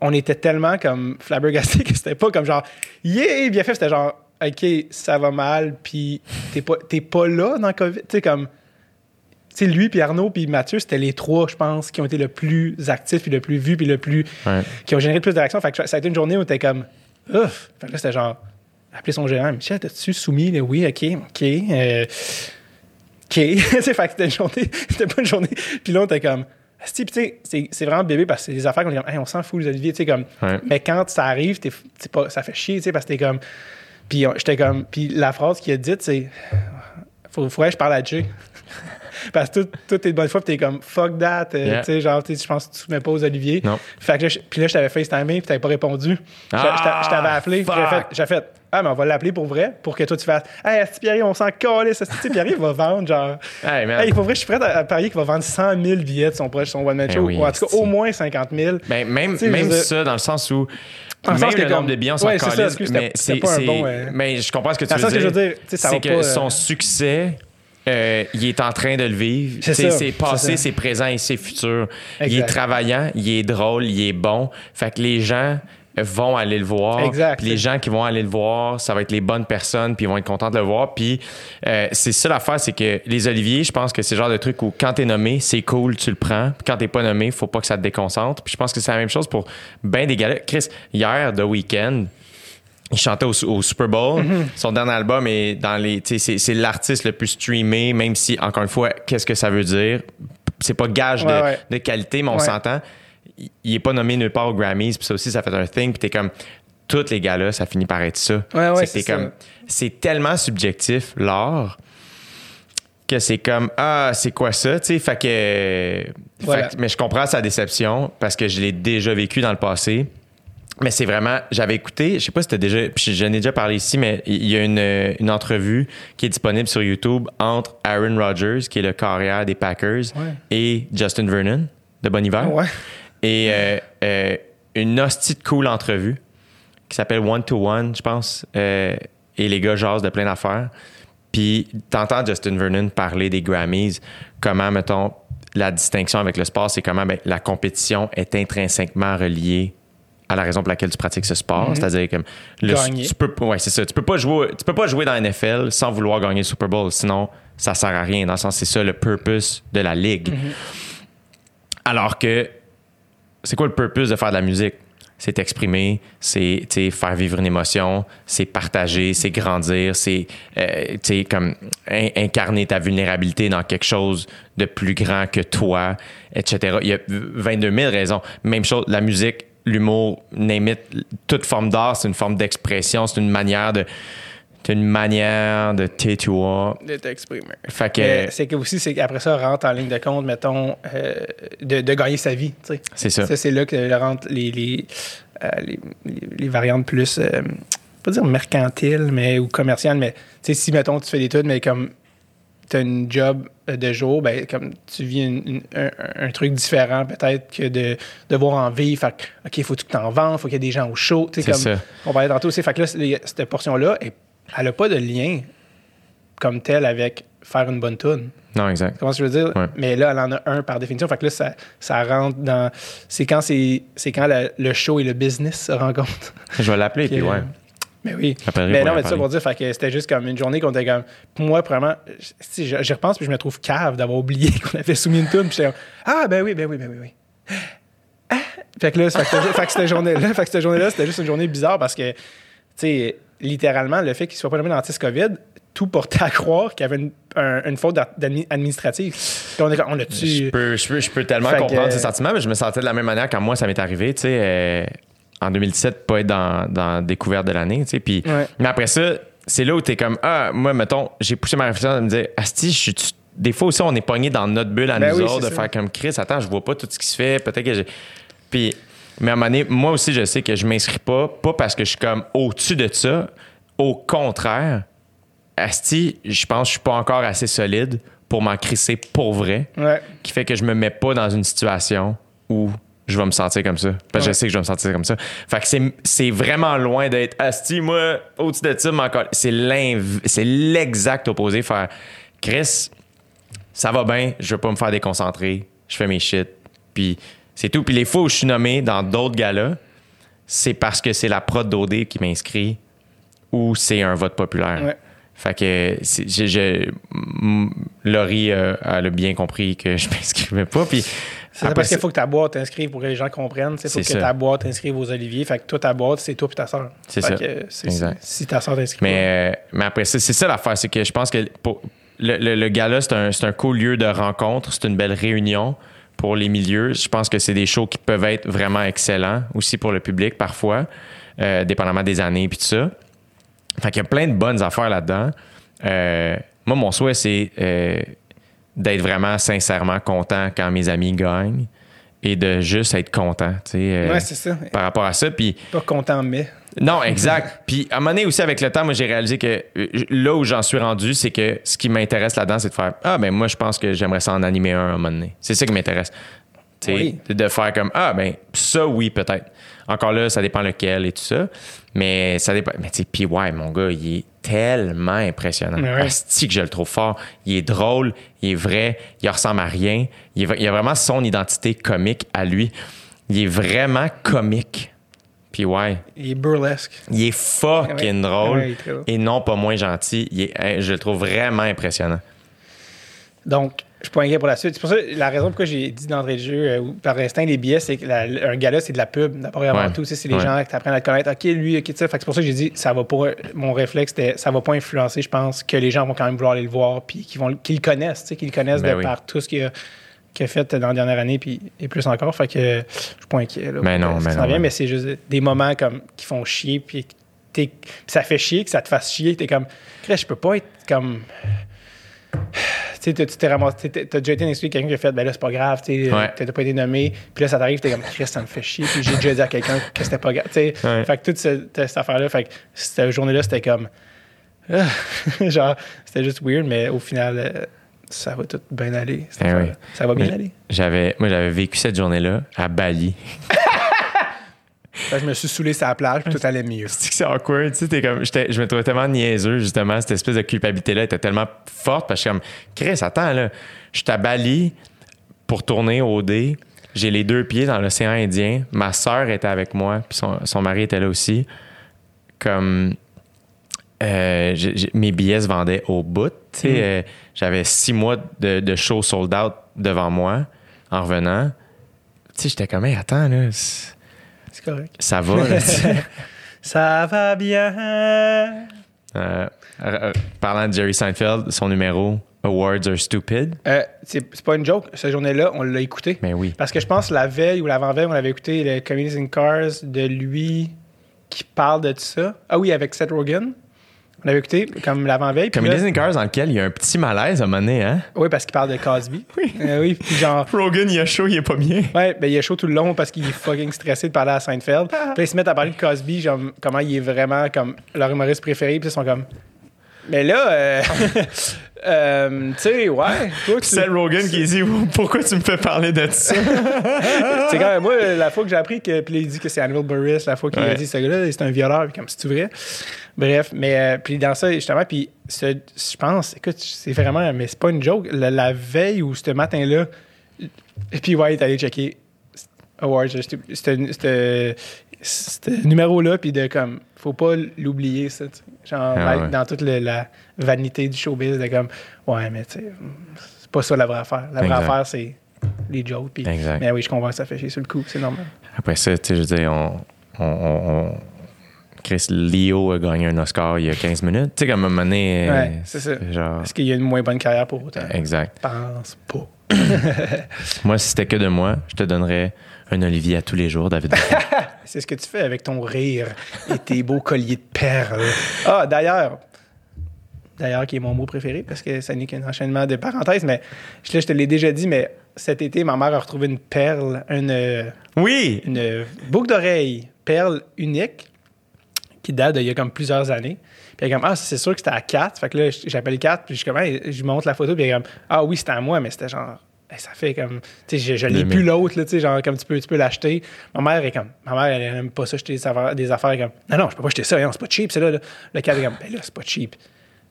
On était tellement comme flabbergasté que c'était pas comme genre, yeah, bien fait, c'était genre, ok, ça va mal, puis t'es pas, t'es pas là dans COVID, tu sais, comme tu sais, lui, puis Arnaud, puis Mathieu, c'était les trois, je pense, qui ont été le plus actifs, puis le plus vus, puis le plus. Ouais. qui ont généré le plus de réactions. Fait que ça a été une journée où t'es comme. Ouf! Fait que là, c'était genre. Appeler son gérant. Michel, t'as-tu soumis? Là? Oui, OK, OK. euh, OK. Fait que c'était une journée. C'était pas une journée. Puis là, on était comme. Puis tu sais, c'est- vraiment bébé parce que c'est des affaires qu'on est comme, Hey, on s'en fout, les Olivier, tu sais, comme. Ouais. Mais quand ça arrive, t'es- pas, ça fait chier, tu sais, parce que t'es comme. Puis j'étais comme. Puis la phrase qu'il a dite, c'est. Faut, faudrait que je parle à Jay. Parce que tout, tout est de bonne foi, puis t'es comme fuck that. euh, Yeah. Tu sais, genre, je pense que tu soumets pas aux Olivier. Non. Fait que là, puis là, je t'avais FaceTimé, puis t'avais pas répondu. Je- je t'a- je t'avais appelé, puis j'ai fait, j'ai fait, ah, mais on va l'appeler pour vrai, pour que toi tu fasses, hey, Asti Pierre, on s'en calisse? Asti Pierre, va vendre, genre, Hey, man. hey, pour vrai, je suis prêt à, parier qu'il va vendre 100 000 billets de son proche, son one-man Ben show, oui, ou en tout cas, au moins 50 000. Ben, même Tu sais, même dire- ça, dans le sens où. Le même sens que le nombre comme- de billets, on s'en Ouais, ça, mais c'était c'est. pas un bon, euh, Mais je comprends ce que tu veux sens que dire. je veux dire, ça c'est que pas, euh, son succès. Euh, il est en train de le vivre. C'est passé, c'est présent et c'est futur. Il est travaillant, il est drôle, il est bon. Fait que les gens vont aller le voir. Exact. Puis les gens qui vont aller le voir, ça va être les bonnes personnes, puis ils vont être contents de le voir. Puis euh, c'est ça l'affaire, c'est que les Oliviers, je pense que c'est le genre de truc où quand t'es nommé, c'est cool, tu le prends. Puis quand t'es pas nommé, faut pas que ça te déconcentre. Puis je pense que c'est la même chose pour ben des gars. Chris, hier, The Weeknd, il chantait au, au Super Bowl. Mhm. Son dernier album est dans les. C'est, l'artiste le plus streamé, même si, encore une fois, qu'est-ce que ça veut dire? C'est pas gage de, Ouais, ouais. de qualité, mais on s'entend. Il, il est pas nommé nulle part aux Grammys, puis ça aussi, ça fait un thing, puis t'es comme. Tous les gars-là, ça finit par être ça. Ouais, ouais, c'est comme. ça. C'est tellement subjectif, l'art, que c'est comme ah c'est quoi ça tu sais? Fait que, fait Voilà. que- mais je comprends sa déception parce que je l'ai déjà vécu dans le passé mais c'est vraiment j'avais écouté je sais pas si c'était déjà puis j'en ai déjà parlé ici mais il y a une, une entrevue qui est disponible sur YouTube entre Aaron Rodgers qui est le carrière des Packers Ouais. et Justin Vernon de Bon Hiver Ouais. et euh, euh, une hostie de cool entrevue qui s'appelle One to One, je pense. Euh, et les gars jasent de plein d'affaires. Puis t'entends Justin Vernon parler des Grammys, comment, mettons, la distinction avec le sport, c'est comment ben, la compétition est intrinsèquement reliée à la raison pour laquelle tu pratiques ce sport. C'est-à-dire que le- Gagner. tu peux, ouais, c'est ça. Tu peux pas jouer, tu peux pas jouer dans la NFL sans vouloir gagner le Super Bowl. Sinon, ça sert à rien. Dans le sens, c'est ça le purpose de la ligue. Alors que c'est quoi le purpose de faire de la musique? C'est t'exprimer, c'est faire vivre une émotion, c'est partager, c'est grandir, c'est euh, comme in- incarner ta vulnérabilité dans quelque chose de plus grand que toi, etc. Il y a 22 000 raisons. Même chose, la musique, l'humour, name it, toute forme d'art, c'est une forme d'expression, c'est une manière de c'est une manière de. De t'exprimer. Fait que C'est que aussi, c'est qu'après ça, rentre en ligne de compte, mettons, euh, de, de gagner sa vie. tu sais. c'est ça. Ça, c'est là que le rentre les, les, euh, les, les- variantes plus, euh, pas dire mercantiles, mais ou commerciales, mais tu sais, si, mettons, tu fais des études, mais comme tu as une job euh, de jour, ben, comme tu vis une- une- un, un truc différent peut-être que de devoir en vivre. Fait que, OK, il faut que tu t'en vendes, il faut qu'il y ait des gens au show. C'est comme ça. On parlait tantôt aussi. Fait que là, cette portion-là, elle- n'a pas de lien comme tel avec faire une bonne tune. Non, exact. Comment je veux dire? Ouais. Mais là, elle en a un par définition. Fait que là, ça, ça rentre dans. C'est quand, c'est, c'est quand le, le show et le business se rencontrent. Je vais l'appeler, puis ouais. Mais oui. Mais non, mais ça pour dire, fait que c'était juste comme une journée qu'on était comme. Moi, vraiment, j'y repense, puis je me trouve cave d'avoir oublié qu'on avait soumis une tune. Puis j'étais ah, ben oui, ben oui, ben oui, oui. Ah! Fait que là, fait que, c'était- fait que cette journée-là, fait que cette journée-là, c'était juste une journée bizarre parce que, tu sais, littéralement, le fait qu'il soit pas nommé dans le COVID, tout portait à croire qu'il y avait une, un- une faute administrative. Puis on, est on a Je tu peux, je, peux, je peux tellement Fait que- comprendre ces sentiments, mais je me sentais de la même manière quand moi, ça m'est arrivé, tu sais, euh, en 2017, pas être dans, dans Découverte de l'année, tu sais. Puis, Ouais. Mais après ça, c'est là où t'es comme, ah, moi, mettons, j'ai poussé ma réflexion à me dire, Asti, je suis. Des fois aussi, on est pogné dans notre bulle à Ben nous oui, autres, de ça. faire comme Chris, attends, je vois pas tout ce qui se fait, peut-être que j'ai. Puis, mais à un moment donné, moi aussi, je sais que je m'inscris pas, pas parce que je suis comme au-dessus de ça. Au contraire, Asti, je pense que je suis pas encore assez solide pour m'en crisser pour vrai Ouais. qui fait que je me mets pas dans une situation où je vais me sentir comme ça. Parce que Ouais. je sais que je vais me sentir comme ça. Fait que c'est, vraiment loin d'être asti, moi, au-dessus de ça, mais encore. C'est, l'exact opposé. Faire Chris, ça va bien, je veux pas me faire déconcentrer, je fais mes shit. Puis c'est tout. Puis les fois où je suis nommé dans d'autres galas, c'est parce que c'est la prod d'OD qui m'inscrit ou c'est un vote populaire. Ouais. Fait que Laurie euh, elle a bien compris que je m'inscrivais pas. Puis C'est parce qu'il faut que ta boîte t'inscrive pour que les gens comprennent. Il faut que ça. ta boîte t'inscrive aux oliviers. Fait que toi, ta boîte, c'est toi et ta soeur. C'est ça. que c'est- Exact. Si ta soeur t'inscrit. Mais, euh, mais après c'est ça l'affaire, c'est que je pense que pour le, le, le gala, c'est un, un cool lieu de rencontre, c'est une belle réunion pour les milieux. Je pense que c'est des shows qui peuvent être vraiment excellents aussi pour le public parfois, euh, dépendamment des années et tout ça. Fait qu'il y a plein de bonnes affaires là-dedans. Euh, moi, mon souhait, c'est d'être vraiment sincèrement content quand mes amis gagnent et de juste être content, tu sais, euh, Ouais, ça. par rapport à ça. Puis Pas content, mais. non, exact. Puis à un moment donné aussi, avec le temps, moi, j'ai réalisé que euh, là où j'en suis rendu, c'est que ce qui m'intéresse là-dedans, c'est de faire Ah, ben moi, je pense que j'aimerais ça en animer un à un moment donné. C'est ça qui m'intéresse. Oui. De faire comme Ah, ben ça, oui, peut-être. Encore là, ça dépend lequel et tout ça. Mais ça dépend. Mais tu sais, PY, mon gars, il est tellement impressionnant. Ouais. Asti que je le trouve fort. Il est drôle, il est vrai, il ressemble à rien. Il, est- il a vraiment son identité comique à lui. Il est vraiment comique. Puis ouais, Il est burlesque. il est fucking Ouais. drôle Ouais, est et non pas moins gentil. Il est, hein, je le trouve vraiment impressionnant. Donc, je suis pas inquiet pour la suite. C'est pour ça la raison pourquoi j'ai dit d'entrée de jeu, euh, ou par instinct, les billets, c'est que la- un gala, c'est de la pub. D'abord et avant Ouais. tout, c'est les Ouais. gens qui apprennent à te connaître. OK, lui, OK, que c'est pour ça que j'ai dit, ça va pas. Mon réflexe, c'était, ça va pas influencer, je pense, que les gens vont quand même vouloir aller le voir, puis qu'ils vont, qu'ils le connaissent, tu sais, qu'ils le connaissent Ben de oui. par tout ce qu'il a, fait dans la dernière année, puis et plus encore. Fait que je suis pas inquiet. Là, Ben pour, non, ce ben s'en non, vient, ben. mais c'est juste des moments comme qui font chier, puis ça fait chier que ça te fasse chier. T'es comme, je peux pas être comme tu t'es ramassé, t'as déjà été expliqué quelqu'un qui a fait, ben là, c'est pas grave, tu Ouais. t'as pas été nommé. Puis là, ça t'arrive, t'es comme, Chris, ça me fait chier. Puis j'ai déjà dit à quelqu'un que c'était pas grave. Tu sais, Ouais. fait que toute ce- cette affaire-là, fait que cette journée-là, c'était comme, ah, genre, c'était juste weird, mais au final, euh, ça va tout bien aller. Eh oui. Ça va bien Mais aller? J'avais, moi, j'avais vécu cette journée-là à Bali. Fait que je me suis saoulé sur la plage, puis tout allait mieux. C'est que c'est awkward, tu sais, t'es comme, je me trouvais tellement niaiseux, justement, cette espèce de culpabilité-là était tellement forte, parce que je suis comme, Chris, attends, là, je suis à Bali pour tourner au dé, j'ai les deux pieds dans l'océan Indien, ma sœur était avec moi, puis son, son mari était là aussi, comme, euh, mes billets se vendaient au bout, tu sais, euh, j'avais six mois de, de show sold out devant moi, en revenant, tu sais, j'étais comme, hey, attends, là, c'est- correct. ça va, là. Ça va bien. Euh, euh, parlant de Jerry Seinfeld, son numéro Awards are stupid. Euh, c'est pas une joke. Cette journée-là, on l'a écouté. Mais oui. Parce que je pense la veille ou l'avant-veille, on avait écouté le Comedies in Cars de lui qui parle de tout ça. Ah oui, avec Seth Rogen. On avait écouté comme l'avant-veille. puis Comme là- Cars dans lequel il y a un petit malaise à un moment donné, hein? Oui, parce qu'il parle de Cosby. Oui. oui, puis genre. Rogan, il a chaud, il est pas bien. Ouais, ben il est chaud tout le long parce qu'il est fucking stressé de parler à Seinfeld. Puis là, ils se mettent à parler de Cosby, genre comment il est vraiment comme leur humoriste préféré. Puis ils sont comme. Mais là, euh, euh, tu sais, ouais. Toi, tu- C'est Rogan qui dit Pourquoi tu me fais parler de ça? C'est quand même, moi, la fois que j'ai appris que. Puis là, il dit que c'est Hannibal Burris, la fois qu'il a dit ce gars-là, c'est un violeur, puis comme c'est vrai? Bref, mais euh, puis dans ça, justement, puis je pense, écoute, c'est vraiment, mais c'est pas une joke. La, la veille ou ce matin-là, puis ouais, il est allé checker Awards, ce numéro-là, puis de comme, faut pas l'oublier, ça. tu sais. Genre, Ah ouais. dans toute le- la vanité du showbiz, de comme, ouais, mais tu sais, c'est pas ça la vraie affaire. La vraie Exact. affaire, c'est les jokes. Exact. mais oui, je comprends que ça fait chier sur le coup, c'est normal. Après ça, tu sais, je veux dire, on, on, on- on- Chris Leo a gagné un Oscar il y a 15 minutes. Tu sais, comme à un moment donné, euh, Ouais, c'est ça. Genre, Est-ce qu'il y a une moins bonne carrière pour autant? exact. Je pense pas. Moi, si c'était que de moi, je te donnerais un Olivier à tous les jours, David. C'est ce que tu fais avec ton rire et tes beaux colliers de perles. Ah, d'ailleurs, d'ailleurs, qui est mon mot préféré parce que ça n'est qu'un enchaînement de parenthèses, mais là, je te l'ai déjà dit, mais cet été, ma mère a retrouvé une perle, une, euh, oui! une boucle d'oreille perle unique qui date d'il y a comme plusieurs années. Puis elle est comme, ah, c'est sûr que c'était à 4. Fait que là, j'appelle 4, puis je, comme, Hey, je lui montre la photo, puis elle est comme, ah oui, c'était à moi, mais c'était genre, hey, ça fait comme, tu sais, je, je l'ai plus l'autre, là, tu sais, genre, comme tu peux, tu peux l'acheter. Ma mère est comme, ma mère, elle aime pas ça, acheter des affaires, des affaires comme, non, non, je peux pas acheter ça, c'est pas cheap, c'est là, là. Le cadre est comme, ben là, c'est pas cheap.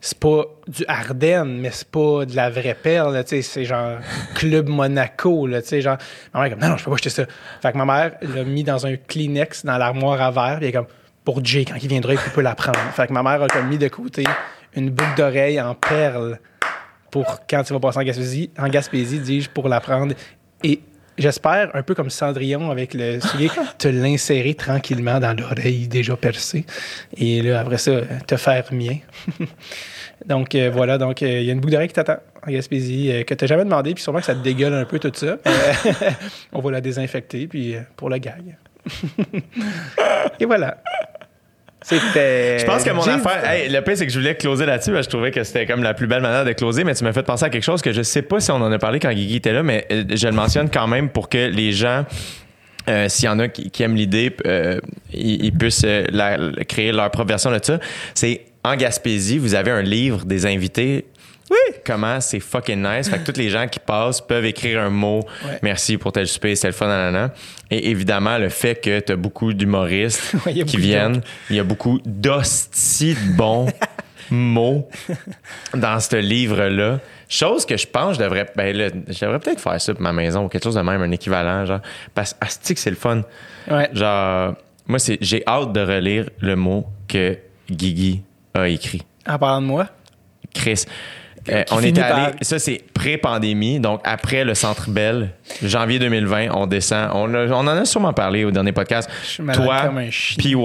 C'est pas du Ardennes, mais c'est pas de la vraie perle, tu sais, c'est genre Club Monaco, là, tu sais, genre, ma mère est comme, non, non, je peux pas acheter ça. Fait que ma mère l'a mis dans un Kleenex dans l'armoire à verre, puis elle est comme, pour Jay, quand il viendra, il peut la prendre. Fait que ma mère a comme mis de côté une boucle d'oreille en perle pour quand tu vas passer en Gaspésie, en Gaspésie, dis-je, pour la prendre. Et j'espère, un peu comme Cendrillon avec le soulier, te l'insérer tranquillement dans l'oreille déjà percée. Et là, après ça, te faire mien. donc euh, voilà, donc euh, il y a une boucle d'oreille qui t'attend en Gaspésie, euh, que tu jamais demandé, puis sûrement que ça te dégueule un peu tout ça. On va la désinfecter, puis euh, pour le gag. Et voilà. C'était. Je pense que mon affaire. Hey, le pire, c'est que je voulais closer là-dessus. Je trouvais que c'était comme la plus belle manière de closer, mais tu m'as fait penser à quelque chose que je sais pas si on en a parlé quand Guigui était là, mais euh, je le mentionne quand même pour que les gens. euh, S'il y en a qui, qui aiment l'idée, euh, ils, ils puissent euh, la- créer leur propre version de ça. C'est en Gaspésie, vous avez un livre des invités. Oui. Comment c'est fucking nice. Fait que tous les gens qui passent peuvent écrire un mot. Ouais. Merci pour tel souper, c'est le fun, nanana. Et évidemment, le fait que tu as beaucoup d'humoristes Ouais, qui beaucoup viennent, il y a beaucoup d'hosties de bons mots dans ce livre-là. Chose que je pense, je devrais, ben là, je devrais peut-être faire ça pour ma maison ou quelque chose de même, un équivalent, genre. Parce que, c'est le fun. Ouais. Genre, moi, c'est, j'ai hâte de relire le mot que Guigui a écrit. En parlant de moi? Chris. Euh, on par- allé, ça c'est pré-pandémie, donc après le Centre Bell, janvier 2020, on descend. On, a- on en a sûrement parlé au dernier podcast. Toi. PY,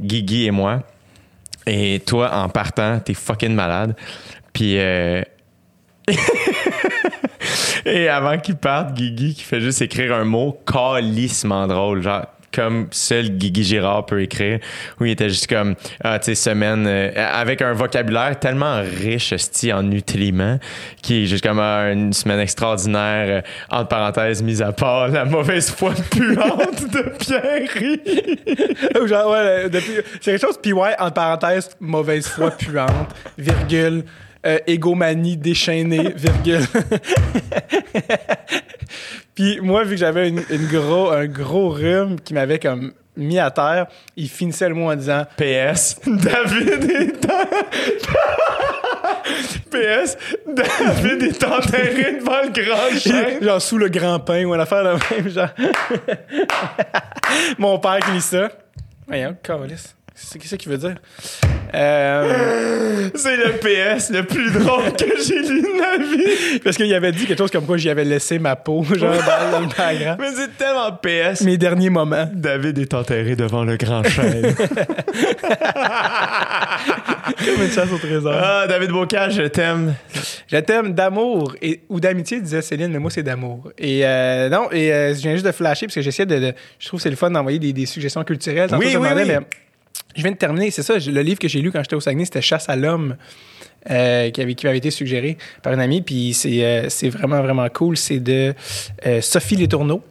Guigui et moi. Et toi, en partant, t'es fucking malade. Puis, euh, et avant qu'il parte, Guigui qui fait juste écrire un mot calissement drôle, genre comme seul Guigui Girard peut écrire, où il était juste comme, ah, tu sais, semaine, euh, avec un vocabulaire tellement riche, esti, en nutriments, qui est juste comme ah, une semaine extraordinaire, euh, entre parenthèses, mise à part la mauvaise foi puante de Pierre genre, ouais, depuis, c'est quelque chose, PY, entre parenthèses, mauvaise foi puante, virgule, euh, égomanie déchaînée, virgule. Puis moi, vu que j'avais une, une gros, un gros rhume qui m'avait comme mis à terre, il finissait le mot en disant PS, David est en... PS, David est enterré devant le grand chêne. genre sous le grand pain ou une affaire de même, genre. Mon père qui lit ça. Voyons, calice. C'est ce qu'il veut dire? Euh, C'est le PS le plus drôle que j'ai lu de ma vie. parce qu'il avait dit quelque chose comme quoi j'y avais laissé ma peau, genre dans, le background. Mais c'est tellement PS. Mes derniers moments. David est enterré devant le grand chêne. Comme une chasse au trésor. ah, David Bocage, je t'aime. Je t'aime d'amour et, ou d'amitié, disait Céline, mais moi, c'est d'amour. Et euh, non, et euh, je viens juste de flasher parce que j'essaie de, de- Je trouve que c'est le fun d'envoyer des, des suggestions culturelles. Tantôt, Oui, je oui, oui. mais je viens de terminer. C'est ça, le livre que j'ai lu quand j'étais au Saguenay, c'était Chasse à l'homme. euh, qui, avait, qui m'avait été suggéré par une amie, puis c'est euh, vraiment, vraiment cool. C'est de euh, Sophie Letourneau.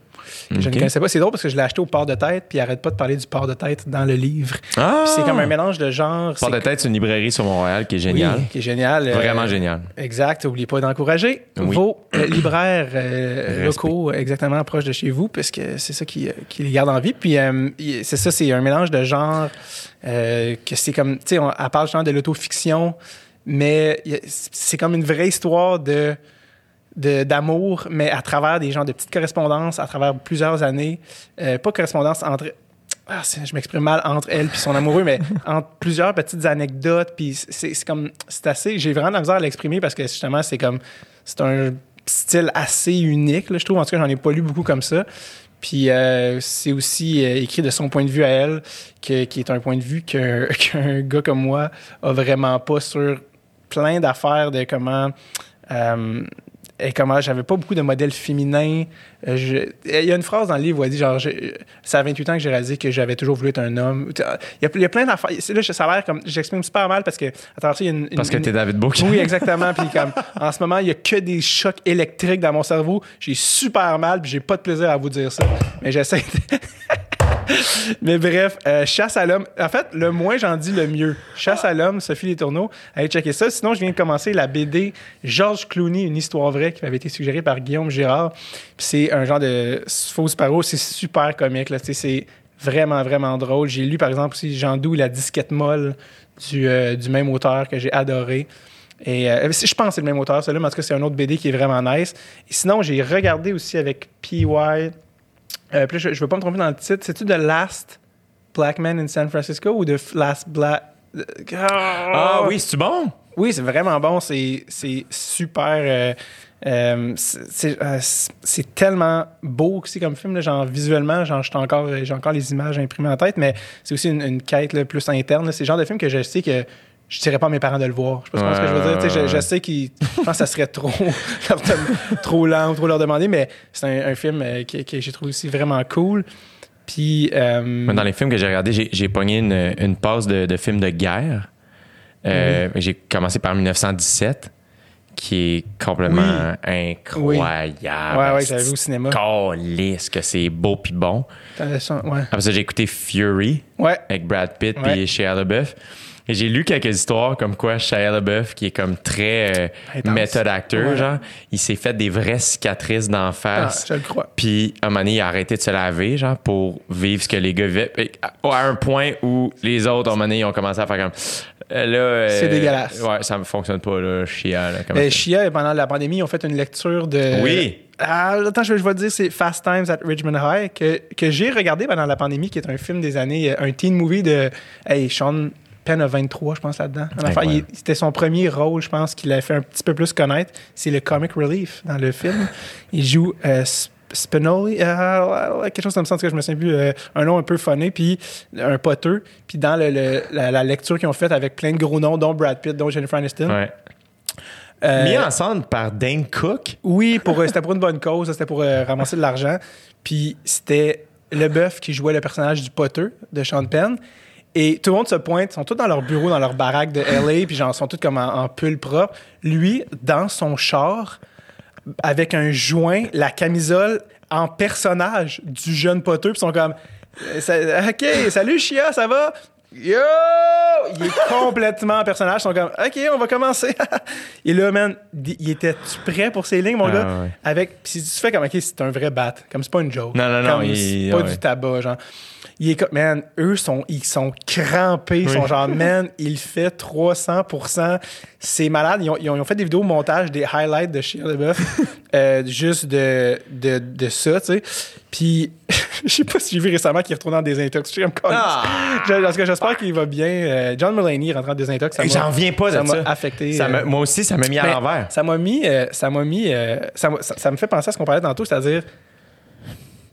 Je ne connaissais pas. C'est drôle parce que je l'ai acheté au port de tête, puis il arrête pas de parler du port de tête dans le livre. Ah! C'est comme un mélange de genres. Port de tête, c'est une librairie sur Montréal qui est géniale. Oui, qui est génial. Euh, Vraiment génial. Exact. N'oubliez pas d'encourager Oui. vos euh, libraires euh, locaux euh, exactement proches de chez vous, parce que c'est ça qui, euh, qui les garde en vie. Puis euh, c'est ça, c'est un mélange de genres euh, que c'est comme, tu sais, on- elle parle genre de l'autofiction, mais c'est comme une vraie histoire de- d'amour, mais à travers des genres de petites correspondances, à travers plusieurs années. Euh, pas correspondance entre. Ah, je m'exprime mal entre elle puis son amoureux, mais entre plusieurs petites anecdotes. Puis c'est comme. C'est assez. J'ai vraiment de la misère à l'exprimer parce que justement, c'est comme. C'est un style assez unique, là, je trouve. En tout cas, j'en ai pas lu beaucoup comme ça. Puis euh, c'est aussi euh, écrit de son point de vue à elle, que- qui est un point de vue qu'un gars comme moi a vraiment pas sur plein d'affaires de comment. euh, et comment j'avais pas beaucoup de modèles féminins. Euh, je- Il y a une phrase dans le livre où elle dit genre, c'est à 28 ans que j'ai réalisé que j'avais toujours voulu être un homme. Il y a, il y a plein d'affaires. Là, ça a l'air comme. J'exprime super mal parce que. À travers ça, il y a une. Parce que t'es David Book. oui, exactement. Puis comme, en ce moment, il y a que des chocs électriques dans mon cerveau. J'ai super mal, puis j'ai pas de plaisir à vous dire ça. Mais j'essaie. de- Mais bref, euh, Chasse à l'homme. En fait, le moins j'en dis, le mieux. Chasse à l'homme, Sophie Les Tourneaux. Allez checker ça. Sinon, je viens de commencer la BD Georges Clooney, une histoire vraie, qui m'avait été suggérée par Guillaume Girard. C'est un genre de fausse parole. C'est super comique. C'est vraiment, vraiment drôle. J'ai lu, par exemple, aussi Jean Doux, La disquette molle du, euh, du même auteur que j'ai adoré. Et euh, je pense que c'est le même auteur, celui-là, mais en tout cas, c'est un autre BD qui est vraiment nice. Et sinon, j'ai regardé aussi avec PY. Euh, puis là, je ne veux pas me tromper dans le titre. C'est-tu The Last Black Man in San Francisco ou The Last Black. Ah oui, c'est-tu bon? Oui, c'est vraiment bon. C'est c'est super. euh, euh, c'est- c'est euh, c'est tellement beau aussi comme film. Là, genre, visuellement, genre, j'ai encore, j'ai encore les images imprimées en tête, mais c'est aussi une, une quête là, plus interne. C'est le genre de film que je sais que je dirais pas à mes parents de le voir. Je sais pas ce que je veux dire. Je, je sais qu'ils. Je pense que ça serait trop, leur trop lent ou trop leur demander, mais c'est un, un film euh, que, que j'ai trouvé aussi vraiment cool. Puis. euh, Dans les films que j'ai regardés, j'ai, j'ai pogné une, une passe de, de films de guerre. Euh, J'ai commencé par 1917, qui est complètement incroyable. Ouais, ouais, j'avais vu au cinéma. Calisse que c'est beau pis bon. Ouais. Après ça, j'ai écouté Fury Ouais. avec Brad Pitt puis Shia LaBeouf. J'ai lu quelques histoires comme quoi Shia LaBeouf, qui est comme très euh, actor, Ouais. genre, il s'est fait des vraies cicatrices d'en Ah, face. je le crois. Puis, à un moment donné, il a arrêté de se laver, genre, pour vivre ce que les gars vivaient. À un point où les autres, à un moment donné, ils ont commencé à faire comme. euh, euh, C'est dégueulasse. Ouais, ça ne fonctionne pas, là, chia, là. ça- Chia, pendant la pandémie, ils ont fait une lecture de. Oui. Ah, attends, je vais, je vais te dire, c'est Fast Times at Richmond High, que, que j'ai regardé pendant la pandémie, qui est un film des années, un teen movie de. Hey, Sean Penn a 23, je pense, là-dedans. C'était son premier rôle, je pense, qu'il a fait un petit peu plus connaître. C'est le comic relief dans le film. Il joue euh, Sp- Spinelli, euh, quelque chose comme ça, en tout cas, je me souviens plus, euh, un nom un peu funné, puis un poteux. Puis dans le- le- la, la lecture qu'ils ont faite avec plein de gros noms, dont Brad Pitt, dont Jennifer Aniston. Ouais. euh, Mis ensemble par Dane Cook? oui, pour, euh, c'était pour une bonne cause, c'était pour euh, ramasser de l'argent. Puis c'était le bœuf qui jouait le personnage du poteux de Sean Penn. Et tout le monde se pointe, ils sont tous dans leur bureau, dans leur baraque de LA, puis genre, sont tous comme en, en pull propre. Lui, dans son char, avec un joint, la camisole en personnage du jeune poteux, puis ils sont comme euh, ça- OK, salut Chia, ça va? Yo! Il est complètement en personnage. Ils sont comme OK, on va commencer. Et là, man, il était-tu prêt pour ces lignes, mon Ah, gars? ouais. Avec. Puis si tu fais comme OK, c'est un vrai bat. Comme c'est pas une joke. Non, non, non, Comme il- c'est pas ouais. du tabac, genre. Il est comme, man, eux sont, ils sont crampés, ils sont genre, man, il fait 300%. C'est malade. Ils ont, ils ont- ils ont fait des vidéos montage, des highlights de Shia LaBeouf, euh, juste de, de, de ça, tu sais. Puis, je sais pas si j'ai vu récemment qu'il retourne en désintox. Je suis comme, Ah! Parce que j'espère qu'il va bien. Euh, John Mulaney rentre en désintox. J'en reviens pas de ça m'a affecté. Ça euh, moi aussi, ça m'a mis à l'envers. Ça m'a mis. ça m'a mis. ça, ça- ça me fait penser à ce qu'on parlait tantôt, c'est-à-dire.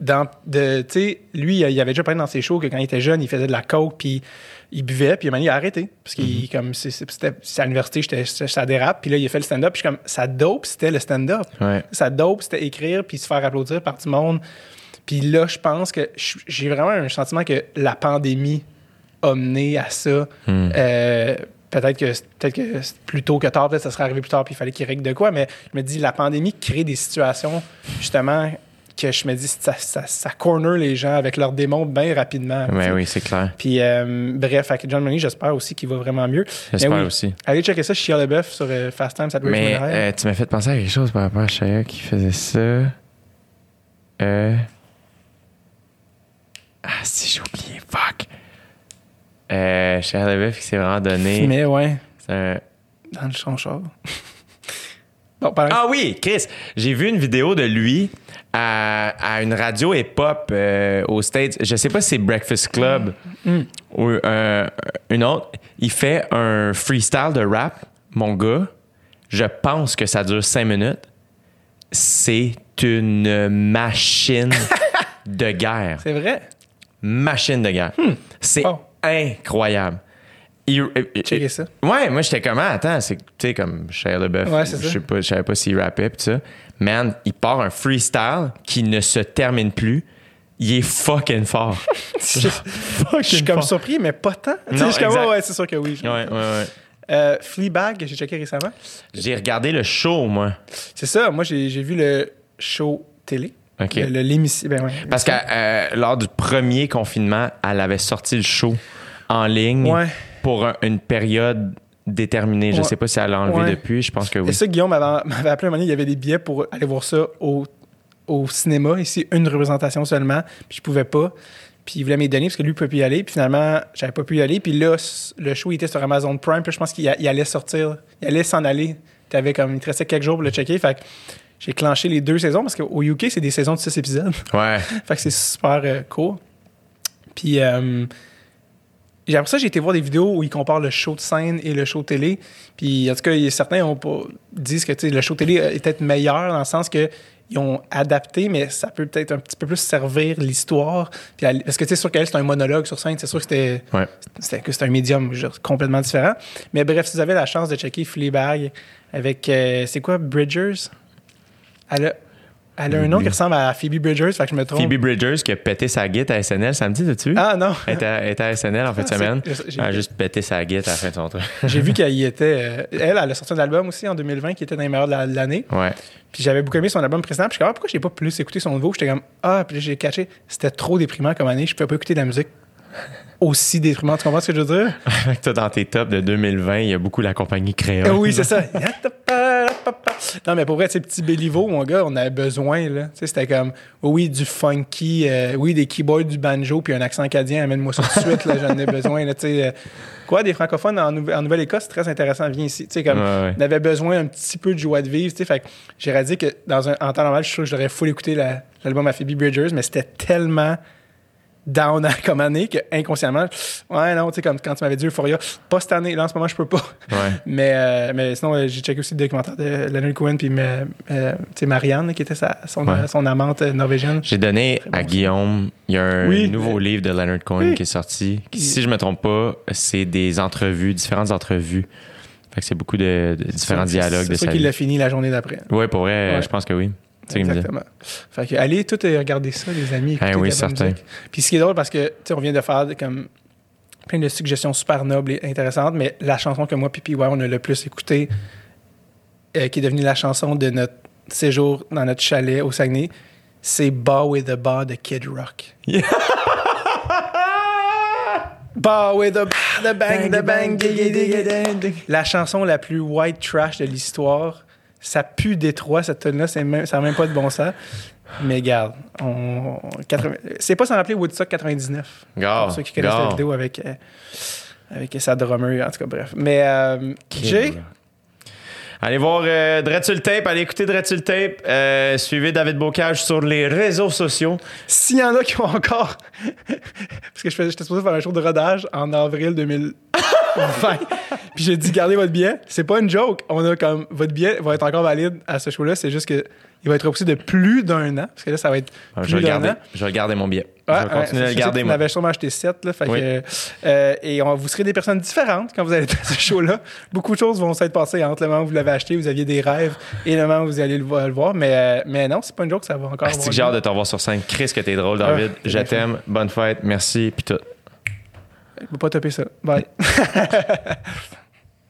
Dans, de, tu sais, lui, il avait déjà parlé dans ses shows que quand il était jeune, il faisait de la coke, puis il buvait, puis il a arrêté. Parce comme, c'est- c'est- c'était à l'université, ça dérape, puis là, il a fait le stand-up, puis je suis comme, sa dope, c'était le stand-up. Ouais. Sa dope, c'était écrire, puis se faire applaudir par tout le monde. Puis là, je pense que j'ai vraiment un sentiment que la pandémie a mené à ça. Hmm. Euh, peut-être que peut-être que plus tôt que tard, peut-être que ça serait arrivé plus tard, puis il fallait qu'il règle de quoi. Mais je me dis, la pandémie crée des situations, justement, que je me dis, ça, ça, ça corner les gens avec leurs démons bien rapidement. Mais Puis- oui, c'est clair. Puis, euh, bref, John Money, j'espère aussi qu'il va vraiment mieux. J'espère oui, aussi. Allez checker ça, Chia Leboeuf sur euh, Fast Times at Mais euh, tu m'as fait penser à quelque chose par rapport à Shia qui faisait ça. Euh... Ah, si j'ai oublié, fuck. Euh, Shia LaBeouf qui s'est vraiment donné. Mais ouais, C'est un- dans le son char. Ah oui, Chris, j'ai vu une vidéo de lui à, à une radio hip-hop euh, aux States. Je sais pas si c'est Breakfast Club ou euh, une autre. Il fait un freestyle de rap, mon gars. Je pense que ça dure cinq minutes. C'est une machine de guerre. c'est vrai? Machine de guerre. C'est Oh. incroyable. Il- euh, Checker ça. Ouais, moi j'étais comme ah, attends, c'est tu sais comme Shia LaBeouf. Ouais, je sais pas, je savais pas s'il rappait pis ça. Man, il part un freestyle qui ne se termine plus. Il est fucking fort. Je suis comme surpris, mais pas tant. Non, je comme, ouais, c'est sûr que oui. Ouais, ouais, ouais. Euh, Fleabag, j'ai checké récemment. J'ai regardé le show moi. C'est ça, moi j'ai vu le show télé. OK. Le- le-. Ben ouais, Parce que euh, lors du premier confinement, elle avait sorti le show en ligne Ouais. pour un- une période déterminée. Je Ouais. sais pas si elle l'a enlevé Ouais. depuis, je pense que Et oui. ça, Guillaume m'avait appelé un moment donné, il y avait des billets pour aller voir ça au, au cinéma, ici, une représentation seulement, puis je pouvais pas. Puis il voulait me les donner parce que lui, il pouvait plus y aller. Puis finalement, j'avais pas pu y aller. Puis là, le show il était sur Amazon Prime. Puis je pense qu'il allait sortir. Il allait s'en aller. T'avais comme, il te restait quelques jours pour le checker. Fait que j'ai clenché les deux saisons parce qu'au UK, c'est des saisons de six épisodes. Ouais. fait que c'est super euh, cool. Puis euh, j'ai- après ça, j'ai été voir des vidéos où ils comparent le show de scène et le show télé. Puis en tout cas, certains ont pas, disent que le show télé est peut-être meilleur dans le sens que ils ont adapté, mais ça peut peut-être un petit peu plus servir l'histoire. Parce que c'est sûr qu'elle, c'est un monologue sur scène. C'est sûr que c'était Ouais. un médium complètement différent. Mais bref, si vous avez la chance de checker Fleabag avec, euh, c'est quoi, Bridgers? Elle a, elle a un nom qui ressemble à Phoebe Bridgers, fait que je me trompe. Phoebe Bridgers qui a pété sa guitare à SNL samedi, vu? Ah non! Elle était, à- elle était à SNL en fin de Ah, semaine. Elle a juste pété sa guitare à la fin de son truc. J'ai vu qu'elle y était. euh, elle, elle a sorti un album aussi en 2020 qui était dans les meilleurs de la- de l'année. Ouais. Puis j'avais beaucoup aimé son album précédent. Puis je suis comme, ah, pourquoi j'ai pas plus écouté son nouveau? J'étais comme, ah, puis j'ai catché. C'était trop déprimant comme année. Je pouvais pas écouter de la musique aussi déprimante. Tu comprends ce que je veux dire? Toi, dans tes tops de 2020, il y a beaucoup la compagnie Créole. Ah oui, c'est ça. non, mais pour vrai, ces petits Béliveau, mon gars, on avait besoin, là. C'était comme, oui, du funky, euh, oui, des keyboards, du banjo, puis un accent acadien, amène-moi ça tout de suite, là, j'en ai besoin, là, euh, quoi, des francophones en, Nouve- en Nouvelle-Écosse, c'est très intéressant, viens ici. Tu sais, comme, Ouais, ouais. on avait besoin un petit peu de joie de vivre, tu sais. Fait que j'ai réalisé que, dans un, en temps normal, je suis sûr que j'aurais full écouté la- l'album à Phoebe Bridgers, mais c'était tellement down à- comme année que inconsciemment, ouais, non, tu sais, comme quand tu m'avais dit Euphoria, pas cette année, là, en ce moment, je peux pas. Ouais. Mais, euh, mais sinon, euh, j'ai checké aussi le documentaire de Leonard Cohen puis euh, Marianne, qui était sa, son, Ouais. son amante norvégienne. J'ai donné bon, à ça. Guillaume, il y a un Oui. nouveau livre de Leonard Cohen Oui. qui est sorti. qui, si je me trompe pas, c'est des entrevues, différentes entrevues. Fait que c'est beaucoup de, de différents dialogues de C'est sûr qu'il l'a fini la journée d'après. Ouais, pour vrai, Ouais. je pense que oui. Exactement. Fait que allez tout euh, regarder ça, les amis. écoutez Ah oui, certain. Puis ce qui est drôle, parce que, tu sais, on vient de faire comme plein de suggestions super nobles et intéressantes, mais la chanson que moi, Pipi, ouais, on a le plus écouté, euh, qui est devenue la chanson de notre séjour dans notre chalet au Saguenay, c'est Ba with the Ba de Kid Rock. Ba with the ba, the bang, the bang. La chanson la plus white trash de l'histoire. Ça pue Détroit, cette tune là ça n'a même pas de bon sens. Mais garde, on, on- 80 c'est pas sans rappeler Woodstock 99. Gare, pour ceux qui connaissent la vidéo avec, euh, avec sa drummer, en tout cas, bref. Mais euh, Jay, Allez voir euh, Dreadsul Tape, allez écouter Dreadsul Tape. Euh, suivez David Bocage sur les réseaux sociaux. s'il y en a qui ont encore. Parce que je faisais- j'étais supposé faire un show de rodage en avril 2020. Puis j'ai dit, gardez votre billet. C'est pas une joke. On a comme. Votre billet va être encore valide à ce show-là. C'est juste que. Il va être repoussé de plus d'un an. Parce que là, ça va être Euh, plus je, vais garder, an. je vais garder mon billet. Ouais, je vais continuer à le garder, moi. Vous avez sûrement acheté 7. Là, fait Oui. que, euh, et on, vous serez des personnes différentes quand vous allez être à ce show-là. Beaucoup de choses vont s'être passées entre le moment où vous l'avez acheté, vous aviez des rêves, et le moment où vous allez le, vo- le voir. Mais, euh, mais non, c'est pas une joke, ça va encore. Ah, c'est j'ai hâte de te revoir sur scène. Chris, que t'es drôle, David. Ah, c'est je t'aime. Bonne fête. Merci. Puis tout. Je peux pas taper ça. Bye.